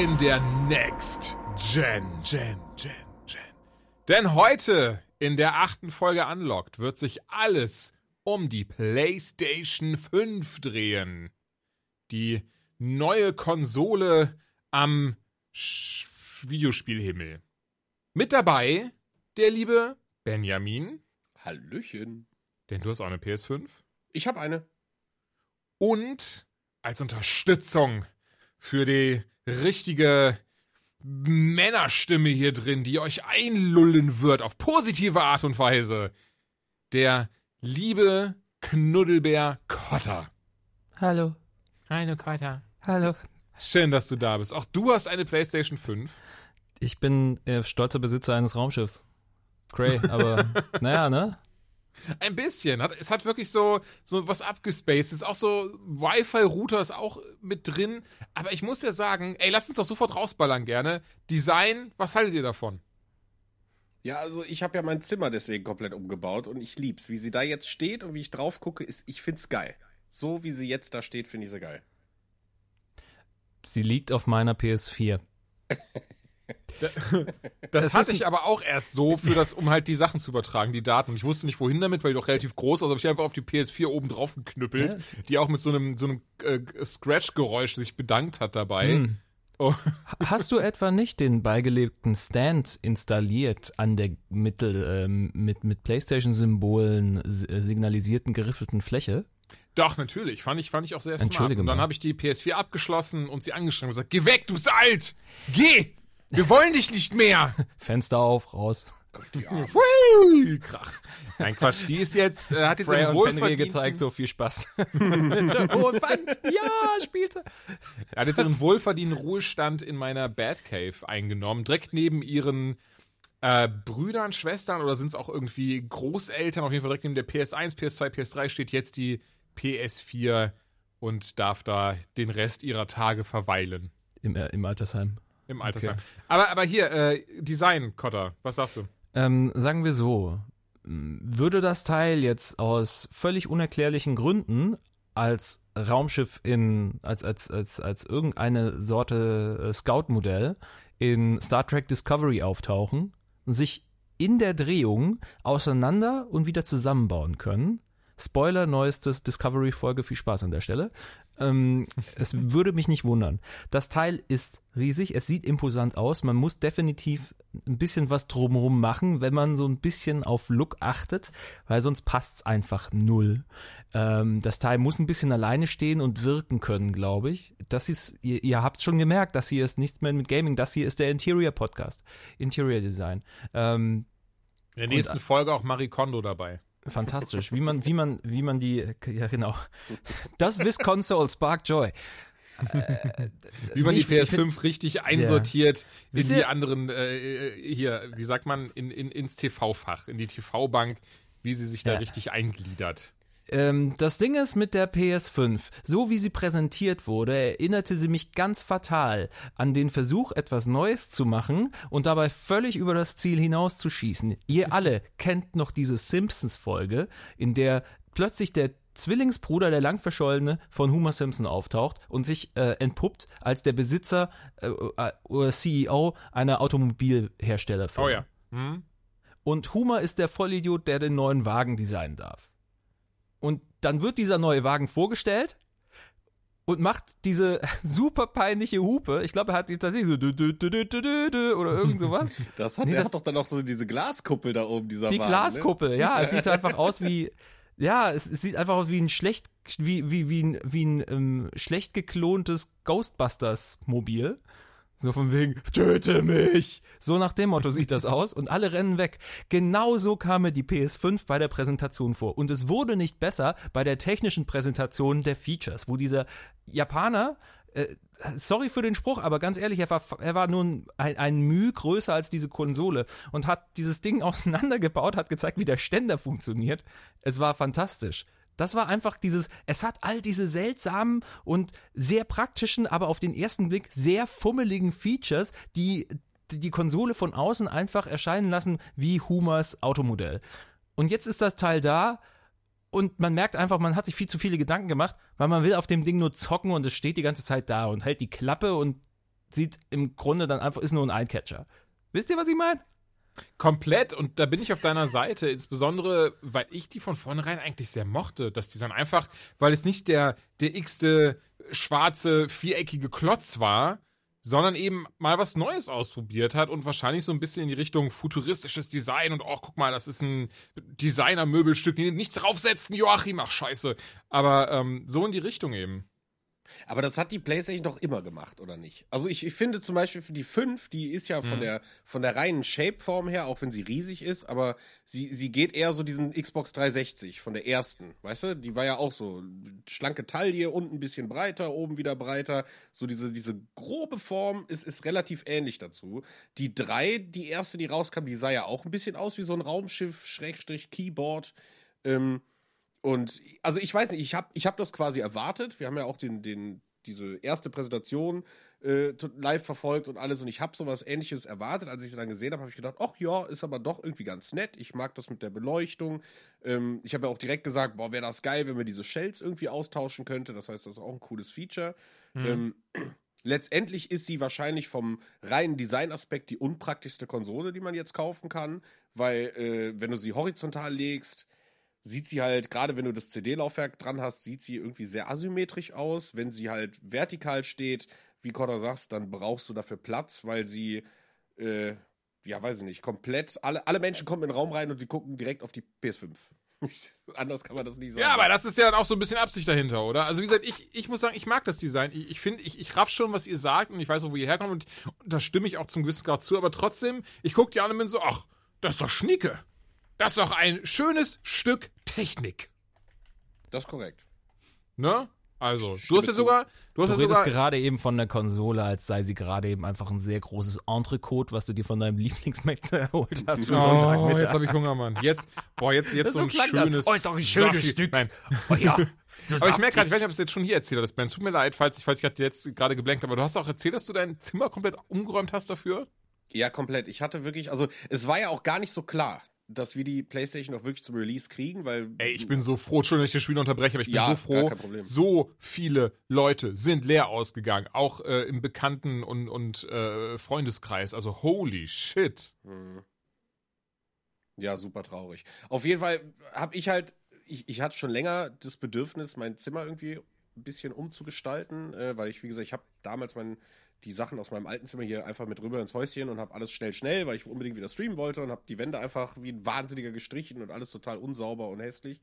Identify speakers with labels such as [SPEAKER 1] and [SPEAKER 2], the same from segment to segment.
[SPEAKER 1] In der Next Gen, Gen, Gen, Gen. Denn heute in der achten Folge Unlocked wird sich alles um die PlayStation 5 drehen. Die neue Konsole am Sch Videospielhimmel. Mit dabei der liebe Benjamin,
[SPEAKER 2] Hallöchen.
[SPEAKER 1] denn du hast auch eine PS5.
[SPEAKER 2] Ich habe eine.
[SPEAKER 1] und als Unterstützung für die richtige Männerstimme hier drin, die euch einlullen wird auf positive Art und Weise, der liebe Knuddelbär Kotter.
[SPEAKER 3] Hallo.
[SPEAKER 1] Hallo Kotter.
[SPEAKER 3] Hallo.
[SPEAKER 1] Schön, dass du da bist. Auch du hast eine PlayStation 5.
[SPEAKER 3] Ich bin äh, stolzer Besitzer eines Raumschiffs. Cray, aber naja, ne?
[SPEAKER 1] Ein bisschen. Hat, es hat wirklich so, so was abgespaced. Es ist auch so, Wi-Fi-Router ist auch mit drin. Aber ich muss ja sagen, ey, lasst uns doch sofort rausballern gerne. Design, was haltet ihr davon?
[SPEAKER 2] Ja, also ich habe ja mein Zimmer deswegen komplett umgebaut und ich lieb's. Wie sie da jetzt steht und wie ich drauf gucke, ist, ich find's geil. So wie sie jetzt da steht, finde ich sie geil.
[SPEAKER 3] Sie liegt auf meiner PS4.
[SPEAKER 1] Das
[SPEAKER 3] Es
[SPEAKER 1] hatte ich aber auch erst so, für das, um halt die Sachen zu übertragen, die Daten. Ich wusste nicht, wohin damit, weil die doch relativ groß ist. Also habe ich einfach auf die PS4 oben drauf geknüppelt, die auch mit so einem, so einem äh, Scratch-Geräusch sich bedankt hat dabei.
[SPEAKER 3] Hm.
[SPEAKER 1] Oh.
[SPEAKER 3] Hast du etwa nicht den beigelegten Stand installiert an der Mittel, ähm, mit, mit Playstation-Symbolen äh, signalisierten geriffelten Fläche?
[SPEAKER 1] Doch, natürlich. Fand ich, fand ich auch sehr smart.
[SPEAKER 3] Entschuldige
[SPEAKER 1] Und dann habe ich die PS4 abgeschlossen und sie angeschrieben und gesagt, geh weg, du bist alt! Geh! Wir wollen dich nicht mehr!
[SPEAKER 3] Fenster auf, raus.
[SPEAKER 1] Hui, Krach. Nein, Quatsch, die ist jetzt, äh, hat jetzt einen
[SPEAKER 3] und Fenrir gezeigt, so viel Spaß. Mit der hohen Wand. Ja, spielte.
[SPEAKER 1] Er hat jetzt ihren wohlverdienten Ruhestand in meiner Batcave eingenommen, direkt neben ihren äh, Brüdern, Schwestern oder sind es auch irgendwie Großeltern, auf jeden Fall direkt neben der PS1, PS2, PS3 steht jetzt die PS4 und darf da den Rest ihrer Tage verweilen
[SPEAKER 3] Im, äh, im Altersheim.
[SPEAKER 1] Im Altersheim. Aber, aber hier, äh, Design, Cotter, was sagst du?
[SPEAKER 3] Ähm, sagen wir so, würde das Teil jetzt aus völlig unerklärlichen Gründen als Raumschiff in, als, als, als, als irgendeine Sorte äh, Scout-Modell in Star Trek Discovery auftauchen, sich in der Drehung auseinander und wieder zusammenbauen können. Spoiler, neuestes Discovery-Folge, viel Spaß an der Stelle. Ähm, es würde mich nicht wundern. Das Teil ist riesig, es sieht imposant aus. Man muss definitiv ein bisschen was drumherum machen, wenn man so ein bisschen auf Look achtet, weil sonst passt's einfach null. Ähm, das Teil muss ein bisschen alleine stehen und wirken können, glaube ich. Das ist, ihr, ihr habt schon gemerkt, das hier ist nichts mehr mit Gaming, das hier ist der Interior Podcast. Interior Design. Ähm,
[SPEAKER 1] In der nächsten
[SPEAKER 3] Und-
[SPEAKER 1] Folge auch Marie Kondo dabei.
[SPEAKER 3] Fantastisch, wie man, wie man, wie man die, ja genau, das Wiss Console Spark Joy.
[SPEAKER 1] Wie man die
[SPEAKER 3] ich- ich
[SPEAKER 1] PS5 richtig einsortiert in
[SPEAKER 3] Wisst
[SPEAKER 1] die anderen, äh, hier, wie sagt man, in, in, ins TV-Fach, in die TV-Bank, wie sie sich da
[SPEAKER 3] Ja.
[SPEAKER 1] richtig eingliedert.
[SPEAKER 3] Ähm, das Ding ist mit der PS5, so wie sie präsentiert wurde, erinnerte sie mich ganz fatal an den Versuch, etwas Neues zu machen und dabei völlig über das Ziel hinauszuschießen. Ihr alle kennt noch diese Simpsons-Folge, in der plötzlich der Zwillingsbruder, der lang verschollene, von Homer Simpson auftaucht und sich äh, entpuppt als der Besitzer äh, äh, oder CEO einer Automobilherstellerfirma.
[SPEAKER 1] Oh ja. Hm?
[SPEAKER 3] Und Homer ist der Vollidiot, der den neuen Wagen designen darf. Und dann wird dieser neue Wagen vorgestellt und macht diese super peinliche Hupe. Ich glaube, er hat die tatsächlich so dü, dü, dü, dü, dü, dü, oder irgend sowas.
[SPEAKER 2] Das hat,
[SPEAKER 3] Nee, das-
[SPEAKER 2] hat doch dann auch so diese Glaskuppel da oben, dieser
[SPEAKER 3] Die
[SPEAKER 2] Wagen,
[SPEAKER 3] Glaskuppel, ja, es sieht einfach aus wie, ja, es, es sieht einfach aus wie ein schlecht, wie, wie, wie ein, wie ein ähm, schlecht geklontes Ghostbusters-Mobil. So von wegen, töte mich! So nach dem Motto sieht das aus und alle rennen weg. Genauso kam mir die PS5 bei der Präsentation vor. Und es wurde nicht besser bei der technischen Präsentation der Features, wo dieser Japaner äh, sorry für den Spruch, aber ganz ehrlich, er war, er war nun ein, ein Müh größer als diese Konsole und hat dieses Ding auseinandergebaut, hat gezeigt, wie der Ständer funktioniert. Es war fantastisch. Das war einfach dieses, es hat all diese seltsamen und sehr praktischen, aber auf den ersten Blick sehr fummeligen Features, die die Konsole von außen einfach erscheinen lassen wie Humers Automodell. Und jetzt ist das Teil da und man merkt einfach, man hat sich viel zu viele Gedanken gemacht, weil man will auf dem Ding nur zocken und es steht die ganze Zeit da und hält die Klappe und sieht im Grunde dann einfach, ist nur ein Eyecatcher. Wisst ihr, was ich meine?
[SPEAKER 1] Komplett und da bin ich auf deiner Seite, insbesondere weil ich die von vornherein eigentlich sehr mochte. Das Design einfach, weil es nicht der, der x-te schwarze, viereckige Klotz war, sondern eben mal was Neues ausprobiert hat und wahrscheinlich so ein bisschen in die Richtung futuristisches Design und oh, guck mal, das ist ein Designer-Möbelstück, nichts draufsetzen, Joachim, ach scheiße. Aber ähm, so in die Richtung eben.
[SPEAKER 2] Aber das hat die PlayStation doch immer gemacht, oder nicht? Also ich, ich finde zum Beispiel für die 5, die ist ja von mhm. der von der reinen Shapeform her, auch wenn sie riesig ist, aber sie, sie geht eher so diesen Xbox 360 von der ersten, weißt du? Die war ja auch so schlanke Taille, unten ein bisschen breiter, oben wieder breiter. So diese, diese grobe Form ist, ist relativ ähnlich dazu. Die 3, die erste, die rauskam, die sah ja auch ein bisschen aus wie so ein Raumschiff, Schrägstrich, Keyboard. Ähm, und also ich weiß nicht, ich habe ich hab das quasi erwartet. Wir haben ja auch den, den, diese erste Präsentation äh, live verfolgt und alles und ich habe sowas ähnliches erwartet. Als ich sie dann gesehen habe, habe ich gedacht, ach ja, ist aber doch irgendwie ganz nett. Ich mag das mit der Beleuchtung. Ähm, ich habe ja auch direkt gesagt, boah, wäre das geil, wenn wir diese Shells irgendwie austauschen könnte. Das heißt, das ist auch ein cooles Feature. Mhm. Ähm, letztendlich ist sie wahrscheinlich vom reinen Designaspekt die unpraktischste Konsole, die man jetzt kaufen kann, weil äh, wenn du sie horizontal legst, sieht sie halt, gerade wenn du das CD-Laufwerk dran hast, sieht sie irgendwie sehr asymmetrisch aus. Wenn sie halt vertikal steht, wie Connor sagst, dann brauchst du dafür Platz, weil sie, äh, ja, weiß ich nicht, komplett, alle, alle Menschen kommen in den Raum rein und die gucken direkt auf die PS5. Anders kann man das nicht sagen.
[SPEAKER 1] Ja, aber das ist ja dann auch so ein bisschen Absicht dahinter, oder? Also wie gesagt, ich, ich muss sagen, ich mag das Design. Ich, ich finde, ich, ich raff schon, was ihr sagt und ich weiß auch, wo ihr herkommt und, und da stimme ich auch zum gewissen Grad zu, aber trotzdem, ich gucke die an und bin so, ach, das ist doch Schnicke. Das ist doch ein schönes Stück Technik.
[SPEAKER 2] Das ist korrekt.
[SPEAKER 1] Ne? Also, du hast ja sogar.
[SPEAKER 3] Du, hast
[SPEAKER 1] du
[SPEAKER 3] ja redest sogar, gerade eben von der Konsole, als sei sie gerade eben einfach ein sehr großes Entrecote, was du dir von deinem Lieblingsmac erholt hast für
[SPEAKER 1] oh, Sonntagmittag. Jetzt habe ich Hunger, Mann. Jetzt, boah, jetzt, jetzt so ein schönes.
[SPEAKER 3] Oh, ist doch ein schönes
[SPEAKER 1] Safti
[SPEAKER 3] Stück.
[SPEAKER 1] Nein.
[SPEAKER 3] Oh ja.
[SPEAKER 1] So aber ich merke gerade, ich weiß nicht, ob ich es jetzt schon hier erzählt habe, das Ben. Tut mir leid, falls ich, falls ich jetzt gerade geblenkt habe, aber du hast auch erzählt, dass du dein Zimmer komplett umgeräumt hast dafür?
[SPEAKER 2] Ja, komplett. Ich hatte wirklich, also es war ja auch gar nicht so klar dass wir die PlayStation auch wirklich zum Release kriegen, weil.
[SPEAKER 1] Ey, ich bin so froh, Entschuldigung, dass ich das Spiel unterbreche, aber ich bin ja, so froh. So viele Leute sind leer ausgegangen, auch äh, im Bekannten- und, und äh, Freundeskreis. Also holy shit. Hm.
[SPEAKER 2] Ja, super traurig. Auf jeden Fall habe ich halt, ich, ich hatte schon länger das Bedürfnis, mein Zimmer irgendwie ein bisschen umzugestalten, äh, weil ich, wie gesagt, ich habe damals mein die Sachen aus meinem alten Zimmer hier einfach mit rüber ins Häuschen und habe alles schnell, schnell, weil ich unbedingt wieder streamen wollte und habe die Wände einfach wie ein Wahnsinniger gestrichen und alles total unsauber und hässlich.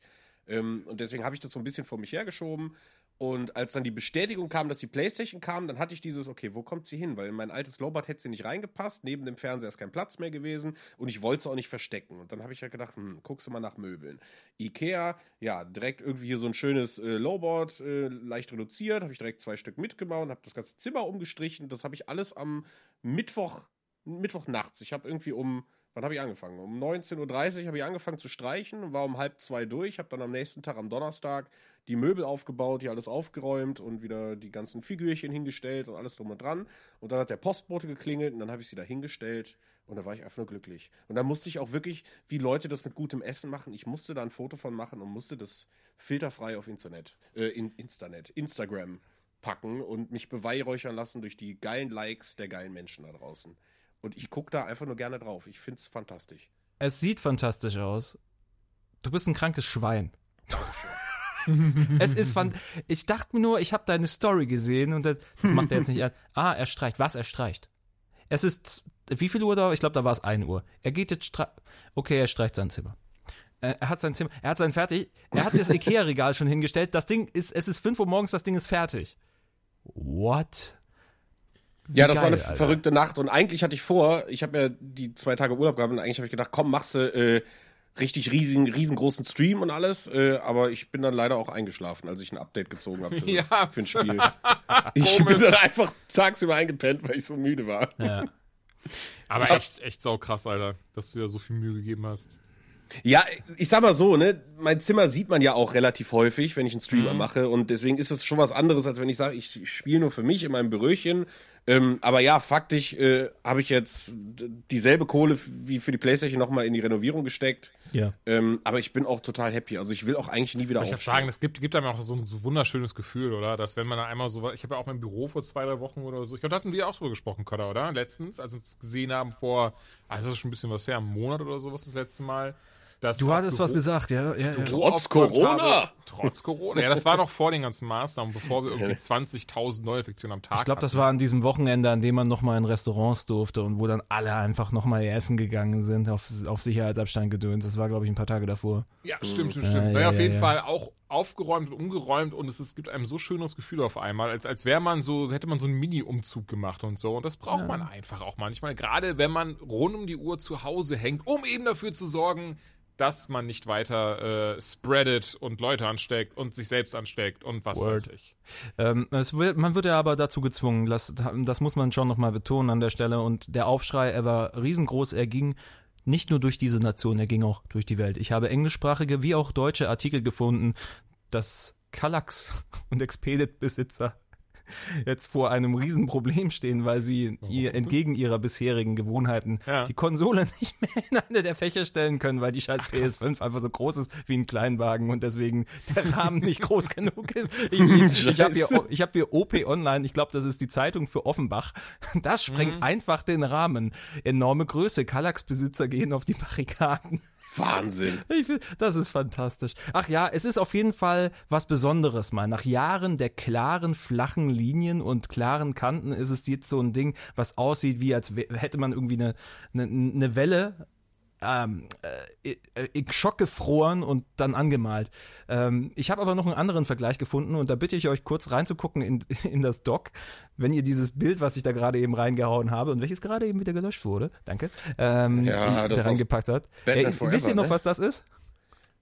[SPEAKER 2] Ähm, und deswegen habe ich das so ein bisschen vor mich hergeschoben und als dann die Bestätigung kam, dass die Playstation kam, dann hatte ich dieses, okay, wo kommt sie hin? Weil in mein altes Lowboard hätte sie nicht reingepasst, neben dem Fernseher ist kein Platz mehr gewesen und ich wollte sie auch nicht verstecken. Und dann habe ich ja gedacht, hm, guckst du mal nach Möbeln. Ikea, ja, direkt irgendwie hier so ein schönes äh, Lowboard, äh, leicht reduziert, habe ich direkt zwei Stück mitgebaut, habe das ganze Zimmer umgestrichen. Das habe ich alles am Mittwoch, Mittwoch nachts. Ich habe irgendwie um Wann habe ich angefangen? Um 19.30 Uhr habe ich angefangen zu streichen war um halb zwei durch. Habe dann am nächsten Tag, am Donnerstag, die Möbel aufgebaut, hier alles aufgeräumt und wieder die ganzen Figürchen hingestellt und alles drum und dran. Und dann hat der Postbote geklingelt und dann habe ich sie da hingestellt und da war ich einfach nur glücklich. Und dann musste ich auch wirklich, wie Leute das mit gutem Essen machen, ich musste da ein Foto von machen und musste das filterfrei auf Internet, äh, in, Instanet, Instagram packen und mich beweihräuchern lassen durch die geilen Likes der geilen Menschen da draußen. Und ich gucke da einfach nur gerne drauf. Ich finde es fantastisch.
[SPEAKER 3] Es sieht fantastisch aus. Du bist ein krankes Schwein. es ist fan Ich dachte mir nur, ich habe deine Story gesehen und das, das macht er jetzt nicht. Ah, er streicht. Was? Er streicht. Es ist. Wie viel Uhr da? Ich glaube, da war es 1 Uhr. Er geht jetzt. Stre okay, er streicht sein Zimmer. Äh, er hat sein Zimmer. Er hat sein fertig. Er hat das Ikea-Regal schon hingestellt. Das Ding ist. Es ist 5 Uhr morgens, das Ding ist fertig. What?
[SPEAKER 2] Wie ja, das geil, war eine Alter. verrückte Nacht und eigentlich hatte ich vor, ich habe ja die zwei Tage Urlaub gehabt und eigentlich habe ich gedacht, komm, machst du, äh, richtig riesigen, riesengroßen Stream und alles, äh, aber ich bin dann leider auch eingeschlafen, als ich ein Update gezogen habe für,
[SPEAKER 1] Ja,
[SPEAKER 2] für ein Spiel. ich bin dann einfach tagsüber eingepennt, weil ich so müde war.
[SPEAKER 3] Ja.
[SPEAKER 1] Aber echt, echt sau krass, Alter, dass du dir so viel Mühe gegeben hast.
[SPEAKER 2] Ja, ich sag mal so, ne, mein Zimmer sieht man ja auch relativ häufig, wenn ich einen Streamer
[SPEAKER 1] Mhm.
[SPEAKER 2] mache und deswegen ist es schon was anderes, als wenn ich sage, ich, ich spiele nur für mich in meinem Büröchen. Ähm, aber ja, faktisch äh, habe ich jetzt dieselbe Kohle wie für die Playstation nochmal in die Renovierung gesteckt.
[SPEAKER 3] ja.
[SPEAKER 2] Ähm, aber ich bin auch total happy. Also ich will auch eigentlich nie wieder
[SPEAKER 1] Ich würde sagen, das gibt, gibt einem auch so ein so wunderschönes Gefühl, oder? Dass wenn man da einmal so, ich habe ja auch mein Büro vor zwei, drei Wochen oder so, ich glaube, da hatten wir auch drüber gesprochen, Kötter, oder? Letztens, als wir uns gesehen haben vor, also das ist schon ein bisschen was her, einen Monat oder sowas das letzte Mal. dass
[SPEAKER 3] Du hattest was
[SPEAKER 1] Büro-
[SPEAKER 3] gesagt, ja. ja, ja.
[SPEAKER 2] Trotz Corona?
[SPEAKER 1] Habe. Trotz Corona. Ja, das war noch vor den ganzen Maßnahmen, bevor wir irgendwie 20.000 Neuinfektionen am Tag
[SPEAKER 3] Ich glaube, das war an diesem Wochenende, an dem man nochmal in Restaurants durfte und wo dann alle einfach nochmal essen gegangen sind, auf, auf Sicherheitsabstand gedöns. Das war, glaube ich, ein paar Tage davor.
[SPEAKER 1] Ja, stimmt, stimmt,
[SPEAKER 3] Ja,
[SPEAKER 1] stimmt.
[SPEAKER 3] ja,
[SPEAKER 1] naja, auf
[SPEAKER 3] ja,
[SPEAKER 1] jeden
[SPEAKER 3] ja.
[SPEAKER 1] Fall auch aufgeräumt und umgeräumt und es, es gibt einem so schönes Gefühl auf einmal, als, als wäre man so, hätte man so einen Mini-Umzug gemacht und so. Und das braucht man einfach auch manchmal. Gerade wenn man rund um die Uhr zu Hause hängt, um eben dafür zu sorgen, dass man nicht weiter äh, spreadet und Leute ansteckt und sich selbst ansteckt und was
[SPEAKER 3] Word.
[SPEAKER 1] weiß ich.
[SPEAKER 3] Ähm, wird, man wird ja aber dazu gezwungen, das, das muss man schon nochmal betonen an der Stelle. Und der Aufschrei, er war riesengroß, er ging nicht nur durch diese Nation, er ging auch durch die Welt. Ich habe englischsprachige wie auch deutsche Artikel gefunden, dass Kallax und Expedit-Besitzer jetzt vor einem Riesenproblem stehen, weil sie ihr entgegen ihrer bisherigen Gewohnheiten
[SPEAKER 1] Ja.
[SPEAKER 3] die Konsole nicht mehr in eine der Fächer stellen können, weil die scheiß PS5 einfach so groß ist wie ein Kleinwagen und deswegen der Rahmen nicht groß genug ist. Ich, ich, ich habe hier, ich hab hier OP Online, ich glaube, das ist die Zeitung für Offenbach. Das sprengt einfach den Rahmen. Enorme Größe. Kallax-Besitzer gehen auf die Barrikaden.
[SPEAKER 2] Wahnsinn.
[SPEAKER 3] Find, das ist fantastisch. Ach ja, es ist auf jeden Fall was Besonderes mal. Nach Jahren der klaren, flachen Linien und klaren Kanten ist es jetzt so ein Ding, was aussieht, wie als hätte man irgendwie eine, eine, eine Welle ähm, äh, in Schock gefroren und dann angemalt. Ähm, ich habe aber noch einen anderen Vergleich gefunden und da bitte ich euch kurz reinzugucken in, in das Doc, wenn ihr dieses Bild, was ich da gerade eben reingehauen habe und welches gerade eben wieder gelöscht wurde, danke, ähm,
[SPEAKER 2] Ja, das
[SPEAKER 3] da reingepackt hat.
[SPEAKER 2] Batman
[SPEAKER 3] Äh,
[SPEAKER 2] Forever,
[SPEAKER 3] wisst ihr noch,
[SPEAKER 2] ne?
[SPEAKER 3] was das ist?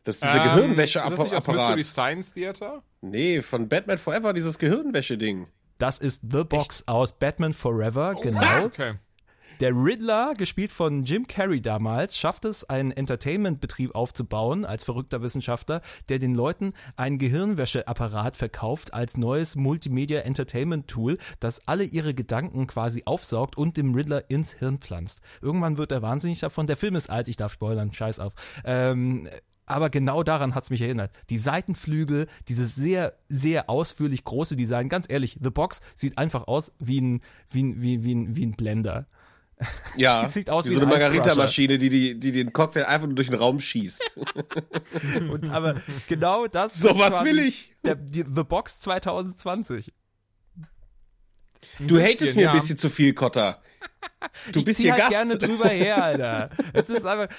[SPEAKER 2] Das ist dieser
[SPEAKER 1] Ähm, Ist das nicht aus
[SPEAKER 2] Gehirnwäscheapparat.
[SPEAKER 1] Mystery Science Theater?
[SPEAKER 2] Nee, von Batman Forever, dieses Gehirnwäsche-Ding.
[SPEAKER 3] Das ist The Box aus Batman Forever,
[SPEAKER 1] Oh,
[SPEAKER 3] genau.
[SPEAKER 1] Okay.
[SPEAKER 3] Der Riddler, gespielt von Jim Carrey damals, schafft es, einen Entertainment-Betrieb aufzubauen als verrückter Wissenschaftler, der den Leuten einen Gehirnwäscheapparat verkauft als neues Multimedia-Entertainment-Tool, das alle ihre Gedanken quasi aufsaugt und dem Riddler ins Hirn pflanzt. Irgendwann wird er wahnsinnig davon. Der Film ist alt, ich darf spoilern, scheiß auf. Ähm, aber genau daran hat's mich erinnert. Die Seitenflügel, dieses sehr, sehr ausführlich große Design. Ganz ehrlich, The Box sieht einfach aus wie ein, wie ein, wie, ein, wie ein Blender.
[SPEAKER 2] Ja,
[SPEAKER 3] Die sieht aus
[SPEAKER 2] wie
[SPEAKER 3] wie
[SPEAKER 2] so eine
[SPEAKER 3] ein
[SPEAKER 2] Margarita-Maschine, die, die, die den Cocktail einfach nur durch den Raum schießt.
[SPEAKER 3] Und, aber genau das
[SPEAKER 2] So
[SPEAKER 3] ist
[SPEAKER 2] was will ich.
[SPEAKER 3] Der, die, The Box 2020.
[SPEAKER 2] Du hatest mir
[SPEAKER 1] ja.
[SPEAKER 2] ein bisschen zu viel, Kotter. Du
[SPEAKER 3] ich
[SPEAKER 2] bist hier
[SPEAKER 3] halt
[SPEAKER 2] Gast.
[SPEAKER 3] gerne drüber her, Alter. Es ist einfach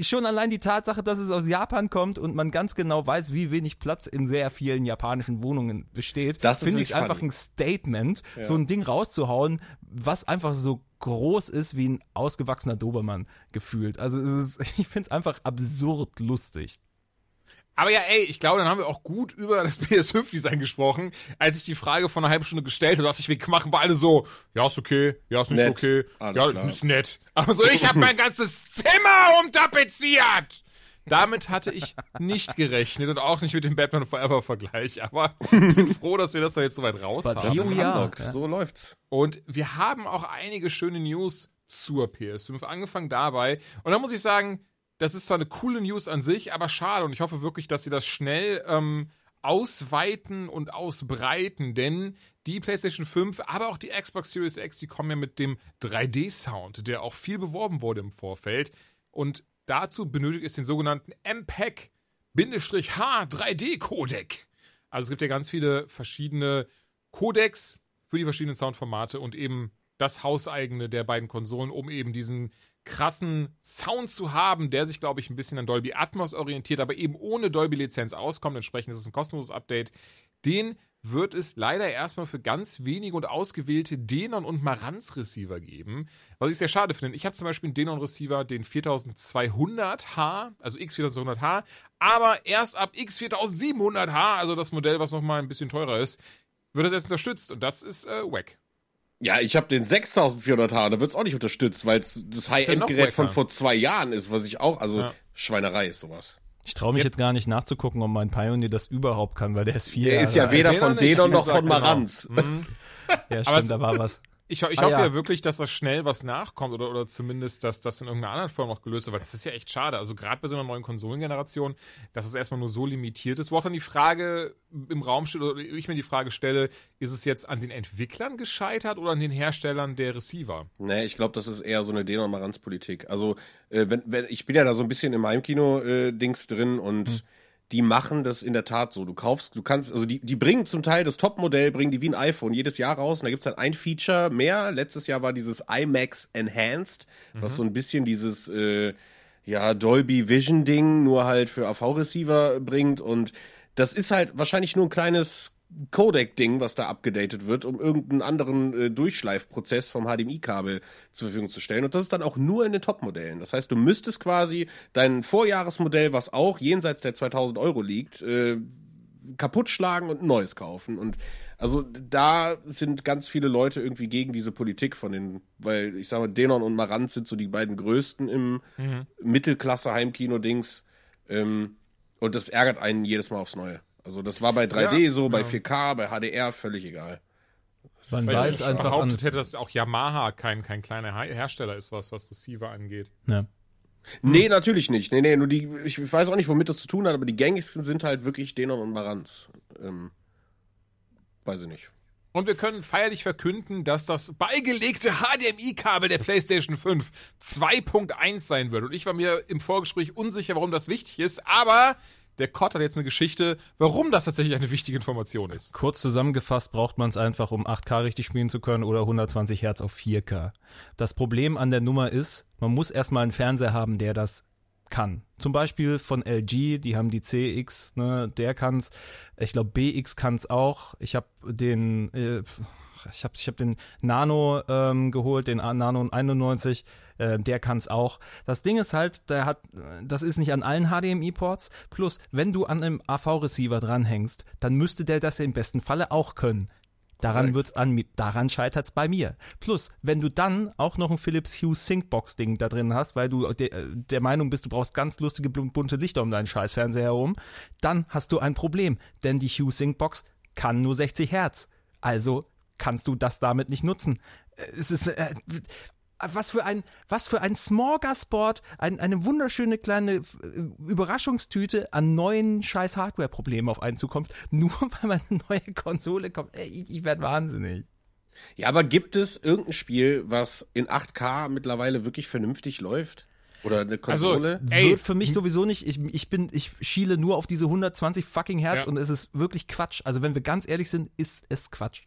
[SPEAKER 3] schon allein die Tatsache, dass es aus Japan kommt und man ganz genau weiß, wie wenig Platz in sehr vielen japanischen Wohnungen besteht.
[SPEAKER 2] Das
[SPEAKER 3] finde ich einfach ein Statement, so ein Ding rauszuhauen, was einfach so groß ist wie ein ausgewachsener Dobermann gefühlt. Also es ist, ich finde es einfach absurd lustig.
[SPEAKER 1] Aber ja, ey, ich glaube, dann haben wir auch gut über das PS5-Design gesprochen. Als ich die Frage von einer halben Stunde gestellt habe, dachte ich, wir machen beide so, ja, ist okay, ja, ist nicht
[SPEAKER 2] Nett.
[SPEAKER 1] okay,
[SPEAKER 2] Alles
[SPEAKER 1] ja,
[SPEAKER 2] klar.
[SPEAKER 1] ist nett. Aber so, ich habe mein ganzes Zimmer umtapeziert. Damit hatte ich nicht gerechnet und auch nicht mit dem Batman Forever-Vergleich. Aber bin froh, dass wir das da jetzt so weit raus
[SPEAKER 3] Das
[SPEAKER 2] Das
[SPEAKER 1] haben.
[SPEAKER 2] ist.
[SPEAKER 3] Ja.
[SPEAKER 2] So läuft's.
[SPEAKER 1] Und wir haben auch einige schöne News zur PS5. Angefangen dabei. Und da muss ich sagen, das ist zwar eine coole News an sich, aber schade. Und ich hoffe wirklich, dass sie das schnell ähm, ausweiten und ausbreiten. Denn die PlayStation 5, aber auch die Xbox Series X, die kommen ja mit dem 3D-Sound, der auch viel beworben wurde im Vorfeld. Und dazu benötigt es den sogenannten MPEG H 3D-Codec. Also es gibt ja ganz viele verschiedene Codecs für die verschiedenen Soundformate und eben das hauseigene der beiden Konsolen, um eben diesen krassen Sound zu haben, der sich, glaube ich, ein bisschen an Dolby Atmos orientiert, aber eben ohne Dolby-Lizenz auskommt. Entsprechend ist es ein kostenloses Update. Den wird es leider erstmal für ganz wenige und ausgewählte Denon und Marantz Receiver geben, was ich sehr schade finde. Ich habe zum Beispiel einen Denon Receiver, den 4200H, also X4200H, aber erst ab X4700H, also das Modell, was nochmal ein bisschen teurer ist, wird das erst unterstützt und das ist äh, wack.
[SPEAKER 2] Ja, ich habe den 6400H, da wird's auch nicht unterstützt, weil es das High-End-Gerät von vor zwei Jahren ist, was ich auch, also
[SPEAKER 1] Ja.
[SPEAKER 2] Schweinerei ist sowas.
[SPEAKER 3] Ich traue mich jetzt gar nicht nachzugucken, ob mein Pioneer das überhaupt kann, weil der ist vier
[SPEAKER 2] Der
[SPEAKER 3] Jahre
[SPEAKER 2] ist ja weder von Denon noch von
[SPEAKER 1] genau.
[SPEAKER 2] Maranz.
[SPEAKER 1] Mhm.
[SPEAKER 3] Ja, stimmt, da war was.
[SPEAKER 1] Ich, ich
[SPEAKER 3] Ah,
[SPEAKER 1] hoffe ja.
[SPEAKER 3] ja.
[SPEAKER 1] wirklich, dass das schnell was nachkommt oder, oder zumindest, dass das in irgendeiner anderen Form noch gelöst wird, weil das ist ja echt schade. Also gerade bei so einer neuen Konsolengeneration, dass es erstmal nur so limitiert ist. Wo auch dann die Frage im Raum steht, oder ich mir die Frage stelle, ist es jetzt an den Entwicklern gescheitert oder an den Herstellern der Receiver?
[SPEAKER 2] Nee, ich glaube, das ist eher so eine Denon-Maranz-Politik. Also, äh, wenn, wenn, ich bin ja da so ein bisschen im Heimkino-Dings drin und die machen das in der Tat so. Du kaufst, du kannst, also die, die bringen zum Teil das Top-Modell, bringen die wie ein iPhone jedes Jahr raus und da gibt's dann ein Feature mehr. Letztes Jahr war dieses IMAX Enhanced, was so ein bisschen dieses, äh, ja, Dolby Vision Ding nur halt für AV-Receiver bringt und das ist halt wahrscheinlich nur ein kleines Codec-Ding, was da abgedatet wird, um irgendeinen anderen äh, Durchschleifprozess vom HDMI-Kabel zur Verfügung zu stellen. Und das ist dann auch nur in den Top-Modellen. Das heißt, du müsstest quasi dein Vorjahresmodell, was auch jenseits der 2000 Euro liegt, äh, kaputt schlagen und ein neues kaufen. Und also da sind ganz viele Leute irgendwie gegen diese Politik von den, weil ich sage mal, Denon und Marantz sind so die beiden größten im Mittelklasse-Heimkino-Dings. Ähm, und das ärgert einen jedes Mal aufs Neue. Also das war bei 3D
[SPEAKER 1] Ja,
[SPEAKER 2] so, bei
[SPEAKER 1] ja.
[SPEAKER 2] 4K, bei HDR, völlig egal.
[SPEAKER 3] Man
[SPEAKER 1] Weil
[SPEAKER 3] weiß
[SPEAKER 1] ich
[SPEAKER 3] einfach an.
[SPEAKER 1] behauptet hätte, dass auch Yamaha kein, kein kleiner He- Hersteller ist, was, was Receiver angeht.
[SPEAKER 3] Ja.
[SPEAKER 2] Nee, natürlich nicht. Nee, nee, nur die, ich weiß auch nicht, womit das zu tun hat, aber die gängigsten sind halt wirklich Denon und Marantz. Ähm, weiß ich nicht.
[SPEAKER 1] Und wir können feierlich verkünden, dass das beigelegte HDMI-Kabel der PlayStation 5 2.1 sein wird. Und ich war mir im Vorgespräch unsicher, warum das wichtig ist, aber der Kott hat jetzt eine Geschichte, warum das tatsächlich eine wichtige Information ist.
[SPEAKER 3] Kurz zusammengefasst braucht man es einfach, um 8K richtig spielen zu können oder 120 Hertz auf 4K. Das Problem an der Nummer ist, man muss erstmal einen Fernseher haben, der das kann. Zum Beispiel von LG, die haben die CX, ne, der kann's. Ich glaube, BX kann's auch. Ich habe den, äh, ich habe ich hab den Nano ähm, geholt, den Nano 91, äh, der kann's auch. Das Ding ist halt, der hat, das ist nicht an allen HDMI-Ports. Plus, wenn du an einem AV-Receiver dranhängst, dann müsste der das im besten Falle auch können. Daran wird's an, daran scheitert's bei mir. Plus, wenn du dann auch noch ein Philips Hue Syncbox Ding da drin hast, weil du de, der Meinung bist, du brauchst ganz lustige bun- bunte Lichter um deinen Scheißfernseher herum, dann hast du ein Problem, denn die Hue Syncbox kann nur 60 Hertz. Also kannst du das damit nicht nutzen. Äh, Es ist äh, was für ein was für ein Smorgasbord, ein, eine wunderschöne kleine äh, Überraschungstüte an neuen scheiß Hardware-Problemen auf einen zukommt, nur weil man eine neue Konsole kommt. Ey, ich, ich werde wahnsinnig.
[SPEAKER 2] Ja, aber gibt es irgendein Spiel, was in 8K mittlerweile wirklich vernünftig läuft? Oder eine
[SPEAKER 1] Also,
[SPEAKER 2] Konsole?
[SPEAKER 1] Ey,
[SPEAKER 3] Wird für mich sowieso nicht. Ich, ich bin, ich schiele nur auf diese 120 fucking Hertz
[SPEAKER 1] Ja.
[SPEAKER 3] und es ist wirklich Quatsch. Also wenn wir ganz ehrlich sind, ist es Quatsch.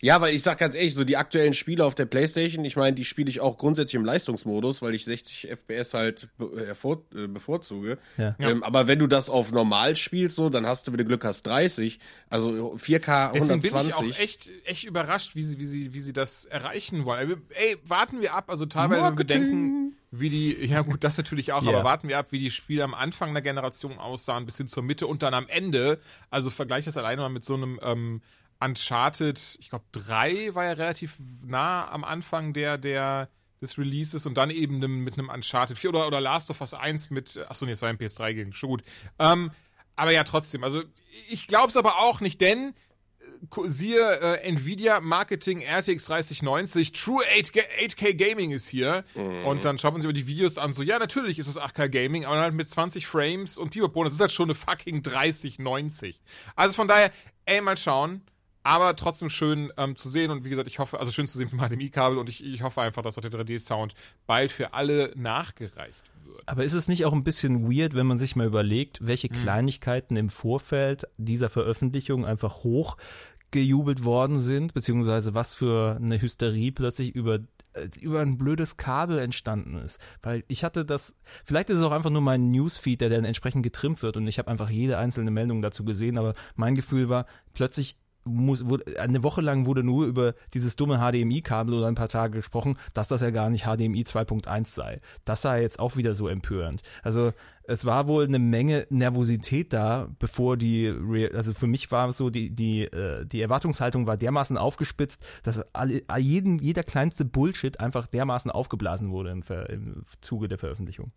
[SPEAKER 2] Ja, weil ich sag ganz ehrlich, so die aktuellen Spiele auf der Playstation, ich meine, die spiele ich auch grundsätzlich im Leistungsmodus, weil ich 60 FPS halt be äh, äh, bevorzuge.
[SPEAKER 3] Ja.
[SPEAKER 2] Ähm, aber wenn du das auf normal spielst, so, dann hast du, wenn du Glück hast, 30. Also 4K
[SPEAKER 1] Deswegen bin
[SPEAKER 2] 120.
[SPEAKER 1] ich auch echt, echt überrascht, wie sie, wie, sie, wie sie das erreichen wollen. Ey, warten wir ab. Also teilweise wenn wir bedenken, wie die, ja gut, das natürlich auch,
[SPEAKER 3] Ja.
[SPEAKER 1] aber warten wir ab, wie die Spiele am Anfang der Generation aussahen, bis hin zur Mitte und dann am Ende. Also vergleich das alleine mal mit so einem ähm, Uncharted, ich glaube 3 war ja relativ nah am Anfang der, der des Releases und dann eben mit einem Uncharted 4 oder, oder Last of Us 1 mit, achso, nee, es war ein PS3 gegen, schon gut. Ähm, aber ja, trotzdem, also ich glaube es aber auch nicht, denn äh, siehe äh, Nvidia Marketing RTX 3090, True 8K, 8K Gaming ist hier. Und dann schaut man sich über die Videos an, so, ja, natürlich ist das 8K Gaming, aber halt mit 20 Frames und Pipapo, das ist halt schon eine fucking 3090. Also von daher, ey, mal schauen. Aber trotzdem schön ähm, zu sehen und wie gesagt, ich hoffe, also schön zu sehen mit dem HDMI-Kabel und ich, ich hoffe einfach, dass auch der 3D-Sound bald für alle nachgereicht wird.
[SPEAKER 3] Aber ist es nicht auch ein bisschen weird, wenn man sich mal überlegt, welche Kleinigkeiten im Vorfeld dieser Veröffentlichung einfach hochgejubelt worden sind, beziehungsweise was für eine Hysterie plötzlich über äh, über ein blödes Kabel entstanden ist. Weil ich hatte das, vielleicht ist es auch einfach nur mein Newsfeed, der dann entsprechend getrimmt wird und ich habe einfach jede einzelne Meldung dazu gesehen, aber mein Gefühl war, plötzlich muss, wurde, eine Woche lang wurde nur über dieses dumme HDMI-Kabel oder ein paar Tage gesprochen, dass das ja gar nicht HDMI 2.1 sei. Das sei jetzt auch wieder so empörend. Also es war wohl eine Menge Nervosität da, bevor die, also für mich war es so, die, die, äh, die Erwartungshaltung war dermaßen aufgespitzt, dass alle, jeden, jeder kleinste Bullshit einfach dermaßen aufgeblasen wurde im, Ver, im Zuge der Veröffentlichung.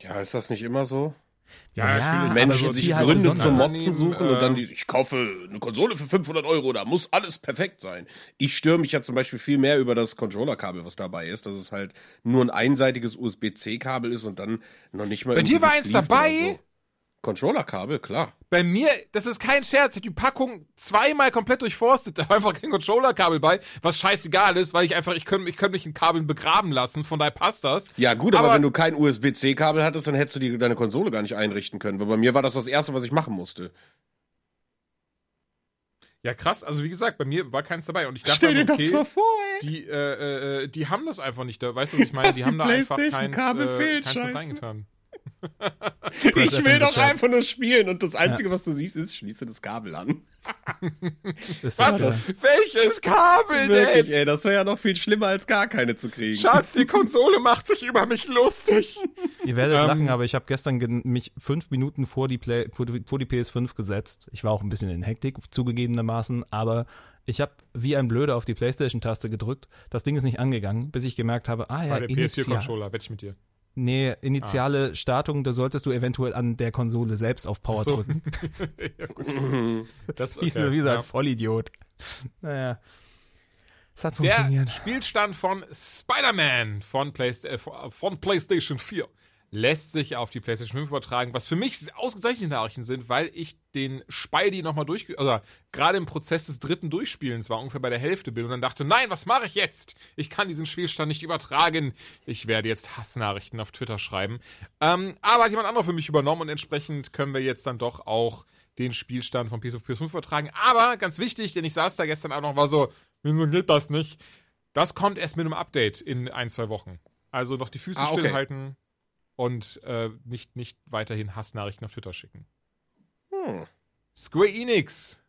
[SPEAKER 2] Ja, ist das nicht immer so?
[SPEAKER 1] Ja,
[SPEAKER 2] ja. Menschen sich
[SPEAKER 3] halt
[SPEAKER 2] Gründe zum Motzen suchen
[SPEAKER 1] äh,
[SPEAKER 2] und dann die, ich kaufe eine Konsole für 500 Euro, da muss alles perfekt sein. Ich störe mich ja zum Beispiel viel mehr über das Controllerkabel, was dabei ist, dass es halt nur ein einseitiges USB-C-Kabel ist und dann noch nicht mal
[SPEAKER 1] Bei dir war eins dabei?
[SPEAKER 2] So. Controllerkabel, klar.
[SPEAKER 1] Bei mir, das ist kein Scherz, ich hab die Packung zweimal komplett durchforstet, da war einfach kein Controllerkabel bei, was scheißegal ist, weil ich einfach, ich könnte ich könnt mich in Kabeln begraben lassen, von daher passt das.
[SPEAKER 2] Ja, gut, aber,
[SPEAKER 1] Aber-
[SPEAKER 2] wenn du kein USB-C-Kabel hattest, dann hättest du die, deine Konsole gar nicht einrichten können. Weil bei mir war das das Erste, was ich machen musste.
[SPEAKER 1] Ja, krass, also wie gesagt, bei mir war keins dabei und ich dachte, mir, okay,
[SPEAKER 2] vor, ey.
[SPEAKER 1] die, äh, äh, die haben das einfach nicht da, weißt du, was ich meine? Die
[SPEAKER 2] die
[SPEAKER 1] haben da einfach keins,
[SPEAKER 2] PlayStation-Kabel
[SPEAKER 1] äh,
[SPEAKER 2] fehlt,
[SPEAKER 1] keins reingetan.
[SPEAKER 2] Ich will doch
[SPEAKER 3] Chat.
[SPEAKER 2] einfach nur spielen und das Einzige, was du siehst, ist, schließe das Kabel an.
[SPEAKER 1] Was? Welches Kabel
[SPEAKER 2] Wirklich,
[SPEAKER 1] denn?
[SPEAKER 2] ey, das wäre ja noch viel schlimmer, als gar keine zu kriegen.
[SPEAKER 1] Schatz, die Konsole macht sich über mich lustig.
[SPEAKER 3] Ihr werdet
[SPEAKER 1] Ähm,
[SPEAKER 3] lachen, aber ich habe gestern mich fünf Minuten vor die, Play, vor, die, vor die PS5 gesetzt. Ich war auch ein bisschen in Hektik, zugegebenermaßen, aber ich habe wie ein Blöder auf die PlayStation-Taste gedrückt. Das Ding ist nicht angegangen, bis ich gemerkt habe, ah ja,
[SPEAKER 1] Bei der
[SPEAKER 3] initial,
[SPEAKER 1] PS4-Controller, wette ich mit dir.
[SPEAKER 3] Nee, initiale Startung, da solltest du eventuell an der Konsole selbst auf Power
[SPEAKER 1] so.
[SPEAKER 3] drücken.
[SPEAKER 1] ja, gut. Das,
[SPEAKER 3] Wie,
[SPEAKER 1] okay,
[SPEAKER 3] wie so ein
[SPEAKER 1] ja.
[SPEAKER 3] Vollidiot. Naja. Es hat
[SPEAKER 1] Der
[SPEAKER 3] funktioniert.
[SPEAKER 1] Spielstand von Spider-Man von, Playsta äh, von PlayStation 4 lässt sich auf die PlayStation 5 übertragen, was für mich ausgezeichnete Nachrichten sind, weil ich den Spidey nochmal durch, oder gerade im Prozess des dritten Durchspielens war, ungefähr bei der Hälfte bin und dann dachte, nein, was mache ich jetzt? Ich kann diesen Spielstand nicht übertragen. Ich werde jetzt Hassnachrichten auf Twitter schreiben. Ähm, aber hat jemand anderer für mich übernommen und entsprechend können wir jetzt dann doch auch den Spielstand von PS auf PS5 übertragen. Aber ganz wichtig, denn ich saß da gestern auch noch, war so, wieso geht das nicht? Das kommt erst mit einem Update in ein, zwei Wochen. Also noch die Füße
[SPEAKER 2] Ah, okay.
[SPEAKER 1] stillhalten und äh, nicht, nicht weiterhin Hassnachrichten auf Twitter schicken.
[SPEAKER 2] Hm.
[SPEAKER 1] Square Enix.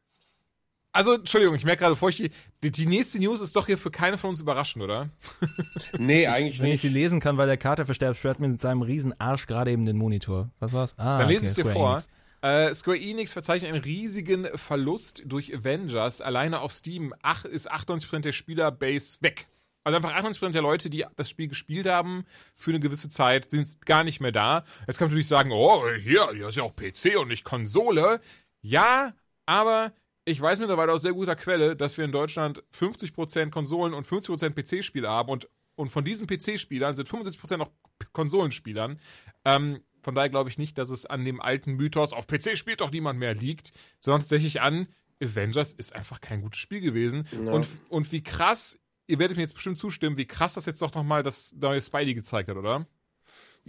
[SPEAKER 1] Also, Entschuldigung, ich merke gerade, bevor ich die, die, die nächste News ist doch hier für keine von uns überraschend, oder?
[SPEAKER 2] Nee, eigentlich
[SPEAKER 3] Wenn ich
[SPEAKER 2] nicht.
[SPEAKER 3] sie lesen kann, weil der Kater verstärkt schwert mit seinem riesen Arsch gerade eben den Monitor. Was war's? Ah,
[SPEAKER 1] Dann lese
[SPEAKER 3] okay,
[SPEAKER 1] ich es dir
[SPEAKER 3] Square
[SPEAKER 1] vor.
[SPEAKER 3] Enix.
[SPEAKER 1] Äh, Square Enix verzeichnet einen riesigen Verlust durch Avengers. Alleine auf Steam ach, ist 98% der Spielerbase weg. Also einfach 98% der Leute, die das Spiel gespielt haben, für eine gewisse Zeit, sind gar nicht mehr da. Jetzt kann man natürlich sagen, oh, hier, hier ist ja auch PC und nicht Konsole. Ja, aber ich weiß mittlerweile aus sehr guter Quelle, dass wir in Deutschland 50% Konsolen und 50% PC-Spieler haben und, und von diesen PC-Spielern sind 75% noch Konsolenspielern. Ähm, von daher glaube ich nicht, dass es an dem alten Mythos, auf PC spielt doch niemand mehr, liegt, sondern tatsächlich an, Avengers ist einfach kein gutes Spiel gewesen.
[SPEAKER 2] Ja.
[SPEAKER 1] Und, und wie krass, ihr werdet mir jetzt bestimmt zustimmen, wie krass das jetzt doch nochmal das neue Spidey gezeigt hat, oder?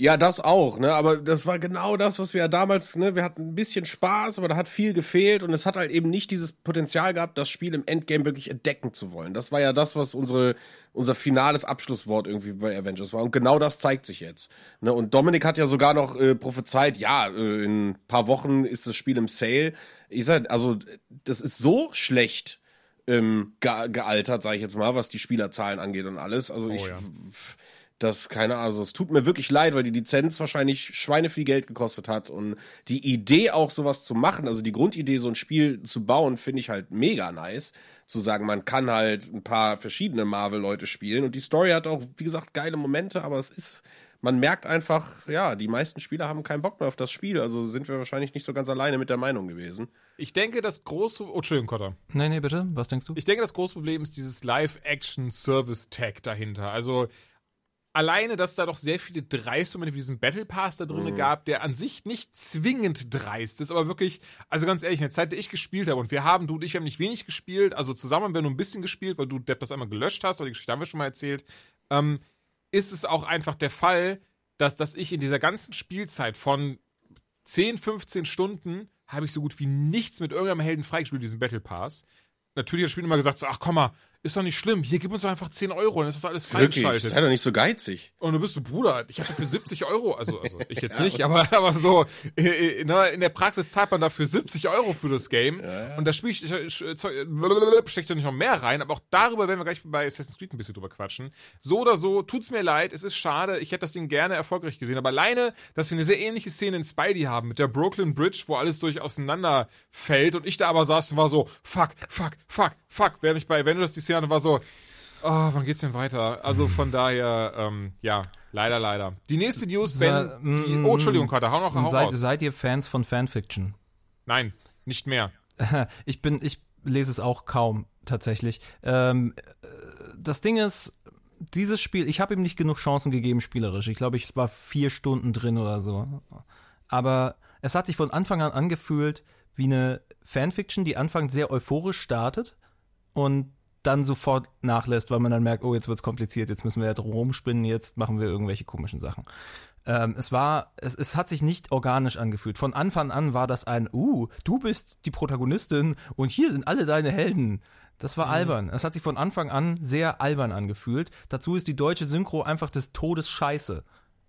[SPEAKER 2] Ja, das auch, ne? Aber das war genau das, was wir ja damals, ne? Wir hatten ein bisschen Spaß, aber da hat viel gefehlt und es hat halt eben nicht dieses Potenzial gehabt, das Spiel im Endgame wirklich entdecken zu wollen. Das war ja das, was unsere, unser finales Abschlusswort irgendwie bei Avengers war. Und genau das zeigt sich jetzt. Ne? Und Dominik hat ja sogar noch äh, prophezeit, ja, äh, in ein paar Wochen ist das Spiel im Sale. Ich sag, also, das ist so schlecht ähm, ge gealtert, sage ich jetzt mal, was die Spielerzahlen angeht und alles. Also ich,
[SPEAKER 1] ja.
[SPEAKER 2] das, keine Ahnung, also es tut mir wirklich leid, weil die Lizenz wahrscheinlich schweineviel Geld gekostet hat und die Idee auch sowas zu machen, also die Grundidee, so ein Spiel zu bauen, finde ich halt mega nice. Zu sagen, man kann halt ein paar verschiedene Marvel-Leute spielen und die Story hat auch, wie gesagt, geile Momente, aber es ist, man merkt einfach, ja, die meisten Spieler haben keinen Bock mehr auf das Spiel, also sind wir wahrscheinlich nicht so ganz alleine mit der Meinung gewesen.
[SPEAKER 1] Ich denke, das große. Oh, Entschuldigung, Kotter.
[SPEAKER 3] Nee, nee, bitte. Was denkst du?
[SPEAKER 1] Ich denke, das große Problem ist dieses Live-Action-Service-Tag dahinter. Also alleine, dass da doch sehr viele dreiste Momente wie diesen Battle Pass da drin gab, der an sich nicht zwingend dreist ist, aber wirklich, also ganz ehrlich, in der Zeit, der ich gespielt habe, und wir haben, du und ich haben nicht wenig gespielt, also zusammen haben wir nur ein bisschen gespielt, weil du Depp das einmal gelöscht hast, aber die Geschichte haben wir schon mal erzählt, ähm, ist es auch einfach der Fall, dass, dass ich in dieser ganzen Spielzeit von 10, 15 Stunden habe ich so gut wie nichts mit irgendeinem Helden freigespielt, diesen Battle Pass. Natürlich hat das Spiel immer gesagt, so, ach komm mal, ist doch nicht schlimm. Hier, gib uns doch einfach 10 Euro, dann ist das alles freigeschaltet.
[SPEAKER 2] sei doch nicht so geizig.
[SPEAKER 1] Und du bist du Bruder, ich hatte für 70 Euro, also, also ich jetzt nicht, aber, aber so, äh, ne, in der Praxis zahlt man dafür 70 Euro für das Game. Und da spiel ich, ich, ich steckt ja nicht noch mehr rein, aber auch darüber werden wir gleich bei Assassin's Creed ein bisschen drüber quatschen. So oder so, tut's mir leid, es ist schade, ich hätte das Ding gerne erfolgreich gesehen, aber alleine, dass wir eine sehr ähnliche Szene in Spidey haben, mit der Brooklyn Bridge, wo alles durch auseinander fällt und ich da aber saß und war so, fuck, fuck, fuck, fuck, während ich bei Avengers die Szene war so, oh, wann geht's denn weiter? Also von daher, ähm, ja, leider, leider. Die nächste News, Ben, die, oh, Entschuldigung, Carter, hau noch, hau
[SPEAKER 3] Seid,
[SPEAKER 1] raus.
[SPEAKER 3] seid ihr Fans von Fanfiction?
[SPEAKER 1] Nein, nicht mehr.
[SPEAKER 3] Ich bin, ich lese es auch kaum tatsächlich. Ähm, äh, das Ding ist, dieses Spiel, ich habe ihm nicht genug Chancen gegeben spielerisch. Ich glaube, ich war vier Stunden drin oder so. Aber es hat sich von Anfang an angefühlt wie eine Fanfiction, die anfangs sehr euphorisch startet und dann sofort nachlässt, weil man dann merkt, oh, jetzt wird's kompliziert, jetzt müssen wir ja drum rumspinnen, jetzt machen wir irgendwelche komischen Sachen. Ähm, es war, es, es hat sich nicht organisch angefühlt. Von Anfang an war das ein, uh, du bist die Protagonistin und hier sind alle deine Helden. Das war albern. Es hat sich von Anfang an sehr albern angefühlt. Dazu ist die deutsche Synchro einfach des Todes scheiße.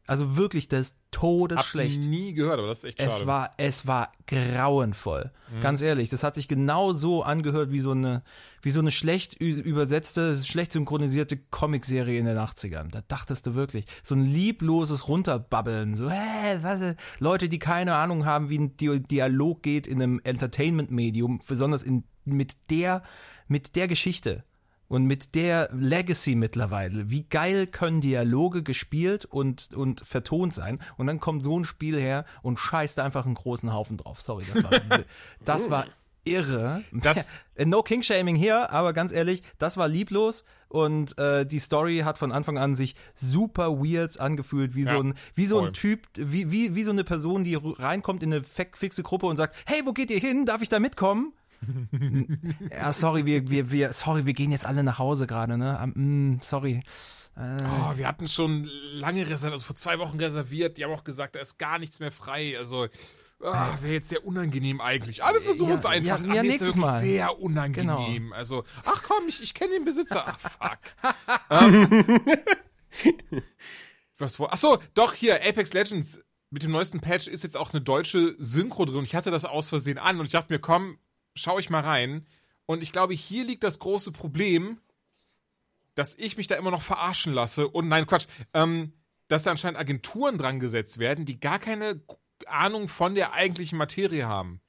[SPEAKER 3] Also wirklich des Todes
[SPEAKER 1] Hab's
[SPEAKER 3] schlecht.
[SPEAKER 1] nie gehört, aber das ist echt schade.
[SPEAKER 3] Es war, es war grauenvoll. Ganz ehrlich, das hat sich genau so angehört wie so eine, wie so eine schlecht übersetzte, schlecht synchronisierte Comicserie in den 80ern. Da dachtest du wirklich, so ein liebloses Runterbabbeln, so, hä, was, Leute, die keine Ahnung haben, wie ein Di Dialog geht in einem Entertainment-Medium, besonders in, mit der, mit der Geschichte. Und mit der Legacy mittlerweile, wie geil können Dialoge gespielt und, und vertont sein? Und dann kommt so ein Spiel her und scheißt einfach einen großen Haufen drauf. Sorry, das war, das war irre.
[SPEAKER 1] Das-
[SPEAKER 3] no King-Shaming hier, aber ganz ehrlich, das war lieblos und äh, die Story hat von Anfang an sich super weird angefühlt, wie
[SPEAKER 1] Ja,
[SPEAKER 3] so ein, wie so
[SPEAKER 1] voll.
[SPEAKER 3] ein Typ, wie, wie, wie so eine Person, die reinkommt in eine fixe Gruppe und sagt, hey, wo geht ihr hin? Darf ich da mitkommen? Ja, sorry, wir, wir, wir, sorry, wir gehen jetzt alle nach Hause gerade, ne? Ähm, mm, sorry.
[SPEAKER 1] Oh, wir hatten schon lange reserviert, also vor zwei Wochen reserviert. Die haben auch gesagt, da ist gar nichts mehr frei. Also, ah, wäre jetzt sehr unangenehm eigentlich. Aber wir versuchen
[SPEAKER 3] Ja,
[SPEAKER 1] es einfach.
[SPEAKER 3] ja, ja, nächstes Mal.
[SPEAKER 1] sehr unangenehm. Also, ach komm, ich, ich kenne den Besitzer. Ach, fuck. ähm, was wo? Ach so, doch hier Apex Legends mit dem neuesten Patch ist jetzt auch eine deutsche Synchro drin. Und ich hatte das aus Versehen an und ich dachte mir, komm, schau ich mal rein. Und ich glaube, hier liegt das große Problem, dass ich mich da immer noch verarschen lasse. Und nein, Quatsch, ähm, dass da anscheinend Agenturen dran gesetzt werden, die gar keine Ahnung von der eigentlichen Materie haben.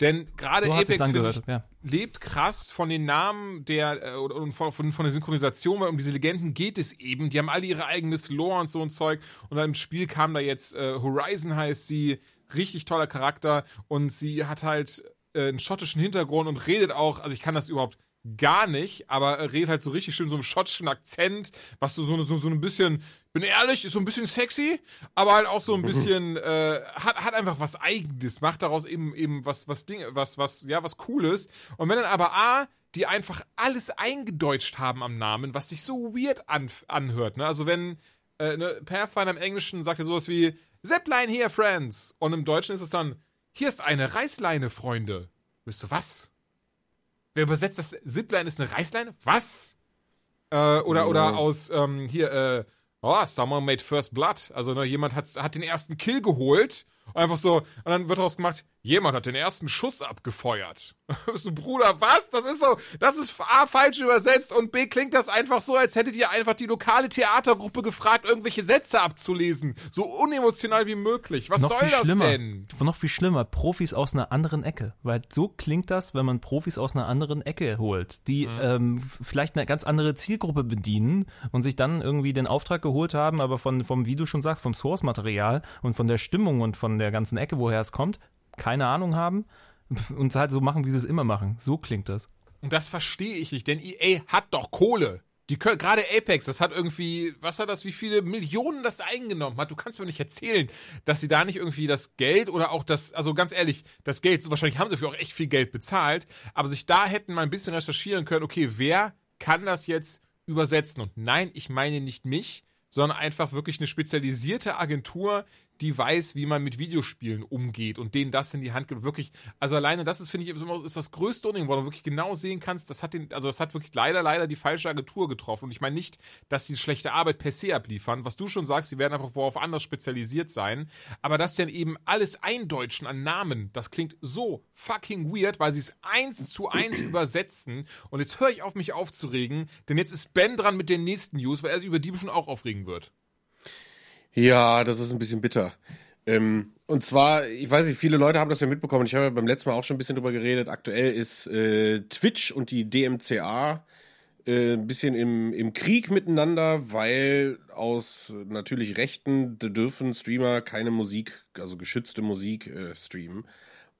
[SPEAKER 1] Denn gerade
[SPEAKER 3] So
[SPEAKER 1] Apex ich,
[SPEAKER 3] ja.
[SPEAKER 1] lebt krass von den Namen der äh, und von, von, von der Synchronisation, weil um diese Legenden geht es eben. Die haben alle ihre eigenes Lore und so ein Zeug. Und dann im Spiel kam da jetzt äh, Horizon heißt sie, richtig toller Charakter und sie hat halt äh, einen schottischen Hintergrund und redet auch, also ich kann das überhaupt gar nicht, aber redet halt so richtig schön so einem schottischen Akzent, was so, so, so, so ein bisschen, bin ehrlich, ist so ein bisschen sexy, aber halt auch so ein bisschen, äh, hat, hat einfach was Eigenes, macht daraus eben eben was, was Ding, was, was, ja, was Cooles. Und wenn dann aber A, die einfach alles eingedeutscht haben am Namen, was sich so weird an, anhört, ne? Also wenn äh, ne, Pathfinder im Englischen sagt ja sowas wie Zipline here, Friends. Und im Deutschen ist es dann, hier ist eine Reißleine, Freunde. Wisst du was? Wer übersetzt das? Zipline ist eine Reißleine? Was? Äh, oder, oder aus, ähm, hier, äh, oh, someone made first blood. Also, ne, jemand hat, hat den ersten Kill geholt. Einfach so, und dann wird daraus gemacht, jemand hat den ersten Schuss abgefeuert. so, Bruder, was? Das ist so, das ist A, falsch übersetzt und B, klingt das einfach so, als hättet ihr einfach die lokale Theatergruppe gefragt, irgendwelche Sätze abzulesen. So unemotional wie möglich. Was
[SPEAKER 3] noch
[SPEAKER 1] soll
[SPEAKER 3] viel
[SPEAKER 1] das
[SPEAKER 3] schlimmer.
[SPEAKER 1] denn?
[SPEAKER 3] Noch viel schlimmer, Profis aus einer anderen Ecke. Weil so klingt das, wenn man Profis aus einer anderen Ecke holt, die
[SPEAKER 1] Mhm.
[SPEAKER 3] ähm, vielleicht eine ganz andere Zielgruppe bedienen und sich dann irgendwie den Auftrag geholt haben, aber von, vom, wie du schon sagst, vom Source-Material und von der Stimmung und von der ganzen Ecke, woher es kommt, keine Ahnung haben und es halt so machen, wie sie es immer machen. So klingt das.
[SPEAKER 1] Und das verstehe ich nicht, denn EA hat doch Kohle. Die können, gerade Apex, das hat irgendwie, was hat das, wie viele Millionen das eingenommen hat? Du kannst mir nicht erzählen, dass sie da nicht irgendwie das Geld oder auch das, also ganz ehrlich, das Geld, so wahrscheinlich haben sie für auch echt viel Geld bezahlt, aber sich da hätten mal ein bisschen recherchieren können, okay, wer kann das jetzt übersetzen? Und nein, ich meine nicht mich, sondern einfach wirklich eine spezialisierte Agentur, die weiß, wie man mit Videospielen umgeht und denen das in die Hand gibt. Wirklich, also alleine das ist, finde ich, ist das größte Unding, wo du wirklich genau sehen kannst, das hat den, also das hat wirklich leider, leider die falsche Agentur getroffen. Und ich meine nicht, dass sie schlechte Arbeit per se abliefern. Was du schon sagst, sie werden einfach worauf anders spezialisiert sein. Aber das dann eben alles eindeutschen an Namen, das klingt so fucking weird, weil sie es eins zu eins übersetzen. Und jetzt höre ich auf, mich aufzuregen, denn jetzt ist Ben dran mit den nächsten News, weil er sich über die schon auch aufregen wird.
[SPEAKER 2] Ja, das ist ein bisschen bitter. Ähm, und zwar, ich weiß nicht, viele Leute haben das ja mitbekommen. Ich habe ja beim letzten Mal auch schon ein bisschen drüber geredet. Aktuell ist äh, Twitch und die DMCA äh, ein bisschen im, im Krieg miteinander, weil aus natürlich Rechten dürfen Streamer keine Musik, also geschützte Musik äh, streamen.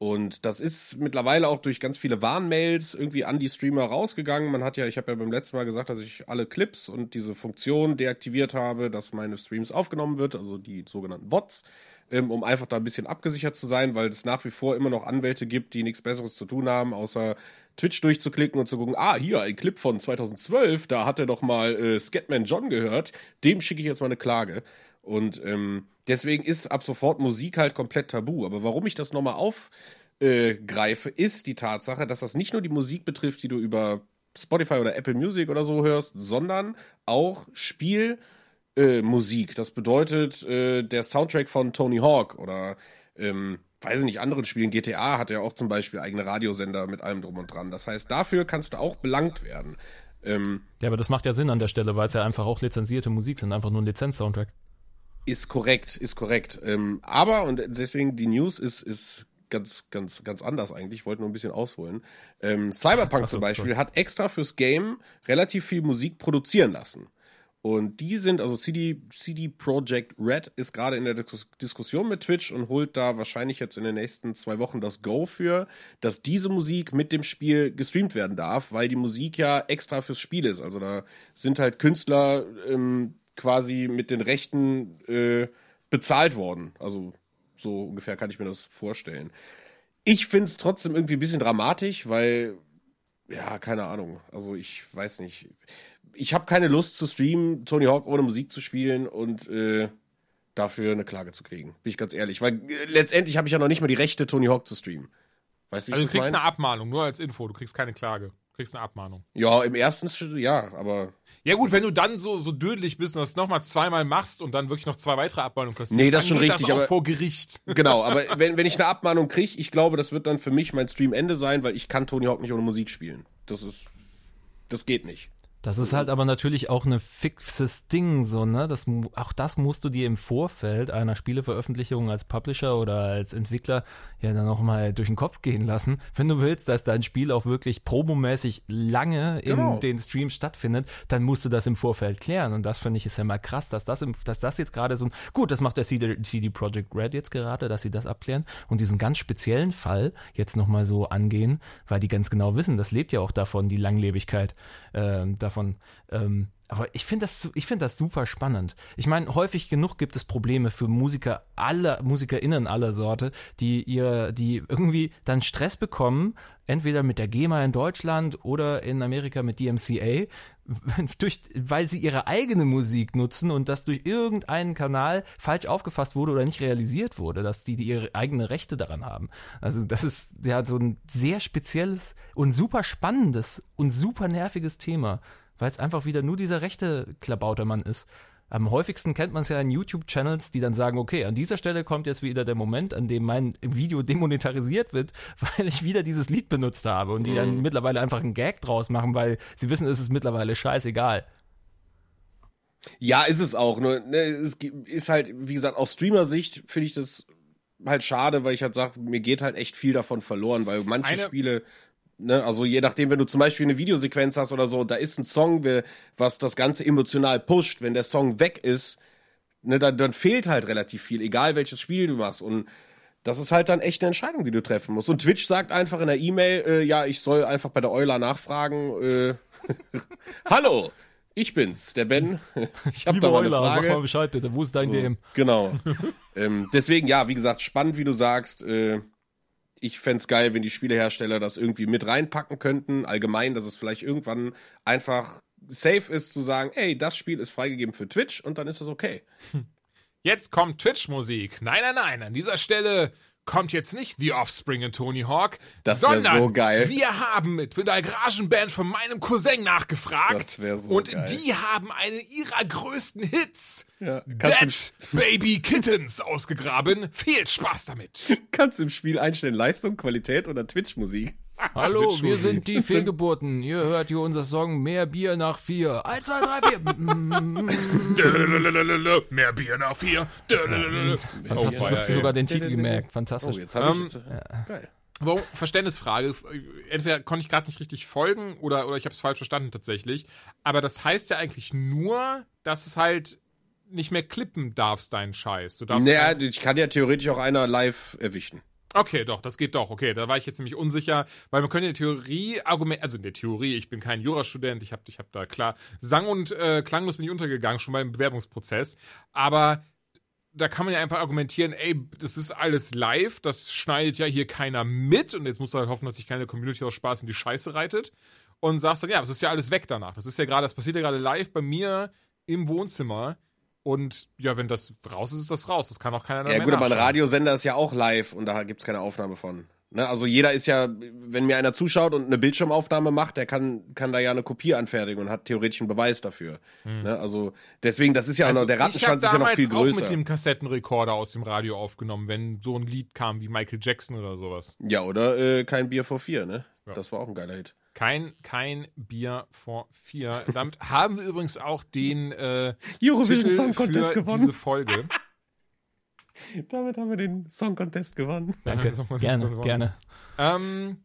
[SPEAKER 2] Und das ist mittlerweile auch durch ganz viele Warnmails irgendwie an die Streamer rausgegangen. Man hat ja, ich habe ja beim letzten Mal gesagt, dass ich alle Clips und diese Funktion deaktiviert habe, dass meine Streams aufgenommen wird, also die sogenannten Bots, ähm, um einfach da ein bisschen abgesichert zu sein, weil es nach wie vor immer noch Anwälte gibt, die nichts Besseres zu tun haben, außer Twitch durchzuklicken und zu gucken, ah, hier, ein Clip von 2012, da hat er doch mal äh, Scatman John gehört, dem schicke ich jetzt mal eine Klage. Und ähm, deswegen ist ab sofort Musik halt komplett tabu. Aber warum ich das nochmal aufgreife, äh, ist die Tatsache, dass das nicht nur die Musik betrifft, die du über Spotify oder Apple Music oder so hörst, sondern auch Spielmusik. Äh, das bedeutet äh, der Soundtrack von Tony Hawk oder ähm, weiß ich nicht, anderen Spielen, GTA hat ja auch zum Beispiel eigene Radiosender mit allem drum und dran. Das heißt, dafür kannst du auch belangt werden.
[SPEAKER 3] Ähm, ja, aber das macht ja Sinn an der Stelle, weil es ja einfach auch lizenzierte Musik sind, einfach nur ein Lizenz-Soundtrack.
[SPEAKER 2] Ist korrekt, ist korrekt. Ähm, aber, und deswegen die News ist, ist ganz, ganz, ganz anders eigentlich. Ich wollte nur ein bisschen ausholen. Ähm, Cyberpunk so, zum Beispiel sorry. hat extra fürs Game relativ viel Musik produzieren lassen. Und die sind, also CD, CD Projekt Red ist gerade in der Dis Diskussion mit Twitch und holt da wahrscheinlich jetzt in den nächsten zwei Wochen das Go für, dass diese Musik mit dem Spiel gestreamt werden darf, weil die Musik ja extra fürs Spiel ist. Also da sind halt Künstler ähm, quasi mit den Rechten äh, bezahlt worden. Also so ungefähr kann ich mir das vorstellen. Ich finde es trotzdem irgendwie ein bisschen dramatisch, weil, ja, keine Ahnung. Also ich weiß nicht. Ich habe keine Lust zu streamen, Tony Hawk ohne Musik zu spielen und äh, dafür eine Klage zu kriegen. Bin ich ganz ehrlich. Weil äh, letztendlich habe ich ja noch nicht mal die Rechte, Tony Hawk zu streamen.
[SPEAKER 1] Weißt du, wie also du kriegst meine? eine Abmahnung, nur als Info. Du kriegst keine Klage kriegst eine Abmahnung.
[SPEAKER 2] Ja, im ersten, ja, aber.
[SPEAKER 1] Ja gut, wenn du dann so, so dödlich bist und das nochmal zweimal machst und dann wirklich noch zwei weitere Abmahnungen
[SPEAKER 2] kriegst, nee, das ist schon richtig, das
[SPEAKER 1] aber vor Gericht.
[SPEAKER 2] Genau, aber wenn, wenn ich eine Abmahnung kriege, ich glaube, das wird dann für mich mein Streamende sein, weil ich kann Tony Hawk nicht ohne Musik spielen. Das ist, das geht nicht.
[SPEAKER 3] Das ist halt aber natürlich auch ein fixes Ding, so, ne? Das, auch das musst du dir im Vorfeld einer Spieleveröffentlichung als Publisher oder als Entwickler ja dann auch mal durch den Kopf gehen lassen. Wenn du willst, dass dein Spiel auch wirklich promomäßig lange genau. in den Streams stattfindet, dann musst du das im Vorfeld klären. Und das finde ich ist ja mal krass, dass das, im, dass das jetzt gerade so ein, gut, das macht der CD, CD Projekt Red jetzt gerade, dass sie das abklären und diesen ganz speziellen Fall jetzt nochmal so angehen, weil die ganz genau wissen, das lebt ja auch davon, die Langlebigkeit äh, davon. Ähm, aber ich finde das, ich das super spannend. Ich meine, häufig genug gibt es Probleme für Musiker aller, MusikerInnen aller Sorte, die ihr, die irgendwie dann Stress bekommen, entweder mit der GEMA in Deutschland oder in Amerika mit DMCA, durch, weil sie ihre eigene Musik nutzen und das durch irgendeinen Kanal falsch aufgefasst wurde oder nicht realisiert wurde, dass die, die ihre eigene Rechte daran haben. Also das ist ja so ein sehr spezielles und super spannendes und super nerviges Thema weil es einfach wieder nur dieser rechte Klabautermann ist. Am häufigsten kennt man es ja in YouTube-Channels, die dann sagen, okay, an dieser Stelle kommt jetzt wieder der Moment, an dem mein Video demonetarisiert wird, weil ich wieder dieses Lied benutzt habe und die mhm. dann mittlerweile einfach einen Gag draus machen, weil sie wissen, es ist mittlerweile scheißegal.
[SPEAKER 2] Ja, ist es auch. Nur, ne, es ist halt, wie gesagt, aus Streamer-Sicht finde ich das halt schade, weil ich halt sage, mir geht halt echt viel davon verloren, weil manche Eine Spiele Ne, also je nachdem, wenn du zum Beispiel eine Videosequenz hast oder so, da ist ein Song, was das Ganze emotional pusht. Wenn der Song weg ist, ne, dann, dann fehlt halt relativ viel, egal welches Spiel du machst. Und das ist halt dann echt eine Entscheidung, die du treffen musst. Und Twitch sagt einfach in der E-Mail, äh, ja, ich soll einfach bei der Euler nachfragen. Äh, Hallo, ich bin's, der Ben.
[SPEAKER 3] Ich habe da mal eine Frage. Sag mal Bescheid bitte, wo ist dein so, DM?
[SPEAKER 2] Genau. ähm, deswegen, ja, wie gesagt, spannend, wie du sagst. Äh, ich fände geil, wenn die Spielehersteller das irgendwie mit reinpacken könnten. Allgemein, dass es vielleicht irgendwann einfach safe ist zu sagen, ey, das Spiel ist freigegeben für Twitch und dann ist das okay.
[SPEAKER 1] Jetzt kommt Twitch-Musik. Nein, nein, nein. An dieser Stelle kommt jetzt nicht The Offspring und Tony Hawk,
[SPEAKER 2] Das
[SPEAKER 1] sondern
[SPEAKER 2] so geil.
[SPEAKER 1] wir haben mit der Garagenband von meinem Cousin nachgefragt
[SPEAKER 2] so
[SPEAKER 1] und
[SPEAKER 2] geil.
[SPEAKER 1] die haben einen ihrer größten Hits,
[SPEAKER 2] Ja,
[SPEAKER 1] Dead Baby Kittens, ausgegraben. Viel Spaß damit.
[SPEAKER 2] Kannst im Spiel einstellen Leistung, Qualität oder Twitch-Musik.
[SPEAKER 3] Hallo, wir sind die Fehlgeburten. Ihr hört hier unser Song Mehr Bier nach vier. Eins, zwei, drei, vier.
[SPEAKER 1] Mehr Bier nach vier.
[SPEAKER 3] Fantastisch,
[SPEAKER 1] Oh, ey.
[SPEAKER 3] dir sogar den Titel gemerkt.
[SPEAKER 2] Oh,
[SPEAKER 3] Fantastisch.
[SPEAKER 2] jetzt habe ich jetzt. Geil.
[SPEAKER 1] Aber Verständnisfrage. Entweder konnte ich gerade nicht richtig folgen oder, oder ich habe es falsch verstanden tatsächlich. Aber das heißt ja eigentlich nur, dass es halt nicht mehr klippen darfst, deinen Scheiß. Du darfst
[SPEAKER 2] Naja, ich kann ja theoretisch auch einer live erwischen.
[SPEAKER 1] Okay, doch, das geht doch. Okay, da war ich jetzt nämlich unsicher, weil man könnte in der Theorie Argument, also in der Theorie, ich bin kein Jurastudent, ich habe ich hab da klar Sang und äh, Klanglos bin ich untergegangen, schon beim Bewerbungsprozess, aber da kann man ja einfach argumentieren, ey, das ist alles live, das schneidet ja hier keiner mit und jetzt musst du halt hoffen, dass sich keine Community aus Spaß in die Scheiße reitet und sagst dann, ja, das ist ja alles weg danach. Das ist ja gerade, das passiert ja gerade live bei mir im Wohnzimmer und ja, wenn das raus ist, ist das raus. Das kann auch keiner
[SPEAKER 2] Ja
[SPEAKER 1] mehr
[SPEAKER 2] gut, aber ein. Radiosender ist ja auch live und da gibt's keine Aufnahme von. Ne? Also jeder ist ja, wenn mir einer zuschaut und eine Bildschirmaufnahme macht, der kann, kann da ja eine Kopie anfertigen und hat theoretisch einen Beweis dafür. Ne? Also deswegen, das ist ja auch noch, der
[SPEAKER 1] Hm. ich
[SPEAKER 2] Rattenschwanz ist ja noch viel
[SPEAKER 1] auch
[SPEAKER 2] größer.
[SPEAKER 1] mit dem Kassettenrekorder aus dem Radio aufgenommen, wenn so ein Lied kam wie Michael Jackson oder sowas.
[SPEAKER 2] ja, oder äh, kein Bier vor vier, ne? Das war auch ein geiler Hit.
[SPEAKER 1] Kein, kein Bier vor vier. Damit haben wir übrigens auch den äh,
[SPEAKER 2] Eurovision
[SPEAKER 1] Titel
[SPEAKER 2] Song Contest
[SPEAKER 1] für
[SPEAKER 2] gewonnen.
[SPEAKER 1] diese Folge.
[SPEAKER 2] Damit haben wir den Song Contest gewonnen.
[SPEAKER 3] Danke.
[SPEAKER 1] So, man ist
[SPEAKER 3] Gerne,
[SPEAKER 1] gewonnen.
[SPEAKER 3] gerne.
[SPEAKER 1] Ähm,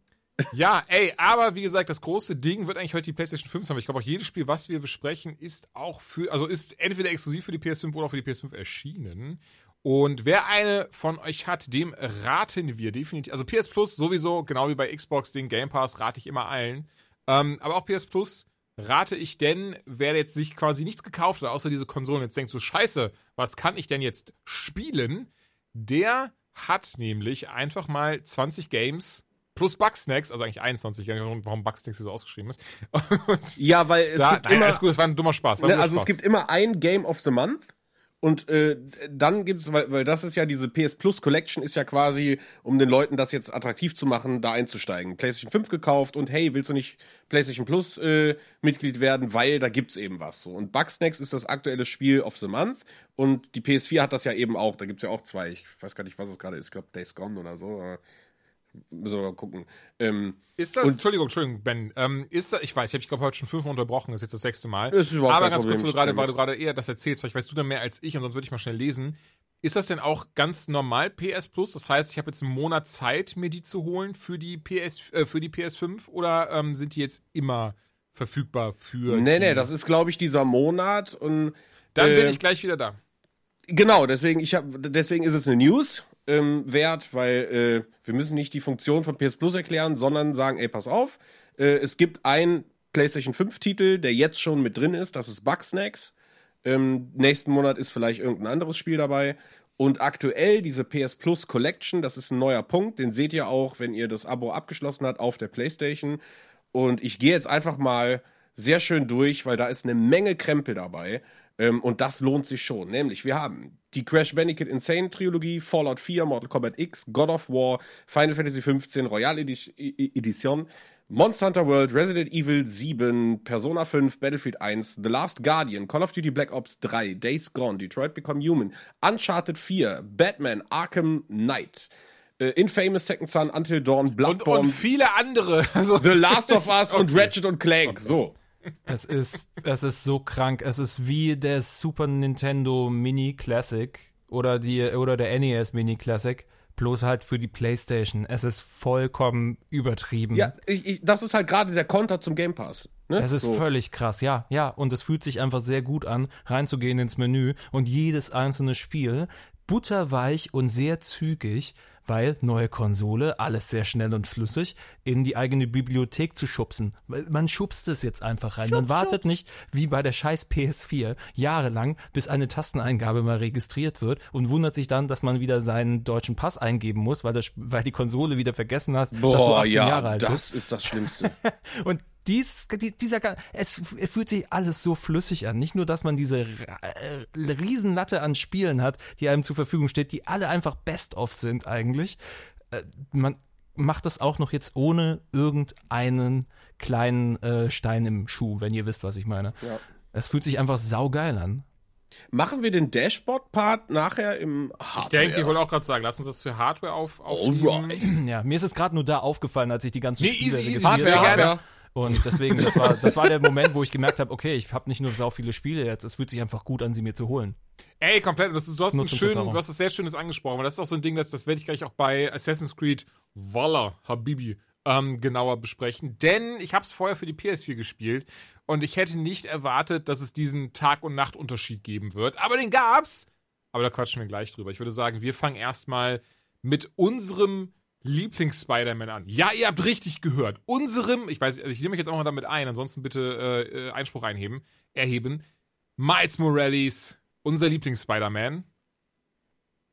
[SPEAKER 1] ja, ey, aber wie gesagt, das große Ding wird eigentlich heute die PlayStation 5 sein. Ich glaube auch jedes Spiel, was wir besprechen, ist auch für, also ist entweder exklusiv für die PS5 oder auch für die PS5 erschienen. Und wer eine von euch hat, dem raten wir definitiv. Also PS Plus sowieso, genau wie bei Xbox, den Game Pass, rate ich immer allen. Ähm, aber auch PS Plus rate ich denn, wer jetzt sich quasi nichts gekauft hat, außer diese Konsolen, jetzt denkt so, scheiße, was kann ich denn jetzt spielen? Der hat nämlich einfach mal 20 Games plus Bugsnacks, also eigentlich 21, warum Bugsnacks hier so ausgeschrieben ist. Und
[SPEAKER 2] Ja, weil es
[SPEAKER 1] da,
[SPEAKER 2] gibt
[SPEAKER 1] nein,
[SPEAKER 2] immer,
[SPEAKER 1] alles gut, das war ein dummer Spaß. Ein
[SPEAKER 2] ne, also es
[SPEAKER 1] Spaß.
[SPEAKER 2] gibt immer ein Game of the Month und äh, dann gibt's, weil, weil das ist ja diese PS Plus Collection ist ja quasi, um den Leuten das jetzt attraktiv zu machen, da einzusteigen. PlayStation 5 gekauft und hey, willst du nicht PlayStation Plus äh, Mitglied werden, weil da gibt's eben was so. Und Bugsnacks ist das aktuelle Spiel of the Month und die PS4 hat das ja eben auch. Da gibt's ja auch zwei. Ich weiß gar nicht, was es gerade ist. Ich glaube Days Gone oder so. Müssen wir mal gucken. Ähm,
[SPEAKER 1] Ist das,
[SPEAKER 2] Und-
[SPEAKER 1] Entschuldigung, Entschuldigung, Ben, ähm, ist das, ich weiß, ich habe ich glaube heute schon fünfmal unterbrochen, das ist jetzt das sechste Mal.
[SPEAKER 2] Ist überhaupt
[SPEAKER 1] Aber ganz kurz,
[SPEAKER 2] Problem,
[SPEAKER 1] wo du
[SPEAKER 2] ich
[SPEAKER 1] gerade, weil du gerade eher das erzählst, vielleicht weißt du dann mehr als ich, und sonst würde ich mal schnell lesen. Ist das denn auch ganz normal PS Plus? Das heißt, ich habe jetzt einen Monat Zeit, mir die zu holen für die PS, äh, für die PS5 oder ähm, sind die jetzt immer verfügbar für
[SPEAKER 2] nee, nee, das ist glaube ich dieser Monat und
[SPEAKER 1] Dann bin
[SPEAKER 2] äh,
[SPEAKER 1] ich gleich wieder da.
[SPEAKER 2] Genau, deswegen, ich hab, deswegen ist es eine News ähm, wert, weil äh, wir müssen nicht die Funktion von PS Plus erklären, sondern sagen, ey, pass auf, äh, es gibt einen PlayStation 5 Titel, der jetzt schon mit drin ist, das ist Bugsnacks. Ähm, nächsten Monat ist vielleicht irgendein anderes Spiel dabei. Und aktuell diese PS Plus Collection, das ist ein neuer Punkt, den seht ihr auch, wenn ihr das Abo abgeschlossen habt auf der PlayStation. Und ich gehe jetzt einfach mal sehr schön durch, weil da ist eine Menge Krempel dabei. Ähm, und das lohnt sich schon. Nämlich, wir haben die Crash Bandicoot Insane Trilogie, Fallout 4, Mortal Kombat X, God of War, Final Fantasy 15, Royal Edition, Monster Hunter World, Resident Evil 7, Persona 5, Battlefield 1, The Last Guardian, Call of Duty Black Ops 3, Days Gone, Detroit Become Human, Uncharted 4, Batman, Arkham Knight, äh, Infamous Second Son, Until Dawn,
[SPEAKER 1] Und,
[SPEAKER 2] Bloodborne,
[SPEAKER 1] und viele andere. Also,
[SPEAKER 2] The Last of Us und
[SPEAKER 1] Okay.
[SPEAKER 2] Ratchet und Clank. So.
[SPEAKER 3] Es ist, es ist so krank. Es ist wie der Super Nintendo Mini Classic oder die oder der NES Mini Classic, bloß halt für die PlayStation. Es ist vollkommen übertrieben.
[SPEAKER 2] Ja, ich, ich, das ist halt gerade der Konter zum Game Pass. Ne?
[SPEAKER 3] Es ist
[SPEAKER 2] so.
[SPEAKER 3] völlig krass, ja, ja. Und es fühlt sich einfach sehr gut an, reinzugehen ins Menü und jedes einzelne Spiel butterweich und sehr zügig, weil neue Konsole, alles sehr schnell und flüssig, in die eigene Bibliothek zu schubsen. Man schubst es jetzt einfach rein. Man wartet nicht, wie bei der scheiß PS4, jahrelang, bis eine Tasteneingabe mal registriert wird und wundert sich dann, dass man wieder seinen deutschen Pass eingeben muss, weil, das, weil die Konsole wieder vergessen hat, dass du
[SPEAKER 2] Boah,
[SPEAKER 3] 18 Jahre
[SPEAKER 2] ja,
[SPEAKER 3] alt bist.
[SPEAKER 2] das ist das Schlimmste.
[SPEAKER 3] Und dies, dieser, es, fühlt sich alles so flüssig an. Nicht nur, dass man diese äh, Riesenlatte an Spielen hat, die einem zur Verfügung steht, die alle einfach best-of sind eigentlich. Äh, man macht das auch noch jetzt ohne irgendeinen kleinen äh, Stein im Schuh, wenn ihr wisst, was ich meine. Ja. Es fühlt sich einfach saugeil an.
[SPEAKER 2] Machen wir den Dashboard-Part nachher im
[SPEAKER 1] Hardware? Ich denke, ich wollte auch gerade sagen, lass uns das für Hardware auf,
[SPEAKER 3] aufnehmen. Ja, mir ist es gerade nur da aufgefallen, als ich die ganzen
[SPEAKER 1] nee,
[SPEAKER 3] Spiele
[SPEAKER 1] easy, easy, Hardware,
[SPEAKER 3] Hardware. Und deswegen, das war, das war der Moment, wo ich gemerkt habe, okay, ich habe nicht nur sau viele Spiele jetzt, es fühlt sich einfach gut an, sie mir zu holen.
[SPEAKER 1] Ey, komplett. Das ist, du hast ein schön, du hast was sehr Schönes angesprochen. Das ist auch so ein Ding, das, das werde ich gleich auch bei Assassin's Creed Valhalla Habibi ähm, genauer besprechen. Denn ich habe es vorher für die PS4 gespielt und ich hätte nicht erwartet, dass es diesen Tag- und Nachtunterschied geben wird. Aber den gab's. Aber da quatschen wir gleich drüber. Ich würde sagen, wir fangen erstmal mit unserem Lieblings-Spider-Man an. Ja, ihr habt richtig gehört. Unserem, ich weiß, also ich nehme mich jetzt auch mal damit ein, ansonsten bitte äh, äh Einspruch einheben, erheben. Miles Morales, unser Lieblings-Spider-Man.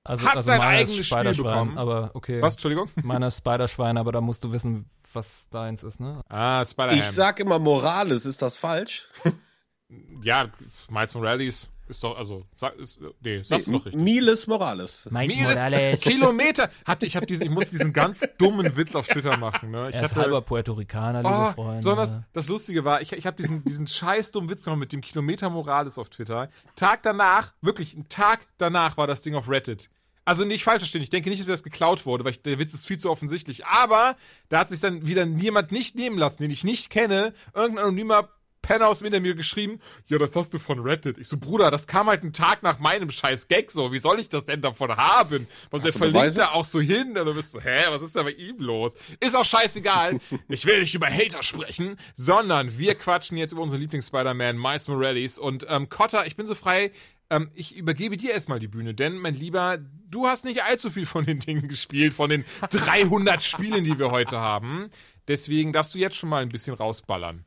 [SPEAKER 3] Also, hat also sein eigenes Spiel bekommen. Aber okay.
[SPEAKER 1] Was, Entschuldigung?
[SPEAKER 3] Meiner Spider-Schwein, aber da musst du wissen, was deins ist, ne?
[SPEAKER 2] Ah, Spider-Man. Ich sag immer Morales, ist das falsch?
[SPEAKER 1] ja, Miles Morales ist doch, also, sag, ist, nee, sagst nee, du doch richtig.
[SPEAKER 2] Miles Morales.
[SPEAKER 3] Miles Morales.
[SPEAKER 1] Kilometer. Hat, ich, hab diesen, ich muss diesen ganz dummen Witz auf Twitter machen. Ne? Ich
[SPEAKER 3] er ist hatte, halber Puerto Ricaner, liebe oh, Freunde.
[SPEAKER 1] Besonders das Lustige war, ich, ich habe diesen, diesen scheiß dummen Witz noch mit dem Kilometer Morales auf Twitter. Tag danach, wirklich, ein Tag danach war das Ding auf Reddit. Also nicht falsch verstehen, ich denke nicht, dass das geklaut wurde, weil ich, der Witz ist viel zu offensichtlich. Aber da hat sich dann wieder jemand nicht nehmen lassen, den ich nicht kenne, irgendein anonymer Penner aus dem Interview geschrieben, ja, das hast du von Reddit. Ich so, Bruder, das kam halt einen Tag nach meinem scheiß Gag so. Wie soll ich das denn davon haben? Was er verlinkt da auch so hin. Und du bist so, hä, was ist da bei ihm los? Ist auch scheißegal. ich will nicht über Hater sprechen, sondern wir quatschen jetzt über unseren Lieblings-Spider-Man, Miles Morales. Und ähm, Cotter, ich bin so frei, ähm, ich übergebe dir erstmal die Bühne, denn, mein Lieber, du hast nicht allzu viel von den Dingen gespielt, von den 300 Spielen, die wir heute haben. Deswegen darfst du jetzt schon mal ein bisschen rausballern.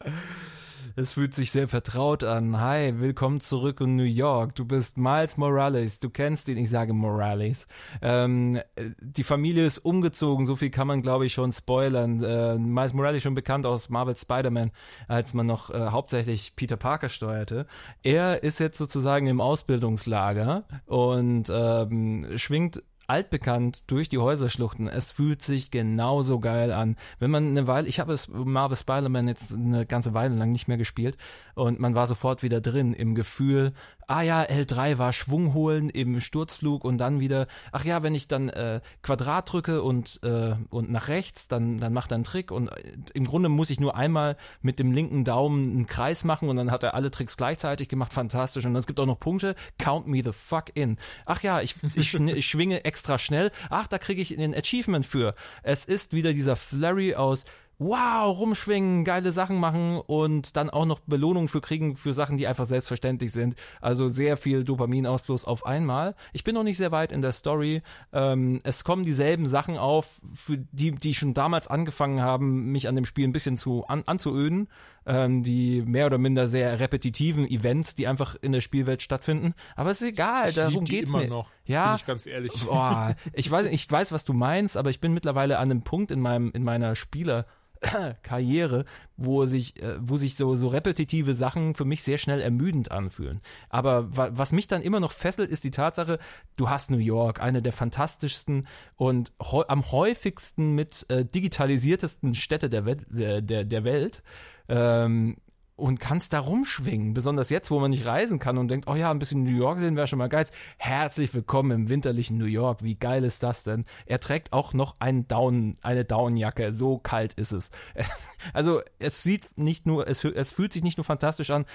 [SPEAKER 3] Es fühlt sich sehr vertraut an. Hi, willkommen zurück in New York. Du bist Miles Morales. Du kennst ihn. Ich sage Morales. Ähm, die Familie ist umgezogen. So viel kann man, glaube ich, schon spoilern. Äh, Miles Morales schon bekannt aus Marvel Spider-Man, als man noch äh, hauptsächlich Peter Parker steuerte. Er ist jetzt sozusagen im Ausbildungslager und ähm, schwingt altbekannt durch die Häuserschluchten. Es fühlt sich genauso geil an. Wenn man eine Weile, ich habe es Marvel Spider-Man jetzt eine ganze Weile lang nicht mehr gespielt und man war sofort wieder drin im Gefühl, ah ja, L3 war Schwung holen im Sturzflug und dann wieder, ach ja, wenn ich dann äh, Quadrat drücke und, äh, und nach rechts, dann, dann macht er einen Trick und äh, im Grunde muss ich nur einmal mit dem linken Daumen einen Kreis machen und dann hat er alle Tricks gleichzeitig gemacht, fantastisch. Und es gibt auch noch Punkte, count me the fuck in. Ach ja, ich, ich, ich schwinge extra schnell, ach, da kriege ich den Achievement für. Es ist wieder dieser Flurry aus wow, rumschwingen, geile Sachen machen und dann auch noch Belohnungen für kriegen für Sachen, die einfach selbstverständlich sind. Also sehr viel Dopaminausfluss auf einmal. Ich bin noch nicht sehr weit in der Story. Ähm, es kommen dieselben Sachen auf, für die, die schon damals angefangen haben, mich an dem Spiel ein bisschen zu an, anzuöden. Ähm, die mehr oder minder sehr repetitiven Events, die einfach in der Spielwelt stattfinden. Aber es ist egal, ich darum geht's
[SPEAKER 1] immer
[SPEAKER 3] mir.
[SPEAKER 1] Noch,
[SPEAKER 3] ja,
[SPEAKER 1] bin ich ganz ehrlich.
[SPEAKER 3] Oh, ich weiß, ich weiß, was du meinst, aber ich bin mittlerweile an einem Punkt in meinem, in meiner Spieler Karriere, wo sich, äh, wo sich so, so repetitive Sachen für mich sehr schnell ermüdend anfühlen. Aber wa was mich dann immer noch fesselt, ist die Tatsache, du hast New York, eine der fantastischsten und am häufigsten mit äh, digitalisiertesten Städte der, We äh, der, der Welt. Ähm, und kannst da rumschwingen. Besonders jetzt, wo man nicht reisen kann und denkt, oh ja, ein bisschen New York sehen wäre schon mal geil. Herzlich willkommen im winterlichen New York. Wie geil ist das denn? Er trägt auch noch einen Down, eine Downjacke. So kalt ist es. Also es sieht nicht nur, es, es fühlt sich nicht nur fantastisch an.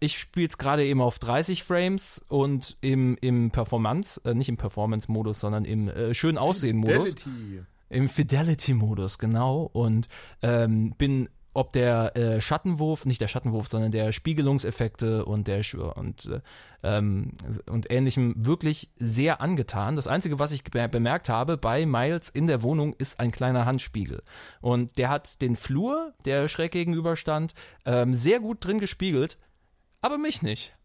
[SPEAKER 3] Ich spiele es gerade eben auf 30 Frames und im, im Performance, äh, nicht im Performance-Modus, sondern im äh, schön Aussehen-Modus. Fidelity. Im Fidelity-Modus, genau. Und ähm, bin ob der äh, Schattenwurf, nicht der Schattenwurf, sondern der Spiegelungseffekte und der und, äh, ähm, und ähnlichem wirklich sehr angetan. Das Einzige, was ich bemerkt habe bei Miles in der Wohnung, ist ein kleiner Handspiegel. Und der hat den Flur, der schräg gegenüber stand, ähm, sehr gut drin gespiegelt, aber mich nicht.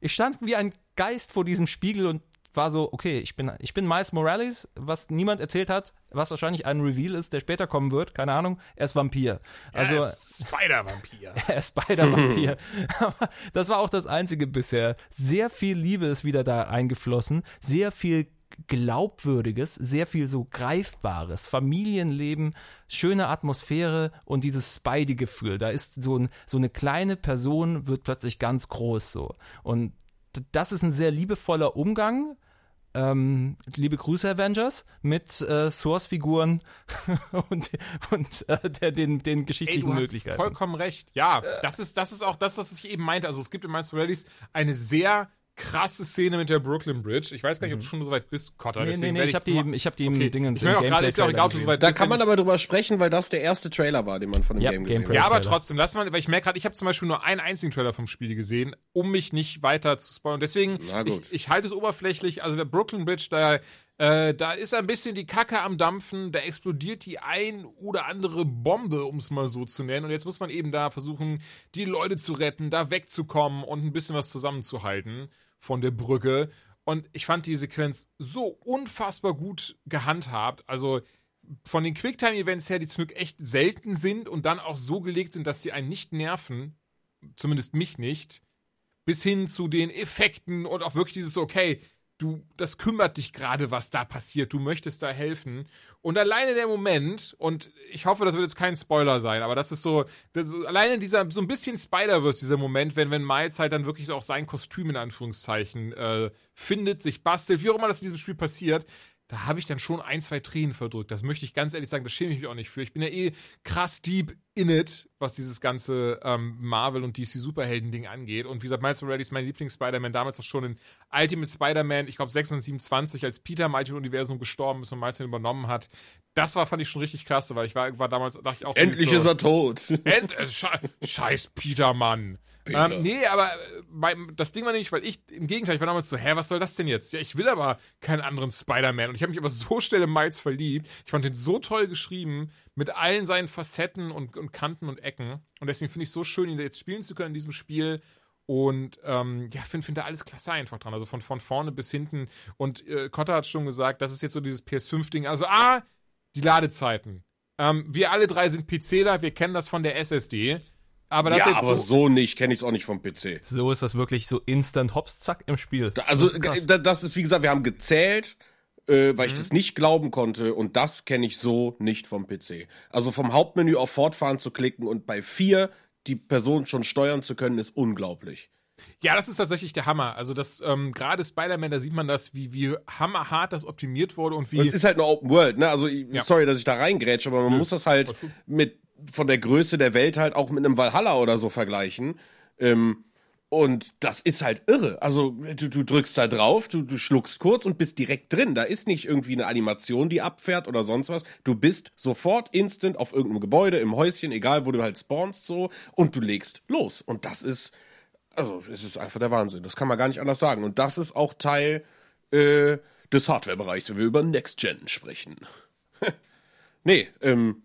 [SPEAKER 3] Ich stand wie ein Geist vor diesem Spiegel und war so, okay, ich bin, ich bin Miles Morales, was niemand erzählt hat, was wahrscheinlich ein Reveal ist, der später kommen wird, keine Ahnung, er ist Vampir. Also,
[SPEAKER 1] er ist Spider-Vampir.
[SPEAKER 3] er ist Spider-Vampir. Aber das war auch das Einzige bisher. Sehr viel Liebe ist wieder da eingeflossen, sehr viel Glaubwürdiges, sehr viel so Greifbares, Familienleben, schöne Atmosphäre und dieses Spidey-Gefühl. Da ist so, ein, so eine kleine Person wird plötzlich ganz groß so. Und das ist ein sehr liebevoller Umgang. Ähm, liebe Grüße, Avengers, mit äh, Source-Figuren und, und äh, der, den, den geschichtlichen
[SPEAKER 1] Ey, du hast
[SPEAKER 3] Möglichkeiten.
[SPEAKER 1] vollkommen recht. Ja, das ist, das ist auch das, was ich eben meinte. Also es gibt in Miles Morales eine sehr krasse Szene mit der Brooklyn Bridge. Ich weiß gar nicht, ob du schon so weit bist, Cotta.
[SPEAKER 3] Nee, nee,
[SPEAKER 1] deswegen
[SPEAKER 3] nee, ich habe die, ich hab die
[SPEAKER 1] Okay.
[SPEAKER 3] Dingens
[SPEAKER 1] Ich meine auch gerade, ist ja auch egal, ob du so weit
[SPEAKER 2] Da kann man aber drüber sprechen, weil das der erste Trailer war, den man von dem
[SPEAKER 3] Ja,
[SPEAKER 2] Game gesehen
[SPEAKER 3] Gameplay.
[SPEAKER 2] hat.
[SPEAKER 1] Ja, aber trotzdem, lass mal, weil ich merke gerade, ich habe zum Beispiel nur einen einzigen Trailer vom Spiel gesehen, um mich nicht weiter zu spoilern. Deswegen,
[SPEAKER 2] Na gut.
[SPEAKER 1] ich, ich halte es oberflächlich. Also der Brooklyn Bridge, da, äh, da ist ein bisschen die Kacke am Dampfen, da explodiert die ein oder andere Bombe, um es mal so zu nennen. Und jetzt muss man eben da versuchen, die Leute zu retten, da wegzukommen und ein bisschen was zusammenzuhalten von der Brücke. Und ich fand die Sequenz so unfassbar gut gehandhabt. Also von den Quicktime-Events her, die zum Glück echt selten sind und dann auch so gelegt sind, dass sie einen nicht nerven, zumindest mich nicht, bis hin zu den Effekten und auch wirklich dieses, okay, du, das kümmert dich gerade, was da passiert, du möchtest da helfen. Und alleine der Moment, und ich hoffe, das wird jetzt kein Spoiler sein, aber das ist so, das ist alleine dieser, so ein bisschen Spider-Verse, dieser Moment, wenn, wenn Miles halt dann wirklich auch sein Kostüm in Anführungszeichen äh, findet, sich bastelt, wie auch immer das in diesem Spiel passiert, da habe ich dann schon ein, zwei Tränen verdrückt. Das möchte ich ganz ehrlich sagen, da schäme ich mich auch nicht für. Ich bin ja eh krass deep in it, was dieses ganze ähm, Marvel- und DC-Superhelden-Ding angeht. Und wie gesagt, Miles Morales ist mein Lieblings-Spider-Man, damals auch schon in Ultimate Spider-Man, ich glaube 26, als Peter im Ultimate-Universum gestorben ist und Miles ihn übernommen hat. Das war, fand ich schon richtig klasse, weil ich war, war damals, dachte ich auch so,
[SPEAKER 2] Endlich
[SPEAKER 1] so,
[SPEAKER 2] ist er tot.
[SPEAKER 1] End, äh, sche scheiß Peter, Mann. Ähm, nee, aber äh, beim, das Ding war nämlich, weil ich, im Gegenteil, ich war damals so, hä, was soll das denn jetzt? Ja, ich will aber keinen anderen Spider-Man. Und ich habe mich aber so schnell in Miles verliebt. Ich fand den so toll geschrieben, mit allen seinen Facetten und, und Kanten und Ecken. Und deswegen finde ich es so schön, ihn jetzt spielen zu können in diesem Spiel. Und ähm, ja, finde find da alles klasse einfach dran. Also von, von vorne bis hinten. Und äh, Cotta hat schon gesagt, das ist jetzt so dieses PS5-Ding. Also A, die Ladezeiten. Ähm, wir alle drei sind PCler, wir kennen das von der SSD. Aber das
[SPEAKER 2] ja,
[SPEAKER 1] jetzt
[SPEAKER 2] aber
[SPEAKER 1] so,
[SPEAKER 2] so, nicht, kenne ich es auch nicht vom PC.
[SPEAKER 3] So ist das wirklich so instant hops zack im Spiel.
[SPEAKER 2] Da- Also
[SPEAKER 3] Das ist
[SPEAKER 2] das ist, wie gesagt, wir haben gezählt, äh, weil ich das nicht glauben konnte und das kenne ich so nicht vom PC. Also vom Hauptmenü auf Fortfahren zu klicken und bei vier die Person schon steuern zu können, ist unglaublich.
[SPEAKER 1] Ja, das ist tatsächlich der Hammer. Also das ähm, gerade Spider-Man, da sieht man das, wie, wie hammerhart das optimiert wurde und wie.
[SPEAKER 2] Es ist halt eine Open World, ne? Also ich-
[SPEAKER 1] Ja.
[SPEAKER 2] sorry, dass ich da reingrätsche, aber man muss das halt mit von der Größe der Welt halt auch mit einem Valhalla oder so vergleichen. Ähm, und das ist halt irre. Also du, du drückst da drauf, du, du schluckst kurz und bist direkt drin. Da ist nicht irgendwie eine Animation, die abfährt oder sonst was. Du bist sofort instant auf irgendeinem Gebäude, im Häuschen, egal wo du halt spawnst so und du legst los. Und das ist, also es ist einfach der Wahnsinn. Das kann man gar nicht anders sagen. Und das ist auch Teil äh, des Hardware-Bereichs, wenn wir über Next Gen sprechen. nee, ähm,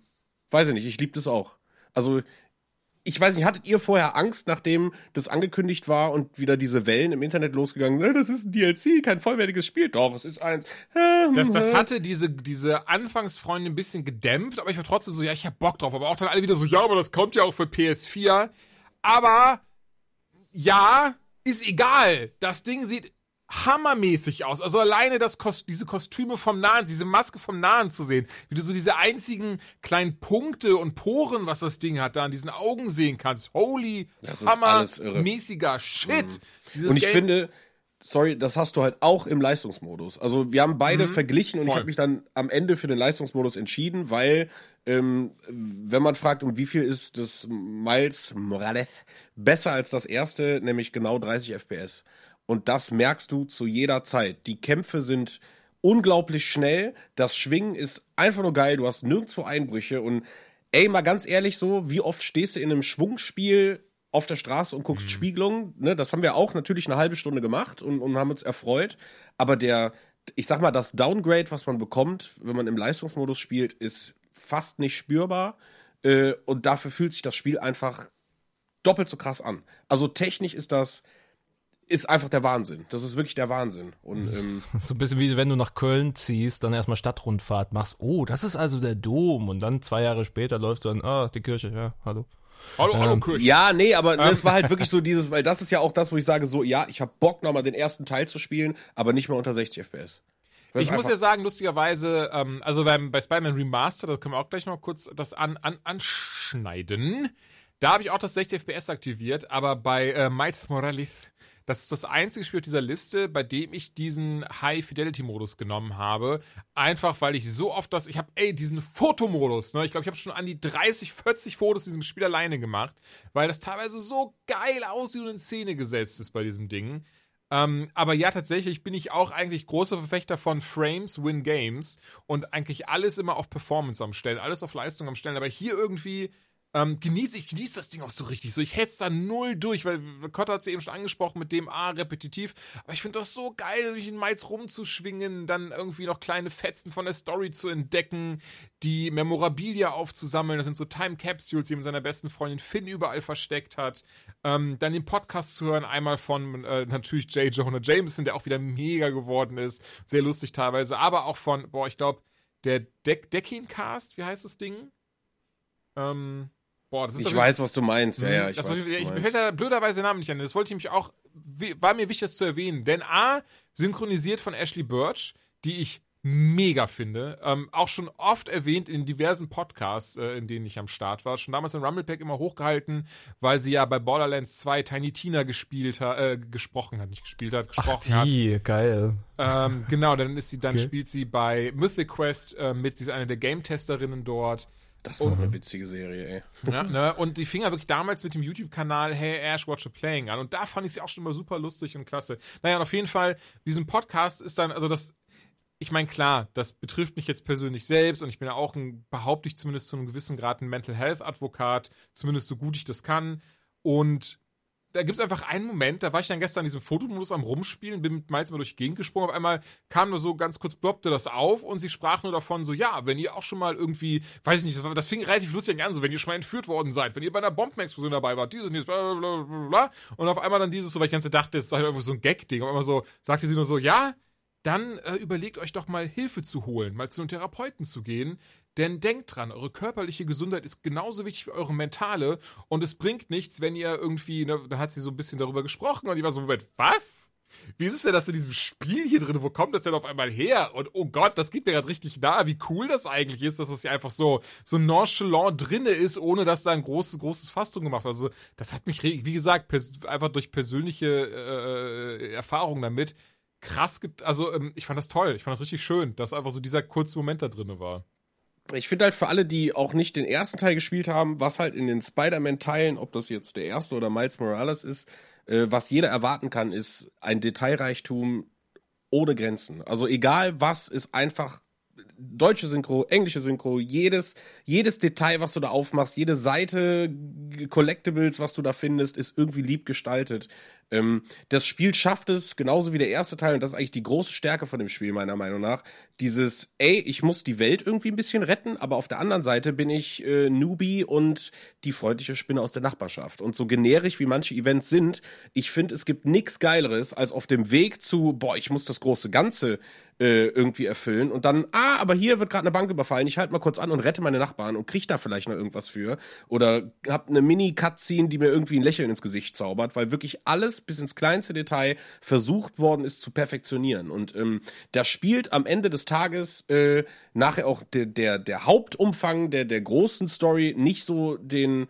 [SPEAKER 2] weiß ich nicht, ich liebe das auch. Also, ich weiß nicht, hattet ihr vorher Angst, nachdem das angekündigt war und wieder diese Wellen im Internet losgegangen, "Ne, das ist ein DLC, kein vollwertiges Spiel. Doch, es ist eins.
[SPEAKER 1] das, das hatte diese, diese Anfangsfreunde ein bisschen gedämpft, aber ich war trotzdem so, ja, ich hab Bock drauf. Aber auch dann alle wieder so, ja, aber das kommt ja auch für PS4. Aber ja, ist egal. Das Ding sieht hammermäßig aus. Also alleine das Kost diese Kostüme vom Nahen, diese Maske vom Nahen zu sehen, wie du so diese einzigen kleinen Punkte und Poren, was das Ding hat, da an diesen Augen sehen kannst. Holy hammermäßiger Shit. Dieses
[SPEAKER 2] Und ich
[SPEAKER 1] Game-
[SPEAKER 2] finde, sorry, das hast du halt auch im Leistungsmodus. Also wir haben beide verglichen und ich
[SPEAKER 1] Voll.
[SPEAKER 2] habe mich dann am Ende für den Leistungsmodus entschieden, weil ähm, wenn man fragt, um wie viel ist das Miles Morales besser als das erste, nämlich genau 30 FPS. Und das merkst du zu jeder Zeit. Die Kämpfe sind unglaublich schnell. Das Schwingen ist einfach nur geil. Du hast nirgendwo Einbrüche. Und ey, mal ganz ehrlich so, wie oft stehst du in einem Schwungspiel auf der Straße und guckst Spiegelungen? Ne, das haben wir auch natürlich eine halbe Stunde gemacht und, und haben uns erfreut. Aber der, ich sag mal, das Downgrade, was man bekommt, wenn man im Leistungsmodus spielt, ist fast nicht spürbar. Äh, und dafür fühlt sich das Spiel einfach doppelt so krass an. Also technisch ist das ist einfach der Wahnsinn. Das ist wirklich der Wahnsinn. Und ähm,
[SPEAKER 3] So ein bisschen wie wenn du nach Köln ziehst, dann erstmal Stadtrundfahrt machst. Oh, das ist also der Dom. Und dann zwei Jahre später läufst du an, ah, die Kirche, ja, hallo.
[SPEAKER 1] Hallo, hallo,
[SPEAKER 3] Ähm,
[SPEAKER 1] Kirche.
[SPEAKER 2] ja, nee, aber das war halt wirklich so dieses, weil das ist ja auch das, wo ich sage, so, ja, ich habe Bock nochmal den ersten Teil zu spielen, aber nicht mehr unter 60 FPS. Das
[SPEAKER 1] Ich muss ja sagen, lustigerweise, ähm, also beim, bei Spider-Man Remastered, da können wir auch gleich noch kurz das an, an, anschneiden. Da habe ich auch das 60 FPS aktiviert, aber bei äh, Miles Morales, das ist das einzige Spiel auf dieser Liste, bei dem ich diesen High-Fidelity-Modus genommen habe. Einfach, weil ich so oft das, ich habe, ey, diesen Fotomodus, ne? Ich glaube, ich habe schon an die 30, 40 Fotos in diesem Spiel alleine gemacht, weil das teilweise so geil aussieht und in Szene gesetzt ist bei diesem Ding. Ähm, aber ja, tatsächlich bin ich auch eigentlich großer Verfechter von Frames Win Games und eigentlich alles immer auf Performance am Stellen, alles auf Leistung am Stellen. Aber hier irgendwie ähm, genieße ich genieße das Ding auch so richtig. So, ich hetz da null durch, weil Cotta hat es eben schon angesprochen mit dem A repetitiv. Aber ich finde das so geil, mich in Miles rumzuschwingen, dann irgendwie noch kleine Fetzen von der Story zu entdecken, die Memorabilia aufzusammeln. Das sind so Time Capsules, die mit seiner besten Freundin Finn überall versteckt hat. Ähm, dann den Podcast zu hören, einmal von äh, natürlich J. Jonah Jameson, der auch wieder mega geworden ist. Sehr lustig teilweise. Aber auch von, boah, ich glaube, der Deck Decking-Cast, wie heißt das Ding? Ähm, boah, das ist
[SPEAKER 2] Ich weiß, was du meinst. Ja, ja, ich
[SPEAKER 1] das
[SPEAKER 2] weiß, du
[SPEAKER 1] ich, fällt da blöderweise der Name nicht an. Das wollte ich mich auch, war mir wichtig, das zu erwähnen. Denn A, synchronisiert von Ashley Birch, die ich mega finde. Ähm, auch schon oft erwähnt in diversen Podcasts, äh, in denen ich am Start war. Schon damals in Rumblepack immer hochgehalten, weil sie ja bei Borderlands 2 Tiny Tina gespielt hat, äh, gesprochen hat, nicht gespielt hat, gesprochen hat.
[SPEAKER 3] Die, geil.
[SPEAKER 1] Ähm, genau, dann ist sie, dann
[SPEAKER 3] Okay.
[SPEAKER 1] spielt sie bei Mythic Quest äh, mit, sie ist eine der Game-Testerinnen dort.
[SPEAKER 2] Das war eine witzige Serie, ey.
[SPEAKER 1] Ja, ne? Und die fing ja wirklich damals mit dem YouTube-Kanal Hey Ash, Watch a Playing an. Und da fand ich sie auch schon immer super lustig und klasse. Naja, und auf jeden Fall, diesem Podcast ist dann, also das, ich meine, klar, das betrifft mich jetzt persönlich selbst und ich bin ja auch ein, behaupte ich zumindest zu einem gewissen Grad ein Mental Health Advokat, zumindest so gut ich das kann. Und da gibt es einfach einen Moment, da war ich dann gestern in diesem Fotomodus am Rumspielen, bin mit Miles mal durch die Gegend gesprungen. Auf einmal kam nur so ganz kurz, ploppte das auf und sie sprach nur davon so, ja, wenn ihr auch schon mal irgendwie, weiß ich nicht, das, war, das fing relativ lustig an, so, wenn ihr schon mal entführt worden seid, wenn ihr bei einer Bombenexplosion dabei wart, dieses und dieses, bla, bla, bla, bla. Und auf einmal dann dieses, so, weil ich ganz dachte, das ist halt irgendwie so ein Gag-Ding. Auf einmal so, sagte sie nur so, ja, dann äh, überlegt euch doch mal Hilfe zu holen, mal zu einem Therapeuten zu gehen. Denn denkt dran, eure körperliche Gesundheit ist genauso wichtig wie eure mentale und es bringt nichts, wenn ihr irgendwie, ne, da hat sie so ein bisschen darüber gesprochen und ich war so, Moment, was? Wie ist es denn das in diesem Spiel hier drin? Wo kommt das denn auf einmal her? Und oh Gott, das geht mir gerade richtig nahe, wie cool das eigentlich ist, dass das hier einfach so, so nonchalant drinne ist, ohne dass da ein großes, großes drum gemacht wird. Also, das hat mich, wie gesagt, einfach durch persönliche äh, Erfahrungen damit krass, also ähm, ich fand das toll, ich fand das richtig schön, dass einfach so dieser kurze Moment da drinne war.
[SPEAKER 2] Ich finde halt für alle, die auch nicht den ersten Teil gespielt haben, was halt in den Spider-Man-Teilen, ob das jetzt der erste oder Miles Morales ist, äh, was jeder erwarten kann, ist ein Detailreichtum ohne Grenzen. Also egal was, ist einfach deutsche Synchro, englische Synchro, jedes, jedes Detail, was du da aufmachst, jede Seite, Collectibles, was du da findest, ist irgendwie lieb gestaltet. Ähm, das Spiel schafft es, genauso wie der erste Teil, und das ist eigentlich die große Stärke von dem Spiel, meiner Meinung nach, dieses, ey, ich muss die Welt irgendwie ein bisschen retten, aber auf der anderen Seite bin ich äh, Newbie und die freundliche Spinne aus der Nachbarschaft. Und so generisch wie manche Events sind, ich finde, es gibt nichts Geileres, als auf dem Weg zu, boah, ich muss das große Ganze äh, irgendwie erfüllen und dann, ah, aber hier wird gerade eine Bank überfallen, ich halte mal kurz an und rette meine Nachbarn und krieg da vielleicht noch irgendwas für. Oder hab eine Mini-Cutscene, die mir irgendwie ein Lächeln ins Gesicht zaubert, weil wirklich alles bis ins kleinste Detail versucht worden ist zu perfektionieren. Und ähm, das spielt am Ende des Tages äh, nachher auch der, der, der Hauptumfang der, der großen Story nicht so den,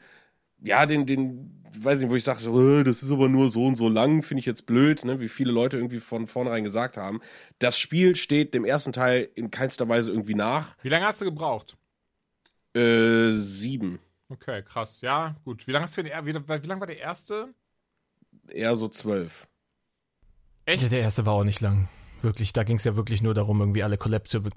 [SPEAKER 2] ja, den, den, weiß nicht, wo ich sage, so, äh, das ist aber nur so und so lang, finde ich jetzt blöd, ne, wie viele Leute irgendwie von vornherein gesagt haben. Das Spiel steht dem ersten Teil in keinster Weise irgendwie nach.
[SPEAKER 1] Wie lange hast du gebraucht?
[SPEAKER 2] Äh, sieben.
[SPEAKER 1] Okay, krass. Ja, gut. Wie lange hast du für den, wie, wie lang war der erste?
[SPEAKER 2] Eher so zwölf.
[SPEAKER 1] Echt?
[SPEAKER 3] Ja, der erste war auch nicht lang. Wirklich, da ging es ja wirklich nur darum, irgendwie alle Collectibles,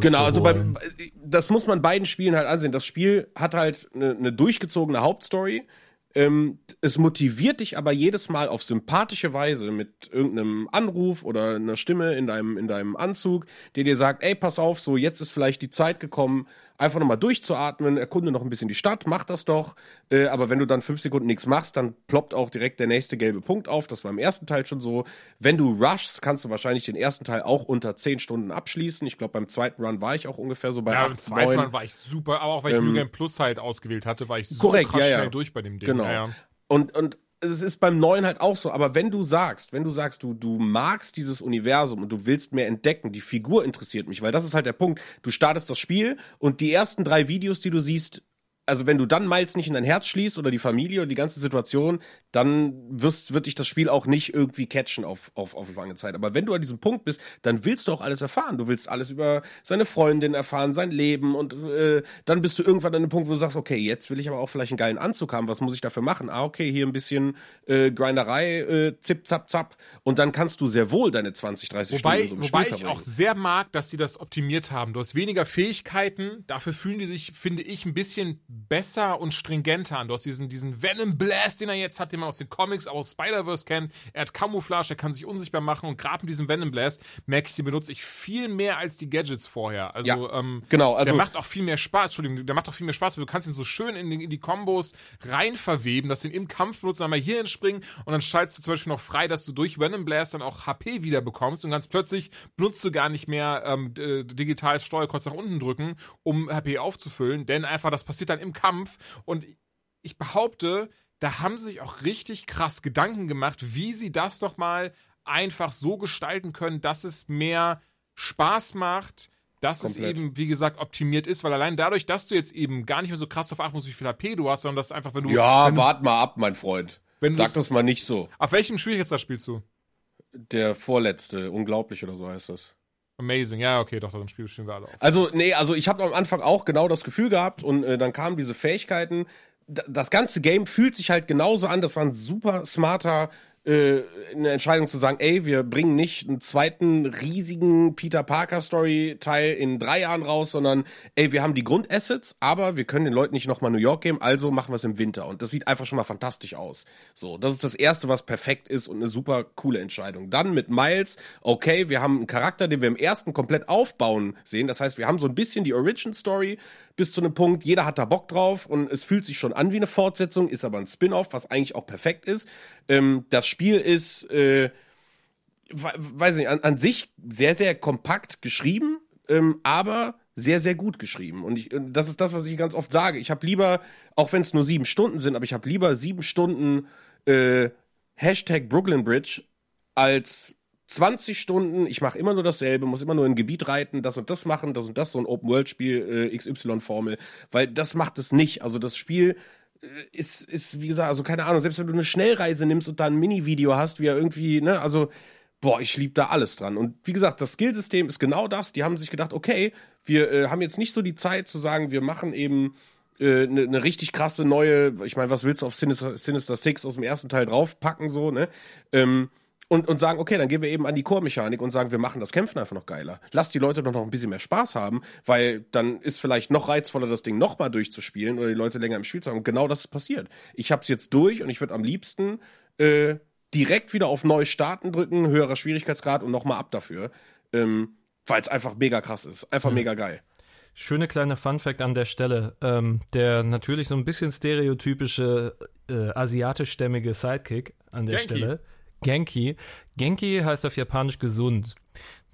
[SPEAKER 2] Genau,
[SPEAKER 3] zu
[SPEAKER 2] also
[SPEAKER 3] holen.
[SPEAKER 2] beim, das muss man beiden Spielen halt ansehen. Das Spiel hat halt eine, eine durchgezogene Hauptstory. Ähm, es motiviert dich aber jedes Mal auf sympathische Weise mit irgendeinem Anruf oder einer Stimme in deinem, in deinem Anzug, der dir sagt, ey, pass auf, so jetzt ist vielleicht die Zeit gekommen, einfach nochmal durchzuatmen, erkunde noch ein bisschen die Stadt, mach das doch. Äh, aber wenn du dann fünf Sekunden nichts machst, dann ploppt auch direkt der nächste gelbe Punkt auf. Das war im ersten Teil schon so. Wenn du rushst, kannst du wahrscheinlich den ersten Teil auch unter zehn Stunden abschließen. Ich glaube, beim zweiten Run war ich auch ungefähr so bei
[SPEAKER 1] Ja,
[SPEAKER 2] acht,
[SPEAKER 1] im zweiten
[SPEAKER 2] neun.
[SPEAKER 1] Mal war ich super, aber auch weil ich
[SPEAKER 2] Ähm,
[SPEAKER 1] New Game Plus halt ausgewählt hatte, war ich so
[SPEAKER 2] Korrekt,
[SPEAKER 1] krass
[SPEAKER 2] ja, ja.
[SPEAKER 1] schnell durch bei dem Ding.
[SPEAKER 2] Genau.
[SPEAKER 1] Ja, ja.
[SPEAKER 2] Und, und es ist beim neuen halt auch so, aber wenn du sagst, wenn du sagst, du, du magst dieses Universum und du willst mehr entdecken, die Figur interessiert mich, weil das ist halt der Punkt. Du startest das Spiel und die ersten drei Videos, die du siehst, also wenn du dann Miles nicht in dein Herz schließt oder die Familie oder die ganze Situation, dann wirst, wird dich das Spiel auch nicht irgendwie catchen auf, auf, auf lange Zeit. Aber wenn du an diesem Punkt bist, dann willst du auch alles erfahren. Du willst alles über seine Freundin erfahren, sein Leben und äh, dann bist du irgendwann an einem Punkt, wo du sagst, okay, jetzt will ich aber auch vielleicht einen geilen Anzug haben. Was muss ich dafür machen? Ah, okay, hier ein bisschen äh, Grinderei, äh, zip, zap, zap. Und dann kannst du sehr wohl deine 20, 30
[SPEAKER 1] Wobei,
[SPEAKER 2] Stunden so einem
[SPEAKER 1] wobei
[SPEAKER 2] Spiel
[SPEAKER 1] ich
[SPEAKER 2] verbringen.
[SPEAKER 1] auch sehr mag, dass sie das optimiert haben. Du hast weniger Fähigkeiten, dafür fühlen die sich, finde ich, ein bisschen besser und stringenter an. Du hast diesen, diesen Venom Blast, den er jetzt hat, den man aus den Comics, aus Spider-Verse kennt. Er hat Camouflage, er kann sich unsichtbar machen und gerade mit diesem Venom Blast merke ich, den benutze ich viel mehr als die Gadgets vorher. Also,
[SPEAKER 2] Ja,
[SPEAKER 1] ähm,
[SPEAKER 2] genau, also-
[SPEAKER 1] der macht auch viel mehr Spaß, Entschuldigung, der macht auch viel mehr Spaß, weil du kannst ihn so schön in die, in die Kombos rein verweben, dass du ihn im Kampf benutzt, dann mal hier hinspringen und dann schaltest du zum Beispiel noch frei, dass du durch Venom Blast dann auch HP wieder bekommst und ganz plötzlich benutzt du gar nicht mehr ähm, d- digitales Steuerkreuz nach unten drücken, um HP aufzufüllen, denn einfach das passiert dann im Kampf und ich behaupte, da haben sie sich auch richtig krass Gedanken gemacht, wie sie das doch mal einfach so gestalten können, dass es mehr Spaß macht, dass
[SPEAKER 2] Komplett.
[SPEAKER 1] es eben, wie gesagt, optimiert ist, weil allein dadurch, dass du jetzt eben gar nicht mehr so krass darauf achten musst, wie viel HP du hast, sondern dass einfach, wenn du.
[SPEAKER 2] ja,
[SPEAKER 1] wenn,
[SPEAKER 2] wart mal ab, mein Freund. Sag das mal nicht so.
[SPEAKER 1] Auf welchem Schwierigkeitsgrad spielst du?
[SPEAKER 2] Der vorletzte, unglaublich oder so heißt das.
[SPEAKER 1] Amazing, ja, okay, doch, dann spielen wir alle auf.
[SPEAKER 2] Also, nee, also ich habe am Anfang auch genau das Gefühl gehabt und äh, dann kamen diese Fähigkeiten. D das ganze Game fühlt sich halt genauso an. Das war ein super smarter äh, eine Entscheidung zu sagen, ey, wir bringen nicht einen zweiten riesigen Peter Parker Story Teil in drei Jahren raus, sondern ey, wir haben die Grundassets, aber wir können den Leuten nicht nochmal New York geben, also machen wir es im Winter und das sieht einfach schon mal fantastisch aus. So, das ist das erste, was perfekt ist und eine super coole Entscheidung. Dann mit Miles, okay, wir haben einen Charakter, den wir im ersten komplett aufbauen sehen. Das heißt, wir haben so ein bisschen die Origin Story bis zu einem Punkt, jeder hat da Bock drauf und es fühlt sich schon an wie eine Fortsetzung, ist aber ein Spin-off, was eigentlich auch perfekt ist. Ähm, das Spiel ist, äh, we- weiß nicht, an, an sich sehr, sehr kompakt geschrieben, ähm, aber sehr, sehr gut geschrieben. Und ich, das ist das, was ich ganz oft sage. Ich habe lieber, auch wenn es nur sieben Stunden sind, aber ich habe lieber sieben Stunden äh, Hashtag Brooklyn Bridge als 20 Stunden, ich mache immer nur dasselbe, muss immer nur in ein Gebiet reiten, das und das machen, das und das, so ein Open-World-Spiel, äh, XY-Formel, weil das macht es nicht. Also das Spiel äh, ist, ist, wie gesagt, also keine Ahnung, selbst wenn du eine Schnellreise nimmst und da ein Mini-Video hast, wie er irgendwie, ne, also, boah, ich lieb da alles dran. Und wie gesagt, das Skillsystem ist genau das. Die haben sich gedacht, okay, wir äh, haben jetzt nicht so die Zeit zu sagen, wir machen eben eine ne ne richtig krasse neue, ich meine, was willst du auf Sinister, Sinister Six aus dem ersten Teil draufpacken, so, ne? Ähm, und, und sagen, okay, dann gehen wir eben an die Core-Mechanik und sagen, wir machen das Kämpfen einfach noch geiler. Lass die Leute doch noch ein bisschen mehr Spaß haben, weil dann ist vielleicht noch reizvoller, das Ding nochmal durchzuspielen oder die Leute länger im Spiel zu haben. Und genau das ist passiert. Ich hab's jetzt durch und ich würde am liebsten äh, direkt wieder auf neu starten drücken, höherer Schwierigkeitsgrad und nochmal ab dafür. Ähm, weil es einfach mega krass ist. Einfach mega geil.
[SPEAKER 3] Schöne kleine Funfact an der Stelle. Ähm, der natürlich so ein bisschen stereotypische äh, asiatischstämmige Sidekick an der
[SPEAKER 1] Genki.
[SPEAKER 3] Stelle. Genki. Genki heißt auf Japanisch gesund.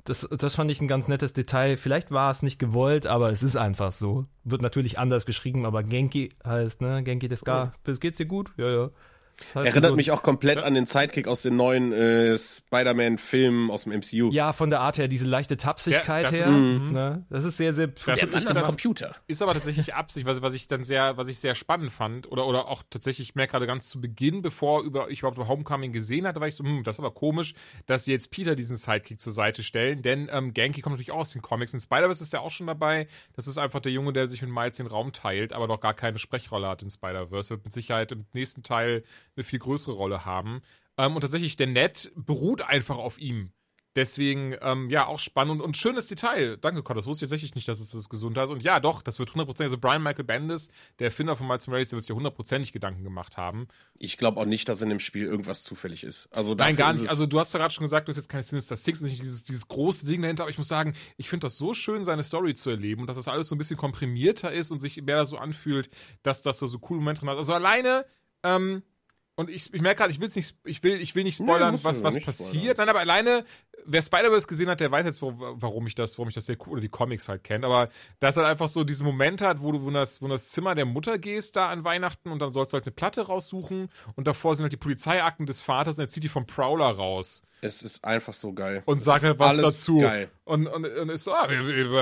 [SPEAKER 3] Das, das fand ich ein ganz nettes Detail. Vielleicht war es nicht gewollt, aber es ist einfach so. Wird natürlich anders geschrieben, aber Genki heißt, ne? Genki desu ka. Geht's dir gut? Ja, ja. Das heißt
[SPEAKER 2] Erinnert
[SPEAKER 3] gesund.
[SPEAKER 2] mich auch komplett an den Sidekick aus den neuen äh, Spider-Man-Filmen aus dem MCU.
[SPEAKER 3] Ja, von der Art her, diese leichte Tapsigkeit
[SPEAKER 1] Ja, das
[SPEAKER 3] her.
[SPEAKER 1] ist- mhm.
[SPEAKER 3] ne? Das ist sehr, sehr.
[SPEAKER 1] Das ist
[SPEAKER 2] am
[SPEAKER 1] das-
[SPEAKER 2] Computer.
[SPEAKER 1] Ist aber tatsächlich Absicht, was, was ich dann sehr, was ich sehr spannend fand, oder, oder auch tatsächlich, ich merke gerade ganz zu Beginn, bevor über, ich überhaupt Homecoming gesehen hatte, war ich so, hm, das ist aber komisch, dass sie jetzt Peter diesen Sidekick zur Seite stellen, denn ähm, Genki kommt natürlich auch aus den Comics. In Spider-Verse ist er auch schon dabei. Das ist einfach der Junge, der sich mit Miles den Raum teilt, aber noch gar keine Sprechrolle hat in Spider-Verse. Wird mit Sicherheit im nächsten Teil eine viel größere Rolle haben. Ähm, und tatsächlich, der Ned beruht einfach auf ihm. Deswegen, ähm, ja, auch spannend und, und schönes Detail. Danke, Gott, das wusste ich tatsächlich nicht, dass es das Gesundheit ist. Und ja, doch, das wird hundertprozentig, also Brian Michael Bendis, der Erfinder von Miles Morales, der wird sich hundertprozentig Gedanken gemacht haben.
[SPEAKER 2] Ich glaube auch nicht, dass in dem Spiel irgendwas zufällig ist. Also
[SPEAKER 1] Nein, gar nicht. Also du hast ja gerade schon gesagt, du hast jetzt keine Sinister Six, nicht dieses, dieses große Ding dahinter, aber ich muss sagen, ich finde das so schön, seine Story zu erleben und dass das alles so ein bisschen komprimierter ist und sich mehr so anfühlt, dass das so, so coole Momente drin hat. Also alleine, ähm, und ich, ich merke gerade, ich will's nicht, ich will, ich will nicht
[SPEAKER 2] Nee,
[SPEAKER 1] spoilern,
[SPEAKER 2] du
[SPEAKER 1] was, was
[SPEAKER 2] nicht
[SPEAKER 1] passiert.
[SPEAKER 2] spoilern.
[SPEAKER 1] Nein, aber alleine, wer Spider-Verse gesehen hat, der weiß jetzt, wo, warum ich das, warum ich das sehr cool oder die Comics halt kennt. Aber dass er einfach so diesen Moment hat, wo du wo in das, wo in das Zimmer der Mutter gehst, da an Weihnachten und dann sollst du halt eine Platte raussuchen und davor sind halt die Polizeiakten des Vaters und er zieht die vom Prowler raus
[SPEAKER 2] es ist einfach so geil.
[SPEAKER 1] und sagt halt was dazu.
[SPEAKER 2] Geil.
[SPEAKER 1] Und, und, und ist so, ah,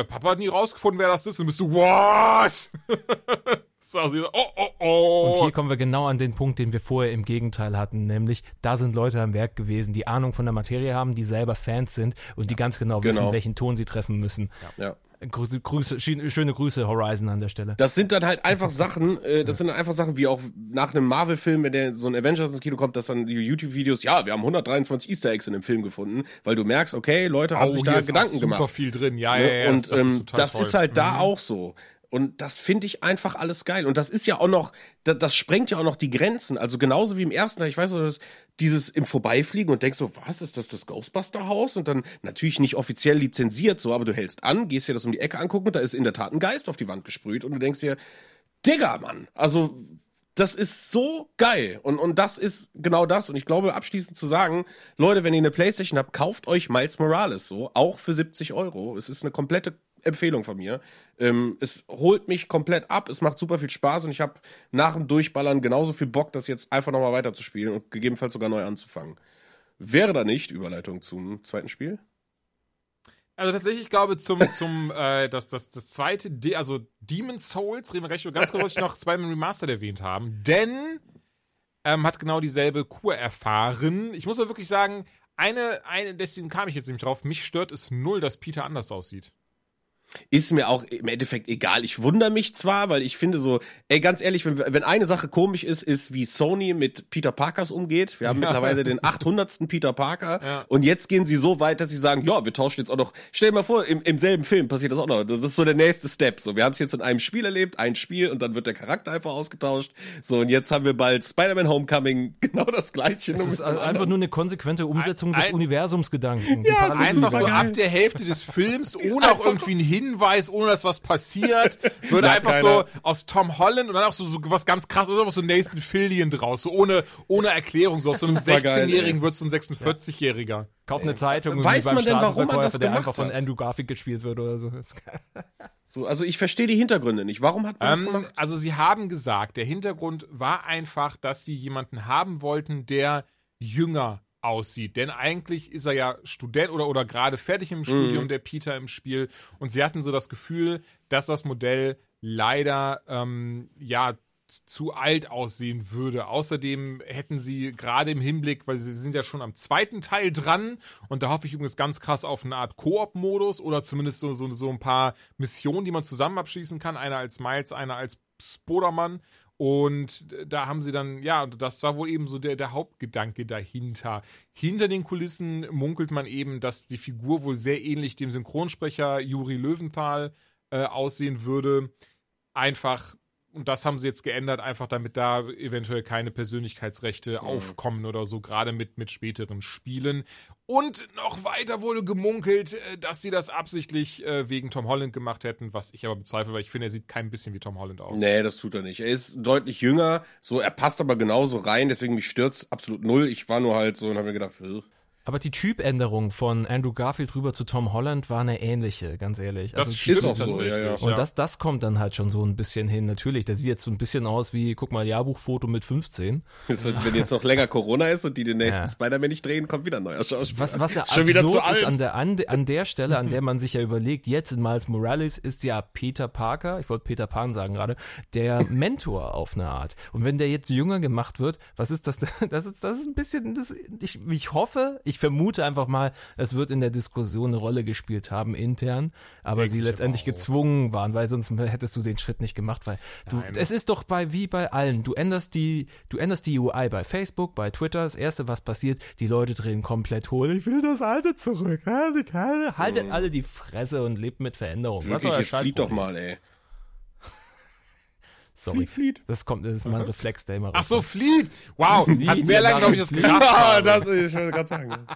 [SPEAKER 1] Papa hat nie rausgefunden, wer das ist. Und bist du, what? so, oh, oh, oh.
[SPEAKER 3] Und hier kommen wir genau an den Punkt, den wir vorher im Gegenteil hatten, nämlich da sind Leute am Werk gewesen, die Ahnung von der Materie haben, die selber Fans sind und die ganz genau, wissen,
[SPEAKER 2] Genau.
[SPEAKER 3] welchen Ton sie treffen müssen.
[SPEAKER 2] Ja.
[SPEAKER 3] Grüße, Grüße, schöne Grüße Horizon an der Stelle.
[SPEAKER 2] Das sind dann halt einfach Sachen, äh, das sind dann einfach Sachen wie auch nach einem Marvel-Film, wenn der so ein Avengers ins Kino kommt, dass dann die YouTube-Videos, ja, wir haben 123 Easter Eggs in dem Film gefunden, weil du merkst, okay, Leute haben
[SPEAKER 1] Oh,
[SPEAKER 2] sich da
[SPEAKER 1] ist
[SPEAKER 2] Gedanken
[SPEAKER 1] auch super
[SPEAKER 2] gemacht.
[SPEAKER 1] viel drin. Ja,
[SPEAKER 2] Ne?
[SPEAKER 1] ja, ja.
[SPEAKER 2] und
[SPEAKER 1] das, das,
[SPEAKER 2] ähm,
[SPEAKER 1] ist, total
[SPEAKER 2] das ist halt da
[SPEAKER 1] Mhm.
[SPEAKER 2] auch so. Und das finde ich einfach alles geil. Und das ist ja auch noch, das, das sprengt ja auch noch die Grenzen. Also genauso wie im ersten Teil, ich weiß noch, dieses im Vorbeifliegen und denkst so, was ist das, das Ghostbuster-Haus? Und dann natürlich nicht offiziell lizenziert so, aber du hältst an, gehst dir das um die Ecke angucken und da ist in der Tat ein Geist auf die Wand gesprüht und du denkst dir, Digga, Mann, also das ist so geil. Und, und das ist genau das. Und ich glaube, abschließend zu sagen, Leute, wenn ihr eine Playstation habt, kauft euch Miles Morales so, auch für 70 Euro. Es ist eine komplette Empfehlung von mir. Ähm, es holt mich komplett ab, es macht super viel Spaß und ich habe nach dem Durchballern genauso viel Bock, das jetzt einfach nochmal weiterzuspielen und gegebenenfalls sogar neu anzufangen. Wäre da nicht Überleitung zum zweiten Spiel?
[SPEAKER 1] Also tatsächlich, ich glaube, zum, zum, äh, das, das, das zweite, De also Demon's Souls, reden wir gleich über ganz kurz, was ich noch zweimal Remastered erwähnt haben, denn ähm, hat genau dieselbe Kur erfahren. Ich muss aber wirklich sagen, eine, eine, deswegen kam ich jetzt nämlich drauf, mich stört es null, dass Peter anders aussieht.
[SPEAKER 2] Ist mir auch im Endeffekt egal. Ich wundere mich zwar, weil ich finde so, ey, ganz ehrlich, wenn, wenn eine Sache komisch ist, ist, wie Sony mit Peter Parkers umgeht. Wir haben mittlerweile den 800. Peter Parker
[SPEAKER 1] Ja.
[SPEAKER 2] und jetzt gehen sie so weit, dass sie sagen, ja, wir tauschen jetzt auch noch, stell dir mal vor, im, im selben Film passiert das auch noch. Das ist so der nächste Step. So, wir haben es jetzt in einem Spiel erlebt, ein Spiel und dann wird der Charakter einfach ausgetauscht. So, und jetzt haben wir bald Spider-Man Homecoming, genau das gleiche.
[SPEAKER 3] Es
[SPEAKER 2] nur
[SPEAKER 3] ist
[SPEAKER 2] einem
[SPEAKER 3] einfach nur eine konsequente Umsetzung
[SPEAKER 1] Ein-
[SPEAKER 3] des
[SPEAKER 1] ein-
[SPEAKER 3] Universumsgedanken. Die
[SPEAKER 2] Ja,
[SPEAKER 1] Einfach so
[SPEAKER 2] geil.
[SPEAKER 1] ab der Hälfte des Films, ohne auch irgendwie einen Hinweis, ohne dass was passiert, würde
[SPEAKER 2] Na,
[SPEAKER 1] einfach
[SPEAKER 2] keiner.
[SPEAKER 1] so aus Tom Holland und dann auch so, so was ganz krasses, oder so Nathan Fillion draus, so ohne, ohne Erklärung, so aus so einem
[SPEAKER 2] Super geil,
[SPEAKER 1] 16-Jährigen
[SPEAKER 2] ey.
[SPEAKER 1] wird so ein 46-Jähriger.
[SPEAKER 3] Kauf eine Zeitung
[SPEAKER 2] Weiß man denn, warum man das
[SPEAKER 3] der
[SPEAKER 2] gemacht
[SPEAKER 3] einfach von? Andrew Garfield gespielt wird oder so.
[SPEAKER 2] So, also ich verstehe die Hintergründe nicht. Warum hat man das
[SPEAKER 1] Ähm,
[SPEAKER 2] gemacht?
[SPEAKER 1] also sie haben gesagt, der Hintergrund war einfach, dass sie jemanden haben wollten, der jünger aussieht. Denn eigentlich ist er ja Student oder, oder gerade fertig im Studium, der Peter im Spiel. Und sie hatten so das Gefühl, dass das Modell leider ähm, ja zu alt aussehen würde. Außerdem hätten sie gerade im Hinblick, weil sie sind ja schon am zweiten Teil dran und da hoffe ich übrigens ganz krass auf eine Art Koop-Modus oder zumindest so, so, so ein paar Missionen, die man zusammen abschließen kann. Einer als Miles, einer als Spodermann. Und da haben sie dann, ja, das war wohl eben so der, der Hauptgedanke dahinter. Hinter den Kulissen munkelt man eben, dass die Figur wohl sehr ähnlich dem Synchronsprecher Juri Löwenthal äh, aussehen würde. Einfach, und das haben sie jetzt geändert, einfach damit da eventuell keine Persönlichkeitsrechte aufkommen oder so, gerade mit, mit späteren Spielen. Und noch weiter wurde gemunkelt, äh, dass sie das absichtlich äh, wegen Tom Holland gemacht hätten, was ich aber bezweifle, weil ich finde, er sieht kein bisschen wie Tom Holland aus.
[SPEAKER 2] Nee, das tut er nicht. Er ist deutlich jünger, so, er passt aber genauso rein, deswegen mich stört's absolut null. Ich war nur halt so und habe mir gedacht, "Ugh."
[SPEAKER 3] Aber die Typänderung von Andrew Garfield rüber zu Tom Holland war eine ähnliche, ganz ehrlich.
[SPEAKER 1] Das
[SPEAKER 3] Also
[SPEAKER 1] stimmt
[SPEAKER 2] ist auch so, ja, ja.
[SPEAKER 3] Und das, das kommt dann halt schon so ein bisschen hin. Natürlich, der sieht jetzt so ein bisschen aus wie, guck mal, Jahrbuchfoto mit 15.
[SPEAKER 2] Ist halt, wenn jetzt noch länger Corona ist und die den nächsten
[SPEAKER 3] Ja.
[SPEAKER 2] Spider-Man nicht drehen, kommt wieder ein neuer Schauspieler.
[SPEAKER 3] Was, was ja
[SPEAKER 2] Schon wieder zu
[SPEAKER 3] absurd ist
[SPEAKER 2] alt.
[SPEAKER 3] an der, an, an der Stelle, an der man sich ja überlegt, jetzt in Miles Morales ist ja Peter Parker, ich wollte Peter Pan sagen gerade, der Mentor auf eine Art. Und wenn der jetzt jünger gemacht wird, was ist das? Das ist, das ist ein bisschen, das, ich, ich hoffe, ich ich vermute einfach mal, es wird in der Diskussion eine Rolle gespielt haben intern, aber
[SPEAKER 1] Denke
[SPEAKER 3] sie
[SPEAKER 1] ich
[SPEAKER 3] letztendlich
[SPEAKER 1] aber
[SPEAKER 3] gezwungen waren, weil sonst hättest du den Schritt nicht gemacht, weil du,
[SPEAKER 1] Nein.
[SPEAKER 3] es ist doch bei wie bei allen. Du änderst die, du änderst die UI bei Facebook, bei Twitter. Das erste, was passiert, die Leute drehen komplett hohl. Ich will das alte zurück. Haltet, haltet alle die Fresse und lebt mit Veränderung. Was
[SPEAKER 2] Wirklich,
[SPEAKER 3] euer
[SPEAKER 2] jetzt flieht doch mal, ey.
[SPEAKER 3] Sorry.
[SPEAKER 2] Fleet, Fleet.
[SPEAKER 3] Das kommt, das ist mein Reflex, der immer
[SPEAKER 1] Ach so. Fleet. Wow, hat sehr lange, glaube ich, das gekracht.
[SPEAKER 2] Ah, das ist, ich wollte gerade sagen.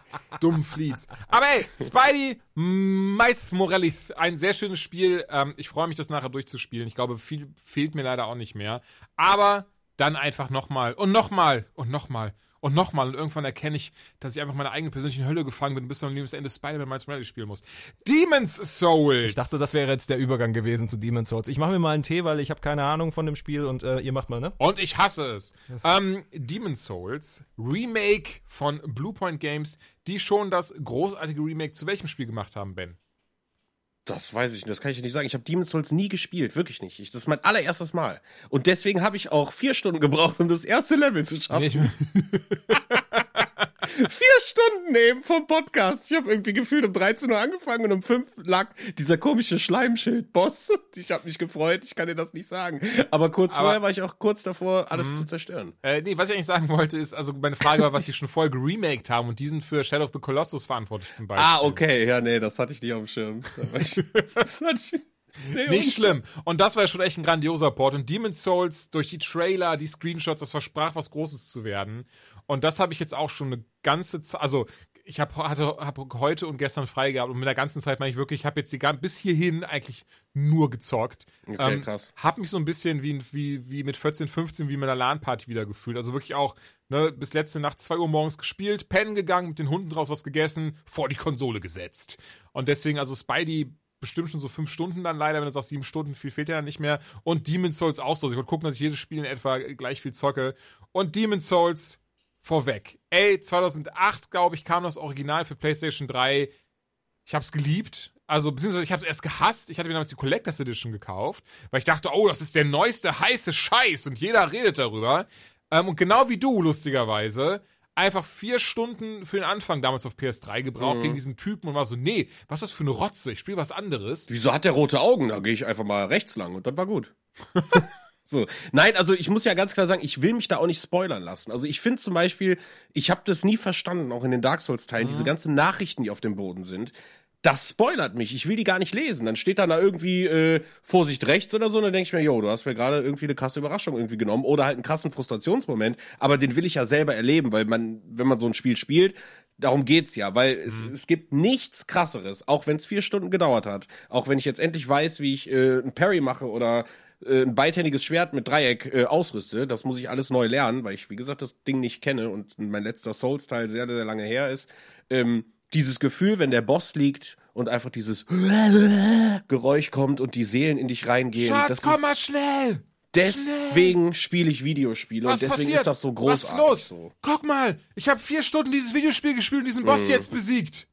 [SPEAKER 1] Dumm Fleets. Aber ey, Spidey Miles Morales, ein sehr schönes Spiel. Ähm, ich freue mich, das nachher durchzuspielen. Ich glaube, viel fehlt mir leider auch nicht mehr. Aber dann einfach nochmal und nochmal und nochmal und nochmal. Und irgendwann erkenne ich, dass ich einfach meine eigene persönliche Hölle gefangen bin bis zum Lebensende Spider-Man Miles Morales spielen muss. Demon's Souls.
[SPEAKER 3] Ich dachte, das wäre jetzt der Übergang gewesen zu Demon's Souls. Ich mache mir mal einen Tee, weil ich habe keine Ahnung von dem Spiel und äh, ihr macht mal, ne?
[SPEAKER 1] Und ich hasse es. Ähm, Demon's Souls, Remake von Bluepoint Games, die schon das großartige Remake zu welchem Spiel gemacht haben, Ben?
[SPEAKER 2] Das weiß ich nicht, das kann ich nicht sagen. Ich habe Demon's Souls nie gespielt, wirklich nicht. Ich, das ist mein allererstes Mal. Und deswegen habe ich auch vier Stunden gebraucht, um das erste Level zu schaffen. Vier Stunden eben vom Podcast. Ich habe irgendwie gefühlt um 13 Uhr angefangen und um 5 lag dieser komische Schleimschild-Boss. Ich habe mich gefreut, ich kann dir das nicht sagen. Aber kurz
[SPEAKER 1] Aber-
[SPEAKER 2] vorher war ich auch kurz davor, alles zu zerstören.
[SPEAKER 1] Äh, nee, was ich eigentlich sagen wollte, ist, also meine Frage war, was sie schon vorher geremaked haben und die sind für Shadow of the Colossus verantwortlich zum Beispiel.
[SPEAKER 2] Ah, okay. Ja, nee, das hatte ich nicht auf dem Schirm. Das hatte ich, nee,
[SPEAKER 1] Nicht schlimm. Und das war ja schon echt ein grandioser Port. Und Demon's Souls durch die Trailer, die Screenshots, das versprach, was Großes zu werden. Und das habe ich jetzt auch schon eine ganze Zeit, also ich habe hatte hab heute und gestern frei gehabt und mit der ganzen Zeit meine ich wirklich, ich habe jetzt die bis hierhin eigentlich nur gezockt.
[SPEAKER 2] Okay, krass.
[SPEAKER 1] Hab mich so ein bisschen wie, wie, wie mit 14, 15 wie mit einer LAN-Party wieder gefühlt. Also wirklich auch ne, bis letzte Nacht 2 Uhr morgens gespielt, pennen gegangen, mit den Hunden draus was gegessen, vor die Konsole gesetzt. Und deswegen, also Spidey bestimmt schon so fünf Stunden dann leider, wenn du sagst sieben Stunden, viel fehlt ja dann nicht mehr. Und Demon's Souls auch so. Also ich wollte gucken, dass ich jedes Spiel in etwa gleich viel zocke. Und Demon's Souls vorweg. Ey, 2008, glaube ich, kam das Original für PlayStation 3. Ich hab's geliebt. Also, beziehungsweise ich hab's erst gehasst. Ich hatte mir damals die Collectors Edition gekauft, weil ich dachte, oh, das ist der neueste heiße Scheiß und jeder redet darüber. Ähm, und genau wie du, lustigerweise, einfach vier Stunden für den Anfang damals auf PS3 gebraucht gegen diesen Typen und war so, nee, was ist das für eine Rotze? Ich spiele was anderes.
[SPEAKER 2] Wieso hat der rote Augen? Da gehe ich einfach mal rechts lang und dann war gut. so. Nein, also ich muss ja ganz klar sagen, ich will mich da auch nicht spoilern lassen. Also ich finde zum Beispiel, ich habe das nie verstanden, auch in den Dark Souls-Teilen, diese ganzen Nachrichten, die auf dem Boden sind. Das spoilert mich. Ich will die gar nicht lesen. Dann steht dann da irgendwie äh, Vorsicht rechts oder so, und dann denke ich mir, yo, du hast mir gerade irgendwie eine krasse Überraschung irgendwie genommen oder halt einen krassen Frustrationsmoment. Aber den will ich ja selber erleben, weil man, wenn man so ein Spiel spielt, darum geht's ja, weil es, es gibt nichts krasseres, auch wenn es vier Stunden gedauert hat. Auch wenn ich jetzt endlich weiß, wie ich äh, ein Parry mache oder äh, ein beidhändiges Schwert mit Dreieck äh, ausrüste. Das muss ich alles neu lernen, weil ich, wie gesagt, das Ding nicht kenne und mein letzter Souls-Teil sehr, sehr lange her ist. Ähm, dieses Gefühl, wenn der Boss liegt und einfach dieses Geräusch kommt und die Seelen in dich reingehen.
[SPEAKER 1] Schatz,
[SPEAKER 2] das
[SPEAKER 1] komm mal schnell!
[SPEAKER 2] deswegen spiele ich Videospiele
[SPEAKER 1] Was
[SPEAKER 2] und deswegen
[SPEAKER 1] passiert?
[SPEAKER 2] ist das so
[SPEAKER 1] Was
[SPEAKER 2] großartig.
[SPEAKER 1] ist los?
[SPEAKER 2] So.
[SPEAKER 1] Guck mal, ich habe vier Stunden dieses Videospiel gespielt und diesen Boss jetzt besiegt.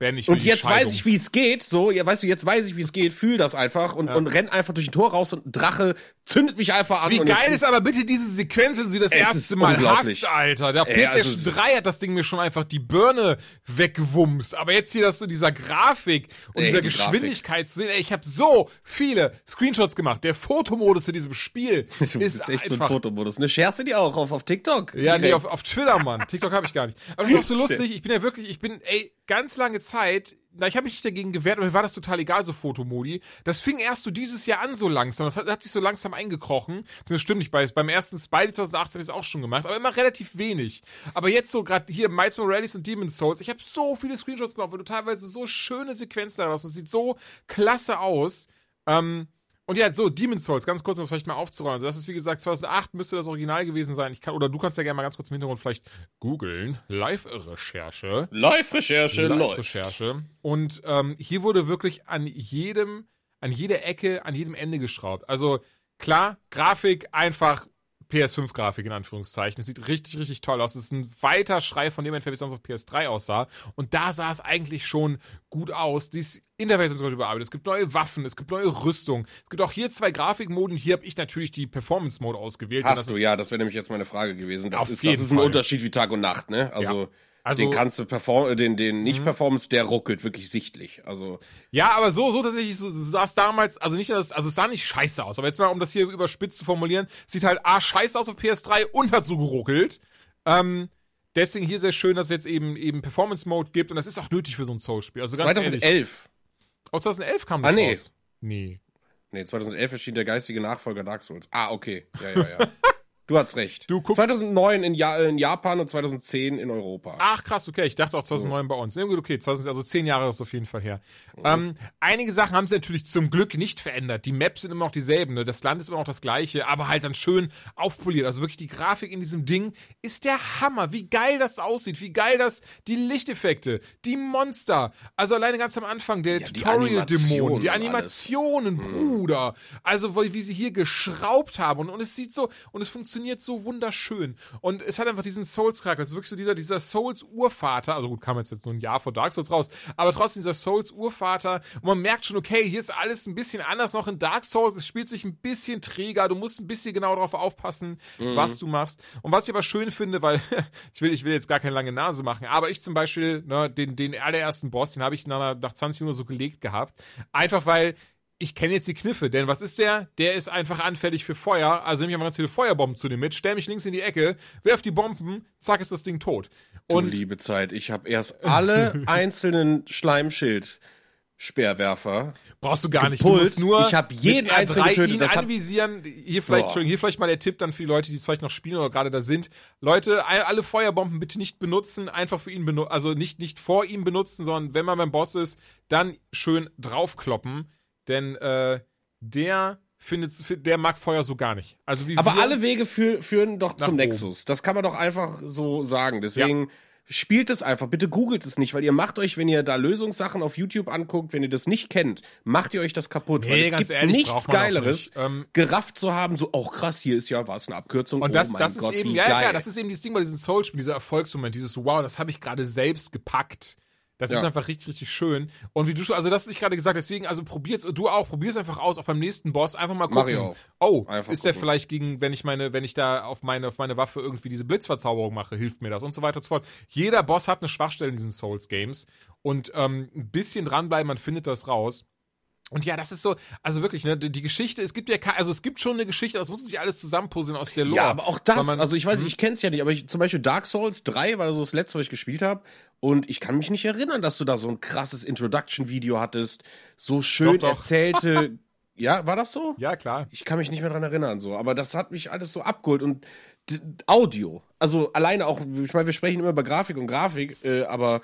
[SPEAKER 1] Ben, ich
[SPEAKER 2] Und jetzt weiß ich, wie es geht. So, ja, weißt du, jetzt weiß ich, wie es geht. Fühl das einfach und, und renn einfach durch ein Tor raus und ein Drache zündet mich einfach an.
[SPEAKER 1] Wie geil ist aber bitte diese Sequenz, wenn du sie das erste
[SPEAKER 2] ist
[SPEAKER 1] Mal hast, Alter. Der
[SPEAKER 2] also-
[SPEAKER 1] PlayStation 3 hat das Ding mir schon einfach die Birne weggewumst. Aber jetzt hier das so dieser Grafik und
[SPEAKER 2] Ey,
[SPEAKER 1] dieser
[SPEAKER 2] die
[SPEAKER 1] Geschwindigkeit zu sehen. Ey, ich habe so viele Screenshots gemacht. Der Fotomodus in diesem Spiel
[SPEAKER 2] Du
[SPEAKER 1] ist
[SPEAKER 2] bist echt so ein Fotomodus. Ne, scherst du die auch auf, auf TikTok?
[SPEAKER 1] Ja, nee,
[SPEAKER 2] Direkt.
[SPEAKER 1] auf, auf Twitter, Mann. TikTok habe ich gar nicht. Aber das ist auch so lustig. Ich bin ja wirklich, ich bin, ey, ganz lange Zeit, na, ich habe mich nicht dagegen gewehrt, aber mir war das total egal, so Fotomodi. Das fing erst so dieses Jahr an, so langsam. Das hat, hat sich so langsam eingekrochen. Das stimmt nicht. Bei, beim ersten Spidey 2018 habe ich es auch schon gemacht, aber immer relativ wenig. Aber jetzt so gerade hier Miles Morales und Demon's Souls, ich habe so viele Screenshots gemacht, weil du teilweise so schöne Sequenzen da hast. Das sieht so klasse aus. Ähm, und ja, so, Demon's Souls, ganz kurz, um das vielleicht mal aufzuräumen. Also das ist, wie gesagt, 2008 müsste das Original gewesen sein. Ich kann, oder du kannst ja gerne mal ganz kurz im Hintergrund vielleicht googeln. Live-Recherche.
[SPEAKER 2] Live-Recherche.
[SPEAKER 1] Live-Recherche. Und ähm, hier wurde wirklich an jedem, an jeder Ecke, an jedem Ende geschraubt. Also klar, Grafik einfach PS5-Grafik in Anführungszeichen. Es sieht richtig, richtig toll aus. Es ist ein weiter Schrei von dem entfernt, wie es sonst auf PS3 aussah. Und da sah es eigentlich schon gut aus. Dieses Interface wird überarbeitet. Es gibt neue Waffen, es gibt neue Rüstung. Es gibt auch hier zwei Grafikmoden. Hier habe ich natürlich die Performance-Mode ausgewählt.
[SPEAKER 2] Hast du, ja, das wäre nämlich jetzt meine Frage gewesen. Das
[SPEAKER 1] Auf
[SPEAKER 2] ist,
[SPEAKER 1] jeden
[SPEAKER 2] das ist ein
[SPEAKER 1] Fall.
[SPEAKER 2] Unterschied wie Tag und Nacht, ne? Also,
[SPEAKER 1] Also,
[SPEAKER 2] den kannst du perform den, den
[SPEAKER 1] Mhm.
[SPEAKER 2] nicht-Performance, der ruckelt wirklich sichtlich. Also,
[SPEAKER 1] Ja, aber so, so tatsächlich, so sah es damals, also nicht, dass, also es sah nicht scheiße aus, aber jetzt mal, um das hier überspitzt zu formulieren, sieht halt A, scheiße aus auf PS3 und hat so geruckelt. Ähm, deswegen hier sehr schön, dass es jetzt eben, eben Performance-Mode gibt und das ist auch nötig für so ein Soul-Spiel. Also ganz ehrlich.
[SPEAKER 2] 2011.
[SPEAKER 1] Oh, 2011 kam das
[SPEAKER 2] Ah, nee.
[SPEAKER 1] raus. Nee.
[SPEAKER 2] Nee, 2011 erschien der geistige Nachfolger Dark Souls. Ah, okay. Ja, ja, ja. du hast recht.
[SPEAKER 1] Du guckst-
[SPEAKER 2] 2009 in, ja in Japan und 2010 in Europa.
[SPEAKER 1] Ach krass, okay, ich dachte auch 2009 bei uns. Okay, 20, also zehn Jahre ist auf jeden Fall her. Ähm, einige Sachen haben sie natürlich zum Glück nicht verändert. Die Maps sind immer noch dieselben, ne? das Land ist immer noch das gleiche, aber halt dann schön aufpoliert. Also wirklich die Grafik in diesem Ding ist der Hammer. Wie geil das aussieht, wie geil das, die Lichteffekte, die Monster. Also alleine ganz am Anfang der
[SPEAKER 2] Ja, die
[SPEAKER 1] Tutorial-Dämonen, die
[SPEAKER 2] Animationen
[SPEAKER 1] Animationen, Bruder. Also wie, wie sie hier geschraubt haben und, und es sieht so, und es funktioniert so wunderschön. Und es hat einfach diesen Souls-Charakter. Es ist wirklich so dieser, dieser Souls-Urvater. Also gut, kam jetzt, jetzt nur ein Jahr vor Dark Souls raus, aber trotzdem dieser Souls-Urvater. Und man merkt schon, okay, hier ist alles ein bisschen anders noch in Dark Souls. Es spielt sich ein bisschen träger. Du musst ein bisschen genau darauf aufpassen, was du machst. Und was ich aber schön finde, weil ich will, ich will jetzt gar keine lange Nase machen, aber ich zum Beispiel, ne, den, den allerersten Boss, den habe ich nach, nach 20 Minuten so gelegt gehabt. Einfach weil ich kenne jetzt die Kniffe, denn was ist der? Der ist einfach anfällig für Feuer, also nehme ich einfach ganz viele Feuerbomben zu dem mit, stell mich links in die Ecke, werf die Bomben, zack ist das Ding tot.
[SPEAKER 2] Du
[SPEAKER 1] Und
[SPEAKER 2] liebe Zeit. Ich habe erst alle einzelnen Schleimschild Speerwerfer.
[SPEAKER 1] brauchst du gar nicht. Du musst nur
[SPEAKER 2] Ich hab jeden
[SPEAKER 1] mit R3
[SPEAKER 2] einzelnen getötet.
[SPEAKER 1] ihn
[SPEAKER 2] Das
[SPEAKER 1] anvisieren. Hier vielleicht. Entschuldigung, hier vielleicht mal der Tipp dann für die Leute, die es vielleicht noch spielen oder gerade da sind. Leute, all- alle Feuerbomben bitte nicht benutzen, einfach für ihn benutzen, also nicht, nicht vor ihm benutzen, sondern wenn man beim Boss ist, dann schön draufkloppen. Denn äh, der findet, der mag Feuer so gar nicht. Also wie
[SPEAKER 2] Aber alle Wege fü führen doch zum
[SPEAKER 1] oben.
[SPEAKER 2] Nexus. Das kann man doch einfach so sagen. Deswegen spielt es einfach. Bitte googelt es nicht, weil ihr macht euch, wenn ihr da Lösungssachen auf YouTube anguckt, wenn ihr das nicht kennt, macht ihr euch das kaputt. weil
[SPEAKER 1] Nee,
[SPEAKER 2] es
[SPEAKER 1] ganz
[SPEAKER 2] gibt
[SPEAKER 1] ehrlich,
[SPEAKER 2] nichts
[SPEAKER 1] auch
[SPEAKER 2] Geileres,
[SPEAKER 1] nicht. Ähm,
[SPEAKER 2] gerafft zu haben, so, oh krass, hier ist ja was, eine Abkürzung.
[SPEAKER 1] Und
[SPEAKER 2] oh
[SPEAKER 1] das,
[SPEAKER 2] mein
[SPEAKER 1] das
[SPEAKER 2] Gott,
[SPEAKER 1] ist eben,
[SPEAKER 2] wie
[SPEAKER 1] ja, ja,
[SPEAKER 2] geil.
[SPEAKER 1] das ist eben dieses Ding bei diesen Soul-Spielen, dieser Erfolgsmoment, dieses Wow, das habe ich gerade selbst gepackt. Das ist
[SPEAKER 2] Ja.
[SPEAKER 1] einfach richtig, richtig schön. Und wie du schon, also das hast ich gerade gesagt, deswegen, also probiert's, du auch, probier's einfach aus, auch beim nächsten Boss, einfach mal gucken.
[SPEAKER 2] Auch.
[SPEAKER 1] Oh,
[SPEAKER 2] Einfach
[SPEAKER 1] ist der
[SPEAKER 2] gucken.
[SPEAKER 1] vielleicht gegen, wenn ich meine, wenn ich da auf meine, auf meine Waffe irgendwie diese Blitzverzauberung mache, hilft mir das und so weiter und so fort. Jeder Boss hat eine Schwachstelle in diesen Souls-Games und ähm, ein bisschen dranbleiben, man findet das raus. Und ja, das ist so, also wirklich, ne, die Geschichte, es gibt ja, ke- also es gibt schon eine Geschichte, das muss sich alles zusammenpuzzeln aus der Lore.
[SPEAKER 2] Ja, aber auch das,
[SPEAKER 1] man-
[SPEAKER 2] also ich weiß,
[SPEAKER 1] Mhm.
[SPEAKER 2] ich kenn's ja nicht, aber ich, zum Beispiel Dark Souls 3 war so das letzte, was ich gespielt habe. Und ich kann mich nicht erinnern, dass du da so ein krasses Introduction-Video hattest. So schön
[SPEAKER 1] Doch, doch.
[SPEAKER 2] erzählte. ja, war das so?
[SPEAKER 1] Ja, klar.
[SPEAKER 2] Ich kann mich nicht mehr dran erinnern, so. Aber das hat mich alles so abgeholt. Und Audio. Also alleine auch, ich meine, wir sprechen immer über Grafik und Grafik, äh, aber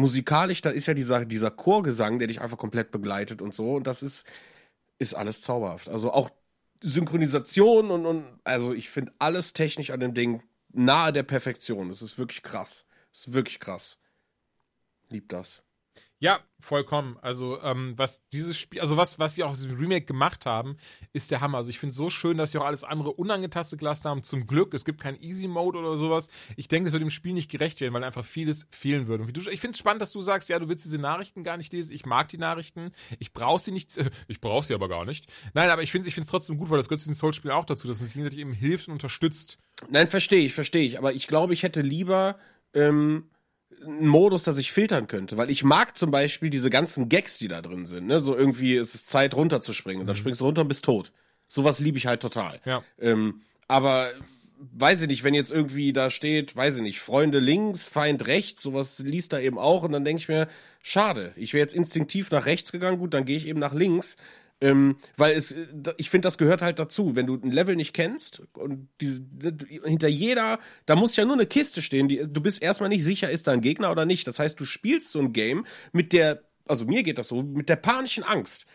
[SPEAKER 2] musikalisch, da ist ja dieser, dieser Chorgesang, der dich einfach komplett begleitet und so. Und das ist, ist alles zauberhaft. Also auch Synchronisation und, und also ich finde alles technisch an dem Ding nahe der Perfektion. Das ist wirklich krass. Das ist wirklich krass. Lieb das.
[SPEAKER 1] Ja, vollkommen. Also, ähm, was dieses Spiel, also was, was sie auch im Remake gemacht haben, ist der Hammer. Also ich finde es so schön, dass sie auch alles andere unangetastet gelassen haben. Zum Glück, es gibt keinen Easy Mode oder sowas. Ich denke, es wird dem Spiel nicht gerecht werden, weil einfach vieles fehlen würde. Und wie du, ich finde es spannend, dass du sagst, ja, du willst diese Nachrichten gar nicht lesen. Ich mag die Nachrichten. Ich brauche sie nicht. Ich brauche sie aber gar nicht. Nein, aber ich finde es ich find's trotzdem gut, weil das gehört zu den Soul-Spielen auch dazu, dass man sich gegenseitig eben hilft und unterstützt.
[SPEAKER 2] Nein, verstehe ich, verstehe ich. Aber ich glaube, ich hätte lieber ähm, einen Modus, dass ich filtern könnte. Weil ich mag zum Beispiel diese ganzen Gags, die da drin sind. Ne? So irgendwie ist es Zeit, runterzuspringen. Und dann springst du runter und bist tot. Sowas liebe ich halt total.
[SPEAKER 1] Ja.
[SPEAKER 2] Ähm, aber weiß ich nicht, wenn jetzt irgendwie da steht, weiß ich nicht, Freunde links, Feind rechts, sowas liest da eben auch. Und dann denke ich mir, schade, ich wäre jetzt instinktiv nach rechts gegangen, gut, dann gehe ich eben nach links. Ähm, weil es, äh, ich finde, das gehört halt dazu. Wenn du ein Level nicht kennst und diese, hinter jeder, da muss ja nur eine Kiste stehen, die, du bist erstmal nicht sicher, ist da ein Gegner oder nicht. Das heißt, du spielst so ein Game mit der, also mir geht das so, mit der panischen Angst.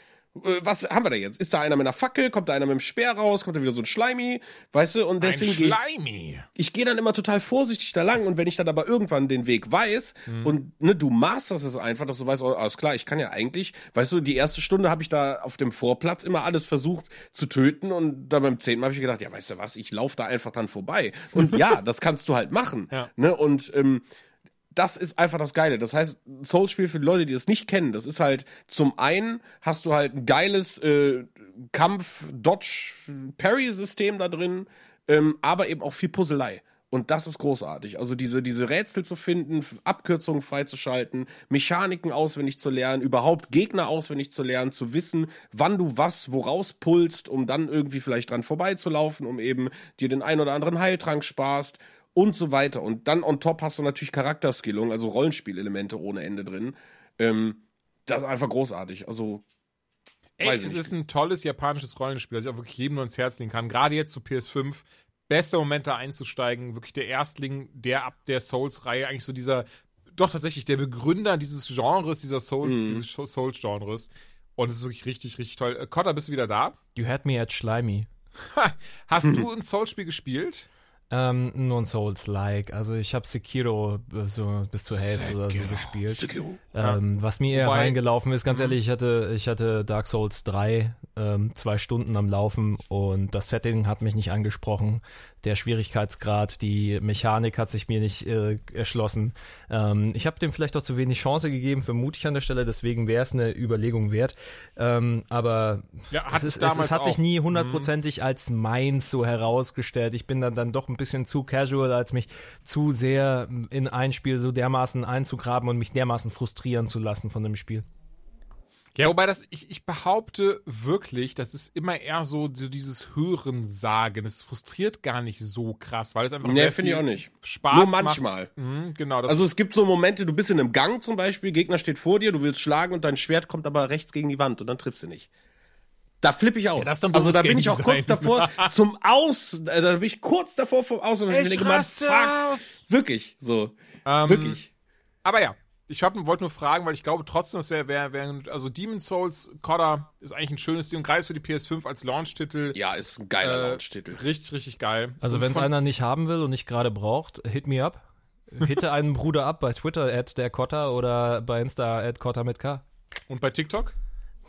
[SPEAKER 2] Äh, Was haben wir da jetzt? Ist da einer mit einer Fackel? Kommt da einer mit einem Speer raus? Kommt da wieder so ein Schleimi? Weißt du? Und deswegen
[SPEAKER 1] Ein
[SPEAKER 2] gehe ich,
[SPEAKER 1] Schleimi.
[SPEAKER 2] ich gehe dann immer total vorsichtig da lang und wenn ich dann aber irgendwann den Weg weiß
[SPEAKER 1] Mhm.
[SPEAKER 2] und ne, du masterst es einfach, dass du weißt, oh, alles klar, ich kann ja eigentlich, weißt du, die erste Stunde habe ich da auf dem Vorplatz immer alles versucht zu töten und da beim zehnten Mal habe ich gedacht, ja, weißt du was, ich laufe da einfach dann vorbei. Und ja, das kannst du halt machen.
[SPEAKER 1] Ja.
[SPEAKER 2] Ne? Und ähm, das ist einfach das Geile. Das heißt, Souls-Spiel für die Leute, die das nicht kennen, das ist halt zum einen hast du halt ein geiles äh, Kampf-Dodge-Parry-System da drin, ähm, aber eben auch viel Puzzlei. Und das ist großartig. Also diese, diese Rätsel zu finden, Abkürzungen freizuschalten, Mechaniken auswendig zu lernen, überhaupt Gegner auswendig zu lernen, zu wissen, wann du was woraus pulst, um dann irgendwie vielleicht dran vorbeizulaufen, um eben dir den ein oder anderen Heiltrank sparst und so weiter. Und dann on top hast du natürlich Charakterskillung, also Rollenspielelemente ohne Ende drin. Ähm, das ist einfach großartig. Also
[SPEAKER 1] Ey, es ist ein tolles japanisches Rollenspiel, das ich auch wirklich jedem nur ins Herz legen kann. Gerade jetzt zu PS5 bester Moment da einzusteigen. Wirklich der Erstling der ab der Souls-Reihe, eigentlich so dieser, doch tatsächlich der Begründer dieses Genres, dieser Souls, mhm. dieses Souls-Genres. Und es ist wirklich richtig, richtig toll. Äh, Cotta, bist du wieder da?
[SPEAKER 3] You had me at Schleimy.
[SPEAKER 1] Hast du ein Souls-Spiel gespielt?
[SPEAKER 3] Ähm, nur ein Souls-like. Also ich habe Sekiro so bis zur Hälfte Sekiro. oder so gespielt. Sekiro. Ähm, was mir eher Wobei, reingelaufen ist, ganz mhm. ehrlich, ich hatte, ich hatte Dark Souls 3 ähm, zwei Stunden am Laufen und das Setting hat mich nicht angesprochen der Schwierigkeitsgrad, die Mechanik hat sich mir nicht äh, erschlossen. Ähm, ich habe dem vielleicht auch zu wenig Chance gegeben, vermute ich an der Stelle, deswegen wäre es eine Überlegung wert. Ähm, aber
[SPEAKER 1] ja,
[SPEAKER 3] es, ist, es, es, hat sich nie hundertprozentig mhm. als meins so herausgestellt. Ich bin dann, dann doch ein bisschen zu casual, als mich zu sehr in ein Spiel so dermaßen einzugraben und mich dermaßen frustrieren zu lassen von dem Spiel.
[SPEAKER 1] Ja, wobei das, ich, ich behaupte wirklich, das ist immer eher so, so dieses Hörensagen. Es frustriert gar nicht so krass, weil es einfach nee, sehr
[SPEAKER 2] viel ich auch nicht.
[SPEAKER 1] Spaß
[SPEAKER 2] Nur manchmal.
[SPEAKER 1] Mhm, genau.
[SPEAKER 2] also es gibt so Momente, du bist in einem Gang zum Beispiel, Gegner steht vor dir, du willst schlagen und dein Schwert kommt aber rechts gegen die Wand und dann triffst du nicht. Da flippe ich aus. Ja, also da bin ich auch kurz davor zum Aus, äh, da bin ich kurz davor vom Aus und ich denke mal, fuck, wirklich, so, ähm, wirklich.
[SPEAKER 1] Aber ja, ich wollte nur fragen, weil ich glaube trotzdem, das wäre, wär, wär, also Demon's Souls Coda ist eigentlich ein schönes Ding, gerade für die PS5 als Launch-Titel.
[SPEAKER 2] Ja, ist ein geiler äh, Launch-Titel.
[SPEAKER 1] Richtig, richtig geil.
[SPEAKER 3] Also wenn es einer nicht haben will und nicht gerade braucht, hit me up. Hitte einen Bruder ab bei Twitter at der Cotta oder bei Insta at Cotta mit K.
[SPEAKER 1] Und bei TikTok?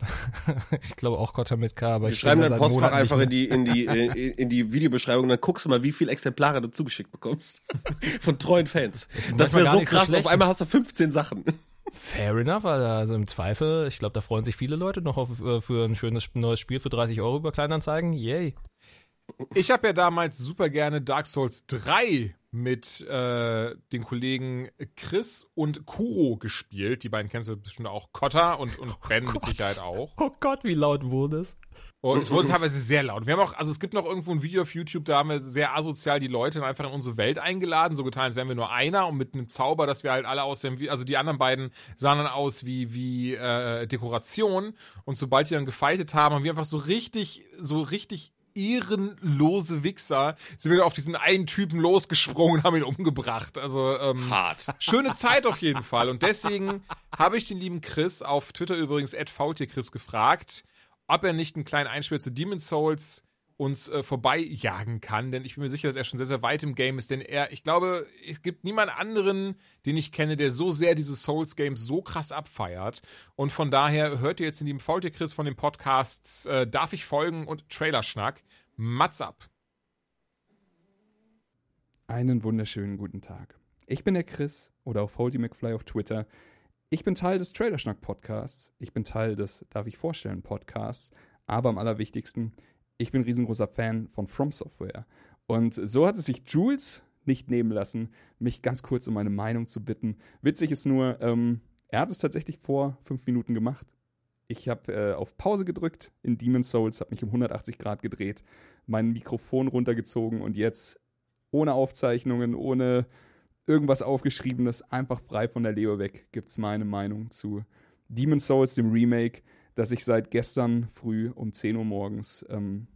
[SPEAKER 3] ich glaube auch Kotter mit K, aber
[SPEAKER 2] Wir schreiben dein Postfach einfach in die, in die, in, in die Videobeschreibung, dann guckst du mal, wie viele Exemplare du zugeschickt bekommst. Von treuen Fans. Das, das wäre so krass, so auf einmal hast du 15 Sachen.
[SPEAKER 3] Fair enough, also im Zweifel, ich glaube, da freuen sich viele Leute noch auf, äh, für ein schönes neues Spiel für 30 Euro über Kleinanzeigen. Yay.
[SPEAKER 1] Ich habe ja damals super gerne Dark Souls 3 mit äh, den Kollegen Chris und Kuro gespielt. Die beiden kennst du bestimmt auch. Kotta und, und oh Ben Gott. mit Sicherheit auch.
[SPEAKER 3] Oh Gott, wie laut wurde es?
[SPEAKER 1] Und es wurde teilweise sehr laut. Wir haben auch, also es gibt noch irgendwo ein Video auf YouTube, da haben wir sehr asozial die Leute einfach in unsere Welt eingeladen, so getan, als wären wir nur einer und mit einem Zauber, dass wir halt alle aussehen wie, also die anderen beiden sahen dann aus wie, wie äh, Dekoration. Und sobald die dann gefeitet haben, haben wir einfach so richtig, so richtig ehrenlose Wichser sind wir auf diesen einen Typen losgesprungen und haben ihn umgebracht. Also ähm,
[SPEAKER 2] hart.
[SPEAKER 1] Schöne Zeit auf jeden Fall. Und deswegen habe ich den lieben Chris auf Twitter übrigens Chris gefragt, ob er nicht einen kleinen Einspiel zu Demon's Souls uns äh, vorbeijagen kann, denn ich bin mir sicher, dass er schon sehr, sehr weit im Game ist, denn er, ich glaube, es gibt niemanden anderen, den ich kenne, der so sehr diese Souls-Games so krass abfeiert. Und von daher hört ihr jetzt in dem Faultier Chris von den Podcasts äh, Darf ich folgen und Trailerschnack. Mats ab.
[SPEAKER 4] Einen wunderschönen guten Tag. Ich bin der Chris oder auch Faulty McFly auf Twitter. Ich bin Teil des Trailerschnack Podcasts. Ich bin Teil des Darf ich vorstellen Podcasts. Aber am allerwichtigsten, ich bin ein riesengroßer Fan von From Software. Und so hat es sich Jules nicht nehmen lassen, mich ganz kurz um meine Meinung zu bitten. Witzig ist nur, ähm, er hat es tatsächlich vor fünf Minuten gemacht. Ich habe äh, auf Pause gedrückt in Demon's Souls, habe mich um 180 Grad gedreht, mein Mikrofon runtergezogen und jetzt ohne Aufzeichnungen, ohne irgendwas aufgeschriebenes, einfach frei von der Leo weg, gibt es meine Meinung zu Demon's Souls, dem Remake dass ich seit gestern früh um 10 Uhr morgens ähm,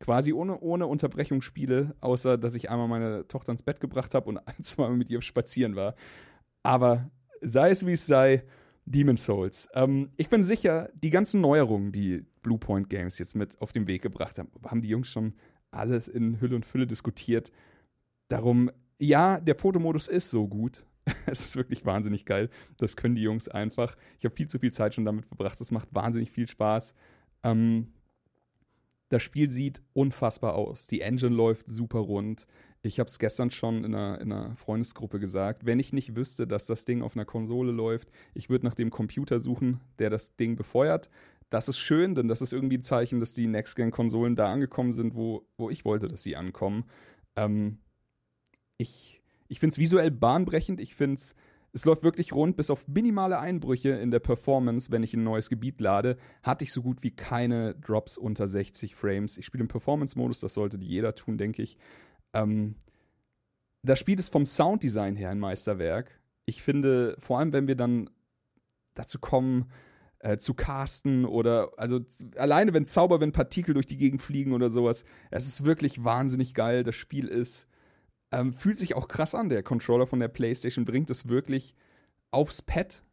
[SPEAKER 4] quasi ohne, ohne Unterbrechung spiele, außer dass ich einmal meine Tochter ins Bett gebracht habe und ein, zwei Mal mit ihr spazieren war. Aber sei es wie es sei, Demon's Souls. Ähm, ich bin sicher, die ganzen Neuerungen, die Bluepoint Games jetzt mit auf den Weg gebracht haben, haben die Jungs schon alles in Hülle und Fülle diskutiert. Darum, ja, der Fotomodus ist so gut, es ist wirklich wahnsinnig geil. Das können die Jungs einfach. Ich habe viel zu viel Zeit schon damit verbracht. Es macht wahnsinnig viel Spaß. Ähm, das Spiel sieht unfassbar aus. Die Engine läuft super rund. Ich habe es gestern schon in einer, in einer, Freundesgruppe gesagt. Wenn ich nicht wüsste, dass das Ding auf einer Konsole läuft, ich würde nach dem Computer suchen, der das Ding befeuert. Das ist schön, denn das ist irgendwie ein Zeichen, dass die Next-Gen-Konsolen da angekommen sind, wo, wo ich wollte, dass sie ankommen. Ähm, Ich, ich finde es visuell bahnbrechend. Ich finde es, es läuft wirklich rund, bis auf minimale Einbrüche in der Performance, wenn ich ein neues Gebiet lade, hatte ich so gut wie keine Drops unter 60 Frames. Ich spiele im Performance-Modus, das sollte jeder tun, denke ich. Ähm, das Spiel ist vom Sounddesign her ein Meisterwerk. Ich finde, vor allem wenn wir dann dazu kommen, äh, zu casten oder also alleine wenn Zauber, wenn Partikel durch die Gegend fliegen oder sowas, es ist wirklich wahnsinnig geil. Das Spiel ist ähm, fühlt sich auch krass an. Der Controller von der PlayStation bringt es wirklich aufs Pad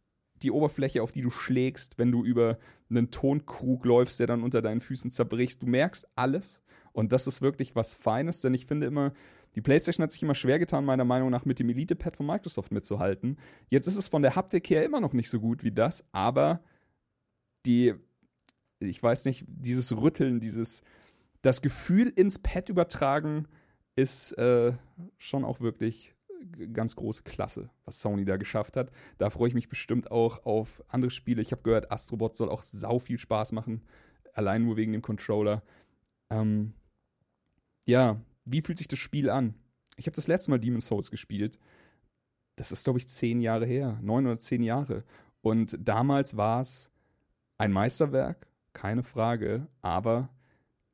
[SPEAKER 4] die Oberfläche, auf die du schlägst, wenn du über einen Tonkrug läufst, der dann unter deinen Füßen zerbricht. Du merkst alles und das ist wirklich was Feines, denn ich finde immer, die PlayStation hat sich immer schwer getan, meiner Meinung nach, mit dem Elite-Pad von Microsoft mitzuhalten. Jetzt ist es von der Haptik her immer noch nicht so gut wie das, aber die, ich weiß nicht, dieses Rütteln, dieses, das Gefühl ins Pad übertragen, ist äh, schon auch wirklich ganz große Klasse, was Sony da geschafft hat. Da freue ich mich bestimmt auch auf andere Spiele. Ich habe gehört, Astrobot soll auch sau viel Spaß machen, allein nur wegen dem Controller. Ähm, ja, wie fühlt sich das Spiel an? Ich habe das letzte Mal Demon's Souls gespielt. Das ist, glaube ich, zehn Jahre her, neun oder zehn Jahre. Und damals war es ein Meisterwerk, keine Frage, aber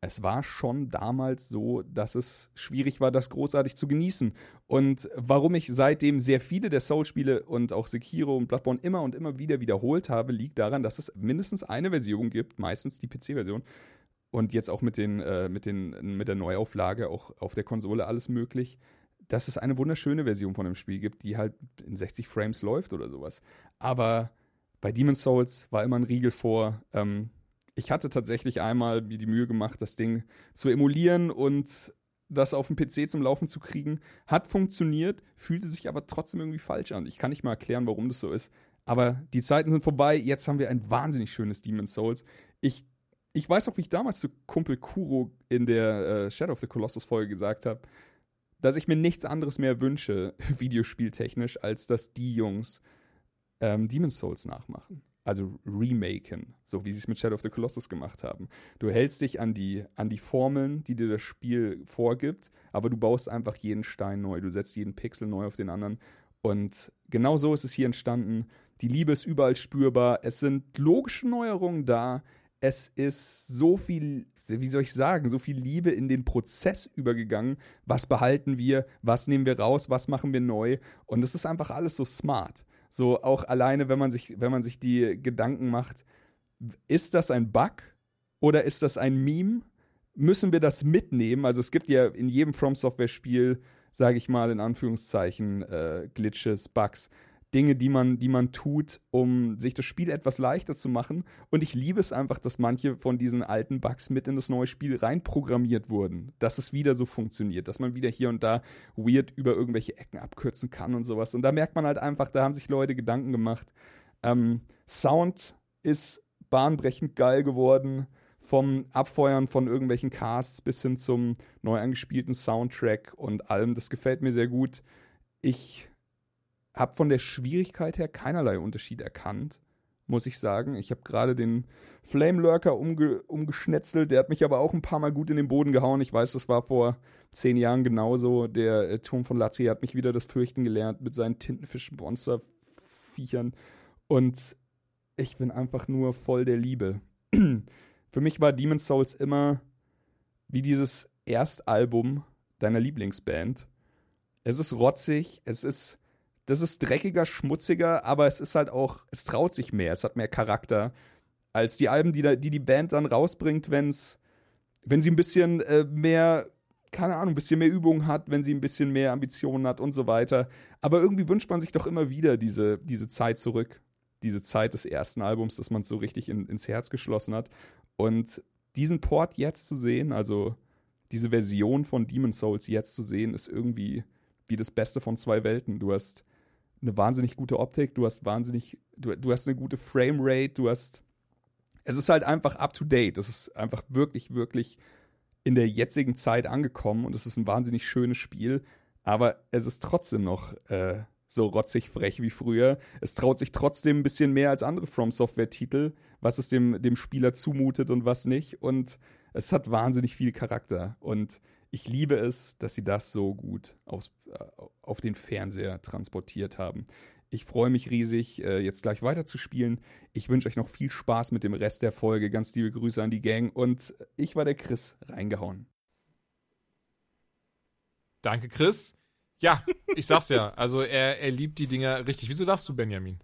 [SPEAKER 4] es war schon damals so, dass es schwierig war, das großartig zu genießen. Und warum ich seitdem sehr viele der Soul-Spiele und auch Sekiro und Bloodborne immer und immer wieder wiederholt habe, liegt daran, dass es mindestens eine Version gibt, meistens die PC-Version. Und jetzt auch mit, den, äh, mit, den, mit der Neuauflage, auch auf der Konsole alles möglich, dass es eine wunderschöne Version von dem Spiel gibt, die halt in 60 Frames läuft oder sowas. Aber bei Demon's Souls war immer ein Riegel vor. Ähm, ich hatte tatsächlich einmal mir die Mühe gemacht, das Ding zu emulieren und das auf dem PC zum Laufen zu kriegen. Hat funktioniert, fühlte sich aber trotzdem irgendwie falsch an. Ich kann nicht mal erklären, warum das so ist. Aber die Zeiten sind vorbei. Jetzt haben wir ein wahnsinnig schönes Demon's Souls. Ich, ich weiß auch, wie ich damals zu Kumpel Kuro in der äh, Shadow of the Colossus Folge gesagt habe, dass ich mir nichts anderes mehr wünsche, videospieltechnisch, als dass die Jungs ähm, Demon's Souls nachmachen. Also remaken, so wie sie es mit Shadow of the Colossus gemacht haben. Du hältst dich an die, an die Formeln, die dir das Spiel vorgibt, aber du baust einfach jeden Stein neu. Du setzt jeden Pixel neu auf den anderen. Und genau so ist es hier entstanden. Die Liebe ist überall spürbar. Es sind logische Neuerungen da. Es ist so viel, wie soll ich sagen, so viel Liebe in den Prozess übergegangen. Was behalten wir? Was nehmen wir raus? Was machen wir neu? Und es ist einfach alles so smart. So auch alleine, wenn man sich, wenn man sich die Gedanken macht, ist das ein Bug oder ist das ein Meme? Müssen wir das mitnehmen? Also es gibt ja in jedem From Software Spiel, sage ich mal in Anführungszeichen, äh, Glitches, Bugs. Dinge, die man, die man tut, um sich das Spiel etwas leichter zu machen. Und ich liebe es einfach, dass manche von diesen alten Bugs mit in das neue Spiel reinprogrammiert wurden. Dass es wieder so funktioniert, dass man wieder hier und da weird über irgendwelche Ecken abkürzen kann und sowas. Und da merkt man halt einfach, da haben sich Leute Gedanken gemacht. Ähm, Sound ist bahnbrechend geil geworden. Vom Abfeuern von irgendwelchen Casts bis hin zum neu angespielten Soundtrack und allem. Das gefällt mir sehr gut. Ich habe von der Schwierigkeit her keinerlei Unterschied erkannt, muss ich sagen. Ich habe gerade den Flame Lurker umge umgeschnetzelt, der hat mich aber auch ein paar Mal gut in den Boden gehauen. Ich weiß, das war vor zehn Jahren genauso. Der äh, Turm von Latri hat mich wieder das Fürchten gelernt mit seinen Tintenfisch-Monster-Viechern. Und ich bin einfach nur voll der Liebe. Für mich war Demon's Souls immer wie dieses Erstalbum deiner Lieblingsband. Es ist rotzig, es ist das ist dreckiger, schmutziger, aber es ist halt auch, es traut sich mehr, es hat mehr Charakter als die Alben, die da, die, die Band dann rausbringt, wenn's, wenn sie ein bisschen äh, mehr, keine Ahnung, ein bisschen mehr Übung hat, wenn sie ein bisschen mehr Ambitionen hat und so weiter. Aber irgendwie wünscht man sich doch immer wieder diese, diese Zeit zurück, diese Zeit des ersten Albums, dass man es so richtig in, ins Herz geschlossen hat. Und diesen Port jetzt zu sehen, also diese Version von Demon's Souls jetzt zu sehen, ist irgendwie wie das Beste von zwei Welten. Du hast eine wahnsinnig gute Optik, du hast wahnsinnig, du, du hast eine gute Framerate, du hast. Es ist halt einfach up to date. Es ist einfach wirklich, wirklich in der jetzigen Zeit angekommen und es ist ein wahnsinnig schönes Spiel, aber es ist trotzdem noch äh, so rotzig frech wie früher. Es traut sich trotzdem ein bisschen mehr als andere From Software-Titel, was es dem, dem Spieler zumutet und was nicht. Und es hat wahnsinnig viel Charakter. Und Ich liebe es, dass sie das so gut aufs, äh, auf den Fernseher transportiert haben. Ich freue mich riesig, äh, jetzt gleich weiterzuspielen. Ich wünsche euch noch viel Spaß mit dem Rest der Folge. Ganz liebe Grüße an die Gang und ich war der Chris reingehauen.
[SPEAKER 1] Danke, Chris. Ja, ich sag's ja. Also er, er liebt die Dinger richtig. Wieso lachst du, Benjamin?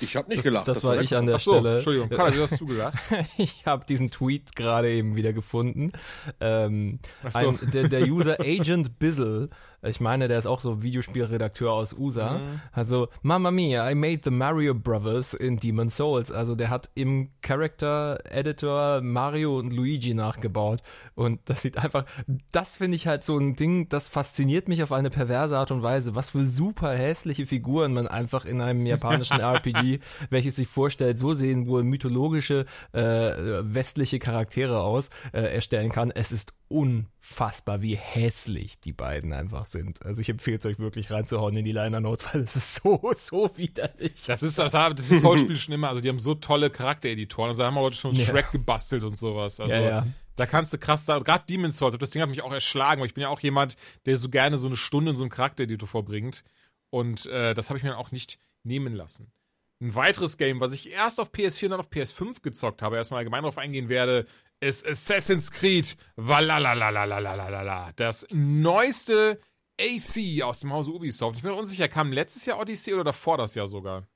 [SPEAKER 2] Ich habe nicht gelacht.
[SPEAKER 3] Das, war ich an der
[SPEAKER 1] Ach so,
[SPEAKER 3] Stelle.
[SPEAKER 1] Entschuldigung. Carla, du hast zugelacht.
[SPEAKER 3] ich habe diesen Tweet gerade eben wieder gefunden. Ähm,
[SPEAKER 1] Ach so.
[SPEAKER 3] ein, der, der User Agent Bizzle, ich meine, der ist auch so Videospielredakteur aus USA.
[SPEAKER 1] Mhm.
[SPEAKER 3] Also, Mamma Mia, I made the Mario Brothers in Demon's Souls. Also, der hat im Character Editor Mario und Luigi nachgebaut. Und das sieht einfach, das finde ich halt so ein Ding, das fasziniert mich auf eine perverse Art und Weise. Was für super hässliche Figuren man einfach in einem japanischen RPG, welches sich vorstellt, so sehen wohl mythologische äh, westliche Charaktere aus, äh, erstellen kann. Es ist unfassbar, wie hässlich die beiden einfach sind. Also ich empfehle es euch wirklich reinzuhauen in die Liner Notes, weil es ist so, so widerlich.
[SPEAKER 1] Das ist das, das ist Soulspiel schon immer. Also die haben so tolle Charaktereditoren. Also da haben wir heute schon
[SPEAKER 3] Ja.
[SPEAKER 1] Shrek gebastelt und sowas. Also
[SPEAKER 3] Ja, ja.
[SPEAKER 1] da kannst du krass sagen. Gerade Demon's Souls, das Ding hat mich auch erschlagen, weil ich bin ja auch jemand, der so gerne so eine Stunde in so einem Charaktereditor verbringt. Und äh, das habe ich mir dann auch nicht nehmen lassen. Ein weiteres Game, was ich erst auf PS4 und dann auf PS5 gezockt habe, erstmal allgemein darauf eingehen werde, ist Assassin's Creed Valhalla. Das neueste AC aus dem Hause Ubisoft. Ich bin mir unsicher, kam letztes Jahr Odyssey oder davor das Jahr sogar?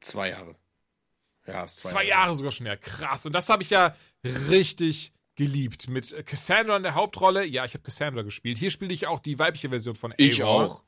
[SPEAKER 2] Zwei Jahre. Ja, ist zwei,
[SPEAKER 1] Zwei Jahre sogar schon her. Krass. Und das habe ich ja richtig geliebt. Mit äh, Cassandra in der Hauptrolle. Ja, ich habe Cassandra gespielt. Hier spiele ich auch die weibliche Version von
[SPEAKER 2] Ich
[SPEAKER 1] Eivor.
[SPEAKER 2] auch.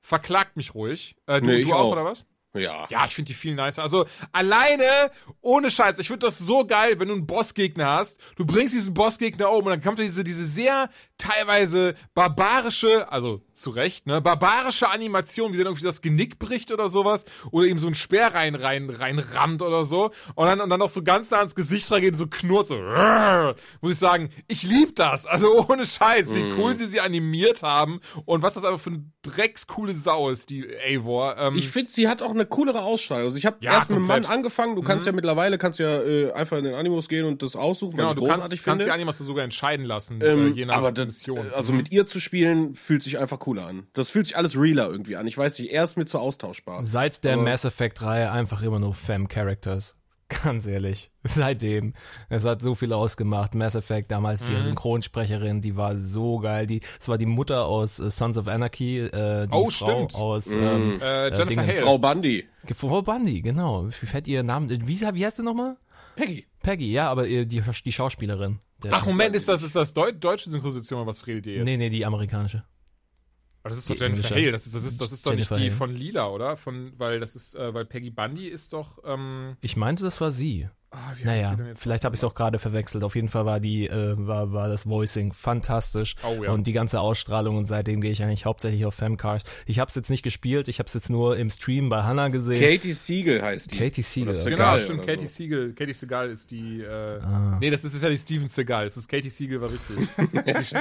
[SPEAKER 1] Verklagt mich ruhig. Äh, du,
[SPEAKER 2] Nee,
[SPEAKER 1] du
[SPEAKER 2] ich
[SPEAKER 1] auch,
[SPEAKER 2] auch.
[SPEAKER 1] oder was?
[SPEAKER 2] Ja.
[SPEAKER 1] Ja, ich finde die viel nicer. Also alleine, ohne Scheiß, ich finde das so geil, wenn du einen Bossgegner hast. Du bringst diesen Bossgegner um und dann kommt diese, diese sehr teilweise barbarische, also zu Recht, ne, barbarische Animation, wie der irgendwie das Genick bricht oder sowas. Oder ihm so ein Speer rein, rein, rein rammt oder so. Und dann, und dann noch so ganz nah ans Gesicht reingeht und so knurrt so. Rrrr. Muss ich sagen, ich lieb das. Also ohne Scheiß, wie cool sie sie animiert haben und was das aber für eine dreckscoole Sau ist, die Eivor. Ähm,
[SPEAKER 2] Ich finde, sie hat auch eine coolere Ausstrahlung. Also ich habe
[SPEAKER 1] Ja,
[SPEAKER 2] erst mit Mann angefangen. Du kannst ja mittlerweile kannst ja äh, einfach in den Animus gehen und das aussuchen,
[SPEAKER 1] Genau,
[SPEAKER 2] was ich
[SPEAKER 1] du
[SPEAKER 2] großartig
[SPEAKER 1] kannst, kannst die
[SPEAKER 2] finde.
[SPEAKER 1] Animas sogar entscheiden lassen,
[SPEAKER 2] Ähm,
[SPEAKER 1] äh, je nach
[SPEAKER 2] aber das,
[SPEAKER 1] Mission.
[SPEAKER 2] also
[SPEAKER 1] Mhm.
[SPEAKER 2] mit ihr zu spielen, fühlt sich einfach cooler an. Das fühlt sich alles realer irgendwie an. Ich weiß nicht, er ist mir zu austauschbar.
[SPEAKER 3] Seit der
[SPEAKER 2] Aber-
[SPEAKER 3] Mass Effect-Reihe einfach immer nur Femme-Characters. Ganz ehrlich. Seitdem. Es hat so viel ausgemacht. Mass Effect, damals
[SPEAKER 1] Mhm.
[SPEAKER 3] die Synchronsprecherin, die war so geil. Die, es war die Mutter aus äh, Sons of Anarchy, äh, die
[SPEAKER 1] Oh,
[SPEAKER 3] Frau
[SPEAKER 1] stimmt.
[SPEAKER 3] aus
[SPEAKER 2] Mhm.
[SPEAKER 3] ähm,
[SPEAKER 1] äh, Jennifer
[SPEAKER 3] Dingens.
[SPEAKER 1] Hale.
[SPEAKER 2] Frau Bundy.
[SPEAKER 3] Frau Bundy, genau. Wie fällt ihr Name? Wie, wie heißt sie nochmal?
[SPEAKER 2] Peggy.
[SPEAKER 3] Peggy, ja, aber äh, die, die Schauspielerin. Der-
[SPEAKER 1] Ach, Moment, ist das, ist das Deu deutsche Synchronisation oder was redet ihr jetzt?
[SPEAKER 3] Nee, nee, die amerikanische.
[SPEAKER 1] Aber das ist
[SPEAKER 3] die
[SPEAKER 1] doch Jennifer. Hale. Das ist, das ist, das ist doch nicht
[SPEAKER 3] Jennifer
[SPEAKER 1] die
[SPEAKER 3] Hale.
[SPEAKER 1] von Lila, oder? Von, weil das ist, äh, weil Peggy Bundy ist doch, ähm,
[SPEAKER 3] Ich meinte, das war sie.
[SPEAKER 1] Ah, wie heißt
[SPEAKER 3] Naja,
[SPEAKER 1] sie denn jetzt?
[SPEAKER 3] vielleicht habe ich es auch gerade verwechselt. Auf jeden Fall war die, äh, war, war das Voicing fantastisch.
[SPEAKER 1] Oh ja.
[SPEAKER 3] Und die ganze Ausstrahlung und seitdem gehe ich eigentlich hauptsächlich auf Femcars. Ich habe es jetzt nicht gespielt, ich habe es jetzt nur im Stream bei Hannah gesehen.
[SPEAKER 2] Katie Siegel heißt die.
[SPEAKER 3] Katie Siegel,
[SPEAKER 2] Oder
[SPEAKER 3] okay.
[SPEAKER 1] Genau,
[SPEAKER 2] Segal
[SPEAKER 1] stimmt.
[SPEAKER 2] oder
[SPEAKER 1] Katie
[SPEAKER 2] so.
[SPEAKER 1] Siegel. Katie Segal ist die. Äh,
[SPEAKER 3] Ah.
[SPEAKER 1] Nee, das ist, ist ja die Steven Segal. Das ist Katie Siegel, war richtig.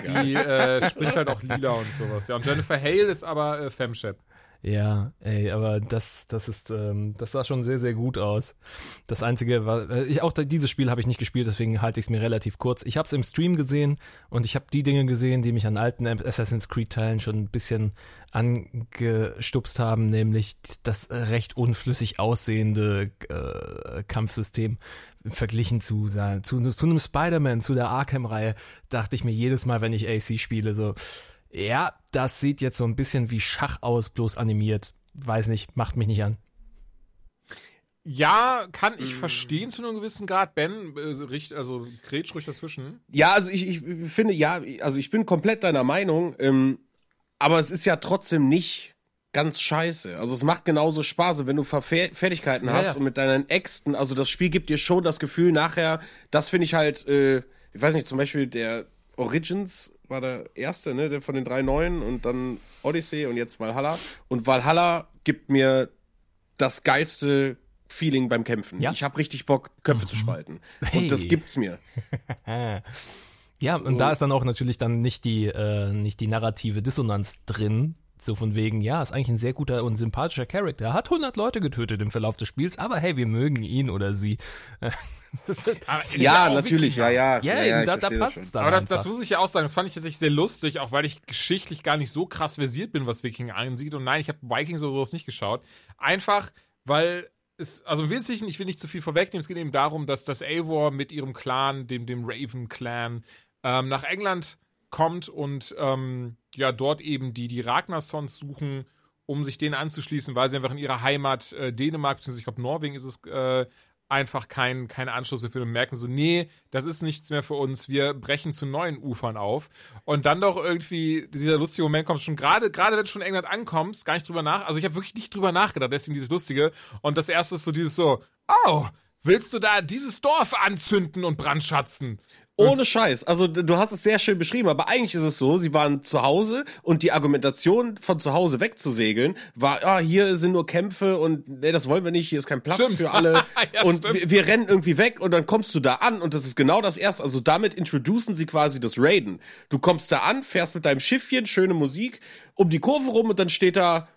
[SPEAKER 1] die äh, spricht halt auch lila und sowas. Ja, und Jennifer Hale ist aber äh, Femshep.
[SPEAKER 3] Ja, ey, aber das, das ist, ähm, das sah schon sehr, sehr gut aus. Das einzige war, äh, ich, auch da, dieses Spiel habe ich nicht gespielt, deswegen halte ich es mir relativ kurz. Ich habe es im Stream gesehen und ich habe die Dinge gesehen, die mich an alten Assassin's Creed Teilen schon ein bisschen angestupst haben, nämlich das recht unflüssig aussehende äh, Kampfsystem verglichen zu, zu, zu einem Spider-Man, zu der Arkham-Reihe, dachte ich mir jedes Mal, wenn ich AC spiele, so, ja, das sieht jetzt so ein bisschen wie Schach aus, bloß animiert. Weiß nicht, macht mich nicht an.
[SPEAKER 1] Ja, kann ich
[SPEAKER 2] Mhm.
[SPEAKER 1] verstehen zu einem gewissen Grad. Ben, äh, richt, also grätsch ruhig dazwischen.
[SPEAKER 2] Ja, also ich, ich finde, ja, also ich bin komplett deiner Meinung, ähm, aber es ist ja trotzdem nicht ganz scheiße. Also es macht genauso Spaß, wenn du Verfe Fertigkeiten
[SPEAKER 3] Ja,
[SPEAKER 2] hast
[SPEAKER 3] ja.
[SPEAKER 2] und mit deinen Äxten, also das Spiel gibt dir schon das Gefühl nachher, das finde ich halt, äh, ich weiß nicht, zum Beispiel der Origins war der erste, ne, der von den drei neuen und dann Odyssey und jetzt Valhalla. Und Valhalla gibt mir das geilste Feeling beim Kämpfen.
[SPEAKER 3] Ja.
[SPEAKER 2] Ich habe richtig Bock, Köpfe zu spalten.
[SPEAKER 3] Hey.
[SPEAKER 2] Und das gibt's mir.
[SPEAKER 3] Ja, und da ist dann auch natürlich dann nicht die, äh, nicht die narrative Dissonanz drin, So von wegen, ja, ist eigentlich ein sehr guter und sympathischer Charakter. Hat 100 Leute getötet im Verlauf des Spiels, aber hey, wir mögen ihn oder sie.
[SPEAKER 2] Ja,
[SPEAKER 1] auch
[SPEAKER 2] natürlich, ja, ja.
[SPEAKER 3] Ja,
[SPEAKER 2] ja, ich
[SPEAKER 3] da, da passt es dann.
[SPEAKER 1] Aber das, das muss ich ja auch sagen, das fand ich tatsächlich sehr lustig, auch weil ich geschichtlich gar nicht so krass versiert bin, was Wikinger ansieht. Und nein, ich habe Vikings oder sowas nicht geschaut. Einfach, weil es, also im Wesentlichen, ich will nicht zu viel vorwegnehmen, es geht eben darum, dass das Eivor mit ihrem Clan, dem, dem Raven-Clan, ähm, nach England kommt und ähm, ja, dort eben die, die Ragnarsons suchen, um sich denen anzuschließen, weil sie einfach in ihrer Heimat äh, Dänemark, beziehungsweise ich glaube Norwegen ist es, äh, einfach kein, keine Anschlüsse für und merken so, nee, das ist nichts mehr für uns, wir brechen zu neuen Ufern auf. Und dann doch irgendwie, dieser lustige Moment kommt schon gerade, gerade wenn du schon in England ankommst, gar nicht drüber nach, also ich habe wirklich nicht drüber nachgedacht, deswegen dieses Lustige. Und das erste ist so dieses so, oh, willst du da dieses Dorf anzünden und brandschatzen?
[SPEAKER 2] Ohne Scheiß. Also du hast es sehr schön beschrieben, aber eigentlich ist es so, sie waren zu Hause und die Argumentation von zu Hause wegzusegeln war, ah, hier sind nur Kämpfe und nee, das wollen wir nicht, hier ist kein Platz
[SPEAKER 1] Stimmt.
[SPEAKER 2] für alle
[SPEAKER 1] Ja,
[SPEAKER 2] und wir, wir rennen irgendwie weg und dann kommst du da an und das ist genau das erste. Also damit introducen sie quasi das Raiden. Du kommst da an, fährst mit deinem Schiffchen, schöne Musik, um die Kurve rum und dann steht da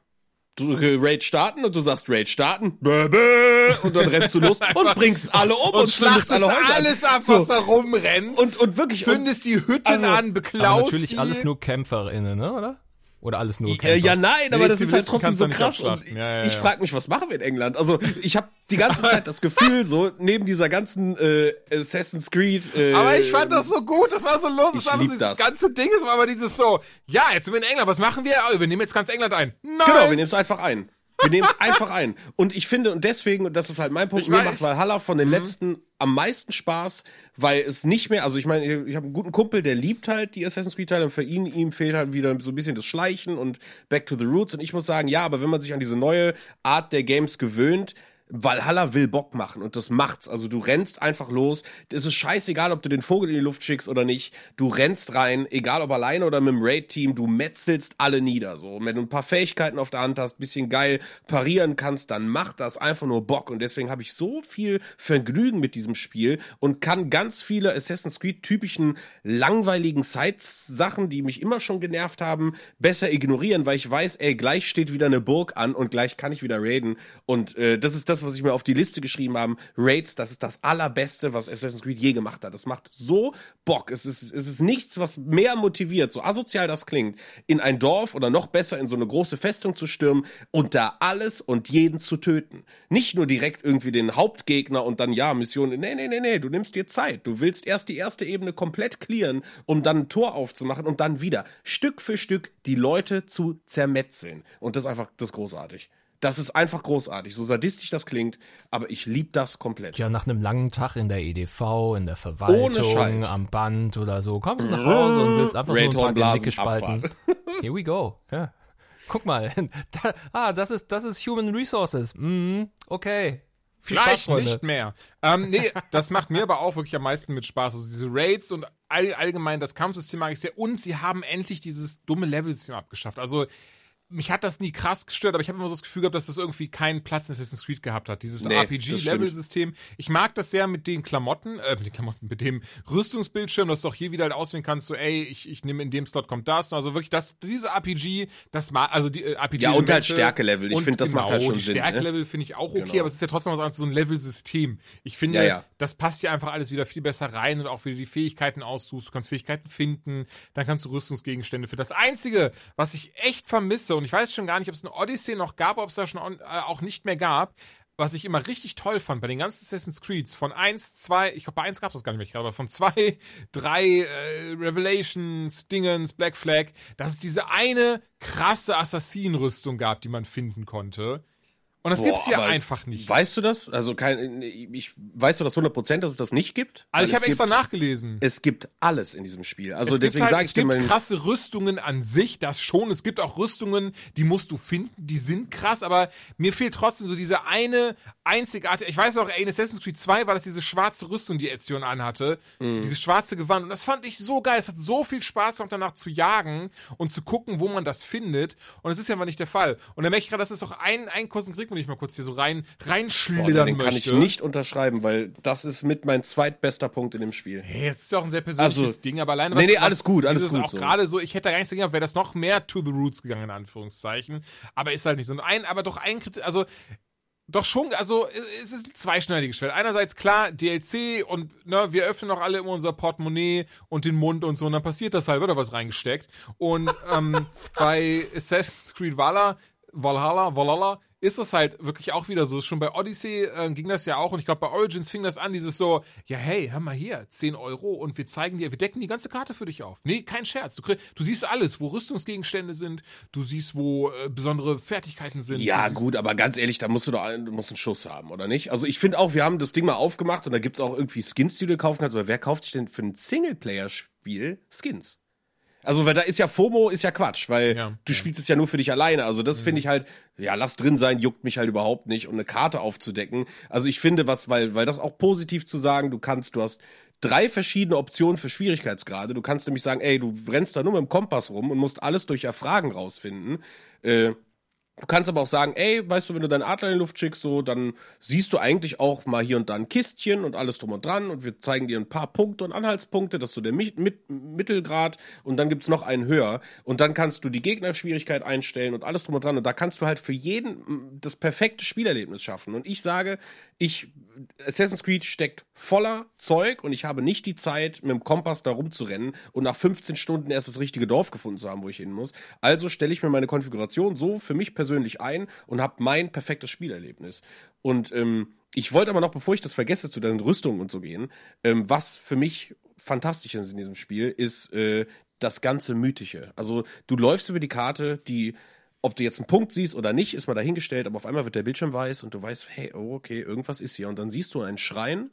[SPEAKER 2] drücke Raid starten und du sagst Raid starten bäh, bäh, und dann rennst du los und bringst alle um und,
[SPEAKER 1] Und schlachtest
[SPEAKER 2] alle Häuser
[SPEAKER 1] alles ab,
[SPEAKER 2] So.
[SPEAKER 1] was da rumrennt.
[SPEAKER 2] und, und wirklich und,
[SPEAKER 1] zündest die Hütten
[SPEAKER 2] also-
[SPEAKER 1] an,
[SPEAKER 3] aber
[SPEAKER 1] beklaust
[SPEAKER 3] natürlich
[SPEAKER 1] die.
[SPEAKER 3] alles nur KämpferInnen, ne, oder? Oder alles nur
[SPEAKER 2] Ja,
[SPEAKER 3] Kämpfer?
[SPEAKER 2] ja, nein, aber das ist halt trotzdem so krass. Und.
[SPEAKER 1] Ja, ja,
[SPEAKER 2] ich
[SPEAKER 1] ja.
[SPEAKER 2] frage mich, was machen wir in England? Also ich habe die ganze Zeit das Gefühl, so neben dieser ganzen äh, Assassin's Creed. Äh,
[SPEAKER 1] Aber ich fand das so gut, das war so los,
[SPEAKER 2] ich
[SPEAKER 1] das war so
[SPEAKER 2] lieb
[SPEAKER 1] dieses
[SPEAKER 2] das.
[SPEAKER 1] ganze Ding, es war aber dieses so, ja, jetzt sind wir in England, was machen wir? Oh, wir nehmen jetzt ganz England ein. Nice.
[SPEAKER 2] Genau, wir nehmen es einfach ein. Wir nehmen es einfach ein. Und ich finde, und deswegen, und das ist halt mein Punkt,
[SPEAKER 1] Ich
[SPEAKER 2] mir
[SPEAKER 1] weiß-
[SPEAKER 2] macht Valhalla von den letzten am meisten Spaß, weil es nicht mehr, also ich meine, ich habe einen guten Kumpel, der liebt halt die Assassin's Creed-Teile und für ihn, ihm fehlt halt wieder so ein bisschen das Schleichen und Back to the Roots. Und ich muss sagen, ja, aber wenn man sich an diese neue Art der Games gewöhnt, Valhalla will Bock machen und das macht's. Also du rennst einfach los. Es ist scheißegal, ob du den Vogel in die Luft schickst oder nicht. Du rennst rein, egal ob alleine oder mit dem Raid-Team, du metzelst alle nieder. So, und wenn du ein paar Fähigkeiten auf der Hand hast, bisschen geil parieren kannst, dann macht das einfach nur Bock. Und deswegen habe ich so viel Vergnügen mit diesem Spiel und kann ganz viele Assassin's Creed typischen langweiligen Sides-Sachen, die mich immer schon genervt haben, besser ignorieren, weil ich weiß, ey, gleich steht wieder eine Burg an und gleich kann ich wieder raiden. Und äh, das ist das, was ich mir auf die Liste geschrieben habe. Raids, das ist das allerbeste, was Assassin's Creed je gemacht hat. Das macht so Bock. Es ist, es ist nichts, was mehr motiviert, so asozial das klingt, in ein Dorf oder noch besser in so eine große Festung zu stürmen und da alles und jeden zu töten. Nicht nur direkt irgendwie den Hauptgegner und dann, ja, Mission. Nee, nee, nee, nee, du nimmst dir Zeit. Du willst erst die erste Ebene komplett clearen, um dann ein Tor aufzumachen und dann wieder Stück für Stück die Leute zu zermetzeln. Und das ist einfach, das ist großartig. Das ist einfach großartig, so sadistisch das klingt, aber ich lieb das komplett.
[SPEAKER 3] Ja, nach einem langen Tag in der EDV, in der Verwaltung, am Band oder so, kommst du nach Hause und willst einfach nur ein paar Genicke spalten. Here we go. Ja. Guck mal. Da, ah, das ist, das ist Human Resources. Mhm, okay. Viel Spaß,
[SPEAKER 1] Vielleicht
[SPEAKER 3] Freunde.
[SPEAKER 1] nicht mehr. Ähm, nee, das macht mir aber auch wirklich am meisten mit Spaß. Also diese Raids und all, allgemein das Kampfsystem mag ich sehr. Und sie haben endlich dieses dumme Level-System abgeschafft. Also mich hat das nie krass gestört, aber ich habe immer so das Gefühl gehabt, dass das irgendwie keinen Platz in Assassin's Creed gehabt hat. Dieses
[SPEAKER 2] Nee,
[SPEAKER 1] RPG-Level-System. Ich mag das sehr mit den Klamotten, äh, mit den Klamotten, mit dem Rüstungsbildschirm, dass du auch hier wieder halt auswählen kannst, so, ey, ich, ich nehme in dem Slot kommt das. Also wirklich, das, diese RPG, das mag, also die äh, RPG.
[SPEAKER 2] Ja, und halt Stärkelevel. Ich finde, das macht halt
[SPEAKER 1] genau,
[SPEAKER 2] schon
[SPEAKER 1] die
[SPEAKER 2] Sinn, ne?
[SPEAKER 1] Stärkelevel finde ich auch okay,
[SPEAKER 2] Genau.
[SPEAKER 1] aber es ist ja trotzdem was anderes, so ein Level-System. Ich finde,
[SPEAKER 2] Ja, ja.
[SPEAKER 1] das passt ja einfach alles wieder viel besser rein und auch wieder die Fähigkeiten aussuchst. Du kannst Fähigkeiten finden, dann kannst du Rüstungsgegenstände für. Das Einzige, was ich echt vermisse, und ich weiß schon gar nicht, ob es eine Odyssey noch gab, ob es da schon on, äh, auch nicht mehr gab, was ich immer richtig toll fand bei den ganzen Assassin's Creeds, von 1, 2, ich glaube bei 1 gab es das gar nicht mehr, aber von 2, 3, äh, Revelations, Dingens, Black Flag, dass es diese eine krasse Assassinenrüstung gab, die man finden konnte. Und das
[SPEAKER 2] Boah,
[SPEAKER 1] gibt's hier
[SPEAKER 2] aber
[SPEAKER 1] einfach nicht.
[SPEAKER 2] Weißt du das? Also kein, ich weißt du das 100%, dass es das nicht gibt?
[SPEAKER 1] also ich habe
[SPEAKER 2] es
[SPEAKER 1] extra
[SPEAKER 2] gibt,
[SPEAKER 1] nachgelesen.
[SPEAKER 2] Es gibt alles in diesem Spiel. Also
[SPEAKER 1] es gibt,
[SPEAKER 2] deswegen
[SPEAKER 1] halt,
[SPEAKER 2] sage
[SPEAKER 1] es
[SPEAKER 2] ich dir
[SPEAKER 1] gibt
[SPEAKER 2] mal,
[SPEAKER 1] krasse Rüstungen an sich, das schon. Es gibt auch Rüstungen, die musst du finden, die sind krass, aber mir fehlt trotzdem so diese eine einzigartige. Ich weiß auch, in Assassin's Creed 2 war das diese schwarze Rüstung, die Ezio anhatte.
[SPEAKER 2] Mhm.
[SPEAKER 1] Dieses schwarze Gewand. Und das fand ich so geil. Es hat so viel Spaß gemacht, danach zu jagen und zu gucken, wo man das findet. Und es ist ja einfach nicht der Fall. Und dann merke ich gerade, das ist auch ein, ein kurzen Trick, Wenn ich mal kurz hier so rein
[SPEAKER 2] Boah,
[SPEAKER 1] reinschlittern
[SPEAKER 2] den kann
[SPEAKER 1] möchte.
[SPEAKER 2] ich nicht unterschreiben, weil das ist mit mein zweitbester Punkt in dem Spiel.
[SPEAKER 1] Hey, es ist ja auch ein sehr persönliches
[SPEAKER 2] Also,
[SPEAKER 1] Ding, aber alleine
[SPEAKER 2] nee, nee, alles gut, alles
[SPEAKER 1] dieses
[SPEAKER 2] gut
[SPEAKER 1] auch
[SPEAKER 2] so.
[SPEAKER 1] gerade so, ich hätte da gar nichts dagegen, wäre das noch mehr to the roots gegangen, in Anführungszeichen. Aber ist halt nicht so. Und ein, aber doch ein Kritik, also doch schon, also es ist ein zweischneidiges Schwert. Einerseits klar, DLC und ne, wir öffnen auch alle immer unser Portemonnaie und den Mund und so und dann passiert das halt, wird da was reingesteckt. Und ähm, bei Assassin's Creed Valhalla, Valhalla, Valhalla ist es halt wirklich auch wieder so. Schon bei Odyssey ähm, ging das ja auch und ich glaube bei Origins fing das an, dieses so, ja hey, hör mal hier, 10 Euro und wir zeigen dir, wir decken die ganze Karte für dich auf. Nee, kein Scherz. Du, du siehst alles, wo Rüstungsgegenstände sind, du siehst, wo äh, besondere Fertigkeiten sind.
[SPEAKER 2] Ja, gut, aber ganz ehrlich, da musst du doch einen, du musst einen Schuss haben, oder nicht? Also ich finde auch, wir haben das Ding mal aufgemacht und da gibt's auch irgendwie Skins, die du kaufen kannst, aber wer kauft sich denn für ein Singleplayer-Spiel Skins? Also, weil da ist ja FOMO, ist ja Quatsch, weil
[SPEAKER 1] Ja,
[SPEAKER 2] du spielst es ja nur für dich alleine. Also, das finde ich halt, ja, lass drin sein, juckt mich halt überhaupt nicht und eine Karte aufzudecken. Also, ich finde was, weil, weil das auch positiv zu sagen, du kannst, du hast drei verschiedene Optionen für Schwierigkeitsgrade. Du kannst nämlich sagen, ey, du rennst da nur mit dem Kompass rum und musst alles durch Erfragen rausfinden. Äh, Du kannst aber auch sagen, ey, weißt du, wenn du deinen Adler in die Luft schickst, so, dann siehst du eigentlich auch mal hier und da ein Kistchen und alles drum und dran und wir zeigen dir ein paar Punkte und Anhaltspunkte, dass du der Mi mit Mittelgrad und dann gibt's noch einen höher und dann kannst du die Gegnerschwierigkeit einstellen und alles drum und dran und da kannst du halt für jeden das perfekte Spielerlebnis schaffen. Und ich sage, ich Assassin's Creed steckt voller Zeug und ich habe nicht die Zeit, mit dem Kompass da rumzurennen und nach 15 Stunden erst das richtige Dorf gefunden zu haben, wo ich hin muss. Also stelle ich mir meine Konfiguration so für mich persönlich ein und habe mein perfektes Spielerlebnis. Und ähm, ich wollte aber noch, bevor ich das vergesse, zu den Rüstungen und so gehen, ähm, was für mich fantastisch ist in diesem Spiel, ist äh, das ganze Mythische. Also du läufst über die Karte, die ob du jetzt einen Punkt siehst oder nicht, ist mal dahingestellt, aber auf einmal wird der Bildschirm weiß und du weißt, hey, oh, okay, irgendwas ist hier. Und dann siehst du einen Schrein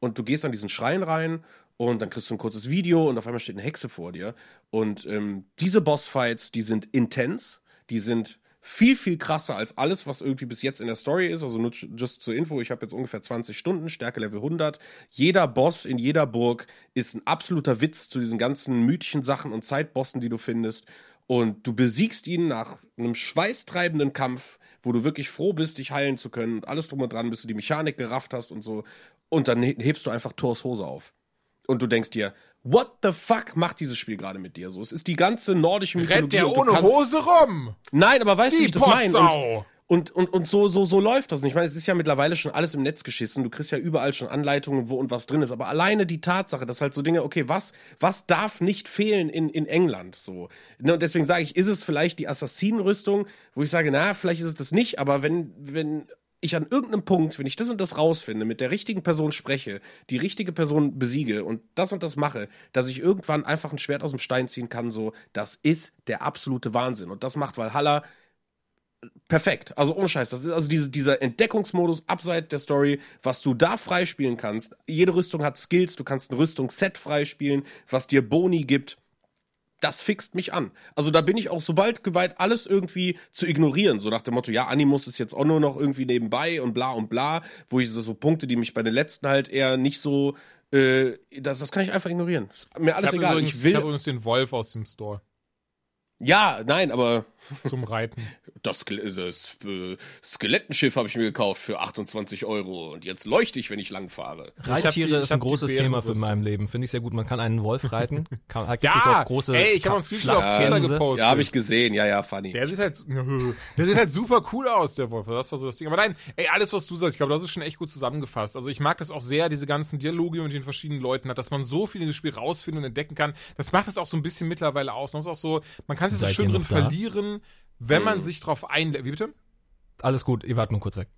[SPEAKER 2] und du gehst an diesen Schrein rein und dann kriegst du ein kurzes Video und auf einmal steht eine Hexe vor dir. Und ähm, diese Bossfights, die sind intens, die sind viel, viel krasser als alles, was irgendwie bis jetzt in der Story ist. Also nur just zur Info, ich habe jetzt ungefähr 20 Stunden, Stärke Level 100. Jeder Boss in jeder Burg ist ein absoluter Witz zu diesen ganzen mythischen Sachen und Zeitbossen, die du findest. Und du besiegst ihn nach einem schweißtreibenden Kampf, wo du wirklich froh bist, dich heilen zu können und alles drum und dran, bis du die Mechanik gerafft hast und so. Und dann hebst du einfach Thors Hose auf. Und du denkst dir, what the fuck macht dieses Spiel gerade mit dir so? Es ist die ganze nordische Mythologie.
[SPEAKER 1] rennt der ohne
[SPEAKER 2] kannst-
[SPEAKER 1] Hose rum.
[SPEAKER 2] Nein, aber weißt du, wie ich das meine? Und, und, und so, so, so läuft das. Und ich meine, es ist ja mittlerweile schon alles im Netz geschissen. Du kriegst ja überall schon Anleitungen, wo und was drin ist. Aber alleine die Tatsache, dass halt so Dinge, okay, was, was darf nicht fehlen in, in England, so. Ne, Und deswegen sage ich, ist es vielleicht die Assassinenrüstung, wo ich sage, na, vielleicht ist es das nicht, aber wenn, wenn, ich an irgendeinem Punkt, wenn ich das und das rausfinde, mit der richtigen Person spreche, die richtige Person besiege und das und das mache, dass ich irgendwann einfach ein Schwert aus dem Stein ziehen kann, so, das ist der absolute Wahnsinn. Und das macht Valhalla perfekt. Also ohne Scheiß. Das ist also diese, dieser Entdeckungsmodus abseits der Story, was du da freispielen kannst. Jede Rüstung hat Skills, du kannst ein Rüstungsset freispielen, was dir Boni gibt. Das fixt mich an. Also da bin ich auch sobald geweiht, alles irgendwie zu ignorieren. So nach dem Motto, ja, Animus ist jetzt auch nur noch irgendwie nebenbei und bla und bla, wo ich so, so Punkte, die mich bei den letzten halt eher nicht so, äh, das, das kann ich einfach ignorieren. Ist mir
[SPEAKER 1] Ich
[SPEAKER 2] alles
[SPEAKER 1] habe
[SPEAKER 2] egal.
[SPEAKER 1] übrigens,
[SPEAKER 2] ich
[SPEAKER 1] ich
[SPEAKER 2] will.
[SPEAKER 1] hab übrigens den Wolf aus dem Store
[SPEAKER 2] ja, nein, aber
[SPEAKER 1] zum Reiten.
[SPEAKER 2] Das, Ske- das äh, Skelettenschiff habe ich mir gekauft für 28 Euro und jetzt leuchte ich, wenn ich lang fahre.
[SPEAKER 1] die-
[SPEAKER 3] Reittiere ist ein großes Thema für mein Leben. Finde ich sehr gut. Man kann einen Wolf reiten. Kann, gibt
[SPEAKER 1] Ja,
[SPEAKER 3] auch große
[SPEAKER 1] ey, ich habe einen Screenshot auf Twitter gepostet.
[SPEAKER 2] Ja, habe ich gesehen. Ja, ja, funny.
[SPEAKER 1] Der sieht halt, der sieht halt super cool aus, der Wolf. Das war so das Ding. Aber nein, ey, alles, was du sagst, ich glaube, das ist schon echt gut zusammengefasst. Also ich mag das auch sehr, diese ganzen Dialoge mit den verschiedenen Leuten hat, dass man so viel in diesem Spiel rausfinden und entdecken kann. Das macht das auch so ein bisschen mittlerweile aus. Und das ist auch so, man kann sich so
[SPEAKER 3] Seid
[SPEAKER 1] schön drin verlieren, wenn man sich drauf einlässt. Wie bitte?
[SPEAKER 3] Alles gut, ihr wart nur kurz weg.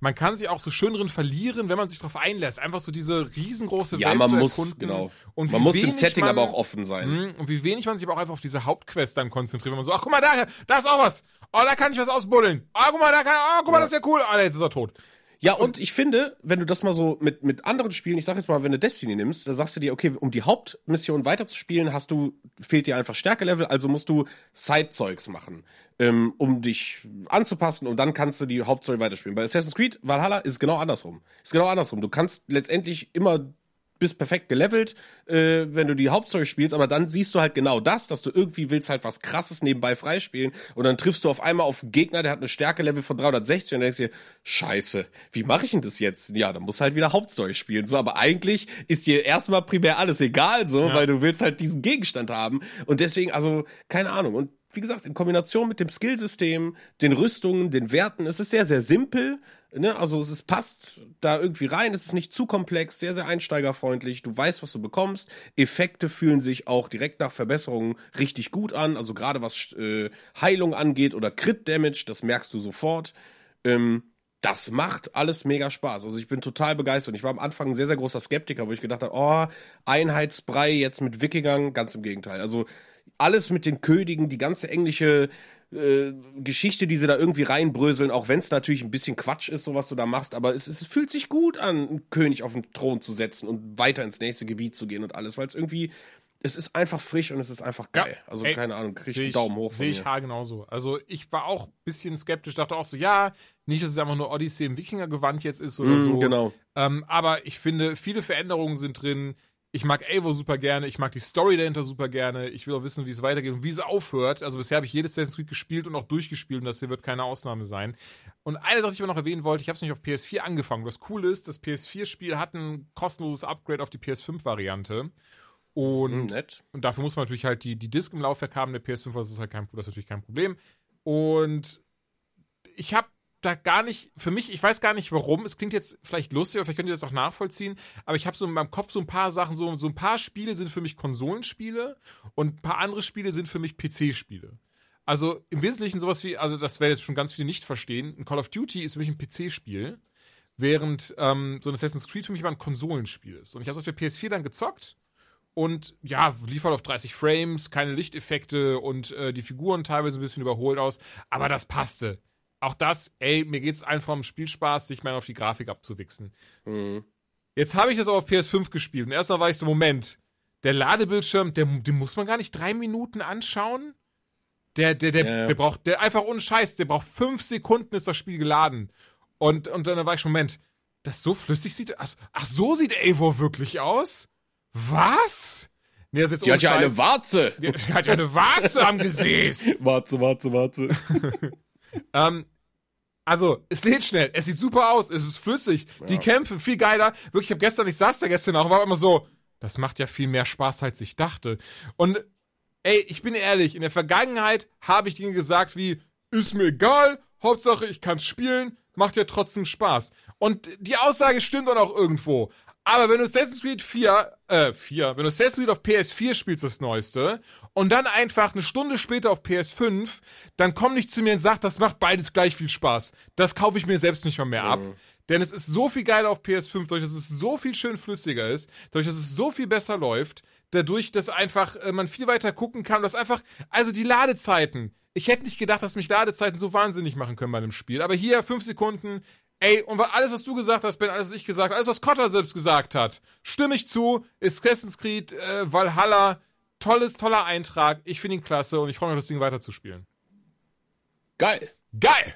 [SPEAKER 1] Man kann sich auch so schön drin verlieren, wenn man sich drauf einlässt. Einfach so diese riesengroße
[SPEAKER 2] ja,
[SPEAKER 1] Welt
[SPEAKER 2] man
[SPEAKER 1] zu
[SPEAKER 2] muss,
[SPEAKER 1] erkunden.
[SPEAKER 2] genau.
[SPEAKER 1] Und
[SPEAKER 2] man
[SPEAKER 1] wie
[SPEAKER 2] muss dem
[SPEAKER 1] wenig
[SPEAKER 2] Setting
[SPEAKER 1] man-
[SPEAKER 2] aber auch offen sein.
[SPEAKER 1] Mhm, Und wie wenig man sich aber auch einfach auf diese Hauptquest dann konzentriert, wenn man so, ach guck mal, da, da ist auch was. Oh, da kann ich was ausbuddeln. Ah, guck mal, da kann, ah, guck mal, das ist ja cool. Ah, jetzt ist er tot.
[SPEAKER 2] Ja, und ich finde, wenn du das mal so mit, mit anderen Spielen, ich sag jetzt mal, wenn du Destiny nimmst, da sagst du dir, okay, um die Hauptmission weiterzuspielen, hast du, fehlt dir einfach Stärkelevel, also musst du Side-Zeugs machen, ähm, um dich anzupassen und dann kannst du die Hauptstory weiterspielen. Bei Assassin's Creed Valhalla ist es genau andersrum. Ist genau andersrum. Du kannst letztendlich immer bist perfekt gelevelt, äh, wenn du die Hauptstory spielst, aber dann siehst du halt genau das, dass du irgendwie willst halt was krasses nebenbei freispielen und dann triffst du auf einmal auf einen Gegner, der hat eine Stärke-Level von 360 und denkst dir, scheiße, wie mache ich denn das jetzt? Ja, dann musst du halt wieder Hauptstory spielen, so, aber eigentlich ist dir erstmal primär alles egal, so,
[SPEAKER 1] Ja.
[SPEAKER 2] weil du willst halt diesen Gegenstand haben und deswegen, also, keine Ahnung und wie gesagt, in Kombination mit dem Skillsystem, den Rüstungen, den Werten, es ist sehr, sehr simpel. Ne? Also es ist, passt da irgendwie rein, es ist nicht zu komplex, sehr, sehr einsteigerfreundlich. Du weißt, was du bekommst. Effekte fühlen sich auch direkt nach Verbesserungen richtig gut an. Also gerade was äh, Heilung angeht oder Crit-Damage, das merkst du sofort. Ähm, das macht alles mega Spaß. Also ich bin total begeistert. Ich war am Anfang ein sehr, sehr großer Skeptiker, wo ich gedacht habe, oh, Einheitsbrei jetzt mit Wikingern, ganz im Gegenteil. Also alles mit den Königen, die ganze englische äh, Geschichte, die sie da irgendwie reinbröseln, auch wenn es natürlich ein bisschen Quatsch ist, so was du da machst, aber es, es fühlt sich gut an, einen König auf den Thron zu setzen und weiter ins nächste Gebiet zu gehen und alles, weil es irgendwie, es ist einfach frisch und es ist einfach
[SPEAKER 1] Ja,
[SPEAKER 2] geil. Also
[SPEAKER 1] ey,
[SPEAKER 2] keine Ahnung, krieg ich
[SPEAKER 1] Sehe
[SPEAKER 2] einen Daumen hoch von
[SPEAKER 1] Sehe ich
[SPEAKER 2] mir.
[SPEAKER 1] haargenauso. Also ich war auch ein bisschen skeptisch, dachte auch so, ja, nicht, dass es einfach nur Odyssey im Wikinger-Gewand jetzt ist oder
[SPEAKER 2] Mm,
[SPEAKER 1] so.
[SPEAKER 2] Genau.
[SPEAKER 1] Ähm, aber ich finde, viele Veränderungen sind drin. Ich mag Eivor super gerne, ich mag die Story dahinter super gerne. Ich will auch wissen, wie es weitergeht und wie es aufhört. Also bisher habe ich jedes Assassin's Creed gespielt und auch durchgespielt und das hier wird keine Ausnahme sein. Und eine Sache, die ich aber noch erwähnen wollte, ich habe es nicht auf PS4 angefangen. Was cool ist, das PS4-Spiel hat ein kostenloses Upgrade auf die PS5-Variante. Und
[SPEAKER 2] nett.
[SPEAKER 1] und dafür muss man natürlich halt die, die Disk im Laufwerk haben. Der PS5, das ist halt kein, das ist natürlich kein Problem. Und ich habe da gar nicht, für mich, ich weiß gar nicht warum, es klingt jetzt vielleicht lustig, aber vielleicht könnt ihr das auch nachvollziehen, aber ich habe so in meinem Kopf so ein paar Sachen, so, so ein paar Spiele sind für mich Konsolenspiele und ein paar andere Spiele sind für mich PC-Spiele. Also im Wesentlichen sowas wie, also das werden jetzt schon ganz viele nicht verstehen, ein Call of Duty ist für mich ein PC-Spiel, während ähm, so ein Assassin's Creed für mich aber ein Konsolenspiel ist. Und ich habe auf der PS4 dann gezockt und ja, lief halt auf 30 Frames, keine Lichteffekte und äh, die Figuren teilweise ein bisschen überholt aus, aber das passte. Auch das, ey, mir geht's einfach um Spielspaß, sich mal auf die Grafik abzuwichsen.
[SPEAKER 2] Mhm.
[SPEAKER 1] Jetzt habe ich das aber auf PS5 gespielt und erstmal war ich so, Moment, der Ladebildschirm, der, den muss man gar nicht drei Minuten anschauen? Der, der, der,
[SPEAKER 2] Ja,
[SPEAKER 1] der braucht, der einfach ohne Scheiß, der braucht fünf Sekunden ist das Spiel geladen. Und, und dann war ich schon, Moment, das so flüssig sieht, ach, ach so sieht Eivor wirklich aus? Was? Nee, das ist jetzt
[SPEAKER 2] Die hat ja eine. Warze.
[SPEAKER 1] Die, die hat ja eine Warze am Gesäß.
[SPEAKER 2] Warze, Warze, Warze.
[SPEAKER 1] Ähm, also, es lädt schnell, es sieht super aus, es ist flüssig, die Kämpfe viel geiler. Wirklich, ich habe gestern, ich saß da gestern auch, war immer so, das macht ja viel mehr Spaß, als ich dachte. Und ey, ich bin ehrlich, in der Vergangenheit habe ich Dinge gesagt wie, ist mir egal, Hauptsache ich kann spielen, macht ja trotzdem Spaß. Und die Aussage stimmt dann auch irgendwo. Aber wenn du Assassin's Creed 4, äh, 4, wenn du Assassin's Creed auf PS4 spielst, das Neueste, und dann einfach eine Stunde später auf PS5, dann komm nicht zu mir und sag, das macht beides gleich viel Spaß. Das kaufe ich mir selbst nicht mal mehr ab. Denn es ist so viel geiler auf PS5, dadurch, dass es so viel schön flüssiger ist, dadurch, dass es so viel besser läuft, dadurch, dass einfach äh, man viel weiter gucken kann, dass einfach, also die Ladezeiten. Ich hätte nicht gedacht, dass mich Ladezeiten so wahnsinnig machen können bei einem Spiel. Aber hier, fünf Sekunden, ey, und alles, was du gesagt hast, Ben, alles, was ich gesagt habe, alles, was Cotter selbst gesagt hat, stimme ich zu, ist Assassin's Creed, äh, Valhalla, tolles, toller Eintrag. Ich finde ihn klasse und ich freue mich, das Ding weiterzuspielen.
[SPEAKER 2] Geil.
[SPEAKER 1] Geil!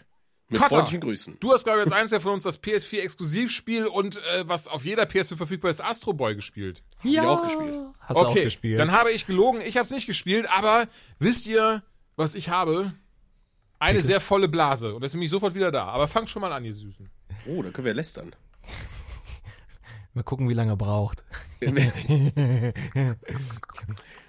[SPEAKER 2] Mit
[SPEAKER 1] Cotter.
[SPEAKER 2] freundlichen Grüßen.
[SPEAKER 1] Du hast, glaube ich, als eins ja von uns das PS4-Exklusivspiel und äh, was auf jeder PS4 verfügbar ist, Astro Boy gespielt.
[SPEAKER 2] ich auch gespielt.
[SPEAKER 3] Hast du auch
[SPEAKER 1] Okay,
[SPEAKER 3] gespielt?
[SPEAKER 1] dann habe ich gelogen, ich habe es nicht gespielt, aber wisst ihr, was ich habe? Eine sehr volle Blase und deswegen bin ich sofort wieder da. Aber fangt schon mal an, ihr Süßen.
[SPEAKER 2] Oh, da können wir lästern.
[SPEAKER 3] Mal gucken, wie lange er braucht.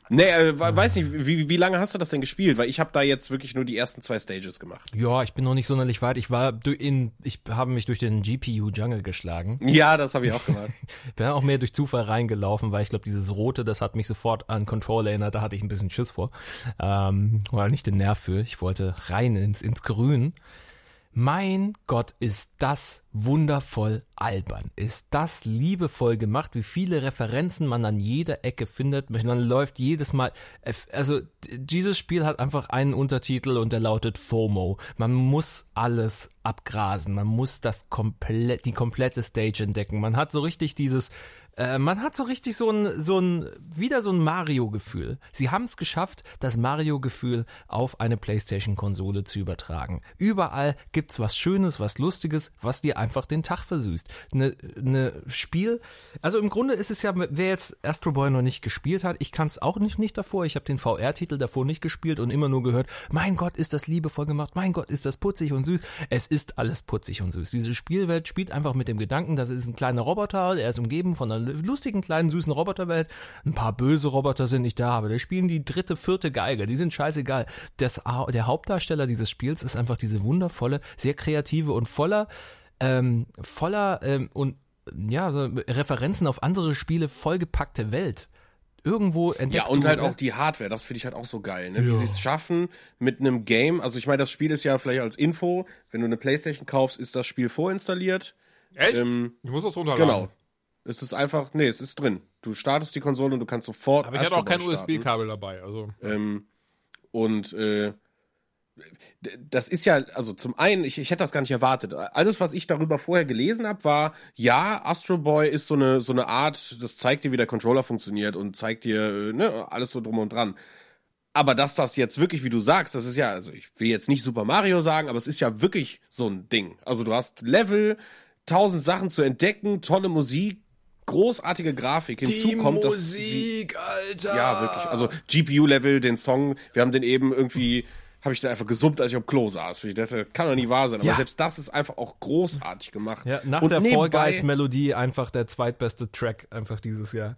[SPEAKER 2] Nee, äh, we- weiß nicht, wie, wie lange hast du das denn gespielt? Weil ich habe da jetzt wirklich nur die ersten zwei Stages gemacht.
[SPEAKER 3] Ja, ich bin noch nicht sonderlich weit. Ich war in, ich habe mich durch den GPU Jungle geschlagen.
[SPEAKER 2] Ja, das habe ich auch gemacht.
[SPEAKER 3] Bin auch mehr durch Zufall reingelaufen, weil ich glaube, dieses Rote, das hat mich sofort an Control erinnert. Da hatte ich ein bisschen Schiss vor. Ähm, oder nicht den Nerv für. Ich wollte rein ins, ins Grün. Mein Gott, ist das wundervoll albern. Ist das liebevoll gemacht, wie viele Referenzen man an jeder Ecke findet. Man läuft jedes Mal. Also, dieses Spiel hat einfach einen Untertitel und der lautet FOMO. Man muss alles abgrasen. Man muss das komplett, die komplette Stage entdecken. Man hat so richtig dieses, Äh, man hat so richtig so ein, so ein, wieder so ein Mario-Gefühl. Sie haben es geschafft, das Mario-Gefühl auf eine PlayStation-Konsole zu übertragen. Überall gibt's was Schönes, was Lustiges, was dir einfach den Tag versüßt. Ne, ne Spiel, also im Grunde ist es ja, wer jetzt Astro Boy noch nicht gespielt hat, ich kann es auch nicht, nicht davor. Ich habe den VR-Titel davor nicht gespielt und immer nur gehört, mein Gott, ist das liebevoll gemacht, mein Gott, ist das putzig und süß. Es ist alles putzig und süß. Diese Spielwelt spielt einfach mit dem Gedanken, das ist ein kleiner Roboter, er ist umgeben von einer lustigen, kleinen, süßen Roboterwelt. Ein paar böse Roboter sind nicht da, aber die spielen die dritte, vierte Geige. Die sind scheißegal. Das, der Hauptdarsteller dieses Spiels ist einfach diese wundervolle, sehr kreative und voller, ähm, voller ähm, und ja, so Referenzen auf andere Spiele vollgepackte Welt irgendwo entdeckst
[SPEAKER 2] Ja, und halt
[SPEAKER 3] äh,
[SPEAKER 2] auch die Hardware, das finde ich halt auch so geil, ne? Wie
[SPEAKER 3] Ja.
[SPEAKER 2] sie es schaffen mit einem Game. Also ich meine, das Spiel ist ja vielleicht als Info, wenn du eine Playstation kaufst, ist das Spiel vorinstalliert.
[SPEAKER 1] Echt?
[SPEAKER 2] Ähm,
[SPEAKER 1] ich muss das runterladen.
[SPEAKER 2] genau. Es ist einfach, nee, es ist drin. Du startest die Konsole und du kannst sofort.
[SPEAKER 1] Aber ich hatte auch kein. USB-Kabel dabei. Also.
[SPEAKER 2] Ähm, und äh, das ist ja, also zum einen, ich, ich hätte das gar nicht erwartet. Alles, was ich darüber vorher gelesen habe, war, ja, Astro Boy ist so eine, so eine Art, das zeigt dir, wie der Controller funktioniert und zeigt dir, äh, ne, alles so drum und dran. Aber dass das jetzt wirklich, wie du sagst, das ist ja, also ich will jetzt nicht Super Mario sagen, aber es ist ja wirklich so ein Ding. Also du hast Level, tausend Sachen zu entdecken, tolle Musik, großartige Grafik. Hinzu kommt, dass sie,
[SPEAKER 3] Alter.
[SPEAKER 2] ja, wirklich. Also GPU-Level, den Song, wir haben den eben irgendwie, habe ich den einfach gesummt, als ich am Klo saß. Ich dachte, kann doch nicht wahr sein. Aber
[SPEAKER 3] Ja.
[SPEAKER 2] selbst das ist einfach auch großartig gemacht.
[SPEAKER 3] Ja, nach
[SPEAKER 2] Und
[SPEAKER 3] der Fall Guys Melodie einfach der zweitbeste Track einfach dieses Jahr.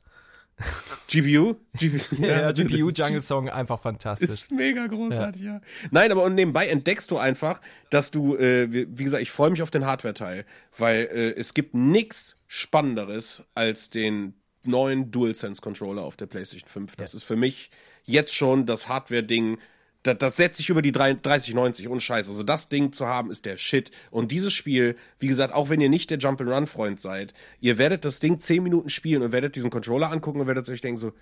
[SPEAKER 2] GPU? GPU,
[SPEAKER 3] Ja,
[SPEAKER 2] natürlich.
[SPEAKER 3] GPU Jungle Song einfach fantastisch.
[SPEAKER 2] Ist mega großartig, ja. Nein, aber und nebenbei entdeckst du einfach, dass du, äh, wie, gesagt, ich freue mich auf den Hardware-Teil, weil äh, es gibt nichts Spannenderes als den neuen DualSense-Controller auf der PlayStation 5. Das ist für mich jetzt schon das Hardware-Ding. Das, das setzt sich über die 3 3090 und Scheiß. Also das Ding zu haben ist der Shit. Und dieses Spiel, wie gesagt, auch wenn ihr nicht der Jump-and-Run-Freund seid, ihr werdet das Ding 10 Minuten spielen und werdet diesen Controller angucken und werdet euch denken so,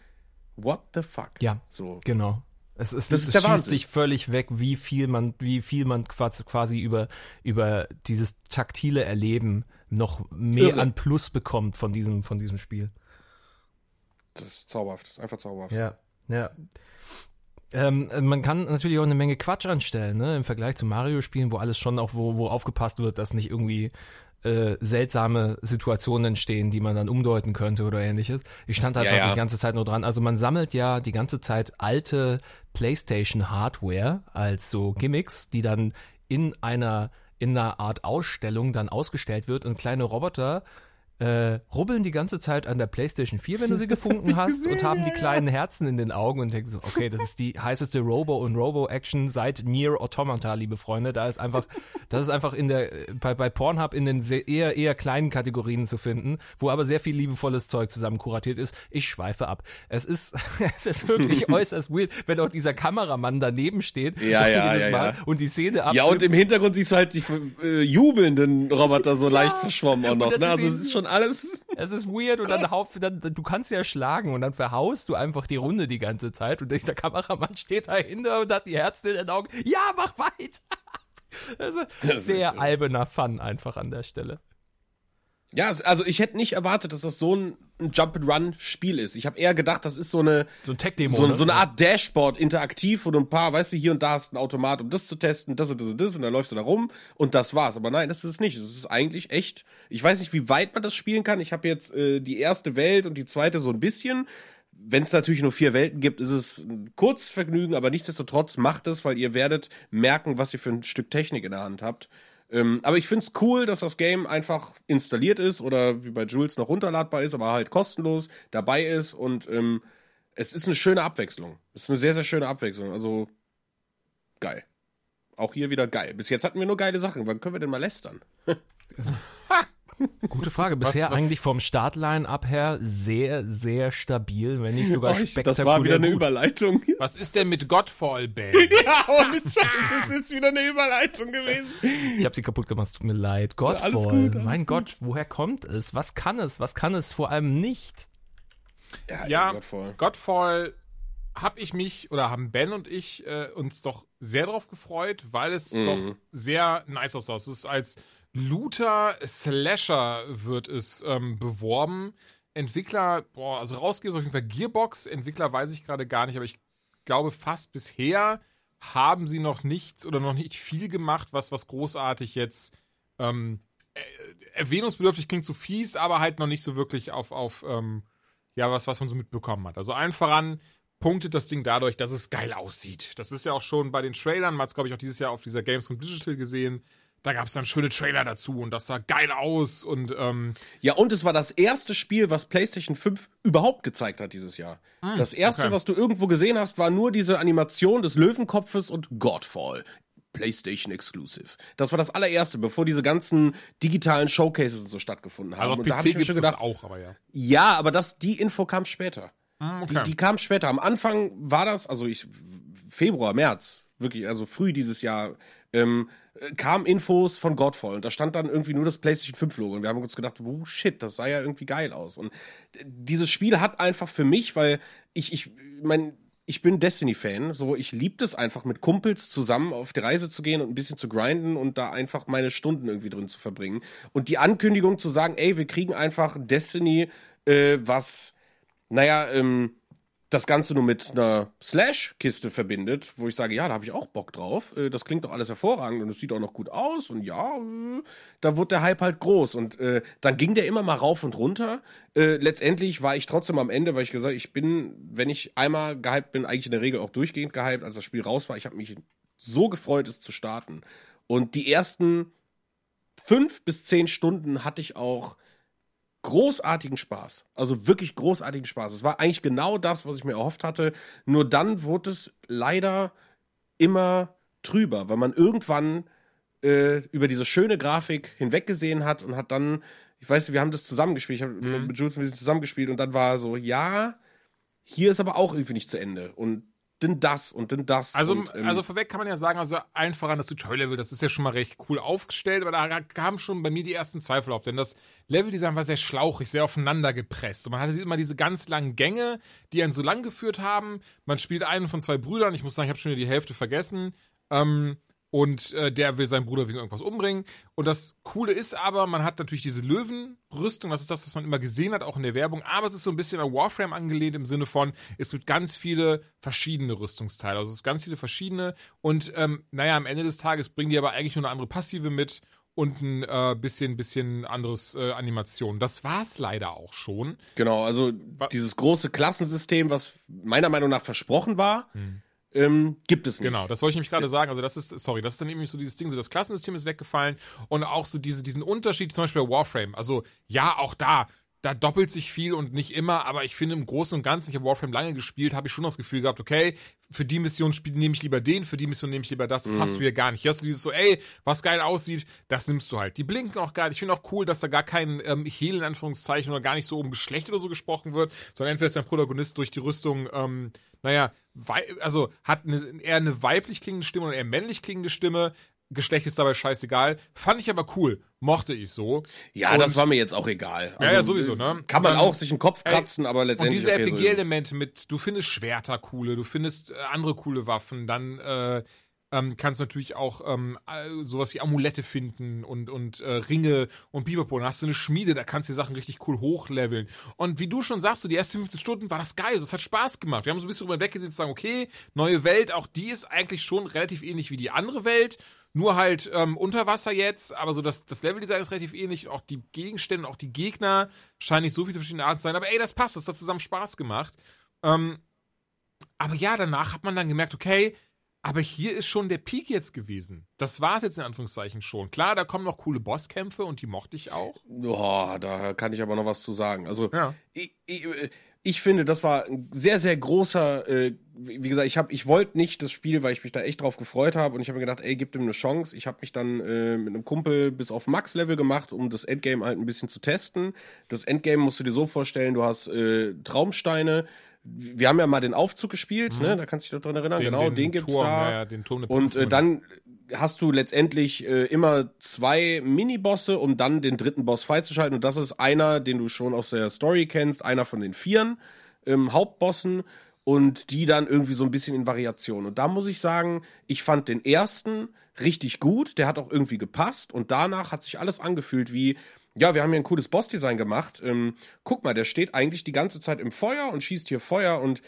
[SPEAKER 2] what the fuck?
[SPEAKER 3] Ja,
[SPEAKER 2] So.
[SPEAKER 3] genau. Es, ist,
[SPEAKER 2] Das
[SPEAKER 3] es
[SPEAKER 2] ist der
[SPEAKER 3] schießt sich völlig weg, wie viel man, wie viel man quasi, quasi über, über dieses taktile Erleben noch mehr
[SPEAKER 2] Irre.
[SPEAKER 3] an Plus bekommt von diesem, von diesem Spiel.
[SPEAKER 2] Das ist zauberhaft, das ist einfach zauberhaft.
[SPEAKER 3] Ja, ja. Ähm, man kann natürlich auch eine Menge Quatsch anstellen, ne? Im Vergleich zu Mario-Spielen, wo alles schon auch, wo, wo aufgepasst wird, dass nicht irgendwie äh, seltsame Situationen entstehen, die man dann umdeuten könnte oder ähnliches. Ich stand einfach
[SPEAKER 2] Ja, ja.
[SPEAKER 3] die ganze Zeit nur dran. Also man sammelt ja die ganze Zeit alte PlayStation-Hardware als so Gimmicks, die dann in einer in einer Art Ausstellung dann ausgestellt wird und kleine Roboter äh, rubbeln die ganze Zeit an der PlayStation 4, wenn du sie gefunden hast und haben die kleinen Herzen in den Augen und denken so, okay, das ist die heißeste Robo- und Robo-Action seit Nier Automata, liebe Freunde. Da ist einfach, das ist einfach in der, bei, bei Pornhub in den sehr, eher, eher kleinen Kategorien zu finden, wo aber sehr viel liebevolles Zeug zusammen kuratiert ist. Ich schweife ab. Es ist, es ist wirklich äußerst weird, wenn auch dieser Kameramann daneben steht
[SPEAKER 2] Ja, ja, ja,
[SPEAKER 3] Mal
[SPEAKER 2] ja.
[SPEAKER 3] und die Szene ab.
[SPEAKER 2] Ja, und im Hintergrund siehst du halt die äh, jubelnden Roboter so leicht verschwommen auch noch. Ne? Also es ist schon alles.
[SPEAKER 3] Es ist weird und dann, hauf, dann du kannst ja schlagen und dann verhaust du einfach die Runde die ganze Zeit und dieser Kameramann steht dahinter und hat die Herzen in den Augen. Ja, mach weiter! Also, sehr alberner Fun einfach an der Stelle.
[SPEAKER 2] Ja, es- also ich hätte nicht erwartet, dass das so ein, ein Jump-and-Run-Spiel ist. Ich habe eher gedacht, das ist so eine
[SPEAKER 3] So ein Tech-Demo.
[SPEAKER 2] so,
[SPEAKER 3] ne?
[SPEAKER 2] so eine Art Dashboard interaktiv, du ein paar, weißt du, hier und da hast du ein Automat, um das zu testen, das und das und das, und dann läufst du da rum und das war's. Aber nein, das ist es nicht. Das ist eigentlich echt. Ich weiß nicht, wie weit man das spielen kann. Ich habe jetzt äh, die erste Welt und die zweite so ein bisschen. Wenn es natürlich nur vier Welten gibt, ist es ein kurzes Vergnügen, aber nichtsdestotrotz macht es, weil ihr werdet merken, was ihr für ein Stück Technik in der Hand habt. Ähm, aber ich find's cool, dass das Game einfach installiert ist oder wie bei Jules noch runterladbar ist, aber halt kostenlos dabei ist und ähm, es ist eine schöne Abwechslung. Es ist eine sehr, sehr schöne Abwechslung. Also geil. Auch hier wieder geil. Bis jetzt hatten wir nur geile Sachen. Wann können wir denn mal lästern?
[SPEAKER 3] Gute Frage. Bisher
[SPEAKER 1] was-
[SPEAKER 3] eigentlich vom Startline-Up her sehr, sehr stabil, wenn nicht sogar
[SPEAKER 2] Oh, ich-
[SPEAKER 3] spektakulär
[SPEAKER 2] das war wieder eine
[SPEAKER 3] gut.
[SPEAKER 2] Überleitung.
[SPEAKER 1] Was ist denn mit Godfall, Ben?
[SPEAKER 2] ja, ohne Scheiß, es ist wieder eine Überleitung gewesen.
[SPEAKER 3] Ich habe sie kaputt gemacht, tut mir leid. Godfall,
[SPEAKER 2] alles gut, alles
[SPEAKER 3] mein
[SPEAKER 2] gut.
[SPEAKER 3] Gott, woher kommt es? Was kann es? Was kann es vor allem nicht?
[SPEAKER 1] ja,
[SPEAKER 2] Godfall.
[SPEAKER 1] Godfall habe ich mich oder haben Ben und ich äh, uns doch sehr drauf gefreut, weil es
[SPEAKER 2] Mhm.
[SPEAKER 1] doch sehr nice aussah. Es ist als Looter Slasher wird es ähm, beworben. Entwickler, boah, also rausgeben ist auf jeden Fall Gearbox. Entwickler weiß ich gerade gar nicht, aber ich glaube fast bisher haben sie noch nichts oder noch nicht viel gemacht, was, was großartig jetzt ähm, äh, erwähnungsbedürftig klingt zu fies, aber halt noch nicht so wirklich auf, auf ähm, ja, was, was man so mitbekommen hat. Also allen voran punktet das Ding dadurch, dass es geil aussieht. Das ist ja auch schon bei den Trailern, man hat es, glaube ich, auch dieses Jahr auf dieser Gamescom Digital gesehen. Da gab es dann schöne Trailer dazu und das sah geil aus und ähm,
[SPEAKER 2] Ja, und es war das erste Spiel, was PlayStation 5 überhaupt gezeigt hat dieses Jahr. das erste,
[SPEAKER 1] okay.
[SPEAKER 2] was du irgendwo gesehen hast, war nur diese Animation des Löwenkopfes und Godfall. PlayStation Exclusive. Das war das allererste, bevor diese ganzen digitalen Showcases so stattgefunden haben.
[SPEAKER 1] also auf
[SPEAKER 2] und da hab
[SPEAKER 1] PC
[SPEAKER 2] ich mir schon gedacht,
[SPEAKER 1] auch, aber ja.
[SPEAKER 2] ja, aber das, die Info kam später.
[SPEAKER 1] Hm,
[SPEAKER 2] Die, die kam später. Am Anfang war das, also ich, Februar, März, wirklich, also früh dieses Jahr, ähm, äh, kamen Infos von Godfall und da stand dann irgendwie nur das PlayStation 5 Logo und wir haben uns gedacht, oh shit, das sah ja irgendwie geil aus. Und d- dieses Spiel hat einfach für mich, weil ich, ich, mein, ich bin Destiny-Fan, so ich lieb es einfach mit Kumpels zusammen auf die Reise zu gehen und ein bisschen zu grinden und da einfach meine Stunden irgendwie drin zu verbringen. Und die Ankündigung zu sagen, ey, wir kriegen einfach Destiny, äh, was naja, ähm, das Ganze nur mit einer Slash-Kiste verbindet, wo ich sage, ja, da habe ich auch Bock drauf. Äh, das klingt doch alles hervorragend und es sieht auch noch gut aus und ja, äh, da wird der Hype halt groß und äh, dann ging der immer mal rauf und runter. Äh, letztendlich war ich trotzdem am Ende, weil ich gesagt, ich bin, wenn ich einmal gehypt bin, eigentlich in der Regel auch durchgehend gehypt, als das Spiel raus war. Ich habe mich so gefreut, es zu starten. Und die ersten fünf bis zehn Stunden hatte ich auch großartigen Spaß. Also wirklich großartigen Spaß. Es war eigentlich genau das, was ich mir erhofft hatte. Nur dann wurde es leider immer trüber, weil man irgendwann äh, über diese schöne Grafik hinweggesehen hat und hat dann, ich weiß, wir haben das zusammengespielt, ich habe mit Jules ein bisschen zusammengespielt und dann war so, ja, hier ist aber auch irgendwie nicht zu Ende. Und dann das und dann das.
[SPEAKER 1] Also,
[SPEAKER 2] und, ähm,
[SPEAKER 1] also vorweg kann man ja sagen, also einfach an das Tutorial-Level, das ist ja schon mal recht cool aufgestellt, aber da kamen schon bei mir die ersten Zweifel auf, denn das Leveldesign war sehr schlauchig, sehr aufeinander gepresst. Und man hatte immer diese ganz langen Gänge, die einen so lang geführt haben. Man spielt einen von zwei Brüdern, ich muss sagen, ich habe schon wieder die Hälfte vergessen. Ähm, und äh, der will seinen Bruder wegen irgendwas umbringen. Und das Coole ist aber, man hat natürlich diese Löwenrüstung, das ist das, was man immer gesehen hat, auch in der Werbung, aber es ist so ein bisschen an Warframe angelehnt im Sinne von, es gibt ganz viele verschiedene Rüstungsteile, also es gibt ganz viele verschiedene und ähm, naja, am Ende des Tages bringen die aber eigentlich nur eine andere Passive mit und ein äh, bisschen, bisschen anderes äh, Animation. Das war's leider auch schon.
[SPEAKER 2] Genau, also dieses große Klassensystem, was meiner Meinung nach versprochen war, ähm, gibt es nicht.
[SPEAKER 1] Genau, das wollte ich nämlich gerade sagen. Also das ist, sorry, das ist dann eben so dieses Ding, so das Klassensystem ist weggefallen und auch so diese, diesen Unterschied, zum Beispiel bei Warframe. Also ja, auch da, da doppelt sich viel und nicht immer, aber ich finde im Großen und Ganzen, ich habe Warframe lange gespielt, habe ich schon das Gefühl gehabt, okay, für die Mission spiel, nehme ich lieber den, für die Mission nehme ich lieber das. Das hast du hier gar nicht. Hier hast du dieses so, ey, was geil aussieht, das nimmst du halt. Die blinken auch geil. Ich finde auch cool, dass da gar kein ähm, Heal in Anführungszeichen oder gar nicht so um Geschlecht oder so gesprochen wird, sondern entweder ist der Protagonist durch die Rüstung, ähm, naja, also hat eine, eher eine weiblich klingende Stimme oder eher männlich klingende Stimme. Geschlecht ist dabei scheißegal. Fand ich aber cool. Mochte ich so.
[SPEAKER 2] Ja,
[SPEAKER 1] Und-
[SPEAKER 2] das war mir jetzt auch egal. Also,
[SPEAKER 1] Ja, ja, sowieso, ne?
[SPEAKER 2] Kann man
[SPEAKER 1] Dann-
[SPEAKER 2] auch sich im Kopf
[SPEAKER 1] Ey,
[SPEAKER 2] kratzen, aber
[SPEAKER 1] Und
[SPEAKER 2] letztendlich.
[SPEAKER 1] diese
[SPEAKER 2] okay, so.
[SPEAKER 1] RPG-Elemente mit, du findest Schwerter coole, du findest äh, andere coole Waffen, dann äh, ähm, kannst du natürlich auch ähm, äh, sowas wie Amulette finden und, und äh, Ringe und Biberpo. Dann hast du eine Schmiede, da kannst du die Sachen richtig cool hochleveln. Und wie du schon sagst, so die ersten 15 Stunden war das geil, das hat Spaß gemacht. Wir haben so ein bisschen drüber weggesehen zu sagen, okay, neue Welt, auch die ist eigentlich schon relativ ähnlich wie die andere Welt. Nur halt ähm, unter Wasser jetzt, aber so das, das Leveldesign ist relativ ähnlich. Auch die Gegenstände, auch die Gegner scheinen nicht so viele verschiedene Arten zu sein. Aber ey, das passt, das hat zusammen Spaß gemacht. Ähm, aber ja, danach hat man dann gemerkt, okay, aber hier ist schon der Peak jetzt gewesen. Das war es jetzt in Anführungszeichen schon. Klar, da kommen noch coole Bosskämpfe und die mochte ich auch.
[SPEAKER 2] Boah, da kann ich aber noch was zu sagen. Also
[SPEAKER 1] Ja.
[SPEAKER 2] ich, ich, ich finde, das war ein sehr, sehr großer, äh, wie gesagt, ich habe, ich wollte nicht das Spiel, weil ich mich da echt drauf gefreut habe und ich habe mir gedacht, ey, gib dem eine Chance. Ich habe mich dann äh, mit einem Kumpel bis auf Max-Level gemacht, um das Endgame halt ein bisschen zu testen. Das Endgame musst du dir so vorstellen, du hast äh, Traumsteine. Wir haben ja mal den Aufzug gespielt, ne? Da kannst du dich doch dran erinnern. genau, den, gibt's
[SPEAKER 1] Turm,
[SPEAKER 2] da.
[SPEAKER 1] Ja, den Turm
[SPEAKER 2] Und äh, dann hast du letztendlich äh, immer zwei Minibosse, um dann den dritten Boss freizuschalten. Und das ist einer, den du schon aus der Story kennst, einer von den Vieren ähm, Hauptbossen und die dann irgendwie so ein bisschen in Variation. Und da muss ich sagen, ich fand den ersten richtig gut, der hat auch irgendwie gepasst und danach hat sich alles angefühlt wie ja, wir haben hier ein cooles Boss-Design gemacht. Ähm, guck mal, der steht eigentlich die ganze Zeit im Feuer und schießt hier Feuer und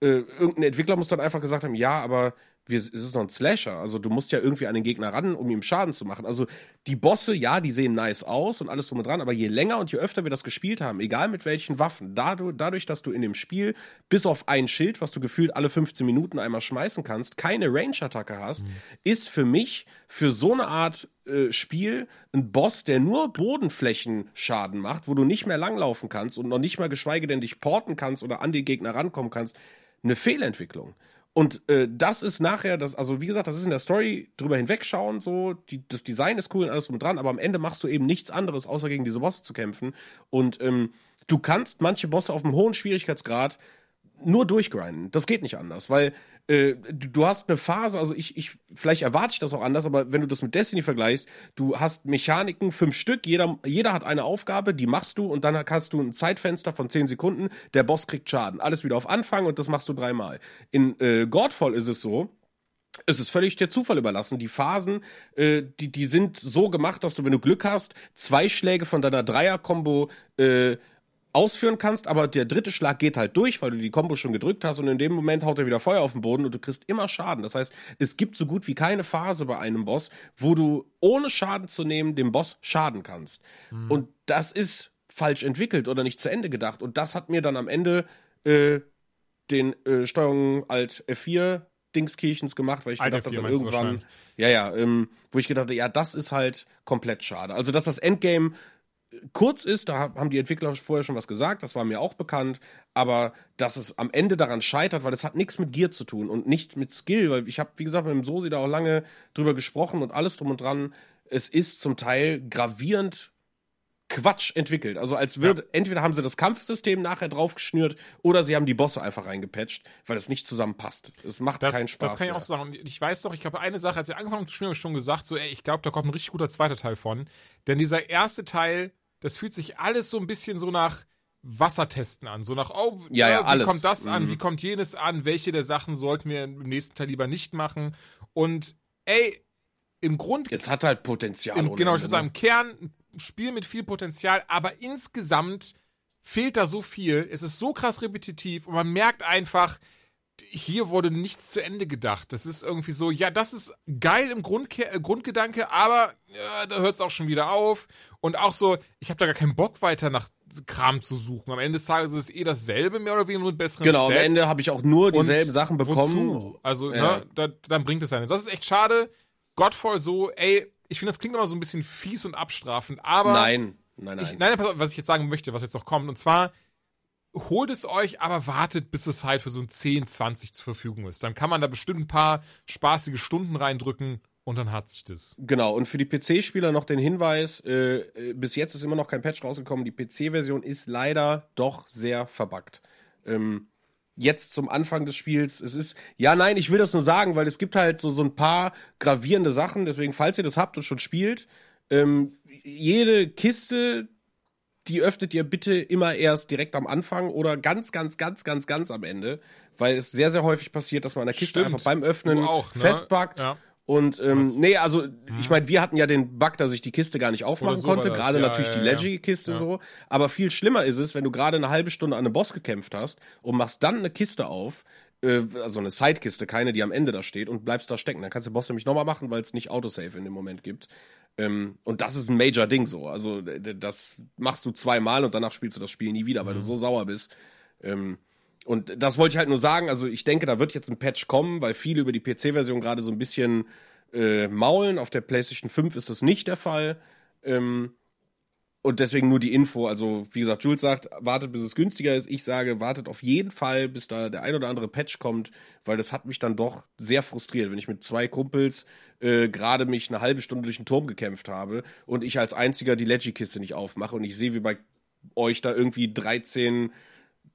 [SPEAKER 2] äh, irgendein Entwickler muss dann einfach gesagt haben, ja, aber wir, es ist noch ein Slasher. Also du musst ja irgendwie an den Gegner ran, um ihm Schaden zu machen. Also die Bosse, ja, die sehen nice aus und alles drum und dran, aber je länger und je öfter wir das gespielt haben, egal mit welchen Waffen, dadurch, dadurch dass du in dem Spiel bis auf ein Schild, was du gefühlt alle 15 Minuten einmal schmeißen kannst, keine Range-Attacke hast, mhm. ist für mich für so eine Art äh, Spiel ein Boss, der nur Bodenflächenschaden macht, wo du nicht mehr langlaufen kannst und noch nicht mal geschweige denn dich porten kannst oder an die Gegner rankommen kannst, eine Fehlentwicklung. Und äh, das ist nachher, das, also wie gesagt, das ist in der Story drüber hinwegschauen, so, die, das Design ist cool und alles drum und dran, aber am Ende machst du eben nichts anderes, außer gegen diese Bosse zu kämpfen. Und ähm, du kannst manche Bosse auf einem hohen Schwierigkeitsgrad nur durchgrinden. Das geht nicht anders, weil äh, du, hast eine Phase, also ich, ich, vielleicht erwarte ich das auch anders, aber wenn du das mit Destiny vergleichst, du hast Mechaniken, fünf Stück, jeder, jeder hat eine Aufgabe, die machst du und dann hast du ein Zeitfenster von zehn Sekunden, der Boss kriegt Schaden. Alles wieder auf Anfang und das machst du dreimal. In äh, Godfall ist es so, es ist völlig der Zufall überlassen. Die Phasen, äh, die, die sind so gemacht, dass du, wenn du Glück hast, zwei Schläge von deiner Dreier-Kombo äh, ausführen kannst, aber der dritte Schlag geht halt durch, weil du die Kombo schon gedrückt hast und in dem Moment haut er wieder Feuer auf den Boden und du kriegst immer Schaden. Das heißt, es gibt so gut wie keine Phase bei einem Boss, wo du ohne Schaden zu nehmen dem Boss schaden kannst. Mhm. Und das ist falsch entwickelt oder nicht zu Ende gedacht. Und das hat mir dann am Ende äh, den äh, Steuerung Alt F4 Dingskirchens gemacht, weil ich gedacht habe, irgendwann, ja, ja, ähm, wo ich gedacht habe, ja, das ist halt komplett schade. Also, dass das Endgame kurz ist, da haben die Entwickler vorher schon was gesagt, das war mir auch bekannt, aber dass es am Ende daran scheitert, weil es hat nichts mit Gear zu tun und nicht mit Skill, weil ich habe, wie gesagt, mit dem Sosi da auch lange drüber gesprochen und alles drum und dran. Es ist zum Teil gravierend Quatsch entwickelt. Also als würde, ja. entweder haben sie das Kampfsystem nachher draufgeschnürt oder sie haben die Bosse einfach reingepatcht, weil es nicht zusammenpasst. Es macht
[SPEAKER 1] das,
[SPEAKER 2] keinen Spaß.
[SPEAKER 1] Das kann ich auch so sagen. Und ich weiß doch, ich glaube, eine Sache, als wir angefangen haben zu spielen, habe ich schon gesagt, so, ey, ich glaube, da kommt ein richtig guter zweiter Teil von. Denn dieser erste Teil, das fühlt sich alles so ein bisschen so nach Wassertesten an. So nach, oh,
[SPEAKER 2] ja, ja,
[SPEAKER 1] wie
[SPEAKER 2] alles.
[SPEAKER 1] kommt das an, mhm. wie kommt jenes an, welche der Sachen sollten wir im nächsten Teil lieber nicht machen. Und ey, im Grund.
[SPEAKER 2] Es hat halt Potenzial.
[SPEAKER 1] Im, genau, ich würde sagen, im Kern ein Spiel mit viel Potenzial, aber insgesamt fehlt da so viel. Es ist so krass repetitiv und man merkt einfach, hier wurde nichts zu Ende gedacht. Das ist irgendwie so, ja, das ist geil im Grundke äh, Grundgedanke, aber ja, da hört es auch schon wieder auf. Und auch so, ich habe da gar keinen Bock weiter nach Kram zu suchen. Am Ende des Tages ist es eh dasselbe, mehr oder weniger nur mit besseren
[SPEAKER 2] Genau,
[SPEAKER 1] Stats.
[SPEAKER 2] am Ende habe ich auch nur dieselben Sachen bekommen.
[SPEAKER 1] Wozu? Also, ja. ne, da, dann bringt es ja nichts. Das ist echt schade. Godfall so, ey, ich finde, das klingt immer so ein bisschen fies und abstrafend, aber.
[SPEAKER 2] Nein, nein, nein.
[SPEAKER 1] Ich, nein, was ich jetzt sagen möchte, was jetzt noch kommt, und zwar, holt es euch, aber wartet, bis es halt für so ein 10, 20 zur Verfügung ist. Dann kann man da bestimmt ein paar spaßige Stunden reindrücken und dann hat sich das.
[SPEAKER 2] Genau, und für die PC-Spieler noch den Hinweis, äh, äh, bis jetzt ist immer noch kein Patch rausgekommen, die PC-Version ist leider doch sehr verbuggt. Ähm, jetzt zum Anfang des Spiels, es ist, ja, nein, ich will das nur sagen, weil es gibt halt so, so ein paar gravierende Sachen, deswegen, falls ihr das habt und schon spielt, ähm, jede Kiste, die öffnet ihr bitte immer erst direkt am Anfang oder ganz, ganz, ganz, ganz, ganz am Ende, weil es sehr, sehr häufig passiert, dass man eine Kiste Stimmt. einfach beim Öffnen auch, ne? festpackt. Ja. Und ähm, nee, also mhm. ich meine, wir hatten ja den Bug, dass ich die Kiste gar nicht aufmachen so konnte, gerade ja, natürlich ja, die Leggy-Kiste ja. so. Aber viel schlimmer ist es, wenn du gerade eine halbe Stunde an einem Boss gekämpft hast und machst dann eine Kiste auf, äh, also eine Sidekiste, keine, die am Ende da steht und bleibst da stecken. Dann kannst du den Boss nämlich nochmal machen, weil es nicht Autosave in dem Moment gibt. Ähm, und das ist ein Major-Ding so. Also das machst du zweimal und danach spielst du das Spiel nie wieder, weil mhm. du so sauer bist. Ähm, und das wollte ich halt nur sagen. Also ich denke, da wird jetzt ein Patch kommen, weil viele über die PC-Version gerade so ein bisschen äh, maulen. Auf der PlayStation 5 ist das nicht der Fall. Ähm, und deswegen nur die Info. Also, wie gesagt, Jules sagt, wartet, bis es günstiger ist. Ich sage, wartet auf jeden Fall, bis da der ein oder andere Patch kommt, weil das hat mich dann doch sehr frustriert, wenn ich mit zwei Kumpels äh, gerade mich eine halbe Stunde durch den Turm gekämpft habe und ich als einziger die Leggy-Kiste nicht aufmache und ich sehe, wie bei euch da irgendwie 13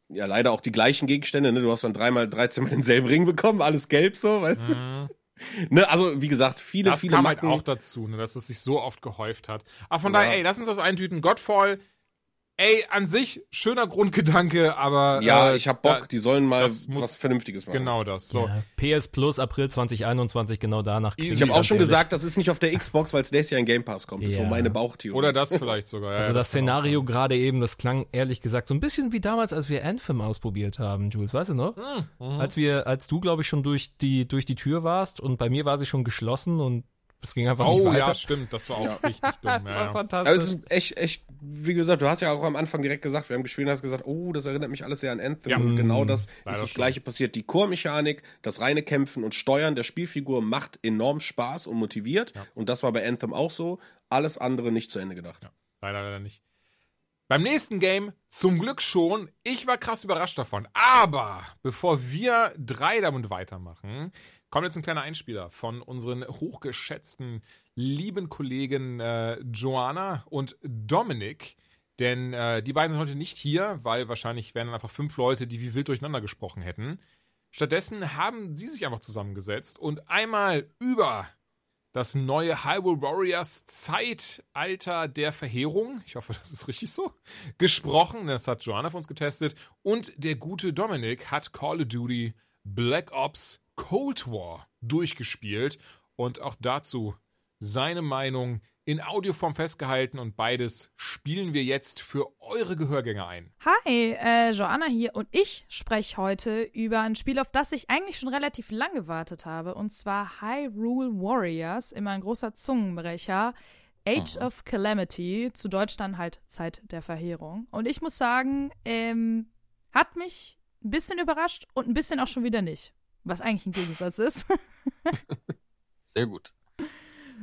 [SPEAKER 2] ja leider auch die gleichen Gegenstände, ne? Du hast dann dreimal 13 mal denselben Ring bekommen, alles gelb so, weißt du? Ne, also wie gesagt, viele,
[SPEAKER 1] das
[SPEAKER 2] viele
[SPEAKER 1] kam halt auch dazu, ne, dass es sich so oft gehäuft hat. Aber von ja. daher, ey, lass uns das eintüten. Godfall, ey, an sich schöner Grundgedanke, aber
[SPEAKER 2] Ja,
[SPEAKER 1] äh,
[SPEAKER 2] ich hab Bock,
[SPEAKER 1] da-
[SPEAKER 2] die sollen mal
[SPEAKER 1] das muss-
[SPEAKER 2] was Vernünftiges machen.
[SPEAKER 1] genau das. So.
[SPEAKER 3] Ja, PS Plus April 2021, genau danach.
[SPEAKER 1] Ich
[SPEAKER 2] habe auch schon
[SPEAKER 3] ehrlich.
[SPEAKER 2] gesagt, das ist nicht auf der Xbox, weil es nächstes Jahr in Game Pass kommt. Das ist so
[SPEAKER 3] Ja.
[SPEAKER 2] meine Bauchtheorie.
[SPEAKER 1] Oder das vielleicht sogar. Ja,
[SPEAKER 3] Also
[SPEAKER 1] ja,
[SPEAKER 3] das
[SPEAKER 1] auch
[SPEAKER 3] Szenario gerade eben, das klang ehrlich gesagt so ein bisschen wie damals, als wir Anthem ausprobiert haben, Jules, weißt du noch?
[SPEAKER 1] Mhm.
[SPEAKER 3] Als wir, als du, glaube ich, schon durch die, durch die Tür warst und bei mir war sie schon geschlossen und es ging einfach nicht
[SPEAKER 1] Oh
[SPEAKER 3] weiter.
[SPEAKER 1] ja, stimmt, das war auch richtig dumm.
[SPEAKER 3] das war
[SPEAKER 1] Ja, ja.
[SPEAKER 2] Aber
[SPEAKER 3] fantastisch.
[SPEAKER 2] es ist echt, echt, wie gesagt, du hast ja auch am Anfang direkt gesagt, wir haben gespielt und hast gesagt, oh, das erinnert mich alles sehr an Anthem.
[SPEAKER 1] Ja.
[SPEAKER 2] Und genau das
[SPEAKER 1] Leider
[SPEAKER 2] ist das
[SPEAKER 1] schon.
[SPEAKER 2] gleiche passiert. Die Core-Mechanik, das reine Kämpfen und Steuern der Spielfigur macht enorm Spaß und motiviert. Und das war bei Anthem auch so. Alles andere nicht zu Ende gedacht.
[SPEAKER 1] Leider, leider nicht. Beim nächsten Game zum Glück schon. Ich war krass überrascht davon. Aber bevor wir drei damit weitermachen, kommt jetzt ein kleiner Einspieler von unseren hochgeschätzten, lieben Kollegen äh, Joanna und Dominik. Denn äh, die beiden sind heute nicht hier, weil wahrscheinlich wären dann einfach fünf Leute, die wie wild durcheinander gesprochen hätten. Stattdessen haben sie sich einfach zusammengesetzt und einmal über das neue Hyrule Warriors Zeitalter der Verheerung, ich hoffe, das ist richtig so, gesprochen. Das hat Joanna für uns getestet. Und der gute Dominik hat Call of Duty Black Ops Cold War durchgespielt und auch dazu seine Meinung in Audioform festgehalten und beides spielen wir jetzt für eure Gehörgänge ein.
[SPEAKER 5] Hi, äh, Joanna hier und ich spreche heute über ein Spiel, auf das ich eigentlich schon relativ lange gewartet habe, und zwar Hyrule Warriors, immer ein großer Zungenbrecher. Age of Calamity, zu Deutsch dann halt Zeit der Verheerung. Und ich muss sagen, ähm, hat mich ein bisschen überrascht und ein bisschen auch schon wieder nicht. Was eigentlich ein Gegensatz ist.
[SPEAKER 6] Sehr gut.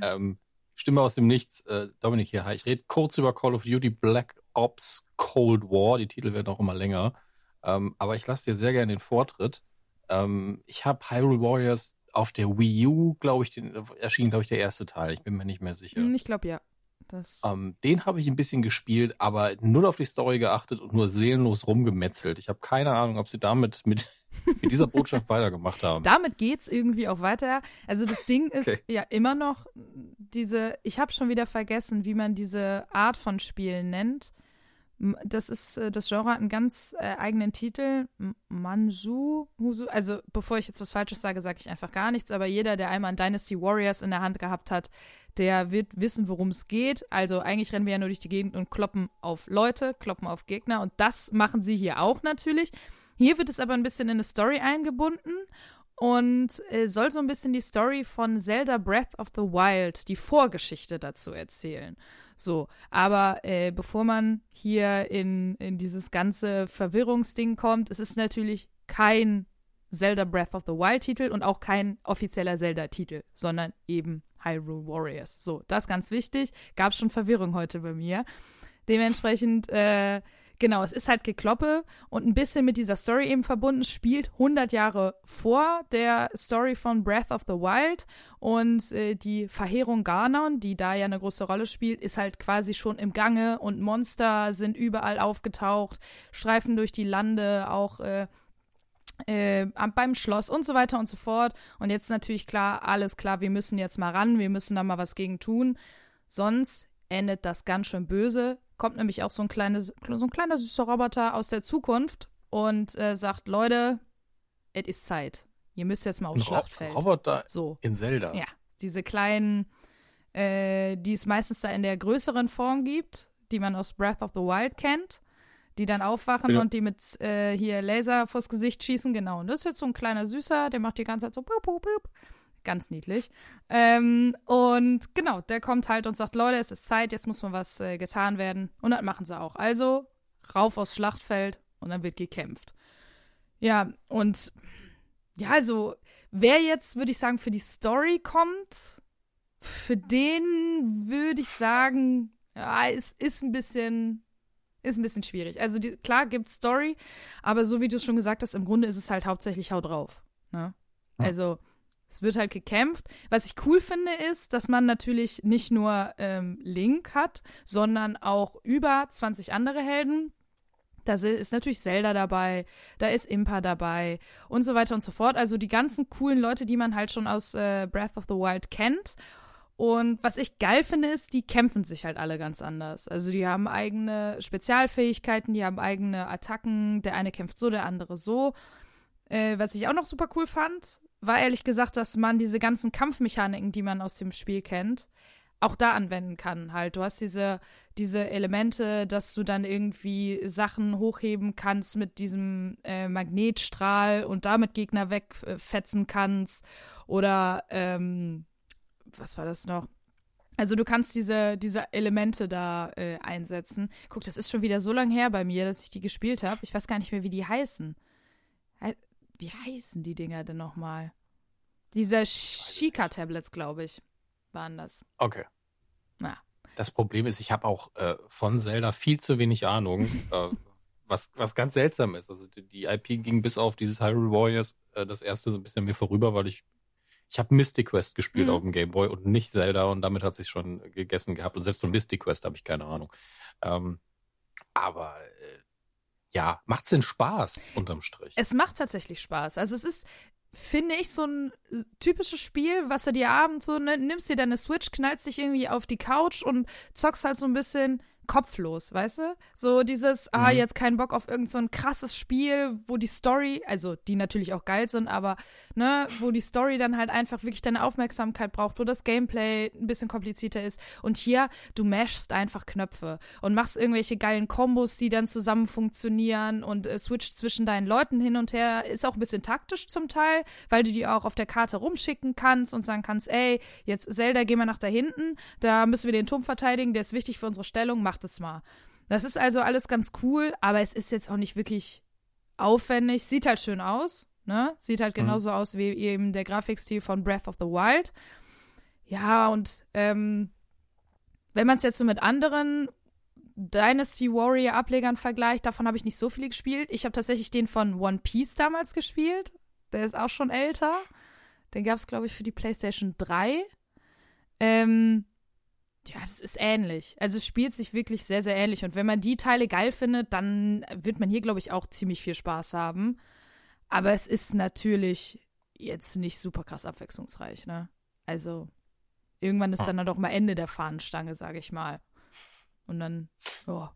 [SPEAKER 6] Ähm, Stimme aus dem Nichts, äh, Dominik hier. Hi, ich rede kurz über Call of Duty Black Ops Cold War. Die Titel werden auch immer länger. Ähm, aber ich lasse dir sehr gerne den Vortritt. Ähm, ich habe Hyrule Warriors auf der Wii U, glaube ich, den, erschien, glaube ich, der erste Teil. Ich bin mir nicht mehr sicher.
[SPEAKER 5] Hm, ich glaube ja. Das,
[SPEAKER 6] Ähm, den habe ich ein bisschen gespielt, aber null auf die Story geachtet und nur seelenlos rumgemetzelt. Ich habe keine Ahnung, ob sie damit mit, mit dieser Botschaft weitergemacht haben.
[SPEAKER 5] Damit geht's irgendwie auch weiter. Also das Ding ist
[SPEAKER 6] Okay.
[SPEAKER 5] ja immer noch diese, ich habe schon wieder vergessen, wie man diese Art von Spielen nennt. Das ist, äh, das Genre hat einen ganz äh, eigenen Titel. M- Manju, Husu. Also bevor ich jetzt was Falsches sage, sage ich einfach gar nichts. Aber jeder, der einmal ein Dynasty Warriors in der Hand gehabt hat, der wird wissen, worum es geht. Also eigentlich rennen wir ja nur durch die Gegend und kloppen auf Leute, kloppen auf Gegner. Und das machen sie hier auch natürlich. Hier wird es aber ein bisschen in eine Story eingebunden und äh, soll so ein bisschen die Story von Zelda Breath of the Wild, die Vorgeschichte dazu erzählen. So, aber äh, bevor man hier in, in dieses ganze Verwirrungsding kommt, es ist natürlich kein Zelda Breath of the Wild Titel und auch kein offizieller Zelda-Titel, sondern eben Hyrule Warriors. So, das ganz wichtig. Gab schon Verwirrung heute bei mir. Dementsprechend, äh, genau, es ist halt Gekloppe und ein bisschen mit dieser Story eben verbunden, spielt 100 Jahre vor der Story von Breath of the Wild und äh, die Verheerung Ganon, die da ja eine große Rolle spielt, ist halt quasi schon im Gange und Monster sind überall aufgetaucht, streifen durch die Lande, auch äh, äh, beim Schloss und so weiter und so fort. Und jetzt natürlich klar, alles klar, wir müssen jetzt mal ran, wir müssen da mal was gegen tun. Sonst endet das ganz schön böse. Kommt nämlich auch so ein, kleines, so ein kleiner süßer Roboter aus der Zukunft und äh, sagt, Leute, es ist Zeit. Ihr müsst jetzt mal aufs
[SPEAKER 6] Ein
[SPEAKER 5] Schlachtfeld.
[SPEAKER 6] Roboter
[SPEAKER 5] So.
[SPEAKER 6] in Zelda.
[SPEAKER 5] Ja, diese kleinen, äh, die es meistens da in der größeren Form gibt, die man aus Breath of the Wild kennt, die dann aufwachen
[SPEAKER 6] Ja.
[SPEAKER 5] und die mit äh, hier Laser vors Gesicht schießen, genau. Und das ist jetzt so ein kleiner Süßer, der macht die ganze Zeit so pup, pup, pup. Ganz niedlich. Ähm, und genau, der kommt halt und sagt, Leute, es ist Zeit, jetzt muss mal was äh, getan werden. Und das machen sie auch. Also rauf aufs Schlachtfeld und dann wird gekämpft. Ja, und ja, also wer jetzt, würde ich sagen, für die Story kommt, für den würde ich sagen, ja, es ist ein bisschen, ist ein bisschen schwierig. Also die, klar gibt Story, aber so wie du es schon gesagt hast, im Grunde ist es halt hauptsächlich Hau drauf. Ne? Also es wird halt gekämpft. Was ich cool finde, ist, dass man natürlich nicht nur ähm, Link hat, sondern auch über 20 andere Helden. Da ist natürlich Zelda dabei, da ist Impa dabei und so weiter und so fort. Also die ganzen coolen Leute, die man halt schon aus äh, Breath of the Wild kennt. Und was ich geil finde, ist, die kämpfen sich halt alle ganz anders. Also die haben eigene Spezialfähigkeiten, die haben eigene Attacken. Der eine kämpft so, der andere so. Äh, was ich auch noch super cool fand, war ehrlich gesagt, dass man diese ganzen Kampfmechaniken, die man aus dem Spiel kennt, auch da anwenden kann. Halt, du hast diese, diese Elemente, dass du dann irgendwie Sachen hochheben kannst mit diesem äh, Magnetstrahl und damit Gegner wegfetzen kannst. Oder ähm, was war das noch? Also du kannst diese, diese Elemente da äh, einsetzen. Guck, das ist schon wieder so lange her bei mir, dass ich die gespielt habe. Ich weiß gar nicht mehr, wie die heißen. Wie heißen die Dinger denn nochmal? Diese Shika-Tablets, glaube ich, waren das.
[SPEAKER 6] Okay.
[SPEAKER 5] Na.
[SPEAKER 6] Das Problem ist, ich habe auch äh, von Zelda viel zu wenig Ahnung, äh, was, was ganz seltsam ist. Also die, die IP ging bis auf dieses Hyrule Warriors äh, das erste so ein bisschen mir vorüber, weil ich ich habe Mystic Quest gespielt
[SPEAKER 5] Mhm.
[SPEAKER 6] auf dem Game Boy und nicht Zelda und damit hat sich schon gegessen gehabt und selbst von Mystic Quest habe ich keine Ahnung. Ähm, aber äh, ja, macht's denn Spaß unterm Strich?
[SPEAKER 5] Es macht tatsächlich Spaß. Also es ist, finde ich, so ein äh, typisches Spiel, was du dir abends so, ne, nimmst dir deine Switch, knallst dich irgendwie auf die Couch und zockst halt so ein bisschen kopflos, weißt du? So dieses, ah,
[SPEAKER 6] Mhm.
[SPEAKER 5] jetzt keinen Bock auf irgend so ein krasses Spiel, wo die Story, also die natürlich auch geil sind, aber ne, wo die Story dann halt einfach wirklich deine Aufmerksamkeit braucht, wo das Gameplay ein bisschen komplizierter ist. Und hier, du mashst einfach Knöpfe und machst irgendwelche geilen Kombos, die dann zusammen funktionieren und äh, switcht zwischen deinen Leuten hin und her. Ist auch ein bisschen taktisch zum Teil, weil du die auch auf der Karte rumschicken kannst und sagen kannst, ey, jetzt Zelda, geh mal nach da hinten, da müssen wir den Turm verteidigen, der ist wichtig für unsere Stellung, mach das mal. Das ist also alles ganz cool, aber es ist jetzt auch nicht wirklich aufwendig. Sieht halt schön aus, ne? Sieht halt
[SPEAKER 6] Mhm.
[SPEAKER 5] genauso aus wie eben der Grafikstil von Breath of the Wild. Ja, und ähm, wenn man es jetzt so mit anderen Dynasty Warrior Ablegern vergleicht, davon habe ich nicht so viele gespielt. Ich habe tatsächlich den von One Piece damals gespielt. Der ist auch schon älter. Den gab es, glaube ich, für die PlayStation 3. Ähm, ja, es ist ähnlich. Also es spielt sich wirklich sehr, sehr ähnlich. Und wenn man die Teile geil findet, dann wird man hier, glaube ich, auch ziemlich viel Spaß haben. Aber es ist natürlich jetzt nicht super krass abwechslungsreich, ne? Also irgendwann ist
[SPEAKER 6] Ah.
[SPEAKER 5] dann doch mal Ende der Fahnenstange, sage ich mal. Und dann, ja.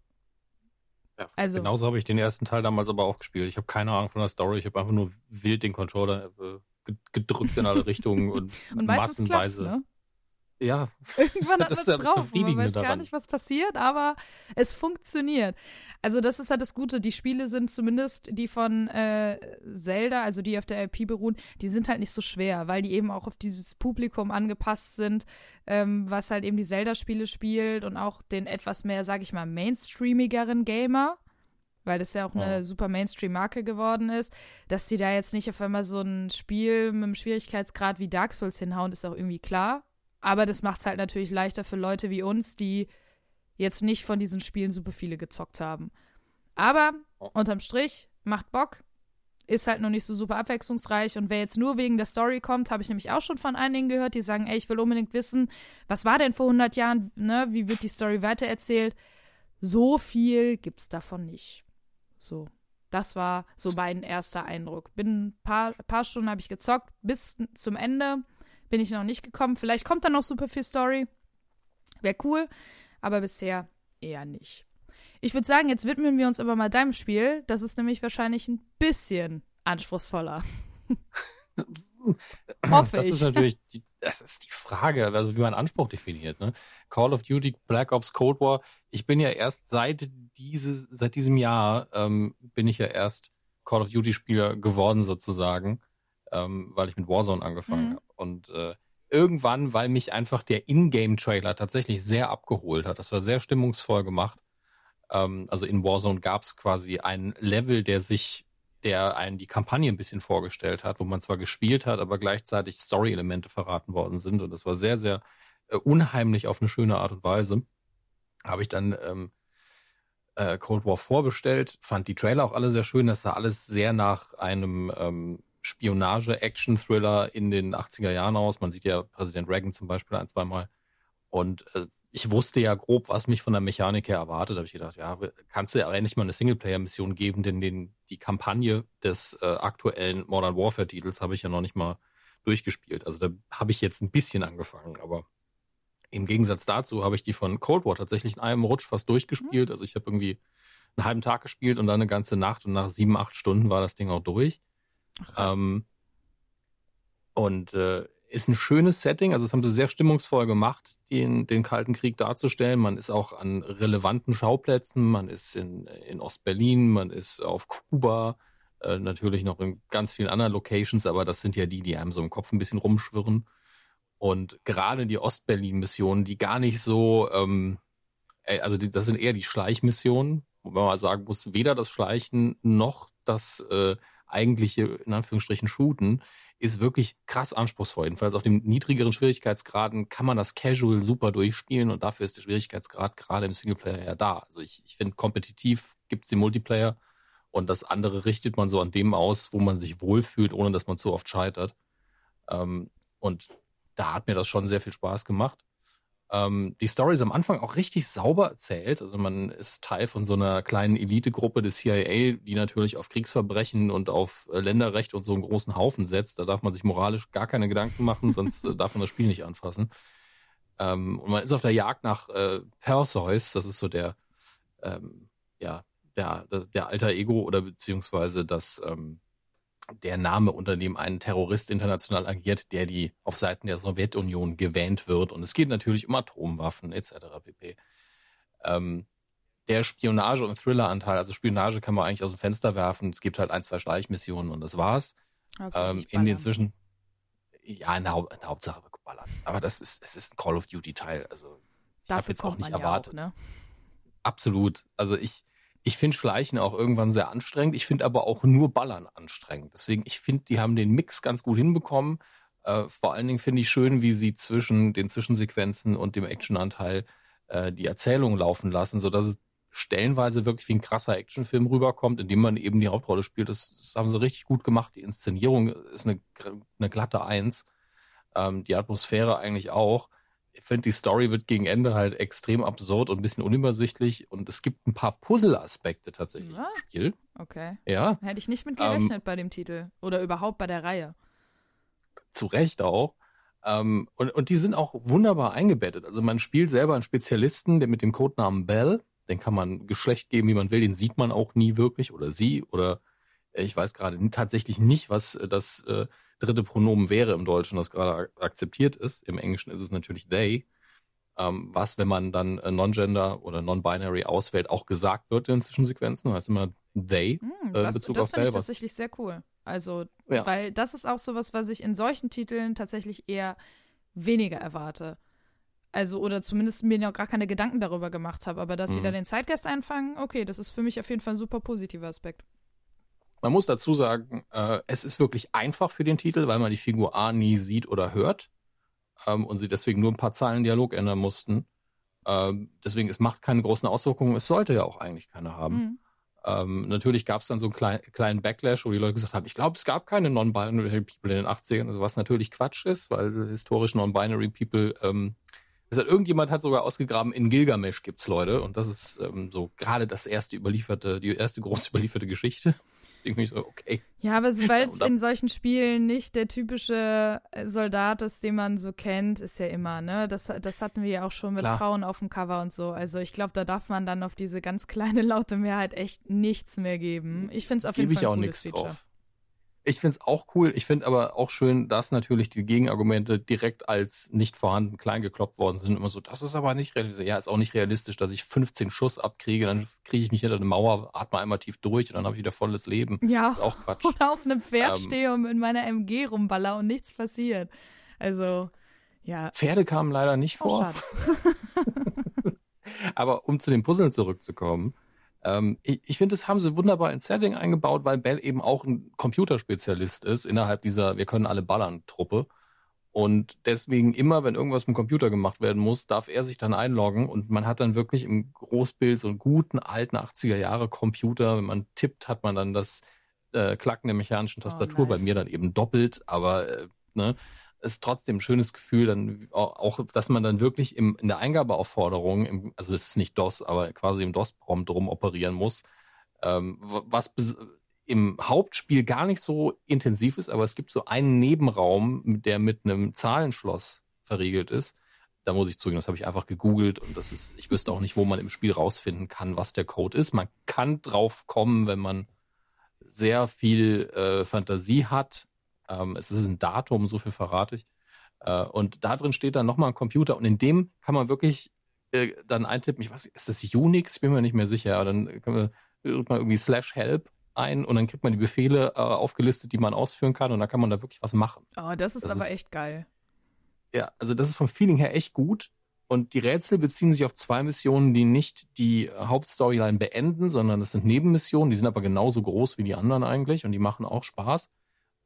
[SPEAKER 6] Ja,
[SPEAKER 5] Also-
[SPEAKER 6] genauso habe ich den ersten Teil damals aber auch gespielt. Ich habe keine Ahnung von der Story. Ich habe einfach nur wild den Controller äh, ge- gedrückt in alle Richtungen und,
[SPEAKER 5] Und
[SPEAKER 6] massenweise.
[SPEAKER 5] ne?
[SPEAKER 6] Ja,
[SPEAKER 5] Irgendwann hat man es drauf. Man weiß gar
[SPEAKER 6] daran.
[SPEAKER 5] nicht, was passiert, aber es funktioniert. Also das ist halt das Gute. Die Spiele sind zumindest die von äh, Zelda, also die auf der IP beruhen, die sind halt nicht so schwer, weil die eben auch auf dieses Publikum angepasst sind, ähm, was halt eben die Zelda-Spiele spielt und auch den etwas mehr, sag ich mal, mainstreamigeren Gamer. Weil das ja auch eine
[SPEAKER 6] Ja.
[SPEAKER 5] super Mainstream-Marke geworden ist, dass die da jetzt nicht auf einmal so ein Spiel mit einem Schwierigkeitsgrad wie Dark Souls hinhauen, ist auch irgendwie klar. Aber das macht es halt natürlich leichter für Leute wie uns, die jetzt nicht von diesen Spielen super viele gezockt haben. Aber
[SPEAKER 6] Oh.
[SPEAKER 5] unterm Strich macht Bock, ist halt noch nicht so super abwechslungsreich. Und wer jetzt nur wegen der Story kommt, habe ich nämlich auch schon von einigen gehört, die sagen, ey, ich will unbedingt wissen, was war denn vor 100 Jahren, ne? Wie wird die Story weitererzählt? So viel gibt's davon nicht. So. Das war so mein erster Eindruck. Bin ein paar, paar Stunden habe ich gezockt, bis zum Ende bin ich noch nicht gekommen. Vielleicht kommt da noch super viel Story. Wäre cool, aber bisher eher nicht. Ich würde sagen, jetzt widmen wir uns aber mal deinem Spiel. Das ist nämlich wahrscheinlich ein bisschen anspruchsvoller. Hoffe
[SPEAKER 6] das
[SPEAKER 5] ich.
[SPEAKER 6] ist natürlich, die, das ist die Frage, also wie man Anspruch definiert. Ne? Call of Duty, Black Ops, Cold War. Ich bin ja erst seit diese, seit diesem Jahr ähm, bin ich ja erst Call of Duty Spieler geworden sozusagen, ähm, weil ich mit Warzone angefangen
[SPEAKER 5] Mhm.
[SPEAKER 6] habe. Und äh, irgendwann, weil mich einfach der Ingame-Trailer tatsächlich sehr abgeholt hat. Das war sehr stimmungsvoll gemacht. Ähm, also in Warzone gab es quasi ein Level, der sich der einen die Kampagne ein bisschen vorgestellt hat, wo man zwar gespielt hat, aber gleichzeitig Story-Elemente verraten worden sind. Und das war sehr, sehr äh, unheimlich auf eine schöne Art und Weise. Habe ich dann ähm, äh, Cold War vorbestellt, fand die Trailer auch alle sehr schön. Das sah alles sehr nach einem ähm, Spionage-Action-Thriller in den 80er Jahren aus. Man sieht ja Präsident Reagan zum Beispiel ein, zwei Mal. Und äh, ich wusste ja grob, was mich von der Mechanik her erwartet. Da habe ich gedacht, ja, kannst du ja endlich mal eine Singleplayer-Mission geben, denn den, die Kampagne des äh, aktuellen Modern Warfare-Titels habe ich ja noch nicht mal durchgespielt. Also da habe ich jetzt ein bisschen angefangen, aber Im Gegensatz dazu habe ich die von Cold War tatsächlich in einem Rutsch fast durchgespielt. Also ich habe irgendwie einen halben Tag gespielt und dann eine ganze Nacht und nach sieben, acht Stunden war das Ding auch durch.
[SPEAKER 5] Ach,
[SPEAKER 6] Ähm, und äh, ist ein schönes Setting, also das haben sie sehr stimmungsvoll gemacht, den, den Kalten Krieg darzustellen. Man ist auch an relevanten Schauplätzen, man ist in, in Ostberlin, man ist auf Kuba, äh, natürlich noch in ganz vielen anderen Locations, aber das sind ja die, die einem so im Kopf ein bisschen rumschwirren. Und gerade die Ostberlin-Missionen, die gar nicht so, ähm, äh, also die, das sind eher die Schleichmissionen, wo man mal sagen muss, weder das Schleichen noch das äh, eigentliche, in Anführungsstrichen, Shooten ist wirklich krass anspruchsvoll. Jedenfalls auf den niedrigeren Schwierigkeitsgraden kann man das Casual super durchspielen und dafür ist der Schwierigkeitsgrad gerade im Singleplayer ja da. Also ich, ich finde, kompetitiv gibt es den Multiplayer und das andere richtet man so an dem aus, wo man sich wohlfühlt, ohne dass man zu oft scheitert. Ähm, und da hat mir das schon sehr viel Spaß gemacht. Ähm, die Story ist am Anfang auch richtig sauber erzählt. Also man ist Teil von so einer kleinen Elitegruppe des CIA, die natürlich auf Kriegsverbrechen und auf äh, Länderrecht und so einen großen Haufen setzt. Da darf man sich moralisch gar keine Gedanken machen, sonst äh, darf man das Spiel nicht anfassen. Ähm, und man ist auf der Jagd nach äh, Perseus, das ist so der, ähm, ja, der, der alter Ego oder beziehungsweise das, ähm, der Name, unter dem ein Terrorist international agiert, der die auf Seiten der Sowjetunion gewähnt wird. Und es geht natürlich um Atomwaffen etc. pp. Ähm, der Spionage- und Thriller-Anteil, also Spionage kann man eigentlich aus dem Fenster werfen. Es gibt halt ein, zwei Schleichmissionen und das war's. Ähm, in den zwischen, ja, in der, Haupt, in der Hauptsache wird geballert. Aber das ist, es ist ein Call of Duty-Teil. Also ich habe
[SPEAKER 5] Dafür
[SPEAKER 6] jetzt auch nicht erwartet.
[SPEAKER 5] ja auch, ne?
[SPEAKER 6] Absolut. Also ich, ich finde Schleichen auch irgendwann sehr anstrengend. Ich finde aber auch nur Ballern anstrengend. Deswegen, ich finde, die haben den Mix ganz gut hinbekommen. Äh, vor allen Dingen finde ich schön, wie sie zwischen den Zwischensequenzen und dem Actionanteil äh, die Erzählung laufen lassen, sodass es stellenweise wirklich wie ein krasser Actionfilm rüberkommt, in dem man eben die Hauptrolle spielt. Das, das haben sie richtig gut gemacht. Die Inszenierung ist eine, eine glatte Eins. Ähm, die Atmosphäre eigentlich auch ich finde, die Story wird gegen Ende halt extrem absurd und ein bisschen unübersichtlich und es gibt ein paar Puzzle-Aspekte tatsächlich
[SPEAKER 5] Ja.
[SPEAKER 6] im Spiel.
[SPEAKER 5] Okay.
[SPEAKER 6] Ja,
[SPEAKER 5] Hätte ich nicht mit
[SPEAKER 6] Ähm,
[SPEAKER 5] gerechnet bei dem Titel. Oder überhaupt bei der Reihe.
[SPEAKER 6] zu Recht auch. Ähm, und, und die sind auch wunderbar eingebettet. Also man spielt selber einen Spezialisten, der mit dem Codenamen Bell, den kann man Geschlecht geben, wie man will, den sieht man auch nie wirklich oder sie oder äh, ich weiß gerade tatsächlich nicht, was äh, das äh, dritte Pronomen wäre im Deutschen, das gerade ak- akzeptiert ist. Im Englischen ist es natürlich they. Ähm, was, wenn man dann äh, Non-Gender oder Non-Binary auswählt, auch gesagt wird in Zwischensequenzen, heißt immer they.
[SPEAKER 5] Hm,
[SPEAKER 6] Äh, in
[SPEAKER 5] das
[SPEAKER 6] Bezug
[SPEAKER 5] das
[SPEAKER 6] auf
[SPEAKER 5] finde ich tatsächlich sehr cool. Also,
[SPEAKER 6] Ja.
[SPEAKER 5] weil das ist auch sowas, was ich in solchen Titeln tatsächlich eher weniger erwarte. Also, oder zumindest mir noch gar keine Gedanken darüber gemacht habe. Aber dass sie
[SPEAKER 6] Mhm.
[SPEAKER 5] da den Zeitgeist einfangen, okay, das ist für mich auf jeden Fall ein super positiver Aspekt.
[SPEAKER 6] Man muss dazu sagen, äh, es ist wirklich einfach für den Titel, weil man die Figur A nie sieht oder hört ähm, und sie deswegen nur ein paar Zeilen Dialog ändern mussten. Ähm, deswegen, es macht keine großen Auswirkungen. Es sollte ja auch eigentlich keine haben.
[SPEAKER 5] Mhm.
[SPEAKER 6] Ähm, natürlich gab es dann so einen klein, kleinen Backlash, wo die Leute gesagt haben, ich glaube, es gab keine Non-Binary People in den 80ern, also was natürlich Quatsch ist, weil historisch Non-Binary People, ähm, es hat, irgendjemand hat sogar ausgegraben, in Gilgamesh gibt's Leute und das ist ähm, so gerade das erste überlieferte, die erste groß überlieferte Geschichte. Deswegen ich so, okay.
[SPEAKER 5] Ja, aber weil es in solchen Spielen nicht der typische äh, Soldat ist, den man so kennt, ist ja immer, ne? Das, das hatten wir ja auch schon mit
[SPEAKER 6] Klar.
[SPEAKER 5] Frauen auf dem Cover und so. Also ich glaube, da darf man dann auf diese ganz kleine laute Mehrheit echt nichts mehr geben. Ich finde es auf jeden
[SPEAKER 6] Gebe ich
[SPEAKER 5] Fall
[SPEAKER 6] auch
[SPEAKER 5] ein
[SPEAKER 6] nichts
[SPEAKER 5] cooles Feature.
[SPEAKER 6] drauf. Ich finde es auch cool. Ich finde aber auch schön, dass natürlich die Gegenargumente direkt als nicht vorhanden klein gekloppt worden sind. Immer so, das ist aber nicht realistisch. Ja, ist auch nicht realistisch, dass ich 15 Schuss abkriege, dann kriege ich mich hinter eine Mauer, atme einmal tief durch und dann habe ich wieder volles Leben.
[SPEAKER 5] Ja,
[SPEAKER 6] Ist auch Quatsch.
[SPEAKER 5] oder auf einem Pferd
[SPEAKER 6] Ähm.
[SPEAKER 5] stehe und mit meiner MG rumballer und nichts passiert. Also, ja.
[SPEAKER 6] Pferde kamen leider nicht
[SPEAKER 5] Oh,
[SPEAKER 6] vor. Aber um zu den Puzzlen zurückzukommen, ähm, ich, ich finde, das haben sie wunderbar ins Setting eingebaut, weil Bell eben auch ein Computerspezialist ist innerhalb dieser Wir können alle ballern Truppe. Und deswegen immer, wenn irgendwas mit dem Computer gemacht werden muss, darf er sich dann einloggen und man hat dann wirklich im Großbild so einen guten alten 80er Jahre Computer. Wenn man tippt, hat man dann das äh, Klacken der mechanischen Tastatur, bei
[SPEAKER 5] nice.
[SPEAKER 6] mir dann eben doppelt, aber äh, ne, ist trotzdem ein schönes Gefühl, dann au- auch, dass man dann wirklich im, in der Eingabeaufforderung, im, also es ist nicht DOS, aber quasi im DOS-Prompt drum operieren muss, ähm, was im Hauptspiel gar nicht so intensiv ist, aber es gibt so einen Nebenraum, der mit einem Zahlenschloss verriegelt ist. Da muss ich zugeben, das habe ich einfach gegoogelt und das ist, ich wüsste auch nicht, wo man im Spiel rausfinden kann, was der Code ist. Man kann drauf kommen, wenn man sehr viel äh, Fantasie hat. Ähm, es ist ein Datum, so viel verrate ich. Äh, und da drin steht dann nochmal ein Computer und in dem kann man wirklich äh, dann eintippen, ich weiß, ist das Unix? Bin mir nicht mehr sicher. Aber dann kann man, man irgendwie slash help ein und dann kriegt man die Befehle äh, aufgelistet, die man ausführen kann und dann kann man da wirklich was machen.
[SPEAKER 5] Oh, das ist
[SPEAKER 6] Das
[SPEAKER 5] aber
[SPEAKER 6] ist-
[SPEAKER 5] echt geil.
[SPEAKER 6] Ja, also das ist vom Feeling her echt gut. Und die Rätsel beziehen sich auf zwei Missionen, die nicht die Hauptstoryline beenden, sondern das sind Nebenmissionen, die sind aber genauso groß wie die anderen eigentlich und die machen auch Spaß.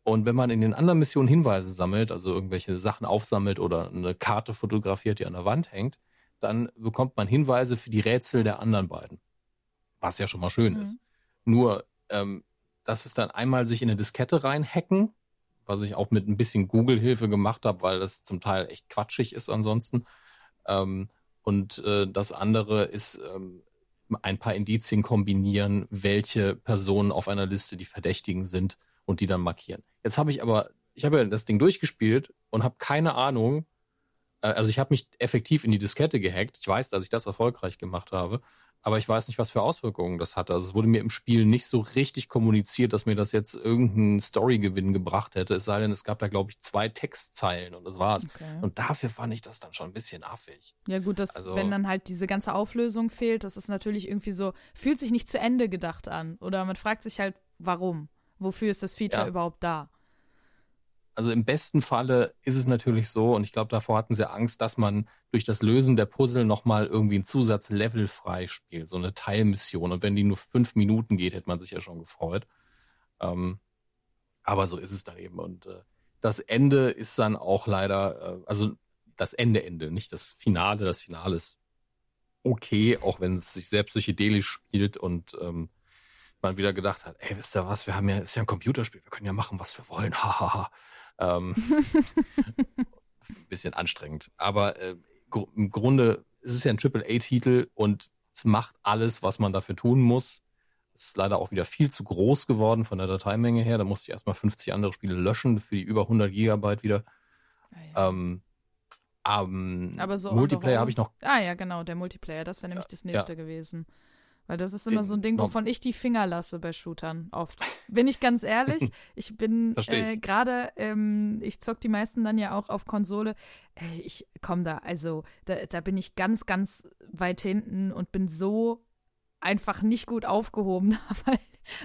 [SPEAKER 6] Und wenn man in den anderen Missionen Hinweise sammelt, also irgendwelche Sachen aufsammelt oder eine Karte fotografiert, die an der Wand hängt, dann bekommt man Hinweise für die Rätsel der anderen beiden. Was ja schon mal schön
[SPEAKER 5] Mhm.
[SPEAKER 6] ist. Nur, ähm, das ist dann einmal sich in eine Diskette reinhacken, was ich auch mit ein bisschen Google-Hilfe gemacht habe, weil das zum Teil echt quatschig ist ansonsten. Ähm, und äh, das andere ist ähm, ein paar Indizien kombinieren, welche Personen auf einer Liste die Verdächtigen sind und die dann markieren. Jetzt habe ich aber, ich habe ja das Ding durchgespielt und habe keine Ahnung, äh, also ich habe mich effektiv in die Diskette gehackt. Ich weiß, dass ich das erfolgreich gemacht habe, aber ich weiß nicht, was für Auswirkungen das hatte. Also es wurde mir im Spiel nicht so richtig kommuniziert, dass mir das jetzt irgendeinen Storygewinn gebracht hätte. Es sei denn, es gab da, glaube ich, zwei Textzeilen und das war's.
[SPEAKER 5] Okay.
[SPEAKER 6] Und dafür fand ich das dann schon ein bisschen affig.
[SPEAKER 5] Ja gut, das,
[SPEAKER 6] Also-
[SPEAKER 5] wenn dann halt diese ganze Auflösung fehlt, das ist natürlich irgendwie so, fühlt sich nicht zu Ende gedacht an. Oder man fragt sich halt, warum? Wofür ist das Feature
[SPEAKER 6] Ja.
[SPEAKER 5] überhaupt da?
[SPEAKER 6] Also im besten Falle ist es natürlich so, und ich glaube, davor hatten sie Angst, dass man durch das Lösen der Puzzle nochmal irgendwie ein Zusatzlevel freispielt, so eine Teilmission. Und wenn die nur fünf Minuten geht, hätte man sich ja schon gefreut. Ähm, aber so ist es dann eben. Und äh, das Ende ist dann auch leider, äh, also das Ende, Ende, nicht das Finale. Das Finale ist okay, auch wenn es sich sehr psychedelisch spielt und ähm, man wieder gedacht hat, ey, wisst ihr was, wir haben ja, ist ja ein Computerspiel, wir können ja machen, was wir wollen, hahaha. ähm, ein bisschen anstrengend. Aber äh, gr im Grunde ist es ja ein AAA-Titel und es macht alles, was man dafür tun muss. Es ist leider auch wieder viel zu groß geworden von der Dateimenge her. Da musste ich erstmal 50 andere Spiele löschen für die über 100 Gigabyte wieder. Ähm, ähm,
[SPEAKER 5] Aber so
[SPEAKER 6] Multiplayer habe ich noch
[SPEAKER 5] Ah ja, genau, der Multiplayer, das wäre nämlich das nächste
[SPEAKER 6] ja.
[SPEAKER 5] gewesen. Weil das ist immer so ein Ding, wovon ich die Finger lasse bei Shootern. Oft. Bin ich ganz ehrlich. Ich bin äh, gerade, ähm, ich zock die meisten dann ja auch auf Konsole. Äh, ich komm da, also da, da bin ich ganz, ganz weit hinten und bin so einfach nicht gut aufgehoben, weil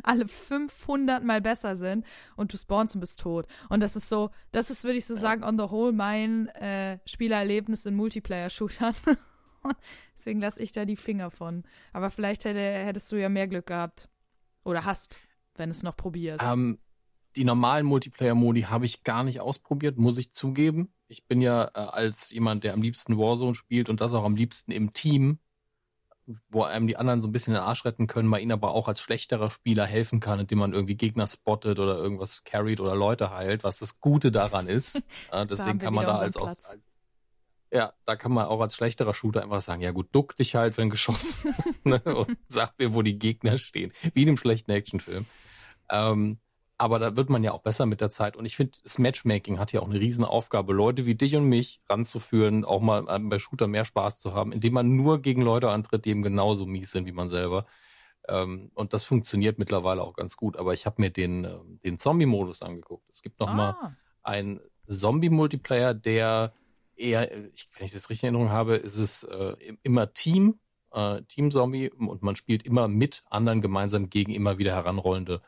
[SPEAKER 5] alle 500 mal besser sind und du spawnst und bist tot. Und das ist so, das ist, würde ich so sagen, on the whole mein äh, Spielerlebnis in Multiplayer-Shootern. Deswegen lasse ich da die Finger von. Aber vielleicht hätte, hättest du ja mehr Glück gehabt. Oder hast, wenn es noch probierst.
[SPEAKER 6] Ähm, die normalen Multiplayer-Modi habe ich gar nicht ausprobiert, muss ich zugeben. Ich bin ja äh, als jemand, der am liebsten Warzone spielt und das auch am liebsten im Team, wo einem die anderen so ein bisschen den Arsch retten können, man ihnen aber auch als schlechterer Spieler helfen kann, indem man irgendwie Gegner spottet oder irgendwas carried oder Leute heilt, was das Gute daran ist. Äh, deswegen
[SPEAKER 5] wir
[SPEAKER 6] kann man da als, aus,
[SPEAKER 5] Platz.
[SPEAKER 6] Ja, da kann man auch als schlechterer Shooter einfach sagen, ja gut, duck dich halt, wenn geschossen ne, und sag mir, wo die Gegner stehen. Wie in einem schlechten Actionfilm. Ähm, aber da wird man ja auch besser mit der Zeit. Und ich finde, das Matchmaking hat ja auch eine Riesenaufgabe, Leute wie dich und mich ranzuführen, auch mal ähm, bei Shooter mehr Spaß zu haben, indem man nur gegen Leute antritt, die eben genauso mies sind wie man selber. Ähm, und das funktioniert mittlerweile auch ganz gut. Aber ich habe mir den, ähm, den Zombie-Modus angeguckt. Es gibt noch mal
[SPEAKER 5] ah,
[SPEAKER 6] ein Zombie-Multiplayer, der eher, ich, wenn ich das richtig in Erinnerung habe, ist es äh, immer Team, äh, Team-Zombie und man spielt immer mit anderen gemeinsam gegen immer wieder heranrollende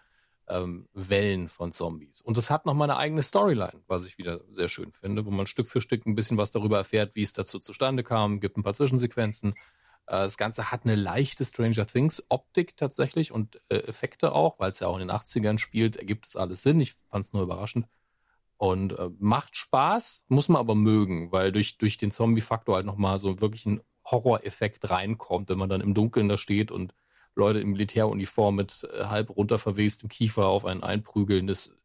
[SPEAKER 6] ähm, Wellen von Zombies. Und es hat noch mal eine eigene Storyline, was ich wieder sehr schön finde, wo man Stück für Stück ein bisschen was darüber erfährt, wie es dazu zustande kam, gibt ein paar Zwischensequenzen. Äh, das Ganze hat eine leichte Stranger Things-Optik tatsächlich und äh, Effekte auch, weil es ja auch in den 80ern spielt, ergibt es alles Sinn. Ich fand es nur überraschend. Und äh, macht Spaß, muss man aber mögen, weil durch, durch den Zombie-Faktor halt nochmal so wirklich ein Horroreffekt reinkommt, wenn man dann im Dunkeln da steht und Leute in Militäruniform mit äh, halb runterverwestem Kiefer auf einen einprügeln. Das,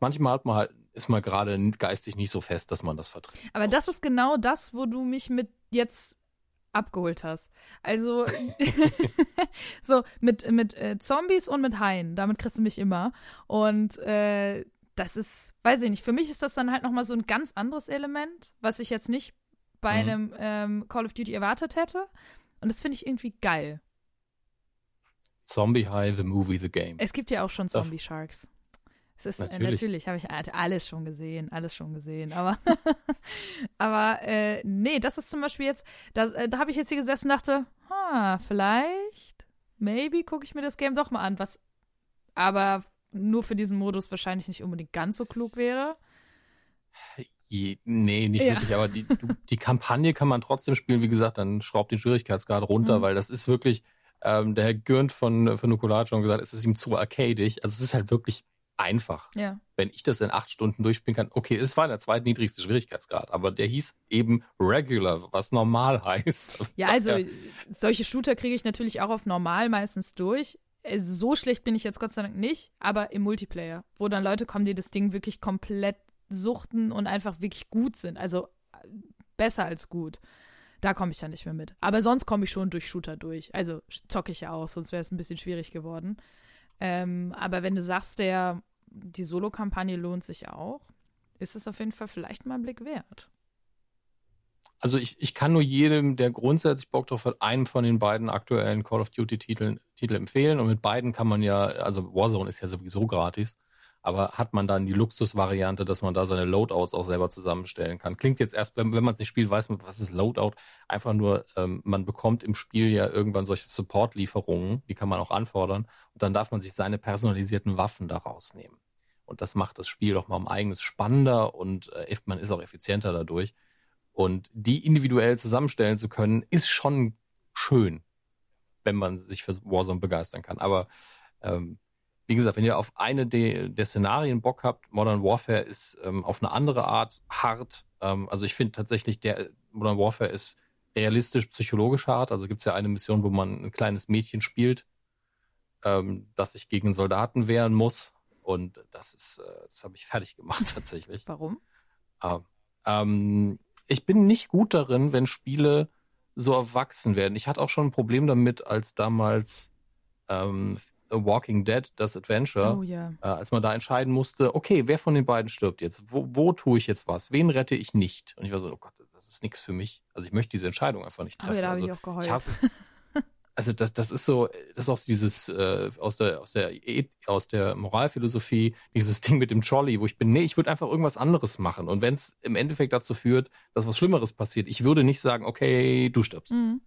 [SPEAKER 6] manchmal hat man halt, ist man gerade geistig nicht so fest, dass man das verträgt.
[SPEAKER 5] aber das ist genau das, wo du mich mit jetzt abgeholt hast. Also so mit, mit äh, Zombies und mit Haien, damit kriegst du mich immer. Und äh, das ist, weiß ich nicht, für mich ist das dann halt nochmal so ein ganz anderes Element, was ich jetzt nicht bei
[SPEAKER 6] Mhm.
[SPEAKER 5] einem ähm, Call of Duty erwartet hätte. Und das finde ich irgendwie geil.
[SPEAKER 6] Zombie High, the movie, the game.
[SPEAKER 5] Es gibt ja auch schon Zombie Sharks. Es ist natürlich, äh,
[SPEAKER 6] Natürlich.
[SPEAKER 5] habe ich alles schon gesehen, alles schon gesehen. Aber, aber äh, nee, das ist zum Beispiel jetzt, das, äh, da habe ich jetzt hier gesessen und dachte, ha, vielleicht, maybe gucke ich mir das Game doch mal an, was aber nur für diesen Modus wahrscheinlich nicht unbedingt ganz so klug wäre.
[SPEAKER 6] Nee, nicht
[SPEAKER 5] Ja.
[SPEAKER 6] wirklich, aber die, die Kampagne kann man trotzdem spielen. Wie gesagt, dann schraubt den Schwierigkeitsgrad runter,
[SPEAKER 5] Mhm.
[SPEAKER 6] weil das ist wirklich, ähm, der Herr Gürnt von, von Nukular hat schon gesagt, es ist ihm zu arcadig. Also es ist halt wirklich einfach.
[SPEAKER 5] Ja.
[SPEAKER 6] Wenn ich das in acht Stunden durchspielen kann, okay, es war der zweitniedrigste Schwierigkeitsgrad, aber der hieß eben Regular, was normal heißt.
[SPEAKER 5] Ja, also solche Shooter kriege ich natürlich auch auf normal meistens durch. Äh, So schlecht bin ich jetzt Gott sei Dank nicht, aber im Multiplayer, wo dann Leute kommen, die das Ding wirklich komplett suchten und einfach wirklich gut sind. Also äh, besser als gut. Da komme ich dann nicht mehr mit. Aber sonst komme ich schon durch Shooter durch. Also zocke ich ja auch, sonst wäre es ein bisschen schwierig geworden. Ähm, aber wenn du sagst, der, die Solo-Kampagne lohnt sich auch, ist es auf jeden Fall vielleicht mal ein Blick wert.
[SPEAKER 6] Also ich, ich kann nur jedem, der grundsätzlich Bock drauf hat, einen von den beiden aktuellen Call of Duty Titeln Titel empfehlen. Und mit beiden kann man ja, also Warzone ist ja sowieso gratis, aber hat man dann die Luxusvariante, dass man da seine Loadouts auch selber zusammenstellen kann. Klingt jetzt erst, wenn, wenn man es nicht spielt, weiß man, was ist Loadout. Einfach nur, ähm, man bekommt im Spiel ja irgendwann solche Support-Lieferungen, die kann man auch anfordern. Und dann darf man sich seine personalisierten Waffen daraus nehmen. Und das macht das Spiel doch mal um eigenes spannender und äh, man ist auch effizienter dadurch. Und die individuell zusammenstellen zu können, ist schon schön, wenn man sich für Warzone begeistern kann. Aber ähm, wie gesagt, wenn ihr auf eine de, der Szenarien Bock habt, Modern Warfare ist ähm, auf eine andere Art hart. Ähm, also ich finde tatsächlich, der Modern Warfare ist realistisch psychologisch hart. Also gibt es ja eine Mission, wo man ein kleines Mädchen spielt, ähm, das sich gegen Soldaten wehren muss. Und das ist, äh, das habe ich fertig gemacht tatsächlich.
[SPEAKER 5] Warum?
[SPEAKER 6] Ah, ähm, ich bin nicht gut darin, wenn Spiele so erwachsen werden. Ich hatte auch schon ein Problem damit, als damals ähm, Walking Dead, das Adventure,
[SPEAKER 5] Oh ja.
[SPEAKER 6] äh, als man da entscheiden musste, okay, wer von den beiden stirbt jetzt? Wo, wo tue ich jetzt was? Wen rette ich nicht? Und ich war so, oh Gott, das ist nichts für mich. Also ich möchte diese Entscheidung einfach nicht
[SPEAKER 5] Oh
[SPEAKER 6] treffen.
[SPEAKER 5] ja, da habe
[SPEAKER 6] also,
[SPEAKER 5] ich auch geheult.
[SPEAKER 6] ich hasse, also das, das ist so, das ist auch dieses äh, aus der aus der aus der Moralphilosophie dieses Ding mit dem Trolley, wo ich bin, nee, ich würde einfach irgendwas anderes machen. Und wenn es im Endeffekt dazu führt, dass was Schlimmeres passiert, ich würde nicht sagen, okay, du stirbst.
[SPEAKER 5] Mhm.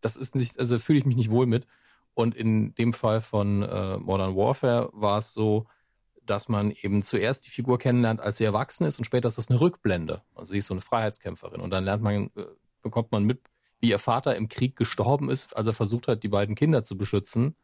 [SPEAKER 6] Das ist nicht, also fühle ich mich nicht wohl mit. Und in dem Fall von äh, Modern Warfare war es so, dass man eben zuerst die Figur kennenlernt, als sie erwachsen ist, und später ist das eine Rückblende. Also sie ist so eine Freiheitskämpferin. Und dann lernt man, äh, bekommt man mit, wie ihr Vater im Krieg gestorben ist, als er versucht hat, die beiden Kinder zu beschützen,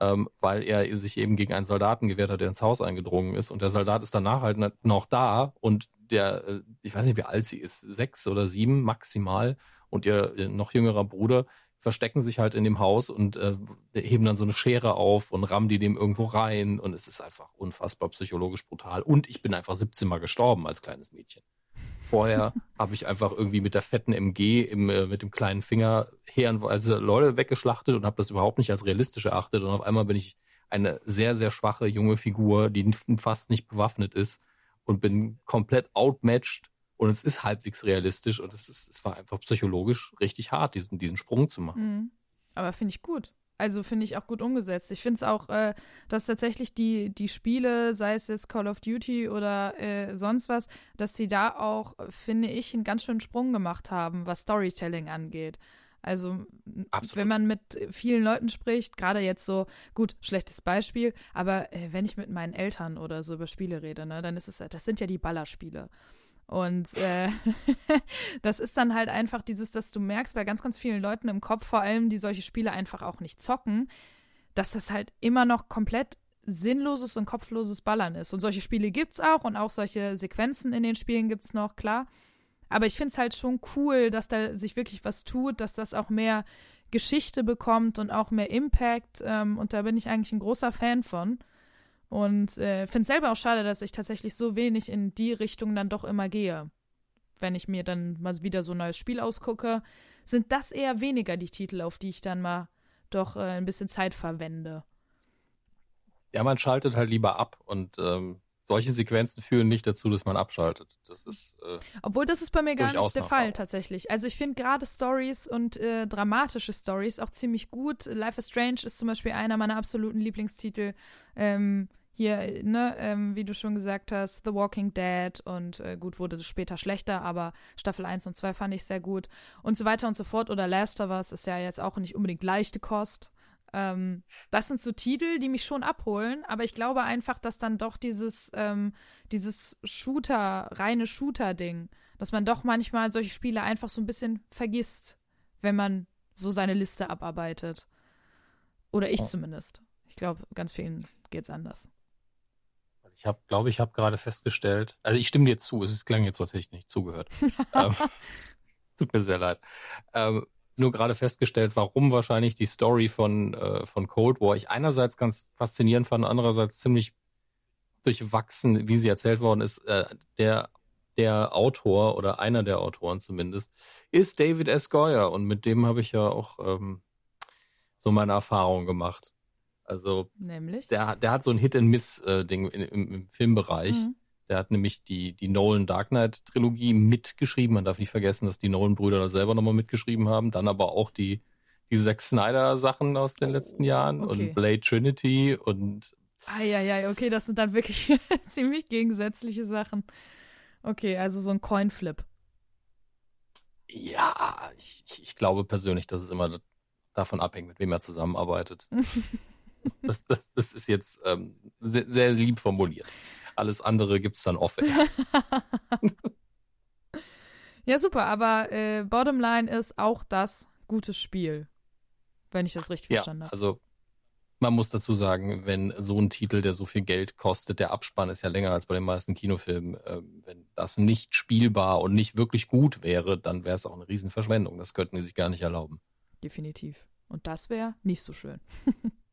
[SPEAKER 6] ähm, weil er sich eben gegen einen Soldaten gewehrt hat, der ins Haus eingedrungen ist. Und der Soldat ist danach halt noch da und der, äh, ich weiß nicht, wie alt sie ist, sechs oder sieben maximal, und ihr, noch jüngerer Bruder verstecken sich halt in dem Haus und äh, heben dann so eine Schere auf und rammen die dem irgendwo rein und es ist einfach unfassbar psychologisch brutal. Und ich bin einfach 17 Mal gestorben als kleines Mädchen. Vorher habe ich einfach irgendwie mit der fetten MG im, äh, mit dem kleinen Finger herrenweise Leute weggeschlachtet und habe das überhaupt nicht als realistisch erachtet. Und auf einmal bin ich eine sehr, sehr schwache junge Figur, die fast nicht bewaffnet ist und bin komplett outmatched. Und es ist halbwegs realistisch und es, ist, es war einfach psychologisch richtig hart, diesen, diesen Sprung zu machen.
[SPEAKER 5] Mhm. Aber finde ich gut. Also finde ich auch gut umgesetzt. Ich finde es auch, äh, dass tatsächlich die, die Spiele, sei es jetzt Call of Duty oder äh, sonst was, dass sie da auch, finde ich, einen ganz schönen Sprung gemacht haben, was Storytelling angeht. Also,
[SPEAKER 6] Absolut.
[SPEAKER 5] wenn man mit vielen Leuten spricht, gerade jetzt so, gut, schlechtes Beispiel, aber äh, wenn ich mit meinen Eltern oder so über Spiele rede, ne, dann ist es, das sind ja die Ballerspiele. Und äh, das ist dann halt einfach dieses, dass du merkst bei ganz, ganz vielen Leuten im Kopf, vor allem, die solche Spiele einfach auch nicht zocken, dass das halt immer noch komplett sinnloses und kopfloses Ballern ist. Und solche Spiele gibt's auch und auch solche Sequenzen in den Spielen gibt's noch, klar. Aber ich finde es halt schon cool, dass da sich wirklich was tut, dass das auch mehr Geschichte bekommt und auch mehr Impact. Ähm, und da bin ich eigentlich ein großer Fan von. Und äh, finde es selber auch schade, dass ich tatsächlich so wenig in die Richtung dann doch immer gehe. Wenn ich mir dann mal wieder so ein neues Spiel ausgucke, sind das eher weniger die Titel, auf die ich dann mal doch äh, ein bisschen Zeit verwende.
[SPEAKER 6] Ja, man schaltet halt lieber ab und ähm, solche Sequenzen führen nicht dazu, dass man abschaltet. Das ist. Äh,
[SPEAKER 5] Obwohl das ist bei mir gar nicht der Fall tatsächlich. Also ich finde gerade Stories und äh, dramatische Stories auch ziemlich gut. Life is Strange ist zum Beispiel einer meiner absoluten Lieblingstitel. Ähm, hier, ne, ähm, wie du schon gesagt hast, The Walking Dead und äh, gut, wurde später schlechter, aber Staffel 1 und 2 fand ich sehr gut und so weiter und so fort. Oder Last of Us ist ja jetzt auch nicht unbedingt leichte Kost. Ähm, das sind so Titel, die mich schon abholen, aber ich glaube einfach, dass dann doch dieses, ähm, dieses Shooter, reine Shooter-Ding, dass man doch manchmal solche Spiele einfach so ein bisschen vergisst, wenn man so seine Liste abarbeitet. Oder ich
[SPEAKER 6] Ja.
[SPEAKER 5] zumindest. Ich glaube, ganz vielen geht's anders.
[SPEAKER 6] Ich habe, glaube ich, habe gerade festgestellt, also ich stimme dir zu, es klang jetzt, so, als hätte ich nicht zugehört. ähm, tut mir sehr leid. Ähm, nur gerade festgestellt, warum wahrscheinlich die Story von, äh, von Cold War ich einerseits ganz faszinierend fand, andererseits ziemlich durchwachsen, wie sie erzählt worden ist. Äh, der, der Autor oder einer der Autoren zumindest ist David S. Goyer und mit dem habe ich ja auch ähm, so meine Erfahrungen gemacht. Also
[SPEAKER 5] Nämlich.
[SPEAKER 6] der, der hat so ein Hit-and-Miss-Ding im, im Filmbereich.
[SPEAKER 5] Mhm.
[SPEAKER 6] Der hat nämlich die, die Nolan Dark Knight-Trilogie mitgeschrieben. Man darf nicht vergessen, dass die Nolan-Brüder da selber nochmal mitgeschrieben haben. Dann aber auch die, die Zack Snyder-Sachen aus den letzten Jahren
[SPEAKER 5] okay.
[SPEAKER 6] und Blade Trinity und
[SPEAKER 5] Eieiei, okay, das sind dann wirklich ziemlich gegensätzliche Sachen. Okay, also so ein Coinflip.
[SPEAKER 6] ja, ich, ich, ich glaube persönlich, dass es immer davon abhängt, mit wem er zusammenarbeitet. das, das, das ist jetzt ähm, sehr, sehr lieb formuliert. Alles andere gibt's dann off-air.
[SPEAKER 5] Ja, super, aber äh, Bottomline ist auch das gutes Spiel. Wenn ich das richtig
[SPEAKER 6] Ja,
[SPEAKER 5] verstanden habe.
[SPEAKER 6] also man muss dazu sagen, wenn so ein Titel, der so viel Geld kostet, der Abspann ist ja länger als bei den meisten Kinofilmen, ähm, wenn das nicht spielbar und nicht wirklich gut wäre, dann wäre es auch eine Riesenverschwendung. Das könnten die sich gar nicht erlauben.
[SPEAKER 5] Definitiv. Und das wäre nicht so schön.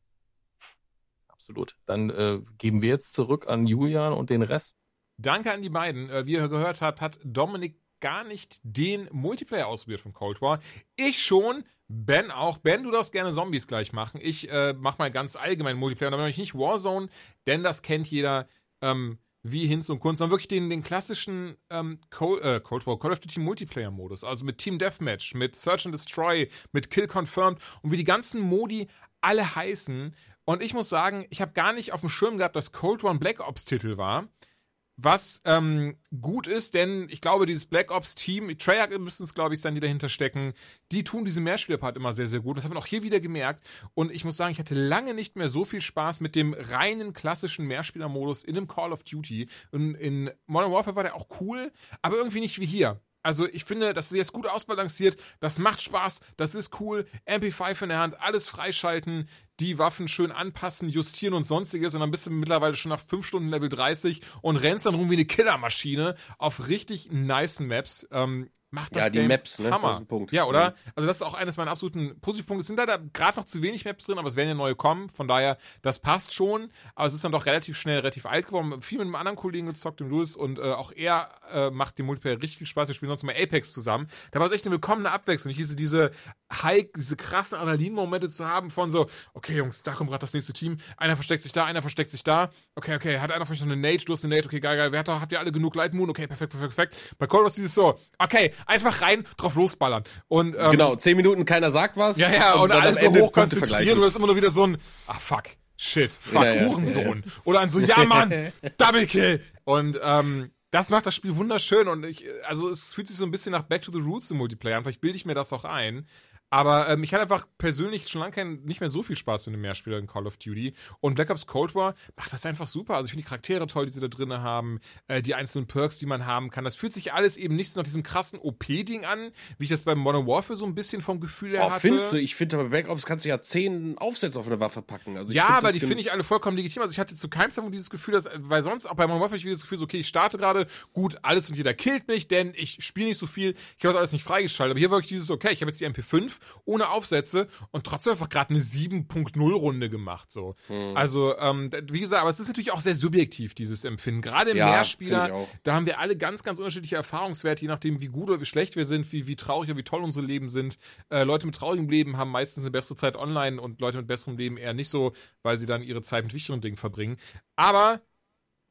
[SPEAKER 6] Absolut. Dann äh, geben wir jetzt zurück an Julian und den Rest.
[SPEAKER 1] Danke an die beiden. Äh, Wie ihr gehört habt, hat Dominik gar nicht den Multiplayer ausprobiert von Cold War. Ich schon. Ben auch. Ben, du darfst gerne Zombies gleich machen. Ich äh, mach mal ganz allgemein Multiplayer. Und damit nicht Warzone, denn das kennt jeder ähm, wie Hinz und Kunst, sondern wirklich den, den klassischen ähm, Cold, äh, Cold War, Call of Duty Multiplayer-Modus. Also mit Team Deathmatch, mit Search and Destroy, mit Kill Confirmed und wie die ganzen Modi alle heißen. Und ich muss sagen, ich habe gar nicht auf dem Schirm gehabt, dass Cold ein Black Ops-Titel war. Was ähm, gut ist, denn ich glaube, dieses Black Ops-Team, Treyarch müssen es, glaube ich, sein, die dahinter stecken, die tun diesen Mehrspielerpart immer sehr, sehr gut. Das hat man auch hier wieder gemerkt. Und ich muss sagen, ich hatte lange nicht mehr so viel Spaß mit dem reinen klassischen Mehrspielermodus in einem Call of Duty. Und in Modern Warfare war der auch cool, aber irgendwie nicht wie hier. Also ich finde, das ist jetzt gut ausbalanciert, das macht Spaß, das ist cool, MP5 in der Hand, alles freischalten, die Waffen schön anpassen, justieren und sonstiges. Und dann bist du mittlerweile schon nach 5 Stunden Level 30 und rennst dann rum wie eine Killermaschine auf richtig nice Maps. Ähm, macht das
[SPEAKER 2] Ja, die
[SPEAKER 1] Game
[SPEAKER 2] Maps, ne?
[SPEAKER 1] Hammer.
[SPEAKER 2] Das ist ein Punkt.
[SPEAKER 1] Ja, oder?
[SPEAKER 2] Mhm.
[SPEAKER 1] Also das ist auch eines meiner absoluten Positivpunkte. Es sind leider gerade noch zu wenig Maps drin, aber es werden ja neue kommen. Von daher, das passt schon. Aber es ist dann doch relativ schnell, relativ alt geworden. Viel mit einem anderen Kollegen gezockt, dem Louis. Und äh, auch er äh, macht dem Multiplayer richtig viel Spaß. Wir spielen sonst mal Apex zusammen. Da war es echt eine willkommene Abwechslung. Ich hieße diese High, diese krassen Adrenalin-Momente zu haben von so, okay, Jungs, da kommt gerade das nächste Team. Einer versteckt sich da, einer versteckt sich da. Okay, okay, hat einer von euch noch eine Nate? Du hast eine Nate, okay, geil, geil. Wer hat da, habt ihr alle genug Light Moon? Okay, perfekt, perfekt, perfekt. Bei Call of Duty ist es so, okay, einfach rein, drauf losballern. Und, ähm,
[SPEAKER 2] Genau, zehn Minuten, keiner sagt was.
[SPEAKER 1] ja, ja, und,
[SPEAKER 2] dann
[SPEAKER 1] alles so hoch und du hast immer nur wieder so ein, ah fuck, shit, fuck,
[SPEAKER 2] Ja, ja.
[SPEAKER 1] Hurensohn. Oder ein so, ja Mann, Double Kill. Und ähm, das macht das Spiel wunderschön und ich, also es fühlt sich so ein bisschen nach Back to the Roots im Multiplayer an, vielleicht bilde ich mir das auch ein. Aber ähm, ich hatte einfach persönlich schon lange kein, nicht mehr so viel Spaß mit einem Mehrspieler in Call of Duty. Und Black Ops Cold War macht das einfach super. Also ich finde die Charaktere toll, die sie da drin haben, äh, die einzelnen Perks, die man haben kann. Das fühlt sich alles eben nicht so nach diesem krassen OP-Ding an, wie ich das beim Modern Warfare so ein bisschen vom Gefühl her
[SPEAKER 2] Oh,
[SPEAKER 1] hatte.
[SPEAKER 2] findest du? Ich finde, bei Black Ops kannst du ja zehn Aufsätze auf eine Waffe packen. Also
[SPEAKER 1] ja, aber die finde ich alle vollkommen legitim. Also ich hatte zu keinem Zeitpunkt dieses Gefühl, dass, weil sonst auch bei Modern Warfare ich wieder das Gefühl, so, okay, ich starte gerade, gut, alles und jeder killt mich, denn ich spiele nicht so viel, ich habe das alles nicht freigeschaltet. Aber hier war wirklich dieses, okay, ich habe jetzt die MP5 ohne Aufsätze und trotzdem einfach gerade eine 7.0 Runde gemacht. So.
[SPEAKER 2] Hm.
[SPEAKER 1] Also, ähm, wie gesagt, aber es ist natürlich auch sehr subjektiv, dieses Empfinden. Gerade im
[SPEAKER 2] Ja,
[SPEAKER 1] Mehrspieler, da haben wir alle ganz, ganz unterschiedliche Erfahrungswerte, je nachdem, wie gut oder wie schlecht wir sind, wie, wie traurig oder wie toll unsere Leben sind. Äh, Leute mit traurigem Leben haben meistens eine bessere Zeit online und Leute mit besserem Leben eher nicht so, weil sie dann ihre Zeit mit wichtigeren Dingen verbringen. Aber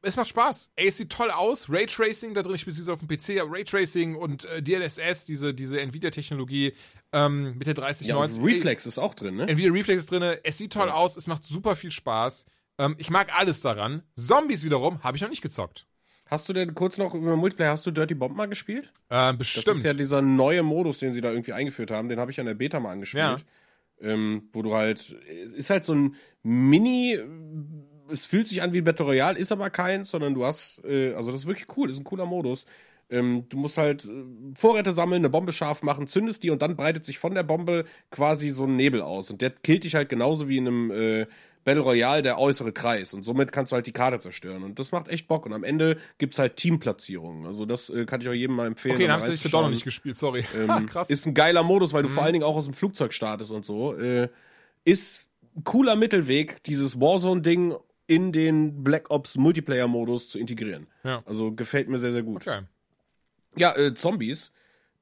[SPEAKER 1] es macht Spaß. Ey, es sieht toll aus. Raytracing da drin, ich bin auf dem PC, aber Raytracing und äh, DLSS, diese, diese Nvidia-Technologie ähm, mit der 3090.
[SPEAKER 2] Ja, Reflex ist auch drin, ne?
[SPEAKER 1] Nvidia Reflex ist drin. Es sieht toll aus, es macht super viel Spaß. Ähm, ich mag alles daran. Zombies wiederum habe ich noch nicht gezockt.
[SPEAKER 2] Hast du denn kurz noch über Multiplayer, hast du Dirty Bomb mal gespielt?
[SPEAKER 1] Äh, bestimmt.
[SPEAKER 2] Das ist ja dieser neue Modus, den sie da irgendwie eingeführt haben. Den habe ich an der Beta mal angespielt. Ähm, wo du halt, es ist halt so ein Mini, es fühlt sich an wie ein Battle Royale, ist aber keins, sondern du hast, äh, also das ist wirklich cool, das ist ein cooler Modus. Ähm, du musst halt äh, Vorräte sammeln, eine Bombe scharf machen, zündest die und dann breitet sich von der Bombe quasi so ein Nebel aus. Und der killt dich halt genauso wie in einem äh, Battle Royale der äußere Kreis. Und somit kannst du halt die Karte zerstören. Und das macht echt Bock. Und am Ende gibt's halt Teamplatzierungen. Also das äh, kann ich auch jedem mal empfehlen.
[SPEAKER 1] okay,
[SPEAKER 2] da
[SPEAKER 1] dann hast du dich doch noch nicht gespielt, sorry.
[SPEAKER 2] Ähm,
[SPEAKER 1] Krass.
[SPEAKER 2] Ist ein geiler Modus, weil du vor allen Dingen auch aus dem Flugzeug startest und so. Äh, ist ein cooler Mittelweg, dieses Warzone-Ding in den Black Ops Multiplayer-Modus zu integrieren.
[SPEAKER 1] Ja.
[SPEAKER 2] Also gefällt mir sehr, sehr gut.
[SPEAKER 1] Okay.
[SPEAKER 2] Ja, äh, Zombies.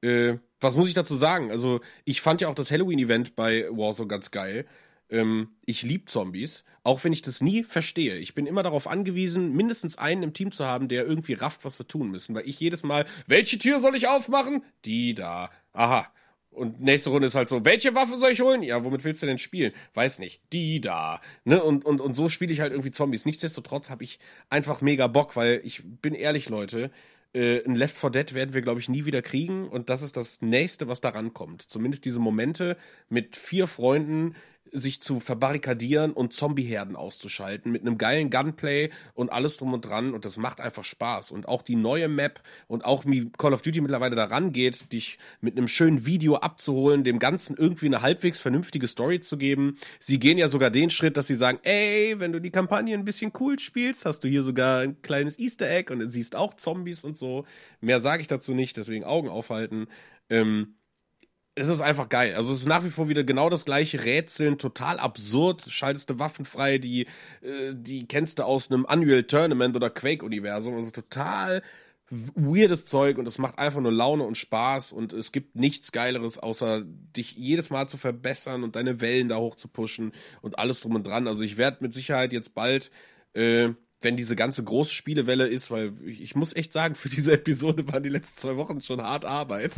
[SPEAKER 2] Äh, was muss ich dazu sagen? Also, ich fand ja auch das Halloween-Event bei Warzone ganz geil. Ähm, ich lieb Zombies, auch wenn ich das nie verstehe. Ich bin immer darauf angewiesen, mindestens einen im Team zu haben, der irgendwie rafft, was wir tun müssen. Weil ich jedes Mal, welche Tür soll ich aufmachen? Die da. Aha. Und nächste Runde ist halt so, welche Waffe soll ich holen? Ja, womit willst du denn spielen? Weiß nicht. Die da. Ne? Und, und, und so spiele ich halt irgendwie Zombies. Nichtsdestotrotz habe ich einfach mega Bock, weil ich bin ehrlich, Leute, äh, ein Left 4 Dead werden wir, glaube ich, nie wieder kriegen. Und das ist das Nächste, was da rankommt. Zumindest diese Momente mit vier Freunden sich zu verbarrikadieren und Zombieherden auszuschalten mit einem geilen Gunplay und alles drum und dran und das macht einfach Spaß und auch die neue Map und auch wie Call of Duty mittlerweile daran geht, dich mit einem schönen Video abzuholen, dem Ganzen irgendwie eine halbwegs vernünftige Story zu geben. Sie gehen ja sogar den Schritt, dass sie sagen, ey, wenn du die Kampagne ein bisschen cool spielst, hast du hier sogar ein kleines Easter Egg und siehst auch Zombies und so. Mehr sage ich dazu nicht, deswegen Augen aufhalten. Ähm, es ist einfach geil. Also es ist nach wie vor wieder genau das gleiche Rätseln, total absurd. Schaltest du Waffen frei, die, äh, die kennst du aus einem Unreal Tournament oder Quake-Universum. Also total weirdes Zeug und es macht einfach nur Laune und Spaß und es gibt nichts Geileres, außer dich jedes Mal zu verbessern und deine Wellen da hoch zu pushen und alles drum und dran. Also ich werde mit Sicherheit jetzt bald, äh, wenn diese ganze große Spielewelle ist, weil ich, muss echt sagen, für diese Episode waren die letzten zwei Wochen schon hart Arbeit.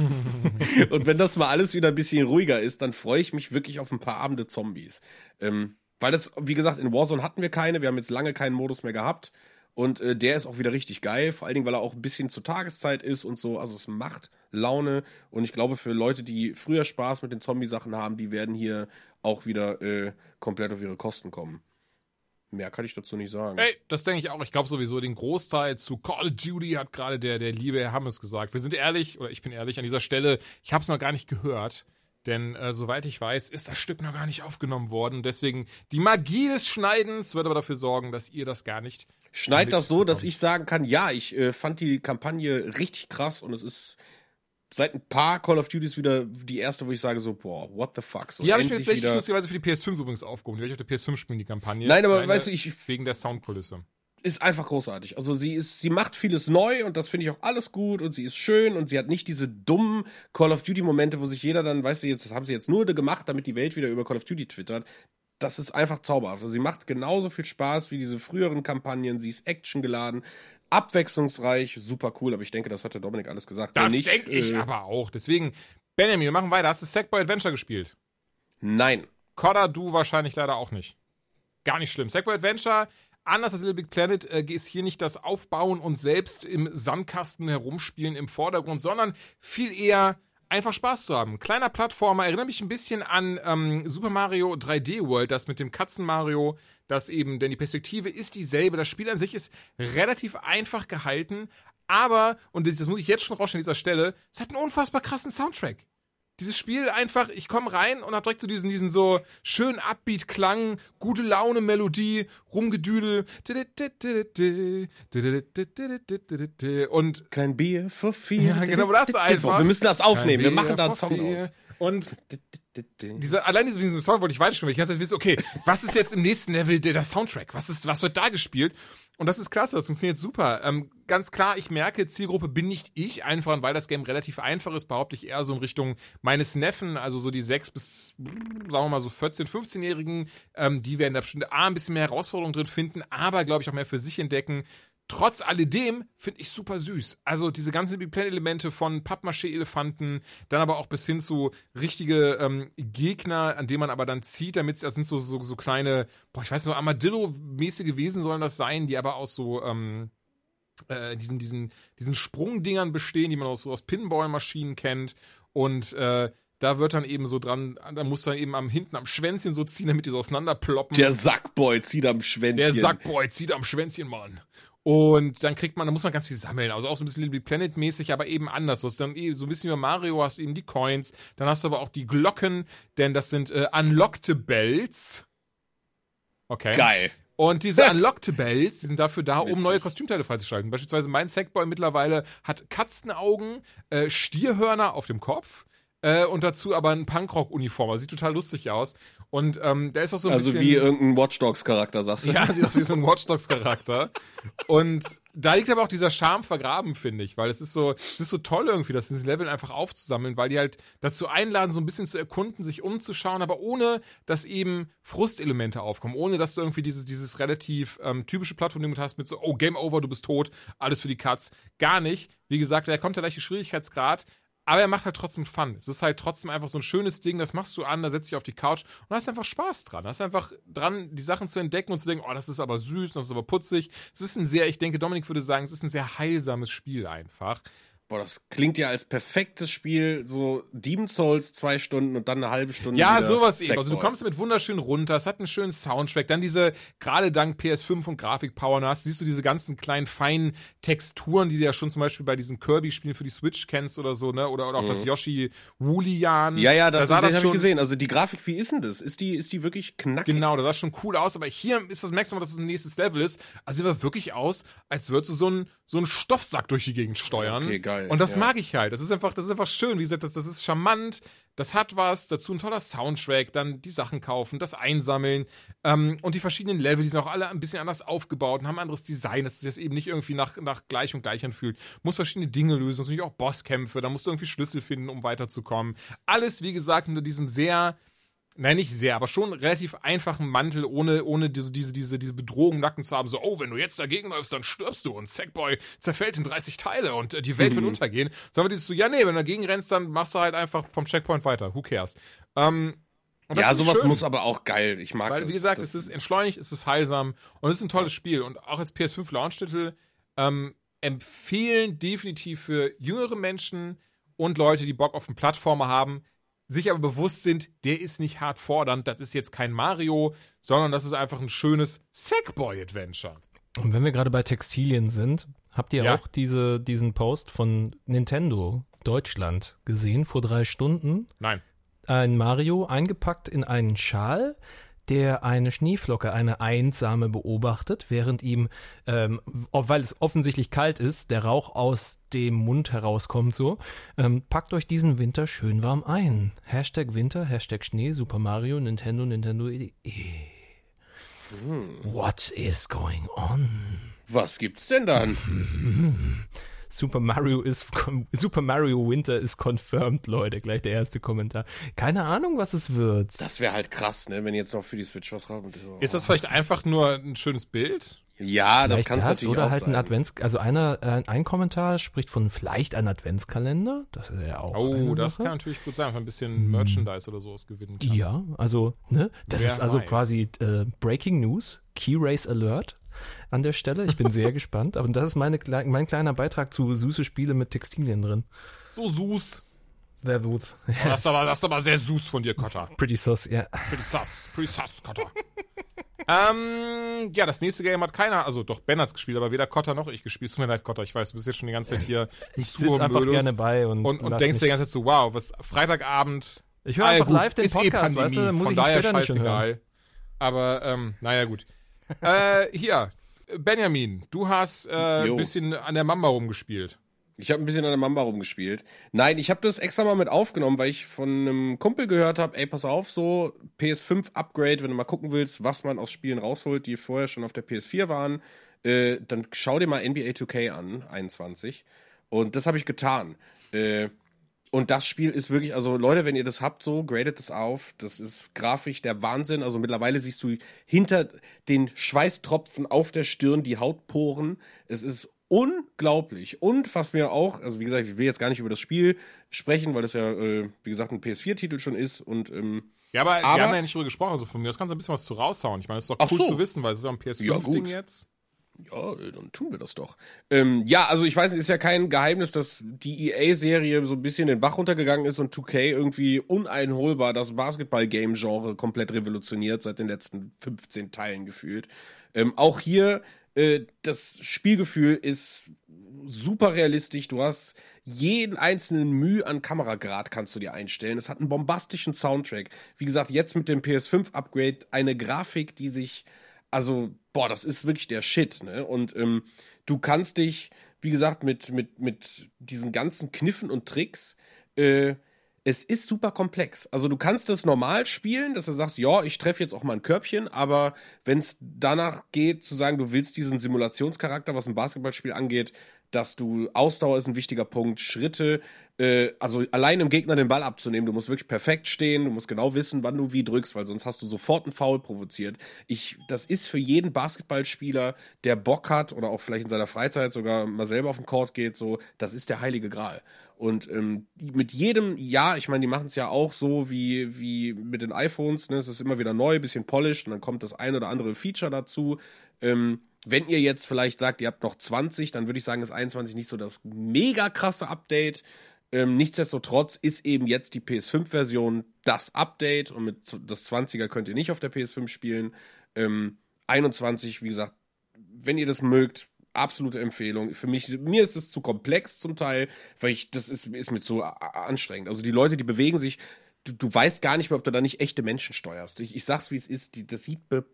[SPEAKER 2] und wenn das mal alles wieder ein bisschen ruhiger ist, dann freue ich mich wirklich auf ein paar Abende Zombies. Ähm, weil das, wie gesagt, in Warzone hatten wir keine, wir haben jetzt lange keinen Modus mehr gehabt. Und äh, der ist auch wieder richtig geil, vor allen Dingen, weil er auch ein bisschen zur Tageszeit ist und so. Also es macht Laune. Und ich glaube, für Leute, die früher Spaß mit den Zombie-Sachen haben, die werden hier auch wieder äh, komplett auf ihre Kosten kommen. Mehr kann ich dazu nicht sagen.
[SPEAKER 1] Ey, das denke ich auch. Ich glaube sowieso, den Großteil zu Call of Duty hat gerade der, der liebe Herr Hammes gesagt. Wir sind ehrlich, oder ich bin ehrlich an dieser Stelle, ich habe es noch gar nicht gehört. Denn äh, soweit ich weiß, ist das Stück noch gar nicht aufgenommen worden. Deswegen, die Magie des Schneidens wird aber dafür sorgen, dass ihr das gar nicht.
[SPEAKER 2] Schneid das so, dass
[SPEAKER 1] mitbekommt.
[SPEAKER 2] ich sagen kann, ja, ich äh, fand die Kampagne richtig krass und es ist seit ein paar Call of Duties wieder die erste, wo ich sage so, boah, what the fuck. So
[SPEAKER 1] Die habe ich mir tatsächlich
[SPEAKER 2] wieder-
[SPEAKER 1] lustigerweise für die PS5 übrigens aufgehoben. Die werde ich auf der PS5 spielen, die Kampagne.
[SPEAKER 2] Nein, aber weißt du, ich-
[SPEAKER 1] Wegen der Soundkulisse.
[SPEAKER 2] ist einfach großartig. Also sie ist, sie macht vieles neu und das finde ich auch alles gut und sie ist schön und sie hat nicht diese dummen Call of Duty Momente, wo sich jeder dann, weißt du, jetzt das haben sie jetzt nur gemacht, damit die Welt wieder über Call of Duty twittert. Das ist einfach zauberhaft. Also sie macht genauso viel Spaß wie diese früheren Kampagnen. Sie ist actiongeladen, abwechslungsreich, super cool. Aber ich denke, das hatte Dominik alles gesagt.
[SPEAKER 1] Das denke ich
[SPEAKER 2] äh,
[SPEAKER 1] aber auch. Deswegen, Benjamin, wir machen weiter. Hast du Sackboy Adventure gespielt?
[SPEAKER 2] Nein.
[SPEAKER 1] Kodda, du wahrscheinlich leider auch nicht. Gar nicht schlimm. Sackboy Adventure, anders als Little Big Planet, äh, ist hier nicht das Aufbauen und selbst im Sandkasten herumspielen im Vordergrund, sondern viel eher einfach Spaß zu haben. Kleiner Plattformer, erinnert mich ein bisschen an ähm, Super Mario 3D World, das mit dem Katzen Mario, das eben, denn die Perspektive ist dieselbe. Das Spiel an sich ist relativ einfach gehalten, aber, und das, das muss ich jetzt schon rausstellen an dieser Stelle, es hat einen unfassbar krassen Soundtrack dieses Spiel einfach, ich komme rein und hab direkt so diesen, diesen so schönen Upbeat-Klang, gute Laune-Melodie, Rumgedüdel. Und
[SPEAKER 2] Kein Bier für vier.
[SPEAKER 1] ja, genau das einfach.
[SPEAKER 2] Wir müssen das aufnehmen. Wir machen da einen Song aus.
[SPEAKER 1] Und diese, allein diese, Song wollte ich weiterspielen, weil ich ganz wissen, okay, was ist jetzt im nächsten Level der, Soundtrack? Was ist, was wird da gespielt? Und das ist klasse, das funktioniert super. Ähm, ganz klar, ich merke, Zielgruppe bin nicht ich, einfach weil das Game relativ einfach ist, behaupte ich eher so in Richtung meines Neffen, also so die sechs bis, sagen wir mal so 14-, 15-Jährigen, ähm, die werden da bestimmt A, ein bisschen mehr Herausforderungen drin finden, aber glaube ich auch mehr für sich entdecken. Trotz alledem finde ich super süß. Also diese ganzen Elemente von Pappmaché-Elefanten, dann aber auch bis hin zu richtige ähm, Gegner, an denen man aber dann zieht, damit das sind so, so, so kleine, boah, ich weiß nicht, so Armadillo-mäßige Wesen sollen das sein, die aber aus so, ähm, äh, diesen, diesen, diesen Sprungdingern bestehen, die man auch so aus Pinball-Maschinen kennt. Und äh, da wird dann eben so dran, da muss dann eben am hinten am Schwänzchen so ziehen, damit die so auseinanderploppen.
[SPEAKER 2] Der Sackboy zieht am Schwänzchen.
[SPEAKER 1] Der Sackboy zieht am Schwänzchen, Mann. Und dann kriegt man, da muss man ganz viel sammeln. Also auch so ein bisschen Little Planet-mäßig, aber eben anders. Du hast dann eh so ein bisschen wie Mario, hast eben die Coins, dann hast du aber auch die Glocken, denn das sind äh, Unlocked-Bells. Okay.
[SPEAKER 2] Geil.
[SPEAKER 1] Und diese Unlocked-Bells, die sind dafür da, um neue Kostümteile freizuschalten. Beispielsweise mein Sackboy mittlerweile hat Katzenaugen, äh, Stierhörner auf dem Kopf, äh, und dazu aber ein Punkrock-Uniform. Also sieht total lustig aus. Und ähm, da ist auch so ein
[SPEAKER 2] also
[SPEAKER 1] bisschen.
[SPEAKER 2] wie irgendein Watch Dogs-Charakter, sagst du?
[SPEAKER 1] Ja, sieht aus wie so ein Watch Dogs-Charakter. und da liegt aber auch dieser Charme vergraben, finde ich, weil es ist so, es ist so toll irgendwie, das diese Level einfach aufzusammeln, weil die halt dazu einladen, so ein bisschen zu erkunden, sich umzuschauen, aber ohne, dass eben Frustelemente aufkommen, ohne dass du irgendwie dieses, dieses relativ ähm, typische Plattform hast mit so, oh, Game Over, du bist tot, alles für die Cuts. Gar nicht. Wie gesagt, da kommt der gleiche Schwierigkeitsgrad. Aber er macht halt trotzdem Fun. Es ist halt trotzdem einfach so ein schönes Ding, das machst du an, da setzt dich auf die Couch und hast einfach Spaß dran. Hast einfach dran, die Sachen zu entdecken und zu denken, oh, das ist aber süß, das ist aber putzig. Es ist ein sehr, ich denke, Dominik würde sagen, es ist ein sehr heilsames Spiel einfach.
[SPEAKER 2] Boah, das klingt ja als perfektes Spiel, so Demon Souls zwei Stunden und dann eine halbe Stunde.
[SPEAKER 1] Ja, sowas eben. Also du kommst mit wunderschön runter, es hat einen schönen Soundtrack, dann diese, gerade dank PS5 und Grafikpower, hast, siehst du diese ganzen kleinen feinen Texturen, die du ja schon zum Beispiel bei diesen Kirby-Spielen für die Switch kennst oder so, ne? Oder, oder auch das Yoshi Woolian.
[SPEAKER 2] Mhm. Ja, ja, das,
[SPEAKER 1] da sah
[SPEAKER 2] das
[SPEAKER 1] das
[SPEAKER 2] habe ich
[SPEAKER 1] schon,
[SPEAKER 2] gesehen. Also die Grafik, wie ist denn das? Ist die, ist die wirklich knackig?
[SPEAKER 1] Genau, das sah schon cool aus, aber hier ist das Maximum, dass es ein nächstes Level ist. Also sieht wirklich aus, als würdest du so einen so einen Stoffsack durch die Gegend steuern.
[SPEAKER 2] Okay, geil,
[SPEAKER 1] Und das
[SPEAKER 2] ja.
[SPEAKER 1] mag ich halt. Das ist einfach, das ist einfach schön. Wie gesagt, das, das ist charmant. Das hat was, dazu ein toller Soundtrack, dann die Sachen kaufen, das einsammeln ähm, und die verschiedenen Level, die sind auch alle ein bisschen anders aufgebaut und haben ein anderes Design, dass es sich das eben nicht irgendwie nach, nach gleich und gleich anfühlt. Muss verschiedene Dinge lösen, muss natürlich auch Bosskämpfe, da musst du irgendwie Schlüssel finden, um weiterzukommen. Alles, wie gesagt, unter diesem sehr Nein, nicht sehr, aber schon relativ einfachen Mantel, ohne, ohne diese, diese, diese, diese Bedrohung nacken zu haben. So, oh, wenn du jetzt dagegen läufst, dann stirbst du und Sackboy zerfällt in 30 Teile und äh, die Welt
[SPEAKER 2] Mhm.
[SPEAKER 1] wird untergehen. Sondern dieses so, ja, nee, wenn du dagegen rennst, dann machst du halt einfach vom Checkpoint weiter. Who cares? Ähm,
[SPEAKER 2] Ja, sowas
[SPEAKER 1] schön,
[SPEAKER 2] muss aber auch geil. Ich mag
[SPEAKER 1] Weil,
[SPEAKER 2] das.
[SPEAKER 1] wie gesagt, es ist entschleunigt, es ist heilsam und es ist ein tolles Spiel. Und auch als PS5 Launch-Titel ähm, empfehlen definitiv für jüngere Menschen und Leute, die Bock auf einen Plattformer haben, sich aber bewusst sind, der ist nicht hart fordernd, das ist jetzt kein Mario, sondern das ist einfach ein schönes Sackboy-Adventure.
[SPEAKER 3] Und wenn wir gerade bei Textilien sind, habt ihr
[SPEAKER 1] Ja.
[SPEAKER 3] auch diese, diesen Post von Nintendo Deutschland gesehen vor drei Stunden?
[SPEAKER 1] Nein.
[SPEAKER 3] Ein Mario eingepackt in einen Schal, der eine Schneeflocke, eine Einsame beobachtet, während ihm, ähm, weil es offensichtlich kalt ist, der Rauch aus dem Mund herauskommt so. Ähm, packt euch diesen Winter schön warm ein. Hashtag Winter, Hashtag Schnee, Super Mario, Nintendo, Nintendo. E. What is going on?
[SPEAKER 2] was gibt's denn dann?
[SPEAKER 3] Super Mario ist Super Mario Winter ist confirmed, Leute. Gleich der erste Kommentar. Keine Ahnung, was es wird.
[SPEAKER 2] Das wäre halt krass, ne, wenn jetzt noch für die Switch was raus.
[SPEAKER 1] Ist das vielleicht einfach nur ein schönes Bild?
[SPEAKER 2] Ja, das
[SPEAKER 3] vielleicht
[SPEAKER 2] kann es
[SPEAKER 3] das
[SPEAKER 2] natürlich
[SPEAKER 3] oder
[SPEAKER 2] auch
[SPEAKER 3] halt ein
[SPEAKER 2] sein.
[SPEAKER 3] Advents, also einer, äh, ein Kommentar spricht von vielleicht ein Adventskalender. Das ist ja auch.
[SPEAKER 1] Oh,
[SPEAKER 3] eine
[SPEAKER 1] das
[SPEAKER 3] Sache.
[SPEAKER 1] kann natürlich gut sein, ein bisschen Merchandise oder sowas gewinnen kann.
[SPEAKER 3] Ja, also, ne? Das
[SPEAKER 1] Wer
[SPEAKER 3] ist also
[SPEAKER 1] weiß.
[SPEAKER 3] quasi äh, Breaking News, Key Race Alert an der Stelle. Ich bin sehr gespannt. Aber das ist meine, mein kleiner Beitrag zu süße Spiele mit Textilien drin.
[SPEAKER 1] So süß.
[SPEAKER 3] Sehr gut.
[SPEAKER 1] Oh, das, ist aber, das ist aber sehr süß von dir, Kotter.
[SPEAKER 3] Pretty sus, ja.
[SPEAKER 1] Pretty sus, pretty sus, Kotter. ähm, ja, das nächste Game hat keiner, also doch, Ben hat's gespielt, aber weder Kotter noch ich gespielt. Es Tut mir leid, Kotter, ich weiß, du bist jetzt schon die ganze Zeit hier
[SPEAKER 3] Ich sitze einfach gerne bei und,
[SPEAKER 1] und, und denkst dir die ganze Zeit so, wow, was, Freitagabend,
[SPEAKER 3] Ich höre
[SPEAKER 1] ah,
[SPEAKER 3] einfach
[SPEAKER 1] gut,
[SPEAKER 3] live den
[SPEAKER 1] ist eh
[SPEAKER 3] Podcast, weißt du, dann muss
[SPEAKER 1] von
[SPEAKER 3] ich
[SPEAKER 1] daher
[SPEAKER 3] später nicht schon hören.
[SPEAKER 1] scheißegal. Aber, ähm, naja, gut. Äh, hier, Benjamin, du hast äh, ein bisschen an der Mamba rumgespielt.
[SPEAKER 2] Ich habe ein bisschen an der Mamba rumgespielt. Nein, ich habe das extra mal mit aufgenommen, weil ich von einem Kumpel gehört habe, ey, pass auf, so PS5 Upgrade, wenn du mal gucken willst, was man aus Spielen rausholt, die vorher schon auf der PS4 waren, äh, dann schau dir mal NBA 2K an, 21. Und das habe ich getan. Äh, und das Spiel ist wirklich, also Leute, wenn ihr das habt, so, gradet es auf. Das ist grafisch der Wahnsinn. Also mittlerweile siehst du hinter den Schweißtropfen auf der Stirn die Hautporen. Es ist unglaublich. Und was mir auch, also wie gesagt, ich will jetzt gar nicht über das Spiel sprechen, weil das ja, äh, wie gesagt, ein PS4-Titel schon ist und ähm,
[SPEAKER 1] Ja, aber,
[SPEAKER 2] Aber-
[SPEAKER 1] wir haben ja nicht drüber gesprochen, also von mir aus kannst du ein bisschen was zu raushauen. Ich meine, das ist doch cool
[SPEAKER 2] so.
[SPEAKER 1] zu wissen, weil es ist ja ein
[SPEAKER 2] Ja,
[SPEAKER 1] PS5-Ding
[SPEAKER 2] gut.
[SPEAKER 1] jetzt.
[SPEAKER 2] Ja, äh, dann tun wir das doch. Ähm, ja, also ich weiß, es ist ja kein Geheimnis, dass die EA-Serie so ein bisschen den Bach runtergegangen ist und 2K irgendwie uneinholbar das Basketball-Game-Genre komplett revolutioniert seit den letzten 15 Teilen gefühlt. Ähm, auch hier, äh, das Spielgefühl ist super realistisch. Du hast jeden einzelnen Mühe an Kameragrad kannst du dir einstellen. Es hat einen bombastischen Soundtrack. Wie gesagt, jetzt mit dem PS5-Upgrade eine Grafik, die sich also, boah, das ist wirklich der Shit, ne? Und ähm, du kannst dich, wie gesagt, mit, mit, mit diesen ganzen Kniffen und Tricks, äh, es ist super komplex. Also du kannst es normal spielen, dass du sagst, ja, ich treffe jetzt auch mal ein Körbchen, aber wenn es danach geht, zu sagen, du willst diesen Simulationscharakter, was ein Basketballspiel angeht, dass du Ausdauer ist ein wichtiger Punkt, Schritte, äh, also allein im Gegner den Ball abzunehmen, du musst wirklich perfekt stehen, du musst genau wissen, wann du wie drückst, weil sonst hast du sofort einen Foul provoziert. Ich, das ist für jeden Basketballspieler, der Bock hat oder auch vielleicht in seiner Freizeit sogar mal selber auf den Court geht, so, das ist der heilige Gral. Und ähm, mit jedem Jahr, ich meine, die machen es ja auch so wie, wie mit den iPhones, ne? Es ist immer wieder neu, bisschen polished und dann kommt das ein oder andere Feature dazu. Ähm, wenn ihr jetzt vielleicht sagt, ihr habt noch 20, dann würde ich sagen, ist 21 nicht so das mega krasse Update. Ähm, nichtsdestotrotz ist eben jetzt die PS5-Version das Update und mit das 20er könnt ihr nicht auf der PS5 spielen. Ähm, 21, wie gesagt, wenn ihr das mögt, absolute Empfehlung. Für mich, mir ist es zu komplex zum Teil, weil ich, das ist, ist mir zu anstrengend. Also die Leute, die bewegen sich, du, du weißt gar nicht mehr, ob du da nicht echte Menschen steuerst. Ich, ich sag's, wie es ist, die, das sieht be,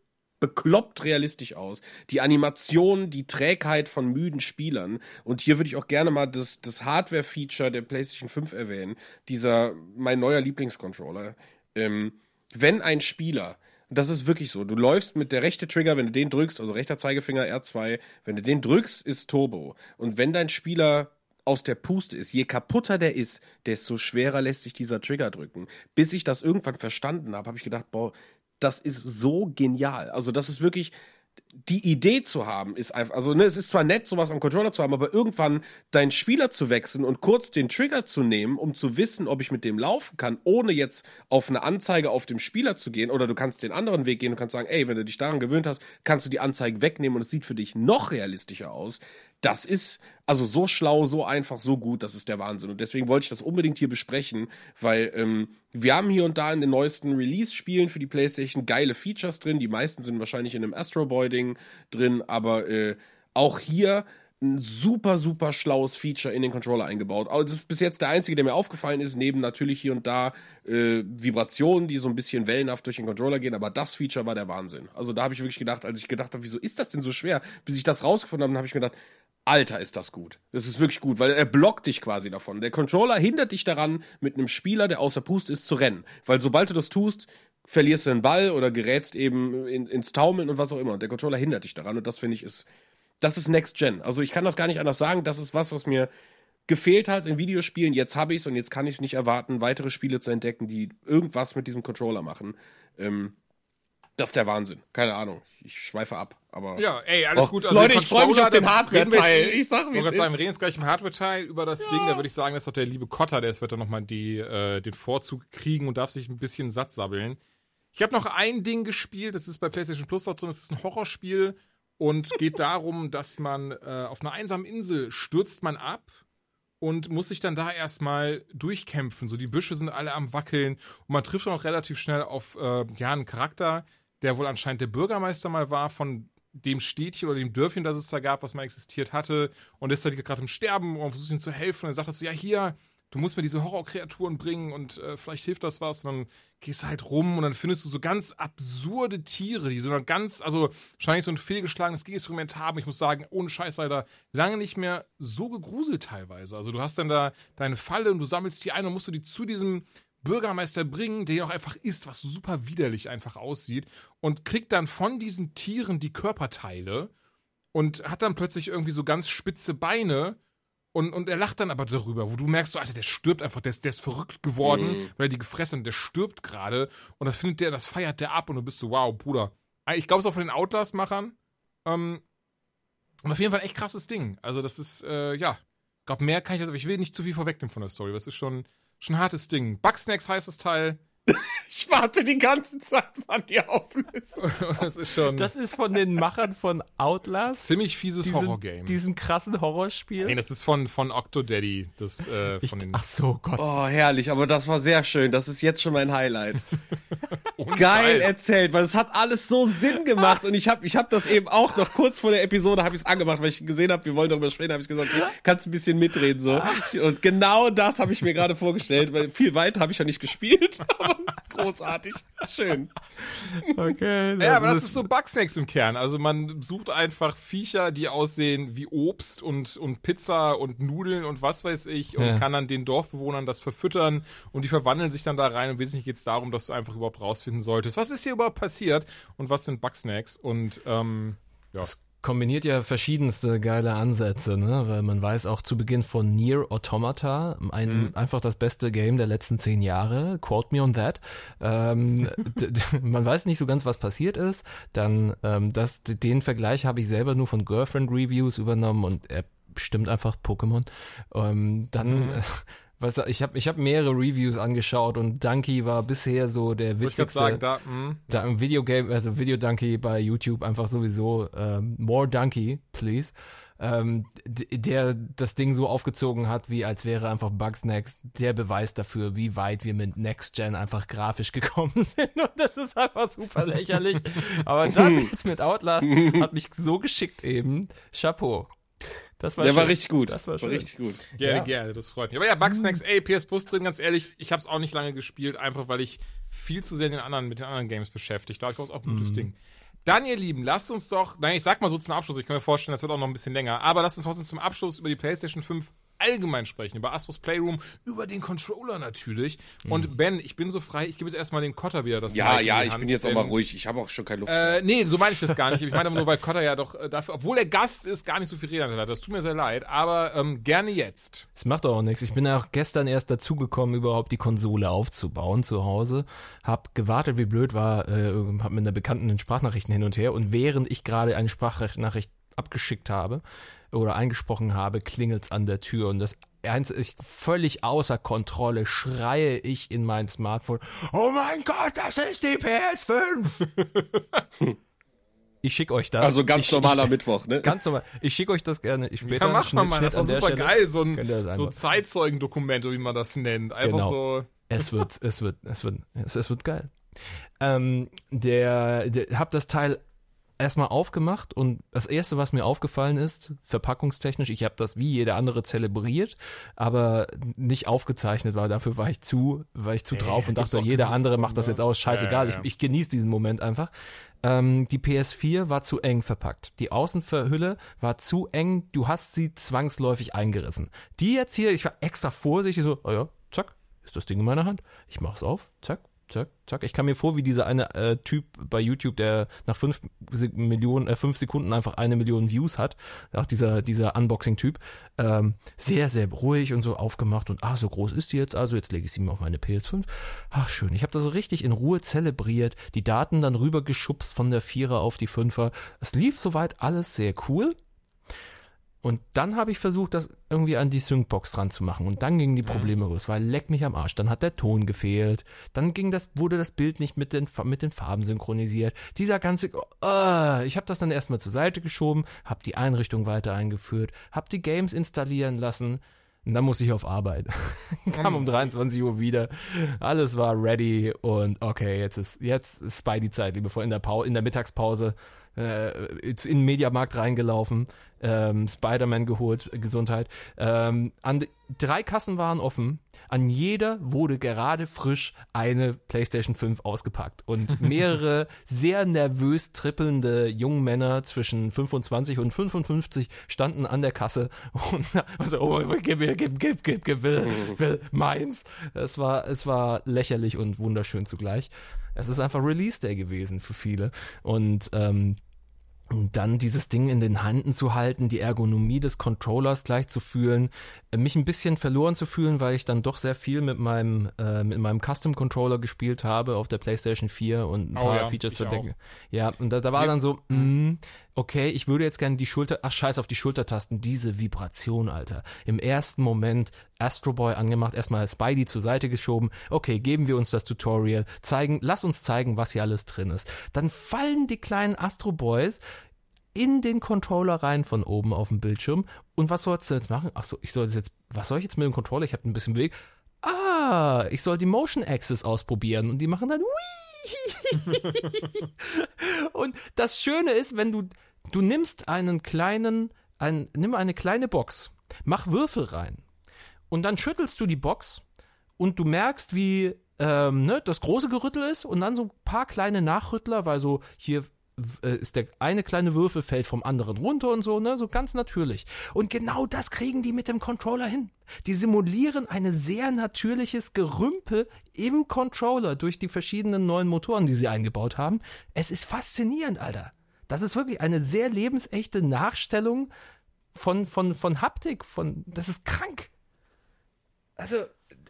[SPEAKER 2] bekloppt realistisch aus. Die Animation, die Trägheit von müden Spielern. Und hier würde ich auch gerne mal das, das Hardware-Feature der PlayStation 5 erwähnen. Dieser, mein neuer Lieblingscontroller. Ähm, wenn ein Spieler, das ist wirklich so, du läufst mit der rechte Trigger, wenn du den drückst, also rechter Zeigefinger R2, wenn du den drückst, ist Turbo. Und wenn dein Spieler aus der Puste ist, je kaputter der ist, desto schwerer lässt sich dieser Trigger drücken. Bis ich das irgendwann verstanden habe, habe ich gedacht, boah, das ist so genial. Also das ist wirklich die Idee zu haben, ist einfach, also ne, es ist zwar nett, sowas am Controller zu haben, aber irgendwann deinen Spieler zu wechseln und kurz den Trigger zu nehmen, um zu wissen, ob ich mit dem laufen kann, ohne jetzt auf eine Anzeige auf dem Spieler zu gehen, oder du kannst den anderen Weg gehen und kannst sagen, ey, wenn du dich daran gewöhnt hast, kannst du die Anzeige wegnehmen und es sieht für dich noch realistischer aus. Das ist also so schlau, so einfach, so gut, das ist der Wahnsinn. Und deswegen wollte ich das unbedingt hier besprechen, weil ähm, wir haben hier und da in den neuesten Release-Spielen für die PlayStation geile Features drin. Die meisten sind wahrscheinlich in einem Astro Boy-Ding drin, aber äh, auch hier ein super, super schlaues Feature in den Controller eingebaut. Aber das ist bis jetzt der einzige, der mir aufgefallen ist, neben natürlich hier und da äh, Vibrationen, die so ein bisschen wellenhaft durch den Controller gehen, aber das Feature war der Wahnsinn. Also da habe ich wirklich gedacht, als ich gedacht habe, wieso ist das denn so schwer? Bis ich das rausgefunden habe, habe ich gedacht, Alter, ist das gut. Das ist wirklich gut, weil er blockt dich quasi davon. Der Controller hindert dich daran, mit einem Spieler, der außer Puste ist, zu rennen. Weil sobald du das tust, verlierst du den Ball oder gerätst eben in, ins Taumeln und was auch immer. Und der Controller hindert dich daran. Und das finde ich ist, das ist Next Gen. Also ich kann das gar nicht anders sagen. Das ist was, was mir gefehlt hat in Videospielen. Jetzt habe ich es und jetzt kann ich es nicht erwarten, weitere Spiele zu entdecken, die irgendwas mit diesem Controller machen. Ähm, das ist der Wahnsinn. Keine Ahnung. Ich schweife ab. Aber
[SPEAKER 1] Ja, ey, alles
[SPEAKER 2] Och,
[SPEAKER 1] gut.
[SPEAKER 2] Leute,
[SPEAKER 1] den
[SPEAKER 2] ich freu mich auf den Hardware-Teil. Ich sag, ist.
[SPEAKER 1] wir reden jetzt gleich im Hardware-Teil über das Ding. Da würde ich sagen, dass doch der liebe Kotter, der wird dann nochmal die, äh, den Vorzug kriegen und darf sich ein bisschen satt sabbeln. Ich habe noch ein Ding gespielt, das ist bei PlayStation Plus auch drin, das ist ein Horrorspiel und geht darum, dass man äh, auf einer einsamen Insel stürzt man ab und muss sich dann da erstmal durchkämpfen. So die Büsche sind alle am Wackeln und man trifft dann auch relativ schnell auf äh, ja, einen Charakter, der wohl anscheinend der Bürgermeister mal war von dem Städtchen oder dem Dörfchen, das es da gab, was mal existiert hatte und ist da gerade im Sterben und versucht ihm zu helfen und er sagt so, ja hier, du musst mir diese Horrorkreaturen bringen und äh, vielleicht hilft das was und dann gehst du halt rum und dann findest du so ganz absurde Tiere, die so eine ganz, also wahrscheinlich so ein fehlgeschlagenes Geginstrument haben. Ich muss sagen, ohne Scheiß leider lange nicht mehr so gegruselt teilweise. Also du hast dann da deine Falle und du sammelst die ein und musst du die zu diesem Bürgermeister bringen, der auch einfach ist, was super widerlich einfach aussieht und kriegt dann von diesen Tieren die Körperteile und hat dann plötzlich irgendwie so ganz spitze Beine Und, und er lacht dann aber darüber, wo du merkst, so, Alter, der stirbt einfach, der ist, der ist verrückt geworden,
[SPEAKER 2] Mhm.
[SPEAKER 1] weil er die gefressen hat, der stirbt gerade. Und das findet der, das feiert der ab und du bist so, wow, Bruder. Ich glaube, es ist auch von den Outlast-Machern. Ähm, und auf jeden Fall echt krasses Ding. Also, das ist, äh, ja. Ich glaube, mehr kann ich, also ich will nicht zu viel vorwegnehmen von der Story. Das ist schon, schon ein hartes Ding. Bugsnacks heißt das Teil.
[SPEAKER 2] Ich warte die ganze Zeit, wann die auflösen.
[SPEAKER 1] das ist schon
[SPEAKER 3] Das ist von den Machern von Outlast.
[SPEAKER 1] ziemlich fieses
[SPEAKER 3] diesem,
[SPEAKER 1] Horrorgame.
[SPEAKER 3] Diesem krassen Horrorspiel.
[SPEAKER 1] Nee, das ist von, von Octodaddy. Das, äh,
[SPEAKER 3] ich,
[SPEAKER 1] von den
[SPEAKER 3] ach so, Gott.
[SPEAKER 2] Oh, herrlich, aber das war sehr schön. Das ist jetzt schon mein Highlight. Geil
[SPEAKER 1] Scheiß.
[SPEAKER 2] erzählt, weil es hat alles so Sinn gemacht und ich habe ich hab das eben auch noch kurz vor der Episode habe ich es angemacht, weil ich gesehen habe, wir wollen darüber sprechen, habe ich gesagt, okay, kannst ein bisschen mitreden so. Und genau das habe ich mir gerade vorgestellt, weil viel weiter habe ich ja nicht gespielt, aber großartig, schön.
[SPEAKER 3] Okay.
[SPEAKER 1] Ja, aber das ist so Bugsnacks im Kern. Also man sucht einfach Viecher, die aussehen wie Obst und, und Pizza und Nudeln und was weiß ich und
[SPEAKER 3] Ja.
[SPEAKER 1] kann dann den Dorfbewohnern das verfüttern und die verwandeln sich dann da rein und wesentlich geht's darum, dass du einfach überhaupt rausfinden solltest, was ist hier überhaupt passiert und was sind Bugsnacks und ähm, ja.
[SPEAKER 3] Es kombiniert ja verschiedenste geile Ansätze, ne? Weil man weiß auch zu Beginn von Nier Automata, ein, einfach das beste Game der letzten zehn Jahre, quote me on that. Ähm, man weiß nicht so ganz, was passiert ist. Dann, ähm, das, den Vergleich habe ich selber nur von Girlfriend Reviews übernommen und er stimmt einfach Pokémon. Ähm, dann, äh, was, ich habe ich hab mehrere Reviews angeschaut und Donkey war bisher so der
[SPEAKER 1] Wollte ich
[SPEAKER 3] witzigste.
[SPEAKER 1] sagen, da, mh,
[SPEAKER 3] Da im Videogame, also Video Donkey bei YouTube einfach sowieso ähm, more Donkey, please. Ähm, der das Ding so aufgezogen hat, wie als wäre einfach Bugsnax der Beweis dafür, wie weit wir mit Next Gen einfach grafisch gekommen sind. Und das ist einfach super lächerlich. Aber das jetzt mit Outlast hat mich so geschickt eben. Chapeau. Das war
[SPEAKER 2] Der war richtig gut.
[SPEAKER 3] Das war
[SPEAKER 2] war
[SPEAKER 3] schön.
[SPEAKER 2] richtig gut.
[SPEAKER 1] Gerne,
[SPEAKER 3] Ja.
[SPEAKER 1] gerne, das freut mich. Aber ja, Bugsnacks, ey, PS Plus drin, ganz ehrlich, ich habe es auch nicht lange gespielt, einfach weil ich viel zu sehr in den anderen, mit den anderen Games beschäftigt war. Ich glaube, es ist auch ein gutes Ding. Dann, ihr Lieben, lasst uns doch, nein, ich sag mal so zum Abschluss, ich kann mir vorstellen, das wird auch noch ein bisschen länger, aber lasst uns trotzdem zum Abschluss über die PlayStation 5 allgemein sprechen, über Astros Playroom, über den Controller natürlich. Und Ben, ich bin so frei, ich gebe jetzt erstmal den Kotter wieder das
[SPEAKER 2] Ja,
[SPEAKER 1] in
[SPEAKER 2] ja, ich
[SPEAKER 1] Hand,
[SPEAKER 2] bin jetzt auch mal ruhig. Ich habe auch schon keine Luft.
[SPEAKER 1] äh, nee, so meine ich das gar nicht. Ich meine aber nur, weil Kotter ja doch äh, dafür, obwohl er Gast ist, gar nicht so viel Rede hat. Das tut mir sehr leid, aber ähm, gerne jetzt.
[SPEAKER 3] Es macht doch auch nichts. Ich bin ja auch gestern erst dazugekommen, überhaupt die Konsole aufzubauen zu Hause. Hab gewartet, wie blöd war, äh, hab mit einer Bekannten den Sprachnachrichten hin und her und während ich gerade eine Sprachnachricht abgeschickt habe oder eingesprochen habe, klingelt's an der Tür und das Eins, ich völlig außer Kontrolle schreie ich in mein Smartphone. Oh mein Gott, das ist die PS5! ich schicke euch das.
[SPEAKER 2] also ganz
[SPEAKER 3] ich,
[SPEAKER 2] normaler
[SPEAKER 3] ich,
[SPEAKER 2] Mittwoch, ne?
[SPEAKER 3] Ganz normal. Ich schicke euch das gerne ich später.
[SPEAKER 1] Ja, mach mal, Mann. Das ist super
[SPEAKER 3] Stelle.
[SPEAKER 1] geil, so ein, so
[SPEAKER 3] einfach-
[SPEAKER 1] Zeitzeugendokument, wie man das nennt. Einfach
[SPEAKER 3] Genau.
[SPEAKER 1] so.
[SPEAKER 3] Es wird, es wird, es wird, es, es wird geil. Ähm, der, der, hab das Teil erstmal aufgemacht und das erste, was mir aufgefallen ist, verpackungstechnisch, ich habe das wie jeder andere zelebriert, aber nicht aufgezeichnet war. Dafür war ich zu, war ich zu drauf und dachte, jeder andere macht das
[SPEAKER 1] ne?
[SPEAKER 3] jetzt aus, scheißegal.
[SPEAKER 1] Ja, ja.
[SPEAKER 3] Ich, ich genieße diesen Moment einfach. Ähm, die PS4 war zu eng verpackt. Die Außenverhülle war zu eng. Du hast sie zwangsläufig eingerissen. Die jetzt hier, ich war extra vorsichtig, so, oh ja, zack, ist das Ding in meiner Hand. Ich mach's auf, zack, zack, zack. Ich kam mir vor wie dieser eine äh, Typ bei YouTube, der nach fünf Millionen, äh, fünf Sekunden einfach eine Million Views hat. Auch dieser, dieser Unboxing-Typ. Ähm, sehr, sehr ruhig und so aufgemacht und ah, so groß ist die jetzt also, jetzt lege ich sie mir auf meine PS5. Ach, schön. Ich habe das richtig in Ruhe zelebriert, die Daten dann rübergeschubst von der Vierer auf die Fünfer. Es lief soweit alles sehr cool. Und dann habe ich versucht, das irgendwie an die Syncbox dran zu machen. Und dann gingen die Probleme los, weil leck mich am Arsch. Dann hat der Ton gefehlt. Dann ging das, wurde das Bild nicht mit den, mit den Farben synchronisiert. Dieser ganze, äh, ich habe das dann erstmal zur Seite geschoben, habe die Einrichtung weiter eingeführt, habe die Games installieren lassen. Und dann musste ich auf Arbeit. Kam um 23 Uhr wieder. Alles war ready und okay, jetzt ist, jetzt ist Spidey-Zeit, liebevoll. In der, Pau in der Mittagspause äh, in den Mediamarkt reingelaufen, ähm, Spider-Man geholt, Gesundheit. Ähm, an, drei Kassen waren offen. An jeder wurde gerade frisch eine PlayStation 5 ausgepackt. Und mehrere sehr nervös trippelnde junge Männer zwischen 25 und 55 standen an der Kasse und also, oh, gib mir, gib, gib, gib, gib, will, will meins. Es war, es war lächerlich und wunderschön zugleich. Es ist einfach Release Day gewesen für viele. Und ähm, dann dieses Ding in den Händen zu halten, die Ergonomie des Controllers gleich zu fühlen, äh, mich ein bisschen verloren zu fühlen, weil ich dann doch sehr viel mit meinem, äh, mit meinem Custom Controller gespielt habe auf der PlayStation 4 und ein
[SPEAKER 1] Oh
[SPEAKER 3] paar
[SPEAKER 1] ja,
[SPEAKER 3] Features verdecken. Ja, und da, da war
[SPEAKER 1] Ja.
[SPEAKER 3] dann so, mh, okay, ich würde jetzt gerne die Schulter, ach scheiß auf die Schultertasten, diese Vibration, Alter. Im ersten Moment Astro Boy angemacht, erstmal Spidey zur Seite geschoben, okay, geben wir uns das Tutorial, zeigen, lass uns zeigen, was hier alles drin ist. Dann fallen die kleinen Astro Boys in den Controller rein von oben auf dem Bildschirm. Und was sollst du jetzt machen? Achso, ich soll jetzt, was soll ich jetzt mit dem Controller? Ich habe ein bisschen Weg. Ah, ich soll die Motion Axis ausprobieren. Und die machen dann Wii. Und das Schöne ist, wenn du, du nimmst einen kleinen, ein, nimm eine kleine Box, mach Würfel rein. Und dann schüttelst du die Box und du merkst, wie ähm, ne, das große Gerüttel ist und dann so ein paar kleine Nachrüttler, weil so hier äh, ist der eine kleine Würfel fällt vom anderen runter und so, ne, so ganz natürlich. Und genau das kriegen die mit dem Controller hin. Die simulieren ein sehr natürliches Gerümpel im Controller durch die verschiedenen neuen Motoren, die sie eingebaut haben. Es ist faszinierend, Alter. Das ist wirklich eine sehr lebensechte Nachstellung von, von, von Haptik, von, das ist krank. Also,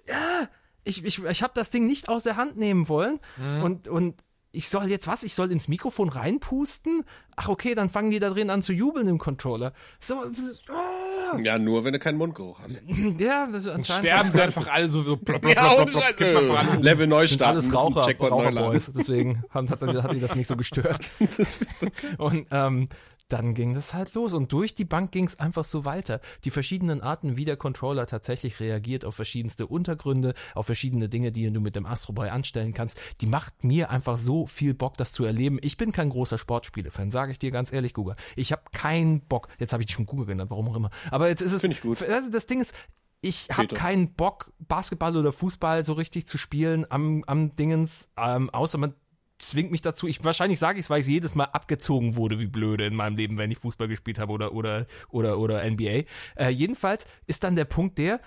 [SPEAKER 3] ja, ich, ich, ich habe das Ding nicht aus der Hand nehmen wollen und, und ich soll jetzt was? Ich soll ins Mikrofon reinpusten? Ach, okay, dann fangen die da drin an zu jubeln im Controller. So, ah,
[SPEAKER 2] Ja, nur wenn du keinen Mundgeruch hast.
[SPEAKER 3] ja, das ist anscheinend.
[SPEAKER 1] sterben sie einfach alle so, so plopp, plopp,
[SPEAKER 2] Ja,
[SPEAKER 1] man voran.
[SPEAKER 2] äh, Level neu
[SPEAKER 3] sind
[SPEAKER 2] starten
[SPEAKER 3] alles Raucher,
[SPEAKER 2] Checkpoint.
[SPEAKER 3] Raucherboys. Deswegen hat, hat, hat die das nicht so gestört.
[SPEAKER 2] Das ist so
[SPEAKER 3] Und ähm, dann ging das halt los und durch die Bank ging es einfach so weiter. Die verschiedenen Arten, wie der Controller tatsächlich reagiert auf verschiedenste Untergründe, auf verschiedene Dinge, die du mit dem Astro Boy anstellen kannst, die macht mir einfach so viel Bock, das zu erleben. Ich bin kein großer Sportspiele-Fan, sage ich dir ganz ehrlich, Guga. Ich habe keinen Bock. Jetzt habe ich dich schon Guga genannt, warum auch immer. Aber jetzt ist es.
[SPEAKER 2] Finde ich gut.
[SPEAKER 3] Also das Ding ist, ich habe keinen Bock, Basketball oder Fußball so richtig zu spielen am, am Dingens, ähm, außer man zwingt mich dazu. Ich wahrscheinlich sage ich es, weil ich jedes Mal abgezogen wurde wie blöde in meinem Leben, wenn ich Fußball gespielt habe oder oder oder oder NBA. Äh, jedenfalls ist dann der Punkt der,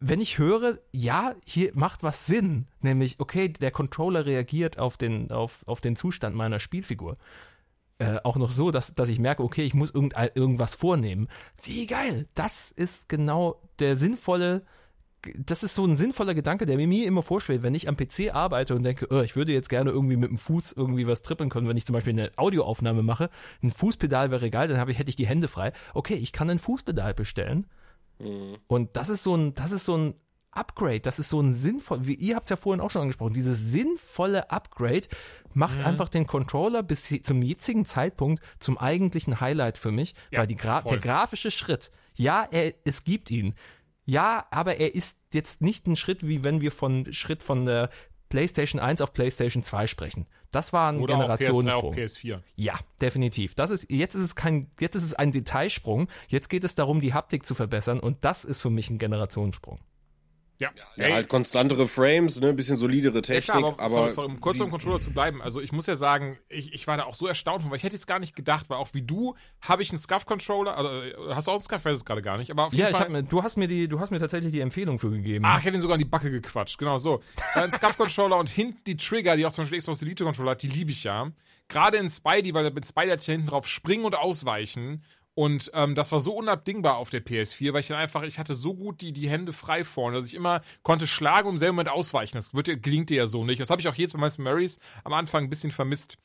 [SPEAKER 3] wenn ich höre, ja, hier macht was Sinn, nämlich okay, der Controller reagiert auf den auf auf den Zustand meiner Spielfigur. Äh, auch noch so, dass, dass ich merke, okay, ich muss irgend, irgendwas vornehmen. Wie geil! Das ist genau der sinnvolle, das ist so ein sinnvoller Gedanke, der mir immer vorschwebt, wenn ich am PC arbeite und denke, oh, ich würde jetzt gerne irgendwie mit dem Fuß irgendwie was trippeln können, wenn ich zum Beispiel eine Audioaufnahme mache. Ein Fußpedal wäre geil, dann habe ich, hätte ich die Hände frei. Okay, ich kann ein Fußpedal bestellen. Und das ist so ein, das ist so ein Upgrade, das ist so ein sinnvoll, wie ihr habt es ja vorhin auch schon angesprochen, dieses sinnvolle Upgrade macht einfach den Controller bis zum jetzigen Zeitpunkt zum eigentlichen Highlight für mich,
[SPEAKER 1] Ja,
[SPEAKER 3] weil Gra
[SPEAKER 1] voll.
[SPEAKER 3] der grafische Schritt, ja, er, es gibt ihn. Ja, aber er ist jetzt nicht ein Schritt, wie wenn wir von Schritt von der PlayStation 1 auf PlayStation 2 sprechen. Das war ein
[SPEAKER 1] Oder auch PS3 auf
[SPEAKER 3] Generationssprung.
[SPEAKER 1] PS4.
[SPEAKER 3] Ja, definitiv. Das ist, jetzt ist es kein, jetzt ist es ein Detailsprung. Jetzt geht es darum, die Haptik zu verbessern und das ist für mich ein Generationssprung.
[SPEAKER 1] Ja,
[SPEAKER 2] Ja, halt konstantere Frames, ne, ein bisschen solidere
[SPEAKER 1] Ja,
[SPEAKER 2] Technik,
[SPEAKER 1] klar, aber,
[SPEAKER 2] aber
[SPEAKER 1] sorry, sorry, um kurz beim Controller zu bleiben. Also ich muss ja sagen, ich, ich war da auch so erstaunt von, weil ich hätte es gar nicht gedacht, weil auch wie du habe ich einen Scuff-Controller, also äh, hast du auch einen Scuff, weiß es gerade gar nicht, aber auf jeden
[SPEAKER 3] Ja,
[SPEAKER 1] Fall.
[SPEAKER 3] mir, du hast mir die, du hast mir tatsächlich die Empfehlung für gegeben.
[SPEAKER 1] Ach, ich hätte ihn sogar in die Backe gequatscht. Genau so. Äh, Ein Scuff-Controller und hinten die Trigger, die auch zum Beispiel Xbox Elite-Controller hat, die liebe ich ja. Gerade in Spidey, weil mit Spidey hat ja hinten drauf springen und ausweichen. Und ähm, das war so unabdingbar auf der PS4, weil ich dann einfach, ich hatte so gut die, die Hände frei vorne, dass ich immer konnte schlagen und im selben Moment ausweichen. Das wird, gelingt dir ja so nicht. Das habe ich auch jetzt bei meinen Marys am Anfang ein bisschen vermisst.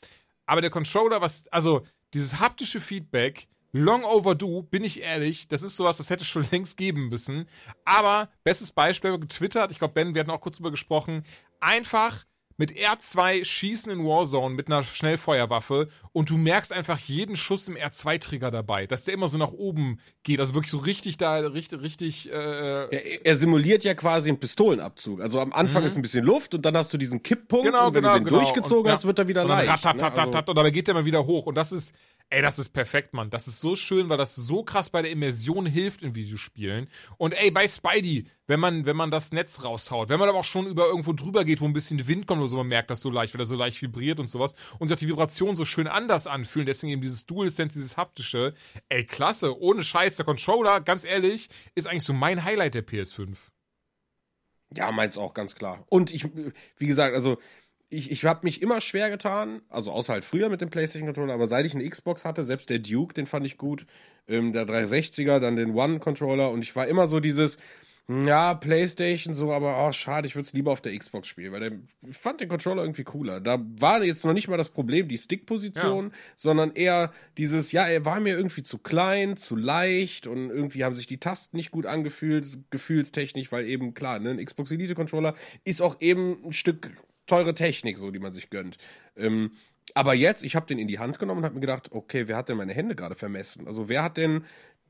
[SPEAKER 1] Aber der Controller, was, also dieses haptische Feedback, long overdue, bin ich ehrlich, das ist sowas, das hätte schon längst geben müssen. Aber, bestes Beispiel, getwittert, ich glaube, Ben, wir hatten auch kurz drüber gesprochen, einfach mit R2 schießen in Warzone mit einer Schnellfeuerwaffe und du merkst einfach jeden Schuss im R2-Trigger dabei, dass der immer so nach oben geht, also wirklich so richtig da, richtig, richtig, äh,
[SPEAKER 2] er, er simuliert ja quasi einen Pistolenabzug. Also am Anfang ist ein bisschen Luft und dann hast du diesen Kipppunkt
[SPEAKER 1] Genau,
[SPEAKER 2] und wenn
[SPEAKER 1] genau,
[SPEAKER 2] du den
[SPEAKER 1] genau.
[SPEAKER 2] durchgezogen
[SPEAKER 1] Und,
[SPEAKER 2] hast, wird er wieder
[SPEAKER 1] Und dann
[SPEAKER 2] leicht.
[SPEAKER 1] ratatatat,
[SPEAKER 2] ne? Also-
[SPEAKER 1] und dabei geht der immer wieder hoch. Und das ist, ey, das ist perfekt, Mann. Das ist so schön, weil das so krass bei der Immersion hilft in Videospielen. Und ey, bei Spidey, wenn man, wenn man das Netz raushaut, wenn man aber auch schon über irgendwo drüber geht, wo ein bisschen Wind kommt oder so, man merkt das so leicht, weil er so leicht vibriert und sowas. Und sich auch die Vibration so schön anders anfühlen. Deswegen eben dieses DualSense, dieses haptische. Ey, klasse. Ohne Scheiß, der Controller, ganz ehrlich, ist eigentlich so mein Highlight der PS5.
[SPEAKER 2] Ja, meins auch, ganz klar. Und ich, wie gesagt, also ich, ich habe mich immer schwer getan, also außer halt früher mit dem PlayStation Controller, aber seit ich eine Xbox hatte, selbst der Duke, den fand ich gut, ähm, der 360er, dann den One Controller und ich war immer so dieses, ja, PlayStation so, aber oh, schade, ich würde es lieber auf der Xbox spielen, weil der, ich fand den Controller irgendwie cooler. Da war jetzt noch nicht mal das Problem, die Stickposition, sondern eher dieses, ja, er war mir irgendwie zu klein, zu leicht und irgendwie haben sich die Tasten nicht gut angefühlt, gefühlstechnisch, weil eben klar, ne, ein Xbox Elite Controller ist auch eben ein Stück teure Technik, so die man sich gönnt. Ähm, aber jetzt, ich habe den in die Hand genommen und habe mir gedacht, okay, wer hat denn meine Hände gerade vermessen? Also wer hat denn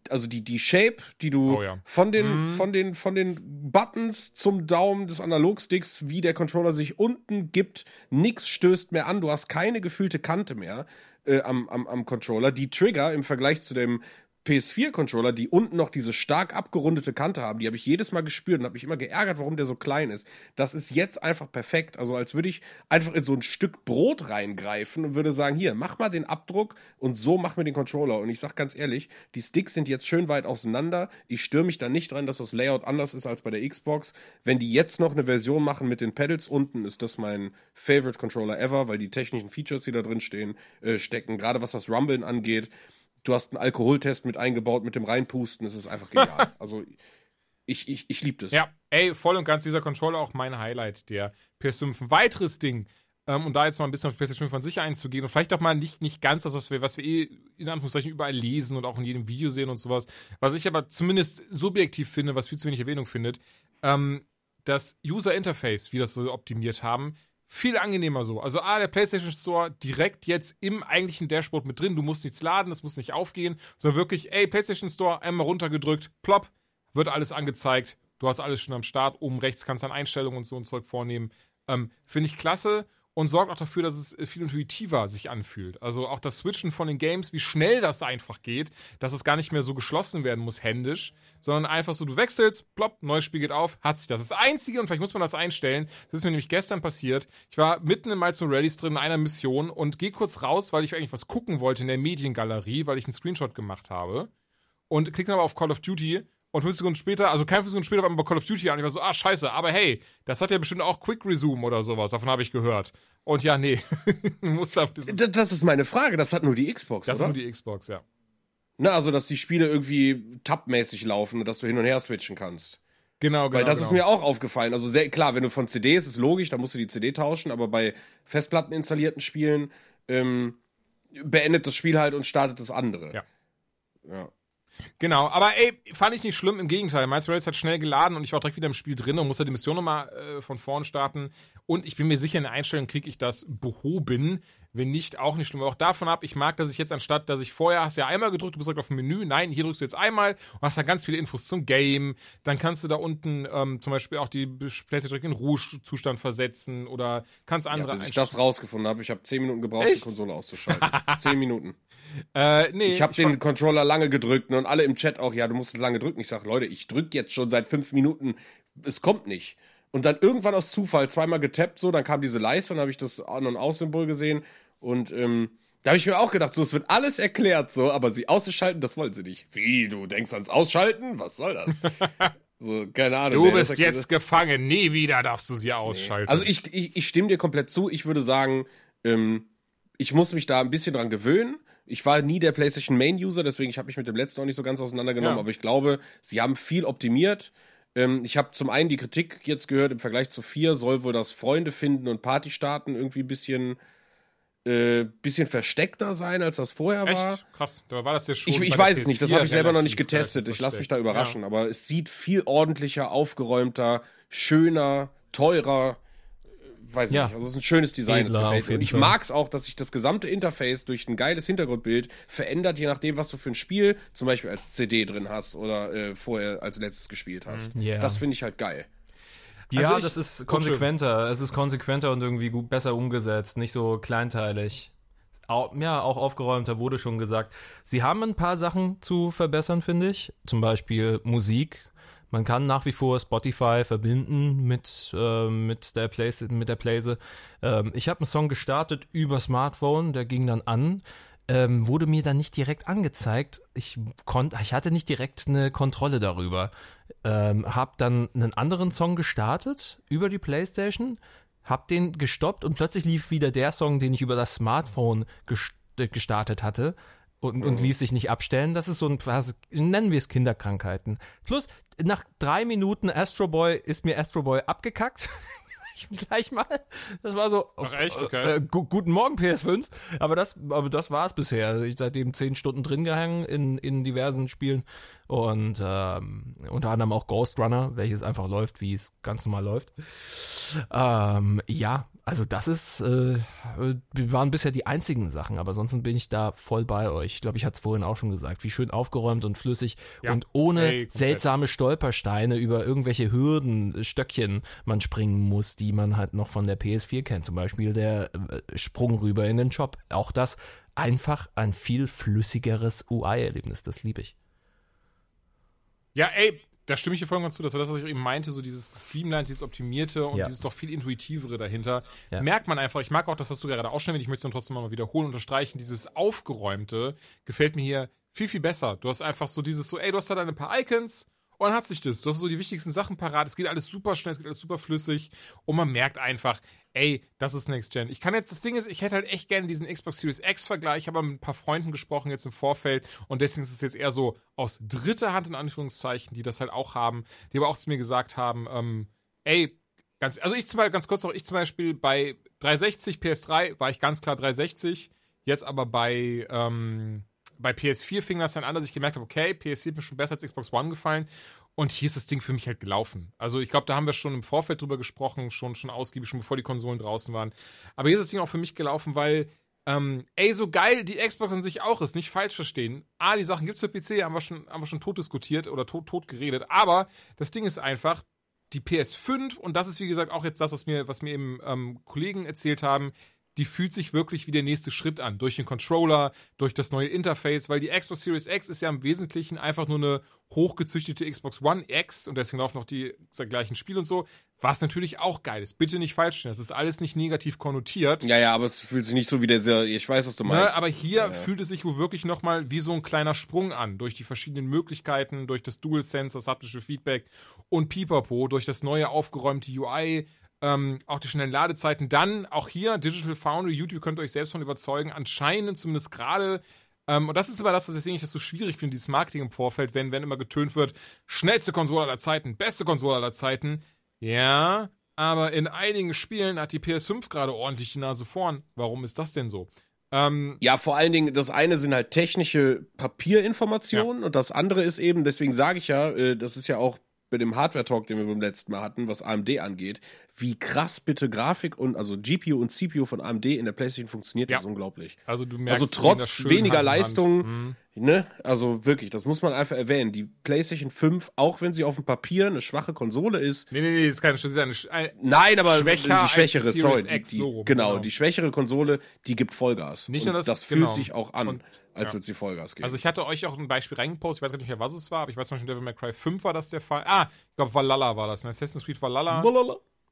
[SPEAKER 2] also die die Shape, die du
[SPEAKER 1] Oh ja.
[SPEAKER 2] von den von den von den Buttons zum Daumen des Analogsticks, wie der Controller sich unten gibt, nix stößt mehr an, du hast keine gefühlte Kante mehr äh, am, am am Controller. Die Trigger im Vergleich zu dem PS4-Controller, die unten noch diese stark abgerundete Kante haben, die habe ich jedes Mal gespürt und habe mich immer geärgert, warum der so klein ist. Das ist jetzt einfach perfekt. Also als würde ich einfach in so ein Stück Brot reingreifen und würde sagen, hier, mach mal den Abdruck und so mach mir den Controller. Und ich sag ganz ehrlich, die Sticks sind jetzt schön weit auseinander. Ich störe mich da nicht dran, dass das Layout anders ist als bei der Xbox. Wenn die jetzt noch eine Version machen mit den Pedals unten, ist das mein Favorite Controller ever, weil die technischen Features, die da drin stehen, äh, stecken, gerade was das Rumblen angeht, du hast einen Alkoholtest mit eingebaut mit dem Reinpusten. Es ist einfach genial. also ich, ich, ich liebe das.
[SPEAKER 1] Ja, ey, voll und ganz dieser Controller auch mein Highlight der PS5. Ein weiteres Ding, ähm, um da jetzt mal ein bisschen auf die PlayStation 5 an sich einzugehen und vielleicht auch mal nicht, nicht ganz das, was wir, was wir eh in Anführungszeichen überall lesen und auch in jedem Video sehen und sowas, was ich aber zumindest subjektiv finde, was viel zu wenig Erwähnung findet, ähm, das User Interface, wie das so optimiert haben, viel angenehmer so. Also A, der PlayStation Store direkt jetzt im eigentlichen Dashboard mit drin. Du musst nichts laden, das muss nicht aufgehen, sondern wirklich, ey, PlayStation Store, einmal runtergedrückt, plopp, wird alles angezeigt. Du hast alles schon am Start. Oben rechts kannst du dann Einstellungen und so ein Zeug vornehmen. Ähm, Finde ich klasse und sorgt auch dafür, dass es viel intuitiver sich anfühlt. Also auch das Switchen von den Games, wie schnell das einfach geht, dass es gar nicht mehr so geschlossen werden muss händisch, sondern einfach so, du wechselst, plopp, neues Spiel geht auf, hat sich das. Das Einzige, und vielleicht muss man das einstellen, das ist mir nämlich gestern passiert, ich war mitten in Miles Rallies drin in einer Mission und gehe kurz raus, weil ich eigentlich was gucken wollte in der Mediengalerie, weil ich einen Screenshot gemacht habe und klicke dann aber auf Call of Duty und fünf Sekunden später, also keine fünf Sekunden später, war einmal bei Call of Duty an. Ich war so, ah, scheiße, aber hey, das hat ja bestimmt auch Quick Resume oder sowas. Davon habe ich gehört. Und ja, nee.
[SPEAKER 2] Das ist meine Frage. Das hat nur die Xbox,
[SPEAKER 1] das
[SPEAKER 2] oder?
[SPEAKER 1] nur die Xbox, ja.
[SPEAKER 2] Ne, also, dass die Spiele irgendwie tabmäßig laufen und dass du hin und her switchen kannst.
[SPEAKER 1] Genau, genau.
[SPEAKER 2] Weil das
[SPEAKER 1] genau.
[SPEAKER 2] ist mir auch aufgefallen. Also sehr klar, wenn du von CD ist, ist logisch, da musst du die CD tauschen, aber bei Festplatten installierten Spielen ähm, beendet das Spiel halt und startet das andere.
[SPEAKER 1] Ja.
[SPEAKER 2] Ja.
[SPEAKER 1] Genau, aber ey, fand ich nicht schlimm, im Gegenteil. Miles Morales hat schnell geladen und ich war direkt wieder im Spiel drin und musste die Mission nochmal äh, von vorn starten. Und ich bin mir sicher, in der Einstellung kriege ich das behoben. Wenn nicht, auch nicht schlimm. Aber auch davon ab, ich mag, dass ich jetzt anstatt, dass ich vorher hast ja einmal gedrückt, du bist direkt auf dem Menü. Nein, hier drückst du jetzt einmal und hast dann ganz viele Infos zum Game. Dann kannst du da unten ähm, zum Beispiel auch die PlayStation direkt in Ruhezustand versetzen oder kannst
[SPEAKER 2] Ja,
[SPEAKER 1] andere
[SPEAKER 2] bis ich das rausgefunden habe, ich habe zehn Minuten gebraucht,
[SPEAKER 1] Echt?
[SPEAKER 2] die Konsole auszuschalten. zehn Minuten.
[SPEAKER 1] Äh, nee,
[SPEAKER 2] Ich habe den Controller lange gedrückt und alle im Chat auch, ja, du musst lange drücken. Ich sage, Leute, ich drück jetzt schon seit fünf Minuten, es kommt nicht. Und dann irgendwann aus Zufall zweimal getappt, so, dann kam diese Leiste, dann habe ich das An- und Aus-Symbol gesehen und ähm, da habe ich mir auch gedacht, so, es wird alles erklärt, so, aber sie auszuschalten, das wollen sie nicht. Wie, du denkst ans Ausschalten? Was soll das? so, keine Ahnung.
[SPEAKER 1] Du bist jetzt gefangen, nie wieder darfst du sie ausschalten.
[SPEAKER 2] also ich, ich, ich stimme dir komplett zu. Ich würde sagen, ähm, ich muss mich da ein bisschen dran gewöhnen. Ich war nie der PlayStation Main User, deswegen ich habe mich mit dem letzten auch nicht so ganz auseinandergenommen,
[SPEAKER 1] Ja.
[SPEAKER 2] aber ich glaube, sie haben viel optimiert. Ähm, ich habe zum einen die Kritik jetzt gehört, im Vergleich zu 4 soll wohl das Freunde finden und Party starten irgendwie ein bisschen, äh, bisschen versteckter sein, als das vorher war.
[SPEAKER 1] Echt? Krass. Da war das ja schon.
[SPEAKER 2] Ich, ich weiß es nicht, das
[SPEAKER 1] PS4
[SPEAKER 2] habe ich selber noch nicht getestet. Ich lasse mich da überraschen, aber es sieht viel ordentlicher, aufgeräumter, schöner, teurer. äh, Weiß ich
[SPEAKER 3] Ja.
[SPEAKER 2] nicht. Also es ist ein schönes Design, das
[SPEAKER 3] Edler
[SPEAKER 2] gefällt
[SPEAKER 3] auf
[SPEAKER 2] mir.
[SPEAKER 3] jeden
[SPEAKER 2] Und ich mag es auch, dass sich das gesamte Interface durch ein geiles Hintergrundbild verändert, je nachdem, was du für ein Spiel zum Beispiel als CD drin hast oder äh, vorher als letztes gespielt hast.
[SPEAKER 3] Ja.
[SPEAKER 2] Das finde ich halt geil.
[SPEAKER 3] Ja,
[SPEAKER 1] Also
[SPEAKER 3] das ist
[SPEAKER 1] Gut,
[SPEAKER 3] konsequenter. Es ist konsequenter und irgendwie gut, besser umgesetzt, nicht so kleinteilig. Au, ja, auch aufgeräumter wurde schon gesagt. Sie haben ein paar Sachen zu verbessern, finde ich. Zum Beispiel Musik. Man kann nach wie vor Spotify verbinden mit, ähm, mit der Place, mit der Playse. Ähm, ich habe einen Song gestartet über Smartphone, der ging dann an. Ähm, wurde mir dann nicht direkt angezeigt. Ich konnte, ich hatte nicht direkt eine Kontrolle darüber. Ähm, hab dann einen anderen Song gestartet über die PlayStation. hab den gestoppt und plötzlich lief wieder der Song, den ich über das Smartphone gest äh, gestartet hatte und, und ließ sich nicht abstellen. Das ist so ein, was- nennen wir es Kinderkrankheiten. Plus, nach drei Minuten Astro Boy ist mir Astro Boy abgekackt. Ich gleich mal. Das war so.
[SPEAKER 1] Ach, echt? Okay.
[SPEAKER 3] Äh, gu guten Morgen, PS5. Aber das, aber das war es bisher. Also ich seitdem zehn Stunden drin gehangen in, in diversen Spielen. Und ähm, unter anderem auch Ghost Runner, welches einfach läuft, wie es ganz normal läuft. Ähm, ja, also das ist, äh, wir waren bisher die einzigen Sachen, aber sonst bin ich da voll bei euch. Ich glaube, ich hatte es vorhin auch schon gesagt, wie schön aufgeräumt und flüssig
[SPEAKER 1] Ja.
[SPEAKER 3] und ohne
[SPEAKER 1] Ey, komplett.
[SPEAKER 3] seltsame Stolpersteine über irgendwelche Hürden, äh, Stöckchen man springen muss, die man halt noch von der PS4 kennt. Zum Beispiel der äh, Sprung rüber in den Shop. Auch das einfach ein viel flüssigeres UI-Erlebnis. Das liebe ich.
[SPEAKER 1] Ja, ey, da stimme ich dir voll und ganz zu. Das war das, was ich eben meinte, so dieses Streamline, dieses Optimierte und
[SPEAKER 3] Ja.
[SPEAKER 1] dieses doch viel intuitivere dahinter.
[SPEAKER 3] Ja.
[SPEAKER 1] Merkt man einfach, ich mag auch das, was du gerade auch schon, ich möchte es dann trotzdem mal wiederholen, unterstreichen, dieses Aufgeräumte gefällt mir hier viel, viel besser. Du hast einfach so dieses so, ey, du hast da deine paar Icons und dann hat sich das. Du hast so die wichtigsten Sachen parat. Es geht alles super schnell, es geht alles super flüssig und man merkt einfach, ey, das ist Next Gen. Ich kann jetzt, das Ding ist, ich hätte halt echt gerne diesen Xbox Series X-Vergleich, habe mit ein paar Freunden gesprochen jetzt im Vorfeld und deswegen ist es jetzt eher so aus dritter Hand in Anführungszeichen, die das halt auch haben, die aber auch zu mir gesagt haben, ähm, ey, ganz, also ich zum Beispiel, ganz kurz noch, ich zum Beispiel bei 360 PS3 war ich ganz klar 360, jetzt aber bei, ähm, bei PS4 fing das dann an, dass ich gemerkt habe, okay, PS4 hat mir schon besser als Xbox One gefallen. Und hier ist das Ding für mich halt gelaufen. Also ich glaube, da haben wir schon im Vorfeld drüber gesprochen, schon, schon ausgiebig, schon bevor die Konsolen draußen waren. Aber hier ist das Ding auch für mich gelaufen, weil, ähm, ey, so geil die Xbox an sich auch ist, nicht falsch verstehen. A, die Sachen gibt's für PC, haben wir schon, haben wir schon tot diskutiert oder tot, tot geredet. Aber das Ding ist einfach, die PS5, und das ist wie gesagt auch jetzt das, was mir, was mir eben ähm, Kollegen erzählt haben, die fühlt sich wirklich wie der nächste Schritt an. Durch den Controller, durch das neue Interface, weil die Xbox Series X ist ja im Wesentlichen einfach nur eine hochgezüchtete Xbox One X und deswegen laufen noch die gleichen Spiele und so, was natürlich auch geil ist. Bitte nicht falsch stellen, das ist alles nicht negativ konnotiert.
[SPEAKER 2] Ja, ja, aber es fühlt sich nicht so wie der sehr, ich weiß, was du meinst.
[SPEAKER 1] Ne, aber hier fühlt es sich wohl wirklich nochmal wie so ein kleiner Sprung an. Durch die verschiedenen Möglichkeiten, durch das DualSense, das haptische Feedback und Pipapo, durch das neue aufgeräumte UI, ähm, auch die schnellen Ladezeiten. Dann auch hier Digital Foundry, YouTube könnt ihr euch selbst von überzeugen. Anscheinend zumindest gerade ähm, und das ist immer das, weswegen ich das so schwierig finde, dieses Marketing im Vorfeld, wenn, wenn immer getönt wird, schnellste Konsole aller Zeiten, beste Konsole aller Zeiten. Ja, aber in einigen Spielen hat die PS5 gerade ordentlich die Nase vorn. Warum ist das denn so? Ähm,
[SPEAKER 2] Ja, vor allen Dingen, das eine sind halt technische Papierinformationen und das andere ist eben, deswegen sage ich ja, äh, das ist ja auch bei dem Hardware-Talk, den wir beim letzten Mal hatten, was AMD angeht, wie krass bitte Grafik und also GPU und CPU von AMD in der PlayStation funktioniert,
[SPEAKER 1] Ja.
[SPEAKER 2] das ist unglaublich.
[SPEAKER 1] also du merkst,
[SPEAKER 2] Also
[SPEAKER 1] gehen das
[SPEAKER 2] trotz weniger
[SPEAKER 1] Hand.
[SPEAKER 2] Leistung,
[SPEAKER 1] Mhm.
[SPEAKER 2] ne, also wirklich, das muss man einfach erwähnen. Die PlayStation 5, auch wenn sie auf dem Papier eine schwache Konsole ist,
[SPEAKER 1] Nee, nee, nee, das ist keine, ist eine, eine
[SPEAKER 2] Nein, aber die schwächere, sorry, die, die,
[SPEAKER 1] so
[SPEAKER 2] genau,
[SPEAKER 1] genau.
[SPEAKER 2] die schwächere Konsole, die gibt Vollgas.
[SPEAKER 1] Nicht nur das-
[SPEAKER 2] das
[SPEAKER 1] genau.
[SPEAKER 2] fühlt sich auch an,
[SPEAKER 1] Und-
[SPEAKER 2] als
[SPEAKER 1] ja.
[SPEAKER 2] würde sie Vollgas geben.
[SPEAKER 1] Also ich hatte euch auch ein Beispiel reingepostet, ich weiß gar nicht mehr, was es war, aber ich weiß zum Beispiel, Devil May Cry 5 war das der Fall. Ah, ich glaube Valhalla war das. In Assassin's Creed Valhalla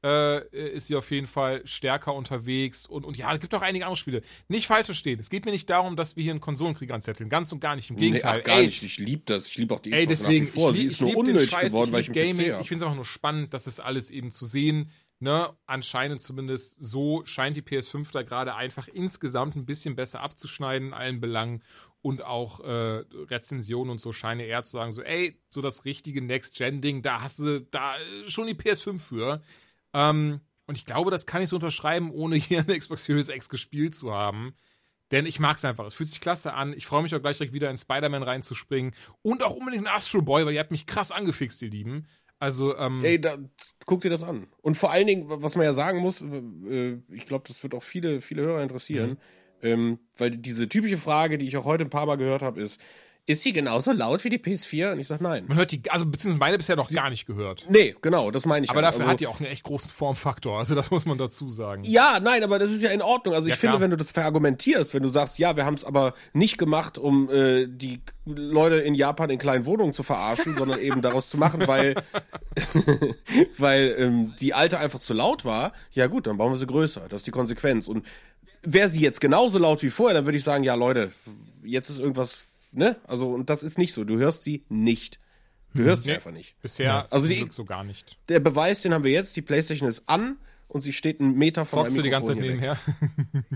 [SPEAKER 1] äh, ist sie auf jeden Fall stärker unterwegs. Und, und ja, es gibt auch einige andere Spiele. Nicht falsch verstehen. Es geht mir nicht darum, dass wir hier einen Konsolenkrieg anzetteln. Ganz und gar nicht. Im Gegenteil.
[SPEAKER 2] Nee, ach, gar
[SPEAKER 1] Ey,
[SPEAKER 2] nicht. Ich liebe das. Ich liebe auch die
[SPEAKER 1] Ey, deswegen,
[SPEAKER 2] nach wie vor.
[SPEAKER 1] ich,
[SPEAKER 2] Sie ist
[SPEAKER 1] ich
[SPEAKER 2] nur unnötig
[SPEAKER 1] Scheiß,
[SPEAKER 2] geworden,
[SPEAKER 1] ich
[SPEAKER 2] weil ich
[SPEAKER 1] Gaming. Ich finde es einfach nur spannend, das ist alles eben zu sehen. Ne? Anscheinend zumindest so scheint die PS5 da gerade einfach insgesamt ein bisschen besser abzuschneiden in allen Belangen. Und auch äh, Rezensionen und so scheinen eher zu sagen, so, ey, so das richtige Next-Gen-Ding, da hast du da äh, schon die PS5 für. Ähm, und ich glaube, das kann ich so unterschreiben, ohne hier eine Xbox Series X gespielt zu haben. Denn ich mag es einfach. Es fühlt sich klasse an. Ich freue mich auch gleich direkt wieder in Spider-Man reinzuspringen. Und auch unbedingt in Astro Boy, weil ihr habt mich krass angefixt, ihr Lieben. Also, ähm,
[SPEAKER 2] Ey, da, guck dir das an. Und vor allen Dingen, was man ja sagen muss, äh, ich glaube, das wird auch viele, viele Hörer interessieren,
[SPEAKER 1] Mhm.
[SPEAKER 2] ähm, weil diese typische Frage, die ich auch heute ein paar Mal gehört habe, ist, ist sie genauso laut wie die PS4? Und ich sage nein.
[SPEAKER 1] man hört die, also beziehungsweise meine bisher noch gar nicht gehört.
[SPEAKER 2] Nee, genau, das meine ich.
[SPEAKER 1] Aber
[SPEAKER 2] ja.
[SPEAKER 1] dafür
[SPEAKER 2] Also-
[SPEAKER 1] hat die auch einen echt großen Formfaktor. Also, das muss man dazu sagen.
[SPEAKER 2] Ja, nein, aber das ist ja in Ordnung. Also
[SPEAKER 1] Ja,
[SPEAKER 2] ich finde,
[SPEAKER 1] klar.
[SPEAKER 2] wenn du das verargumentierst, wenn du sagst, ja, wir haben es aber nicht gemacht, um äh, die Leute in Japan in kleinen Wohnungen zu verarschen, sondern eben daraus zu machen, weil weil ähm, die alte einfach zu laut war. Ja gut, dann bauen wir sie größer. Das ist die Konsequenz. Und wäre sie jetzt genauso laut wie vorher, dann würde ich sagen, ja Leute, jetzt ist irgendwas, ne? Also und das ist nicht so. Du hörst sie nicht. Du hörst sie
[SPEAKER 1] Nee.
[SPEAKER 2] einfach nicht.
[SPEAKER 1] Bisher
[SPEAKER 2] Also
[SPEAKER 1] zum
[SPEAKER 2] die-
[SPEAKER 1] so gar nicht.
[SPEAKER 2] Der Beweis, den haben wir jetzt. Die PlayStation ist an und sie steht einen Meter von
[SPEAKER 1] Zockst du
[SPEAKER 2] meinem
[SPEAKER 1] die ganze Zeit nebenher?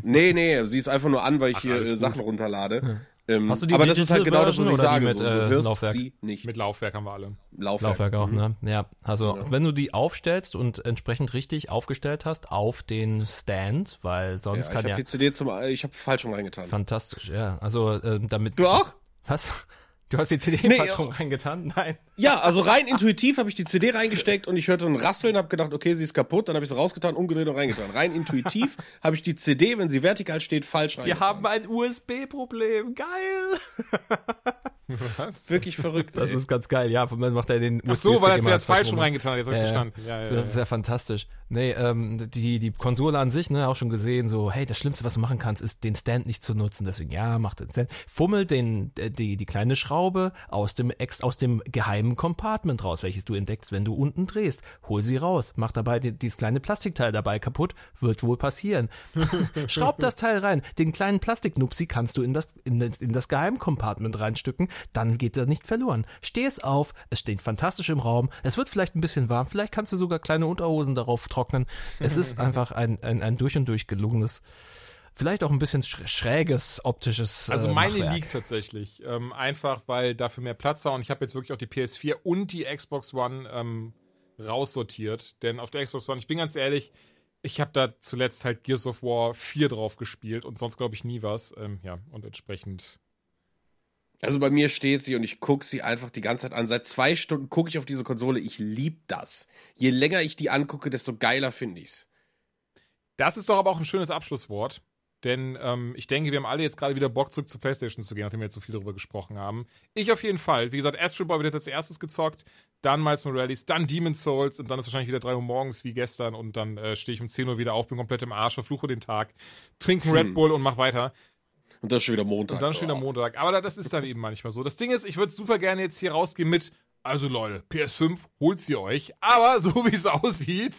[SPEAKER 2] Nee, nee, sie ist einfach nur an, weil ich
[SPEAKER 1] Ach,
[SPEAKER 2] hier äh,
[SPEAKER 1] gut.
[SPEAKER 2] Sachen runterlade. Ähm,
[SPEAKER 3] Hast du die
[SPEAKER 2] aber das ist halt genau das, was ich sage.
[SPEAKER 3] mit,
[SPEAKER 2] so, du
[SPEAKER 3] äh,
[SPEAKER 2] hörst
[SPEAKER 3] Laufwerk?
[SPEAKER 2] sie nicht.
[SPEAKER 1] Mit Laufwerk haben wir alle.
[SPEAKER 2] Laufwerk.
[SPEAKER 3] Laufwerk auch,
[SPEAKER 2] Mhm.
[SPEAKER 3] ne? Ja, also
[SPEAKER 2] Ja.
[SPEAKER 3] wenn du die aufstellst und entsprechend richtig aufgestellt hast auf den Stand, weil
[SPEAKER 2] Ja,
[SPEAKER 3] sonst
[SPEAKER 2] ich
[SPEAKER 3] kann
[SPEAKER 2] habe
[SPEAKER 3] ja
[SPEAKER 2] die CD zum, äh, ich habe falsch rum reingetan.
[SPEAKER 3] fantastisch, ja. Also äh, damit.
[SPEAKER 2] Du auch?
[SPEAKER 3] Was? Du hast die CD
[SPEAKER 2] Nee, ja.
[SPEAKER 3] reingetan? Nein.
[SPEAKER 2] Ja, also rein intuitiv habe ich die CD reingesteckt und ich hörte ein Rasseln, habe gedacht, okay, sie ist kaputt, dann habe ich sie rausgetan, umgedreht und reingetan. Rein intuitiv habe ich die CD, wenn sie vertikal steht, falsch reingetan.
[SPEAKER 3] Wir haben ein USB-Problem. Geil.
[SPEAKER 1] Was?
[SPEAKER 2] wirklich verrückt.
[SPEAKER 3] Das
[SPEAKER 2] ey.
[SPEAKER 3] ist ganz geil. Ja, man macht er den
[SPEAKER 1] Ach so, weil er
[SPEAKER 3] USB-Stick
[SPEAKER 1] zuerst falsch rum reingetan hat. Jetzt hab ich
[SPEAKER 3] Ja, ja.
[SPEAKER 1] verstanden. Ja, ja,
[SPEAKER 3] Das ist
[SPEAKER 1] ja.
[SPEAKER 3] ja fantastisch. Nee, ähm, die, die Konsole an sich, ne, auch schon gesehen, so, hey, das Schlimmste, was du machen kannst, ist, den Stand nicht zu nutzen. Deswegen, ja, mach den Stand. Fummel den, äh, die, die kleine Schraube aus dem, ex, aus dem geheimen Compartment raus, welches du entdeckst, wenn du unten drehst. Hol sie raus. Mach dabei die, dieses kleine Plastikteil dabei kaputt. Wird wohl passieren. Schraub das Teil rein. Den kleinen Plastiknupsi kannst du in das, in das, in das Geheimcompartment reinstücken. Dann geht er nicht verloren. Steh es auf. Es steht fantastisch im Raum. Es wird vielleicht ein bisschen warm. Vielleicht kannst du sogar kleine Unterhosen darauf trocknen. Es ist einfach ein, ein, ein durch und durch gelungenes, vielleicht auch ein bisschen sch- schräges optisches.
[SPEAKER 1] Also
[SPEAKER 3] äh,
[SPEAKER 1] meine
[SPEAKER 3] Machwerk.
[SPEAKER 1] liegt tatsächlich. Ähm, einfach, weil dafür mehr Platz war und ich habe jetzt wirklich auch die PS4 und die Xbox One ähm, raussortiert. Denn auf der Xbox One, ich bin ganz ehrlich, ich habe da zuletzt halt Gears of War 4 drauf gespielt und sonst glaube ich nie was. Ähm, ja, und entsprechend.
[SPEAKER 2] Also bei mir steht sie und ich gucke sie einfach die ganze Zeit an. Seit zwei Stunden gucke ich auf diese Konsole. Ich lieb das. Je länger ich die angucke, desto geiler finde ich's.
[SPEAKER 1] Das ist doch aber auch ein schönes Abschlusswort. Denn ähm, ich denke, wir haben alle jetzt gerade wieder Bock, zurück zur Playstation zu gehen, nachdem wir jetzt so viel darüber gesprochen haben. Ich auf jeden Fall. Wie gesagt, Astro Boy wird jetzt als erstes gezockt, dann Miles Morales, dann Demon's Souls und dann ist wahrscheinlich wieder 3 Uhr morgens wie gestern und dann äh, stehe ich um 10 Uhr wieder auf, bin komplett im Arsch, verfluche den Tag, trinke einen Red Bull und mach weiter.
[SPEAKER 2] Und dann ist schon wieder Montag.
[SPEAKER 1] Und dann schon wieder
[SPEAKER 2] Oh.
[SPEAKER 1] Montag. Aber da- das ist dann eben manchmal so. Das Ding ist, ich würde super gerne jetzt hier rausgehen mit, also Leute, PS5, holt sie euch. Aber so wie es aussieht,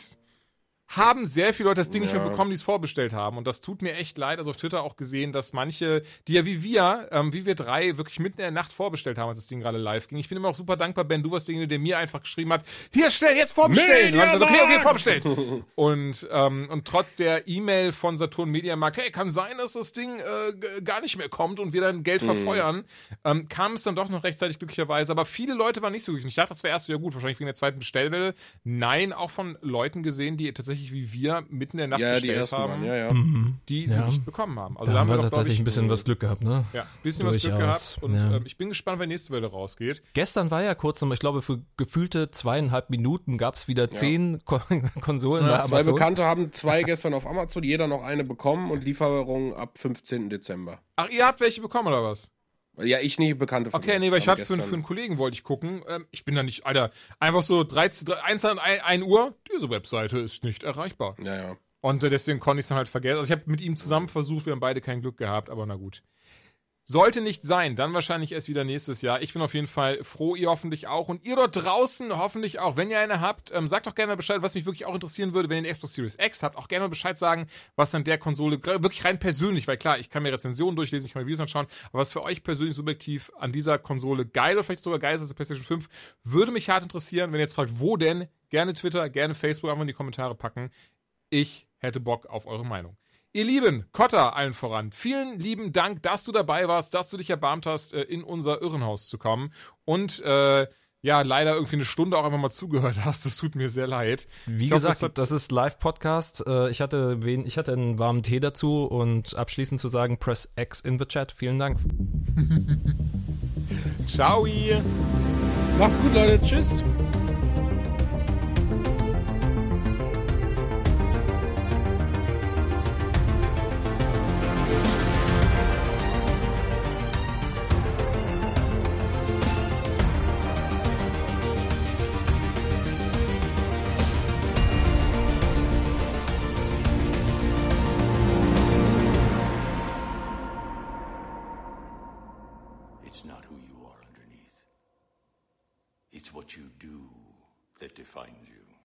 [SPEAKER 1] haben sehr viele Leute das Ding nicht mehr
[SPEAKER 2] Ja.
[SPEAKER 1] bekommen, die es vorbestellt haben. Und das tut mir echt leid. Also auf Twitter auch gesehen, dass manche, die ja wie wir, ähm, wie wir drei, wirklich mitten in der Nacht vorbestellt haben, als das Ding gerade live ging. Ich bin immer auch super dankbar, Ben, du warst derjenige, der mir einfach geschrieben hat, hier schnell, jetzt vorbestellen. Und gesagt, okay, okay, vorbestellt. und, ähm, und trotz der E-Mail von Saturn Mediamarkt, hey, kann sein, dass das Ding äh, gar nicht mehr kommt und wir dann Geld verfeuern, ähm, kam es dann doch noch rechtzeitig glücklicherweise. Aber viele Leute waren nicht so glücklich. Ich dachte, das wäre erst ja gut, wahrscheinlich wegen der zweiten Bestellwelle. Nein, auch von Leuten gesehen, die tatsächlich wie wir mitten in der Nacht
[SPEAKER 2] Ja, die
[SPEAKER 1] bestellt
[SPEAKER 2] ersten
[SPEAKER 1] haben,
[SPEAKER 2] ja, ja.
[SPEAKER 1] die sie
[SPEAKER 3] Ja.
[SPEAKER 1] nicht bekommen haben. Also
[SPEAKER 3] Da haben wir
[SPEAKER 1] doch,
[SPEAKER 3] tatsächlich
[SPEAKER 1] ich,
[SPEAKER 3] ein bisschen was Glück gehabt, ne?
[SPEAKER 1] ja, ein bisschen was Glück
[SPEAKER 3] Durchaus,
[SPEAKER 1] gehabt. Und
[SPEAKER 3] ja.
[SPEAKER 1] ähm, ich bin gespannt, wenn nächste Welle rausgeht.
[SPEAKER 3] Gestern war ja kurz noch, ich glaube, für gefühlte zweieinhalb Minuten gab es wieder zehn Ko Konsolen bei
[SPEAKER 2] Zwei
[SPEAKER 3] Amazon.
[SPEAKER 2] Bekannte haben zwei gestern auf Amazon, jeder noch eine bekommen und Lieferung ab 15. Dezember.
[SPEAKER 1] Ach, ihr habt welche bekommen oder was?
[SPEAKER 2] Ja, ich nicht Bekannte von
[SPEAKER 1] Okay,
[SPEAKER 2] mir,
[SPEAKER 1] nee, weil ich hatte für, für einen Kollegen wollte ich gucken. Ähm, ich bin da nicht, Alter, einfach so 13, 1, 1 Uhr, diese Webseite ist nicht erreichbar.
[SPEAKER 2] Ja, ja.
[SPEAKER 1] Und äh, deswegen konnte ich es dann halt vergessen. Also ich habe mit ihm zusammen versucht, wir haben beide kein Glück gehabt, aber na gut. Sollte nicht sein, dann wahrscheinlich erst wieder nächstes Jahr. Ich bin auf jeden Fall froh, ihr hoffentlich auch. Und ihr dort draußen hoffentlich auch. Wenn ihr eine habt, ähm, sagt doch gerne mal Bescheid, was mich wirklich auch interessieren würde, wenn ihr eine Xbox Series X habt. Auch gerne mal Bescheid sagen, was an der Konsole, wirklich rein persönlich, weil klar, ich kann mir Rezensionen durchlesen, ich kann mir Videos anschauen, aber was für euch persönlich subjektiv an dieser Konsole geil oder vielleicht sogar geil ist als PlayStation 5, würde mich hart interessieren. Wenn ihr jetzt fragt, wo denn, gerne Twitter, gerne Facebook, einfach in die Kommentare packen. Ich hätte Bock auf eure Meinung. Ihr Lieben, Kotta allen voran, vielen lieben Dank, dass du dabei warst, dass du dich erbarmt hast, äh, in unser Irrenhaus zu kommen und äh, ja, leider irgendwie eine Stunde auch einfach mal zugehört hast. Das tut mir sehr leid.
[SPEAKER 3] Wie
[SPEAKER 1] Ich
[SPEAKER 3] gesagt,
[SPEAKER 1] es hat-
[SPEAKER 3] das ist Live-Podcast. Äh, Ich hatte, wen, ich hatte einen warmen Tee dazu und abschließend zu sagen, press X in the Chat. Vielen Dank.
[SPEAKER 1] Ciao.
[SPEAKER 2] Macht's gut, Leute. Tschüss.